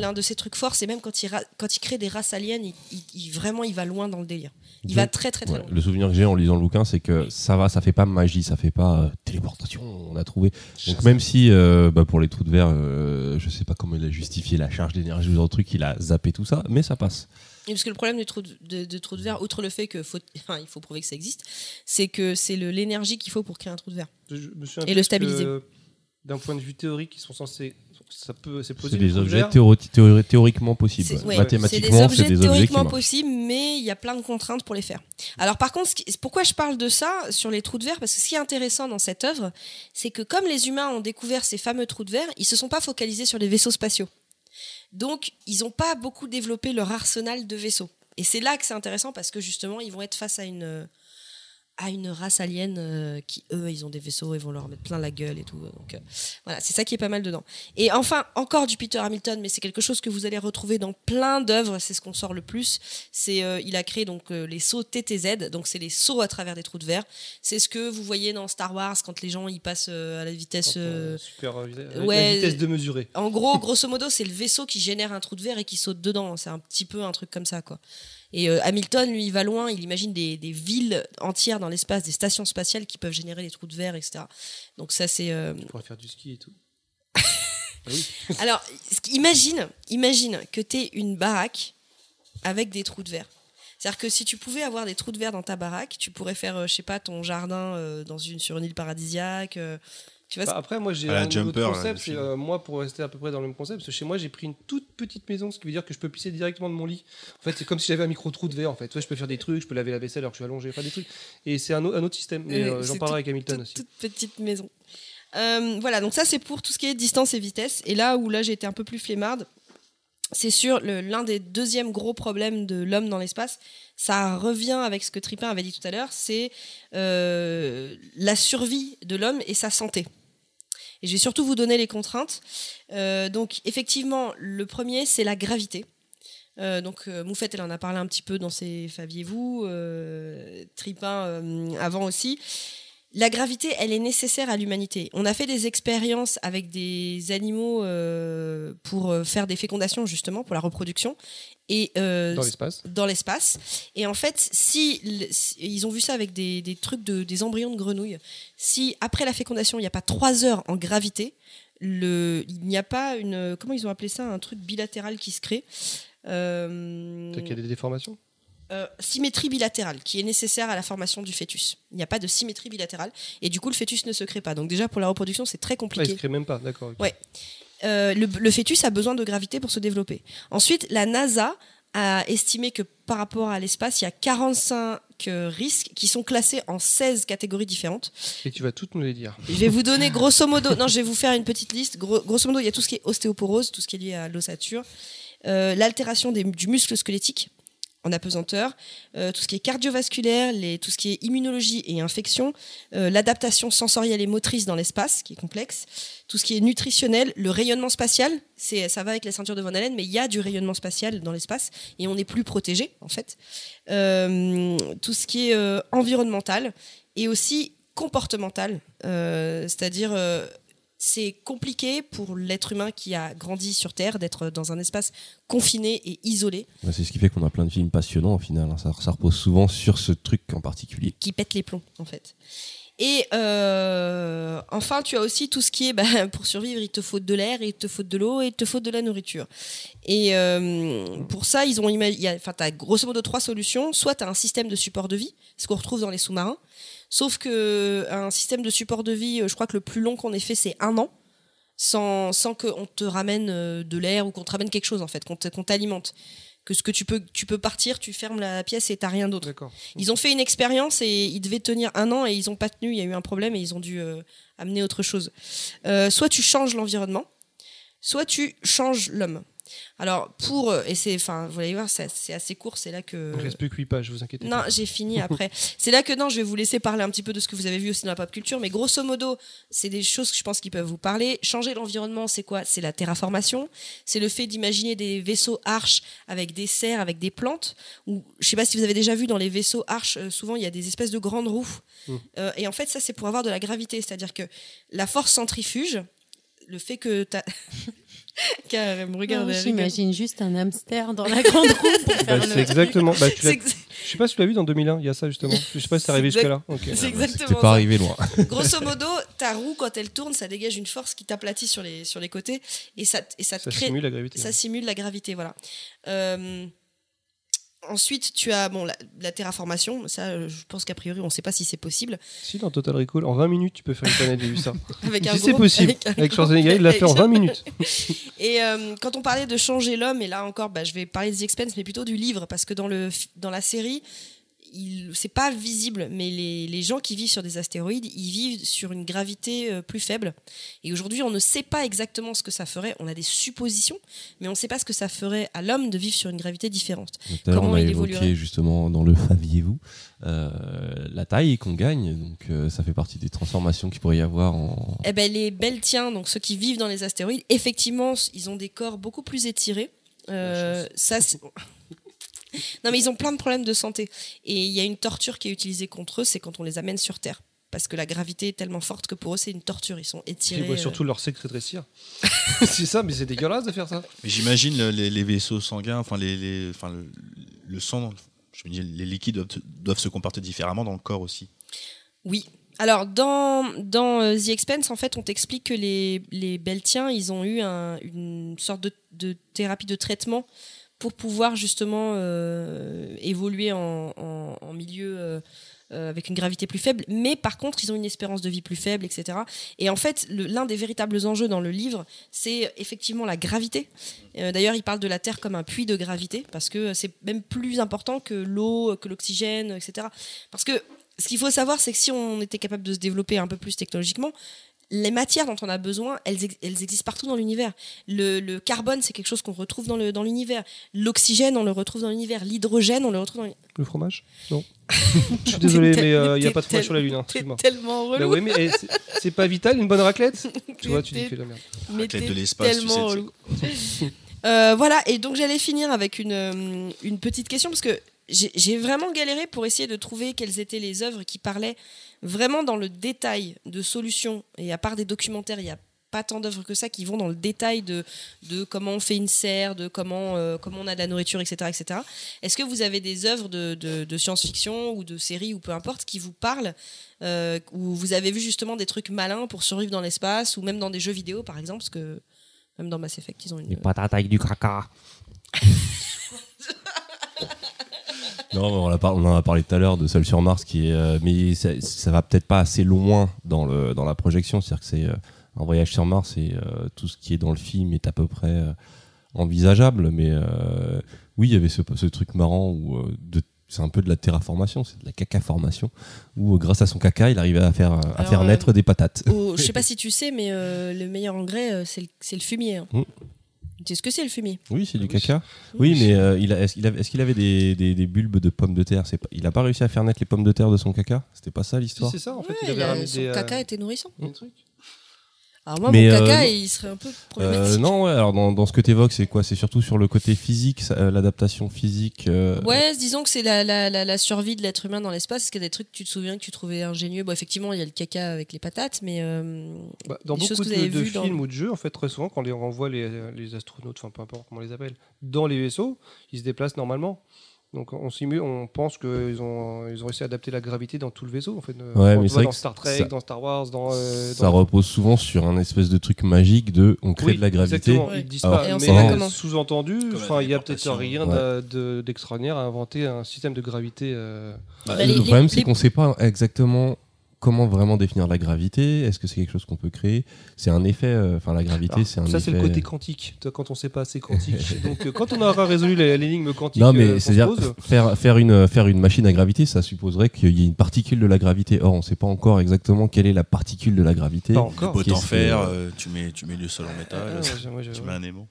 l'un de ses trucs forts, c'est même quand il, ra- quand il crée des races aliens, il, il- il- vraiment, il va loin dans le délire. Il va très très très Ouais, loin. Le souvenir que j'ai en lisant le bouquin, c'est que ça va, ça fait pas magie, ça fait pas euh, téléportation, on a trouvé. Donc même si euh, bah, pour les trous de verre, euh, je sais pas comment il a justifié la charge d'énergie ou de truc, il a zappé tout ça, mais ça passe. Et parce que le problème du trou de, de- de trou de verre, outre le fait qu'il faut, enfin, il faut prouver que ça existe, c'est que c'est l'énergie qu'il faut pour créer un trou de verre. Et le stabiliser. D'un point de vue théorique, ils sont censés. Ça peut, c'est C'est possible. des objets théori- théori- théoriquement possibles. Ouais, Mathématiquement, c'est c'est des objets des théoriquement possibles, mais il y a plein de contraintes pour les faire. Alors par contre, pourquoi je parle de ça sur les trous de verre? Parce que ce qui est intéressant dans cette œuvre, c'est que comme les humains ont découvert ces fameux trous de verre, ils se sont pas focalisés sur les vaisseaux spatiaux. Donc, ils n'ont pas beaucoup développé leur arsenal de vaisseaux. Et c'est là que c'est intéressant parce que justement, ils vont être face à une à une race alien euh, qui eux ils ont des vaisseaux ils vont leur mettre plein la gueule et tout donc euh, voilà c'est ça qui est pas mal dedans et enfin encore du Peter Hamilton mais c'est quelque chose que vous allez retrouver dans plein d'œuvres c'est ce qu'on sort le plus c'est euh, il a créé donc euh, les sauts TTZ donc c'est les sauts à travers des trous de verre c'est ce que vous voyez dans Star Wars quand les gens ils passent euh, à la vitesse euh, Super, euh, ouais, la vitesse de mesurer. en gros, grosso modo, c'est le vaisseau qui génère un trou de verre et qui saute dedans. C'est un petit peu un truc comme ça, quoi. Et euh, Hamilton, lui, il va loin. Il imagine des, des villes entières dans l'espace, des stations spatiales qui peuvent générer des trous de verre, etc. Donc ça, c'est. euh, On pourrait faire du ski et tout. Alors, ce qui- imagine, imagine que tu une baraque avec des trous de verre. C'est-à-dire que si tu pouvais avoir des trous de verre dans ta baraque, tu pourrais faire, euh, je sais pas, ton jardin euh, dans une, sur une île paradisiaque. Tu vois, Bah, après, moi, j'ai un autre Jumper, là, concept. euh, moi, pour rester à peu près dans le même concept, parce que chez moi, j'ai pris une toute petite maison, ce qui veut dire que je peux pisser directement de mon lit. En fait, c'est comme si j'avais un micro trou de verre. En fait, Ouais, je peux faire des trucs, je peux laver la vaisselle alors que je suis allongé, enfin des trucs. Et c'est un, au- un autre système. Mais euh, j'en parlerai avec Hamilton toute- aussi. toute petite maison. Euh, voilà, donc ça c'est pour tout ce qui est distance et vitesse. Et là où là j'ai été un peu plus flemmarde, c'est sur l'un des deuxièmes gros problèmes de l'homme dans l'espace. Ça revient avec ce que Tripin avait dit tout à l'heure, c'est euh, la survie de l'homme et sa santé. Et je vais surtout vous donner les contraintes. Euh, donc effectivement, le premier c'est la gravité. Euh, donc euh, Moufette, elle en a parlé un petit peu dans ses Faviez-vous, Tripin avant aussi. La gravité, elle est nécessaire à l'humanité. On a fait des expériences avec des animaux euh, pour euh, faire des fécondations, justement, pour la reproduction. Et, euh, Dans l'espace. Dans l'espace. Et en fait, si, ils ont vu ça avec des, des trucs de, des embryons de grenouilles, si après la fécondation, il n'y a pas trois heures en gravité, le, il n'y a pas une. Comment ils ont appelé ça Un truc bilatéral qui se crée. Euh, qu'il y a des déformations? Euh, symétrie bilatérale qui est nécessaire à la formation du fœtus. Il n'y a pas de symétrie bilatérale et du coup le fœtus ne se crée pas. Donc déjà pour la reproduction c'est très Ah, il compliqué. se crée même pas, d'accord. ok. Ouais. Euh, le, le fœtus a besoin de gravité pour se développer. Ensuite, la NASA a estimé que par rapport à l'espace, il y a 45 risques qui sont classés en 16 catégories différentes. Et tu vas toutes nous les dire. Je vais vous donner grosso modo, non, je vais vous faire une petite liste. Gros- grosso modo, il y a tout ce qui est ostéoporose, tout ce qui est lié à l'ossature, euh, l'altération des- du muscle squelettique en apesanteur, euh, tout ce qui est cardiovasculaire, tout ce qui est immunologie et infection, euh, l'adaptation sensorielle et motrice dans l'espace, qui est complexe, tout ce qui est nutritionnel, le rayonnement spatial, ça va avec la ceinture de Van Allen, mais il y a du rayonnement spatial dans l'espace et on est plus protégé en fait. Euh, tout ce qui est environnemental et aussi comportemental, c'est-à-dire c'est compliqué pour l'être humain qui a grandi sur Terre d'être dans un espace confiné et isolé, C'est ce qui fait qu'on a plein de films passionnants au final. hein. Ça, ça repose souvent sur ce truc en particulier. qui pète les plombs en fait. Et euh, enfin, tu as aussi tout ce qui est, bah, pour survivre, il te faut de l'air, il te faut de l'eau et il te faut de la nourriture. Et euh, pour ça, ils ont imaginé, enfin, tu as grosso modo trois solutions. Soit tu as un système de support de vie, ce qu'on retrouve dans les sous-marins. Sauf que un système de support de vie, euh, je crois que le plus long qu'on ait fait, c'est un an, sans, sans qu'on te ramène euh, de l'air ou qu'on te ramène quelque chose, en fait, qu'on te- qu'on t'alimente. Que ce que tu peux, tu peux partir, tu fermes la pièce et t'as rien d'autre. Ils ont fait une expérience et ils devaient tenir un an et ils ont pas tenu. Il y a eu un problème et ils ont dû euh, amener autre chose. Euh, soit tu changes l'environnement, soit tu changes l'homme. Alors pour euh, et c'est enfin vous allez voir c'est assez court c'est là que Il reste plus que 8 pages, vous inquiétez non, j'ai fini après. C'est là que non, je vais vous laisser parler un petit peu de ce que vous avez vu aussi dans la pop culture, mais grosso modo, c'est des choses que je pense qui peuvent vous parler. Changer l'environnement, c'est quoi? C'est la terraformation. C'est le fait d'imaginer des vaisseaux arches avec des serres, avec des plantes. Ou je sais pas si vous avez déjà vu dans les vaisseaux arches, euh, souvent il y a des espèces de grandes roues. Mm. Euh, et en fait, ça c'est pour avoir de la gravité, c'est-à-dire que la force centrifuge, le fait que t'as Carrément, regarde. Non, elle J'imagine juste un hamster dans la grande roue pour Bah, faire c'est le- exactement. bah, tu l'as- ex- Je sais pas si tu l'as vu dans 2001, il y a ça justement. Je sais pas si c'est arrivé exact- jusque-là. Ok. C'est exactement T'es pas ça. arrivé loin. Grosso modo, ta roue, quand elle tourne, ça dégage une force qui t'aplatit sur les, sur les côtés et ça, et ça, te Ça crée. simule la gravité. Ça simule la gravité, voilà. Euh, ensuite, tu as bon, la, la terraformation. Ça, euh, je pense qu'a priori, on ne sait pas si c'est possible. Si, dans Total Recall, en 20 minutes, tu peux faire une planète, j'ai vu ça. Avec si c'est possible. avec Avec, Schwarzenegger, il l'a fait en 20 minutes. Et euh, quand on parlait de changer l'homme, et là encore, bah, je vais parler des Expense, mais plutôt du livre, parce que dans, le, dans la série, il- c'est pas visible, mais les, les gens qui vivent sur des astéroïdes, ils vivent sur une gravité euh, plus faible. Et aujourd'hui, on ne sait pas exactement ce que ça ferait. On a des suppositions, mais on ne sait pas ce que ça ferait à l'homme de vivre sur une gravité différente. Tout à l'heure, on a il évoqué évoluerait justement dans le Faviez-vous euh, la taille qu'on gagne. Donc, euh, ça fait partie des transformations qu'il pourrait y avoir en. Eh ben, les Beltiens, donc ceux qui vivent dans les astéroïdes, effectivement, ils ont des corps beaucoup plus étirés. Euh, ça, c'est- non, mais ils ont plein de problèmes de santé. Et il y a une torture qui est utilisée contre eux, c'est quand on les amène sur Terre. Parce que la gravité est tellement forte que pour eux, c'est une torture. Ils sont étirés. Ils voient euh, surtout leur sexe rétrécir. c'est ça, mais c'est dégueulasse de faire ça. Mais j'imagine le- les, les vaisseaux sanguins, enfin, les, les- enfin le, le sang, je me dis, les liquides doivent, doivent se comporter différemment dans le corps aussi. Oui. Alors, dans, dans euh, The Expense, en fait, on t'explique que les, les Beltiens, ils ont eu un- une sorte de, de thérapie de traitement pour pouvoir justement euh, évoluer en, milieu euh, euh, avec une gravité plus faible. Mais par contre, ils ont une espérance de vie plus faible, etc. Et en fait, l'un des véritables enjeux dans le livre, c'est effectivement la gravité. D'ailleurs, il parle de la Terre comme un puits de gravité, parce que c'est même plus important que l'eau, que l'oxygène, etc. Parce que ce qu'il faut savoir, c'est que si on était capable de se développer un peu plus technologiquement, les matières dont on a besoin, elles, ex- elles existent partout dans l'univers. Le, le carbone, c'est quelque chose qu'on retrouve dans l'univers. L'oxygène, on le retrouve dans l'univers. L'hydrogène, on le retrouve dans l'univers. Le fromage? Non. Je suis désolé, mais euh, il n'y a pas de fromage sur la Lune. hein, t'es tellement relou. Bah ouais, mais eh, c'est- pas vital, une bonne raclette? Tu vois, tu dis que la merde. Mais Raclette de l'espace, tu tellement sais, relou. Euh, voilà, et donc j'allais finir avec une, euh, une petite question, parce que j'ai j'ai vraiment galéré pour essayer de trouver quelles étaient les œuvres qui parlaient vraiment dans le détail de solutions. Et à part des documentaires, il n'y a pas tant d'œuvres que ça qui vont dans le détail de, de comment on fait une serre, de comment, euh, comment on a de la nourriture, etc. etc. Est-ce que vous avez des œuvres de, de- de science-fiction ou de séries ou peu importe qui vous parlent, euh, où vous avez vu justement des trucs malins pour survivre dans l'espace ou même dans des jeux vidéo par exemple, parce que même dans Mass Effect, ils ont une. patates avec du caca. Non, on, en a parlé tout à l'heure de Seul sur Mars, qui est, euh, mais ça, ça va peut-être pas assez loin dans, le, dans la projection. C'est-à-dire que c'est euh, un voyage sur Mars et euh, tout ce qui est dans le film est à peu près envisageable. Mais oui, il y avait ce, ce truc marrant où de- c'est un peu de la terraformation, c'est de la caca-formation, où grâce à son caca, il arrivait à faire, à Alors, faire euh, naître des patates. au- je sais pas si tu sais, mais euh, le meilleur engrais, c'est le, c'est le fumier. hein. Mm. Tu sais ce que c'est le fumier Oui, c'est du caca. Oui, mais euh, il a- est-ce qu'il avait, est-ce qu'il avait des, des- des bulbes de pommes de terre? C'est pas- Il a pas réussi à faire naître les pommes de terre de son caca? C'était pas ça Si, l'histoire c'est ça, en fait. Ouais, il avait il a- ramené son des, euh, caca était nourrissant. des trucs. Alors moi, Mais, mon euh, caca, non. il serait un peu problématique. Euh, non, ouais, alors dans, dans ce que tu évoques, c'est quoi? C'est surtout sur le côté physique, euh, l'adaptation physique. euh, Ouais, disons que c'est la, la, la, la survie de l'être humain dans l'espace. Est-ce qu'il y a des trucs que tu te souviens que tu trouvais ingénieux Bon, effectivement, il y a le caca avec les patates, mais euh, Bah, dans beaucoup que de, vous avez de vues dans- films ou de jeux, en fait, très souvent, quand on les renvoie les, les astronautes, enfin peu importe comment on les appelle, dans les vaisseaux, ils se déplacent normalement. Donc on on pense qu'ils ont, ils ont réussi à adapter la gravité dans tout le vaisseau. En fait, Ouais, Quand mais on c'est voit vrai dans que Star Trek, ça- dans Star Wars, dans. euh, ça dans- repose souvent sur un espèce de truc magique de on crée Oui, de la gravité. Exactement, ils disent pas. Mais sous-entendu, il y a peut-être rien Ouais. d'extraordinaire à inventer un système de gravité. euh, Bah, le les- problème, c'est qu'on ne sait pas exactement comment vraiment définir la gravité? Est-ce que c'est quelque chose qu'on peut créer? C'est un effet. euh, Enfin, la gravité, c'est un ça, effet. c'est le côté quantique. Toi, Quand on sait pas, c'est quantique. Donc, euh, quand on aura résolu les- l'énigme quantique, Non, euh, mais c'est-à-dire pose, faire, faire, une, faire une machine à gravité, ça supposerait qu'il y ait une particule de la gravité. Or, on ne sait pas encore exactement quelle est la particule de la gravité. pas encore. fer, que- euh, tu, mets, tu mets du sol en métal, Ah, moi, tu mets un aimant.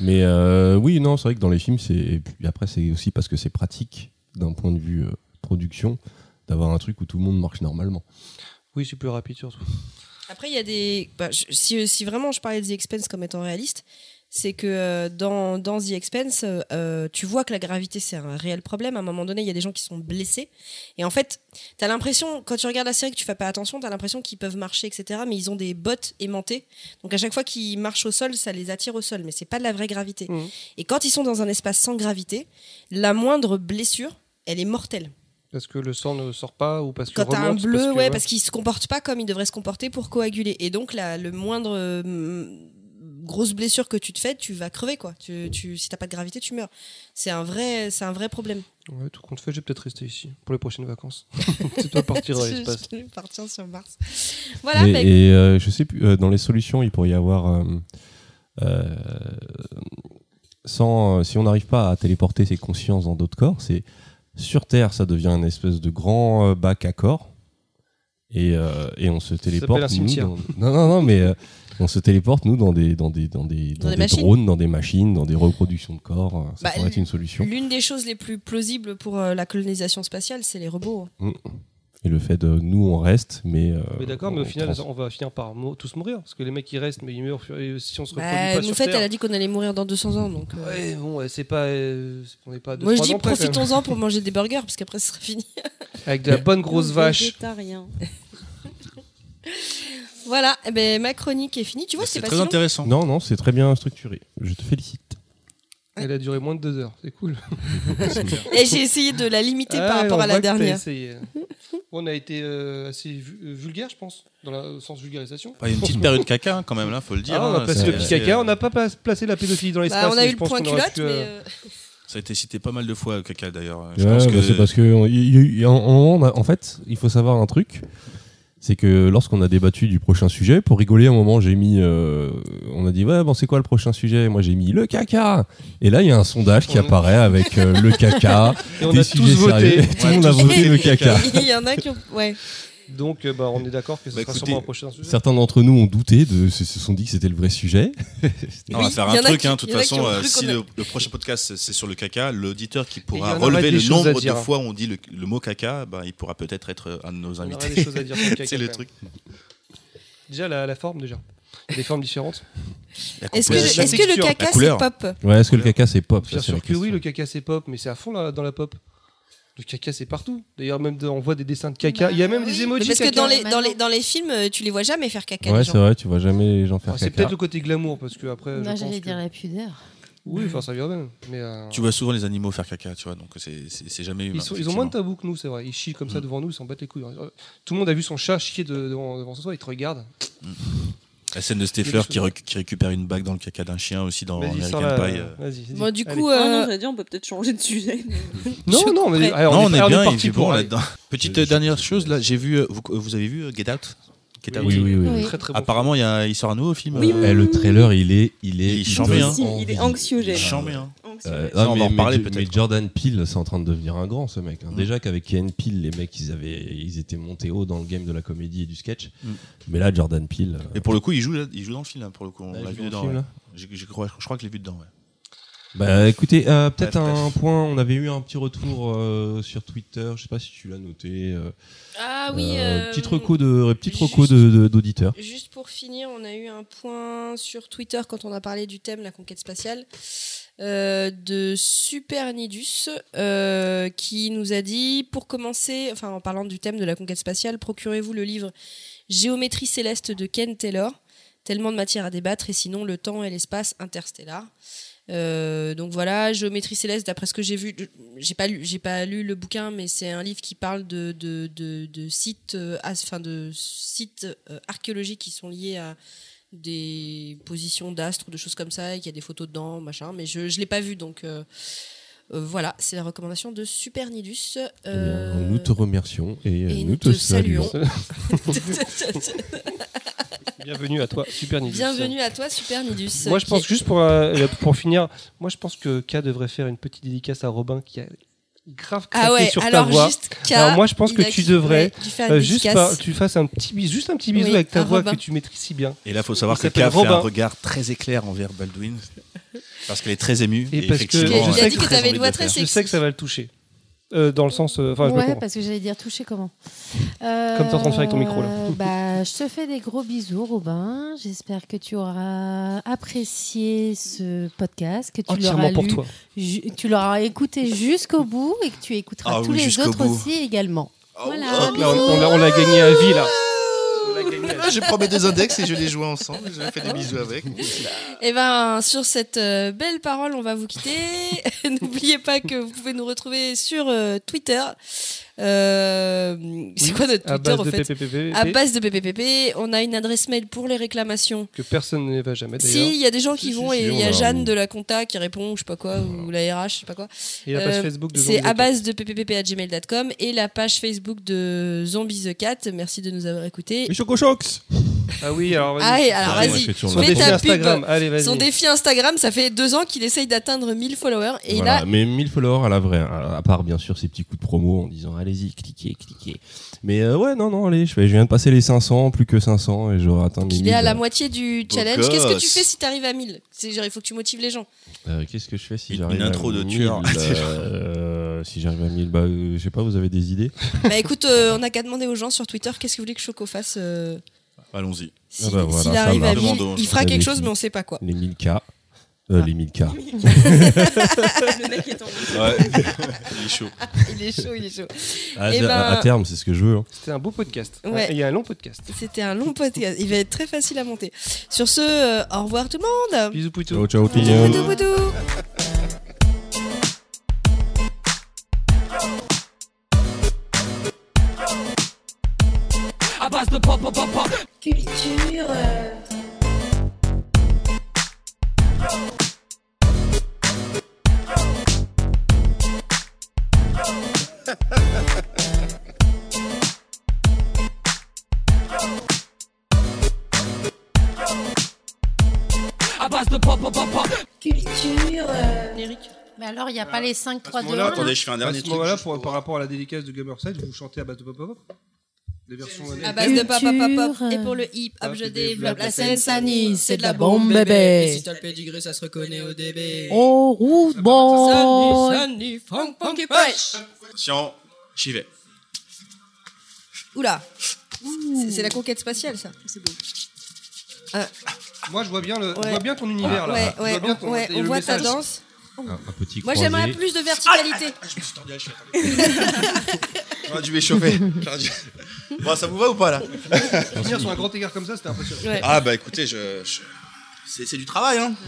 Mais euh, oui, non, c'est vrai que dans les films, c'est et puis après, c'est aussi parce que c'est pratique d'un point de vue euh, production d'avoir un truc où tout le monde marche normalement. Oui, c'est plus rapide surtout. Après, il y a des. bah, je- si, si vraiment je parlais de The Expense comme étant réaliste, c'est que euh, dans, dans The Expense, euh, tu vois que la gravité, c'est un réel problème. À un moment donné, il y a des gens qui sont blessés. Et en fait, tu as l'impression, quand tu regardes la série, que tu fais pas attention, tu as l'impression qu'ils peuvent marcher, etc. Mais ils ont des bottes aimantées. Donc à chaque fois qu'ils marchent au sol, ça les attire au sol. Mais c'est pas de la vraie gravité. Mhm. Et quand ils sont dans un espace sans gravité, la moindre blessure, elle est mortelle. Parce que le sang ne sort pas ou parce que Quand t'as un bleu, parce que, ouais, parce qu'il se comporte pas comme il devrait se comporter pour coaguler. Et donc, la, le moindre euh, grosse blessure que tu te fais, tu vas crever, quoi. Tu, tu, si t'as pas de gravité, tu meurs. C'est un vrai, c'est un vrai problème. Ouais, tout compte fait, je vais peut-être rester ici pour les prochaines vacances. c'est toi partir dans Je- l'espace. je vais partir sur Mars. Voilà, et et, euh, je sais plus, euh, dans les solutions, il pourrait y avoir. euh, euh, sans, euh, si on n'arrive pas à téléporter ses consciences dans d'autres corps, c'est sur Terre, ça devient un espèce de grand euh, bac à corps. Et, euh, et on se téléporte. s'appelle un nous, dans- Non, non, non, mais euh, on se téléporte, nous, dans des, dans des, dans des, Dans des drones, dans des machines, dans des reproductions de corps. Ça Bah, pourrait être une solution. L'une des choses les plus plausibles pour euh, la colonisation spatiale, c'est les robots. Mm. Et le fait de nous, on reste, mais. euh, Mais d'accord, mais au final, trans- on va finir par tous mourir. Parce que les mecs qui restent, mais ils meurent et si on se reproduit Bah, pas nous sur fait, Terre. elle a dit qu'on allait mourir dans 200 ans, donc. euh, Ouais, bon, ouais, c'est pas. euh, on n'est pas deux, Moi, je dis profitons-en pour manger des burgers, parce qu'après, ce sera fini. Avec de la bonne grosse vache. Voilà, eh ben, ma chronique est finie. Tu vois, C'est pas très si long. intéressant. Non, non, c'est très bien structuré. Je te félicite. Elle a duré moins de deux heures, c'est cool. Et j'ai essayé de la limiter par Ah, rapport à la dernière. On a été euh, assez euh, vulgaire, je pense, dans le sens vulgarisation. Il y a une petite période caca hein, quand même là, faut le dire. Ah, on a hein, placé le petit caca, on n'a pas placé la pédophilie dans l'espace. Bah, on a mais eu le point culotte, pu, mais. euh, euh, Ça a été cité pas mal de fois caca d'ailleurs. Je Ouais, pense bah, que c'est parce que on- y y en fait, il faut savoir un truc. C'est que lorsqu'on a débattu du prochain sujet, pour rigoler, à un moment, j'ai mis, euh, on a dit ouais, bon, c'est quoi le prochain sujet? Moi, j'ai mis le caca. Et là, il y a un sondage qui apparaît avec euh, le caca. Et on des a sujets tous voté. sérieux. Tout le monde a voté le caca. Il y en a qui ont. Ouais. Donc, euh, bah, on est d'accord que ce Bah, sera écoutez, sûrement un prochain sujet. Certains d'entre nous ont douté, de, se, se sont dit que c'était le vrai sujet. Non, on va faire un truc, hein, de toute façon, euh, si a- le, le prochain podcast c'est sur le caca, l'auditeur qui pourra relever le nombre de dire. fois où on dit le, le mot caca, bah, il pourra peut-être être un de nos On invités. des choses à dire sur le caca, c'est le truc. Déjà, la, la forme, déjà. Des formes différentes. Est-ce que, que le caca c'est pop Ouais, est-ce que le caca c'est pop? Bien sûr que oui, le caca c'est pop, mais c'est à fond là, dans la pop. Le caca c'est partout. D'ailleurs, même de- on voit des dessins de caca. Il y a même des emojis Parce que caca. dans les, dans, les, dans les films, euh, tu les vois jamais faire caca. Ouais, les c'est vrai, tu vois jamais les gens faire Ah, c'est caca. peut-être le côté glamour parce que après. je Non, pense j'allais que- dire la pudeur. Oui, enfin ça vient même. Mais euh, Tu vois souvent les animaux faire caca, tu vois, donc c'est- c'est c'est jamais humain. ils, sont- ils ont moins de tabou que nous, c'est vrai. Ils chient comme ça Mm. devant nous, ils s'en battent les couilles. Euh, Tout le monde a vu son chat chier de- devant, devant soi, il te regarde. La scène de Stifler des qui, réc- qui récupère une bague dans le caca d'un chien aussi dans American la- Pie. euh. Vas-y. vas-y. Bon, du coup, Ah non, euh, dire, on peut peut-être changer de sujet. non, non, mais non, on est bien, il bon là-dedans. Petite euh, dernière chose, là, j'ai vu, euh, vous, vous avez vu Get Out? Get Out? Oui, oui, oui. Oui. Très très bon. Apparemment, il, y a, il sort un nouveau film. Oui, euh, Eh, le trailer, il est, il est, Il est chambé, hein. Il est anxiogène. Chambé, hein. Euh, on mais, en mais- parler mais peut-être. Jordan Peele, c'est en train de devenir un grand ce mec. hein. Mm. Déjà qu'avec Ken Peele, les mecs, ils avaient, ils étaient montés haut dans le game de la comédie et du sketch. Mm. Mais là, Jordan Peele. euh, Et pour le coup, il joue, il joue dans le film, pour le coup. On là, l'a vu dedans. film, ouais. j'ai crois- Je crois que je l'ai vu dedans. ouais. Bah écoutez, euh, peut-être Bref, un point, on avait eu un petit retour euh, sur Twitter, je sais pas si tu l'as noté. euh, Ah oui. euh, euh, petite reco de. Juste pour finir, on a eu un point sur Twitter quand on a parlé du thème la conquête spatiale euh, de Super Nidus euh, qui nous a dit pour commencer, enfin en parlant du thème de la conquête spatiale, procurez-vous le livre Géométrie céleste de Ken Taylor. Tellement de matière à débattre et sinon le temps et l'espace interstellar. Euh, donc voilà, Géométrie céleste, d'après ce que j'ai vu, j'ai pas lu, j'ai pas lu le bouquin, mais c'est un livre qui parle de, de, de, sites, enfin de sites archéologiques qui sont liés à des positions d'astres, de choses comme ça, et qu'il y a des photos dedans, machin. Mais je je l'ai pas vu, donc euh, euh, voilà, c'est la recommandation de Super Nidus. Eh bien, Euh, nous te remercions et, euh, et nous, nous te, te saluons. Bienvenue à toi, Super Nidus. Bienvenue à toi, Super Nidus. Moi, je pense est- juste pour, euh, pour finir, moi je pense que K devrait faire une petite dédicace à Robin qui a grave craqué Ah ouais, sur ta alors voix. juste K, alors moi je pense que a tu devrais euh, juste pas- tu fasses un petit bisou, juste un petit bisou Oui, avec ta voix Robin. que tu maîtrises si bien. Et là, il faut savoir Il que K fait un regard très éclair envers Baldwin. Parce qu'elle est très émue. Et parce que sais voix. Je sais que ça va le toucher. Euh, dans le sens, euh, ouais, parce que j'allais dire toucher comment Comme t'es en train de faire avec ton micro, là. Euh, bah, je te fais des gros bisous, Robin. J'espère que tu auras apprécié ce podcast, que tu Entièrement l'auras pour lu, toi. tu l'auras écouté jusqu'au bout et que tu écouteras Ah tous oui, les autres bout. aussi également. voilà. Là, on, on l'a gagné à vie là. Ah, Je prends mes deux index et je les joue ensemble. Je fais des bisous avec. Et ben sur cette euh, belle parole, on va vous quitter. N'oubliez pas que vous pouvez nous retrouver sur euh, Twitter. Euh, c'est quoi notre À Twitter base en de fait PPPP. À base de PPPP. On a une adresse mail pour les réclamations. Que personne ne va jamais d'ailleurs. Si, il y a des gens qui Si, vont si, et si, il y a Jeanne de la compta qui répond, ou je sais pas quoi, ou la RH, je sais pas quoi. Et la page Euh, Facebook de C'est à base de ppp.gmail.com et la page Facebook de Zombie the Cat. Merci de nous avoir écoutés. Mais Chocochox Ah oui, alors vas-y. Ah, alors Ah, Son défi ta Instagram, pub. allez vas-y. Son défi Instagram, ça fait deux ans qu'il essaye d'atteindre 1000 followers et Voilà, là, mais 1000 followers à la vraie, à à part bien sûr ces petits coups de promo en disant allez-y, cliquez, cliquez. Mais euh, ouais, non, non, allez, je, fais- je viens de passer les 500, plus que 500 et j'aurai atteint mes il est à 1000. la moitié du challenge. Qu'est-ce que tu fais si t'arrives à 1000 C'est genre, il faut que tu motives les gens. Euh, Qu'est-ce que je fais si j'arrive une intro à de 1000, tueur. euh, Si j'arrive à 1000, bah, euh, je sais pas, vous avez des idées? Bah écoute, euh, on a qu'à demander aux gens sur Twitter qu'est-ce que vous voulez que Choco fasse. euh, Allons-y. si- Ah bah voilà, S'il arrive à marche. 1000, Demandons. il fera quelque chose, mais on sait pas quoi. Les 1000K. Euh, Ah. Les 1000K. Le mec est Ouais. Il est chaud. Il est chaud, il est chaud. Ah, Eh à- ben- à terme, c'est ce que je veux. hein. C'était un beau podcast. Ouais. Il y a un long podcast. C'était un long podcast. Il va être très facile à monter. Sur ce, euh, au revoir tout le monde. Bisous poutou. Ciao, ciao, tout le monde. boudou. À base de pop, pop, pop, pop. Culture. euh. Mais alors, il n'y a pas les 5, 3, À ce 2, moment-là, 1. Attendez, je fais un À dernier ce truc. juste pour- pour- par rapport à la dédicace de Gamerside, vous chantez à base de pop pop pop Des versions. À base de pop, pop, pop, pop. Et pour le hip Ah, hop, je c'est développe la blagues. Seine-Saint-Denis. C'est de la bombe, bébé. Si t'as le pédigré, ça se reconnaît au DB. Oh, route boy. Sunny, funk, funky fresh. Attention, j'y vais. Oula. C'est- la conquête spatiale, ça. C'est beau. Moi, je vois bien, le, je vois bien ton univers là. Je on, et voit ta danse. Un, un petit Moi, j'aimerais plus de verticalité. Je me suis tordu la cheville. J'aurais dû m'échauffer. Bon, ça vous va ou pas là? Finir sur un grand écart comme ça, c'était impressionnant. Ouais. Ah bah écoutez, je, je- c'est c'est du travail hein.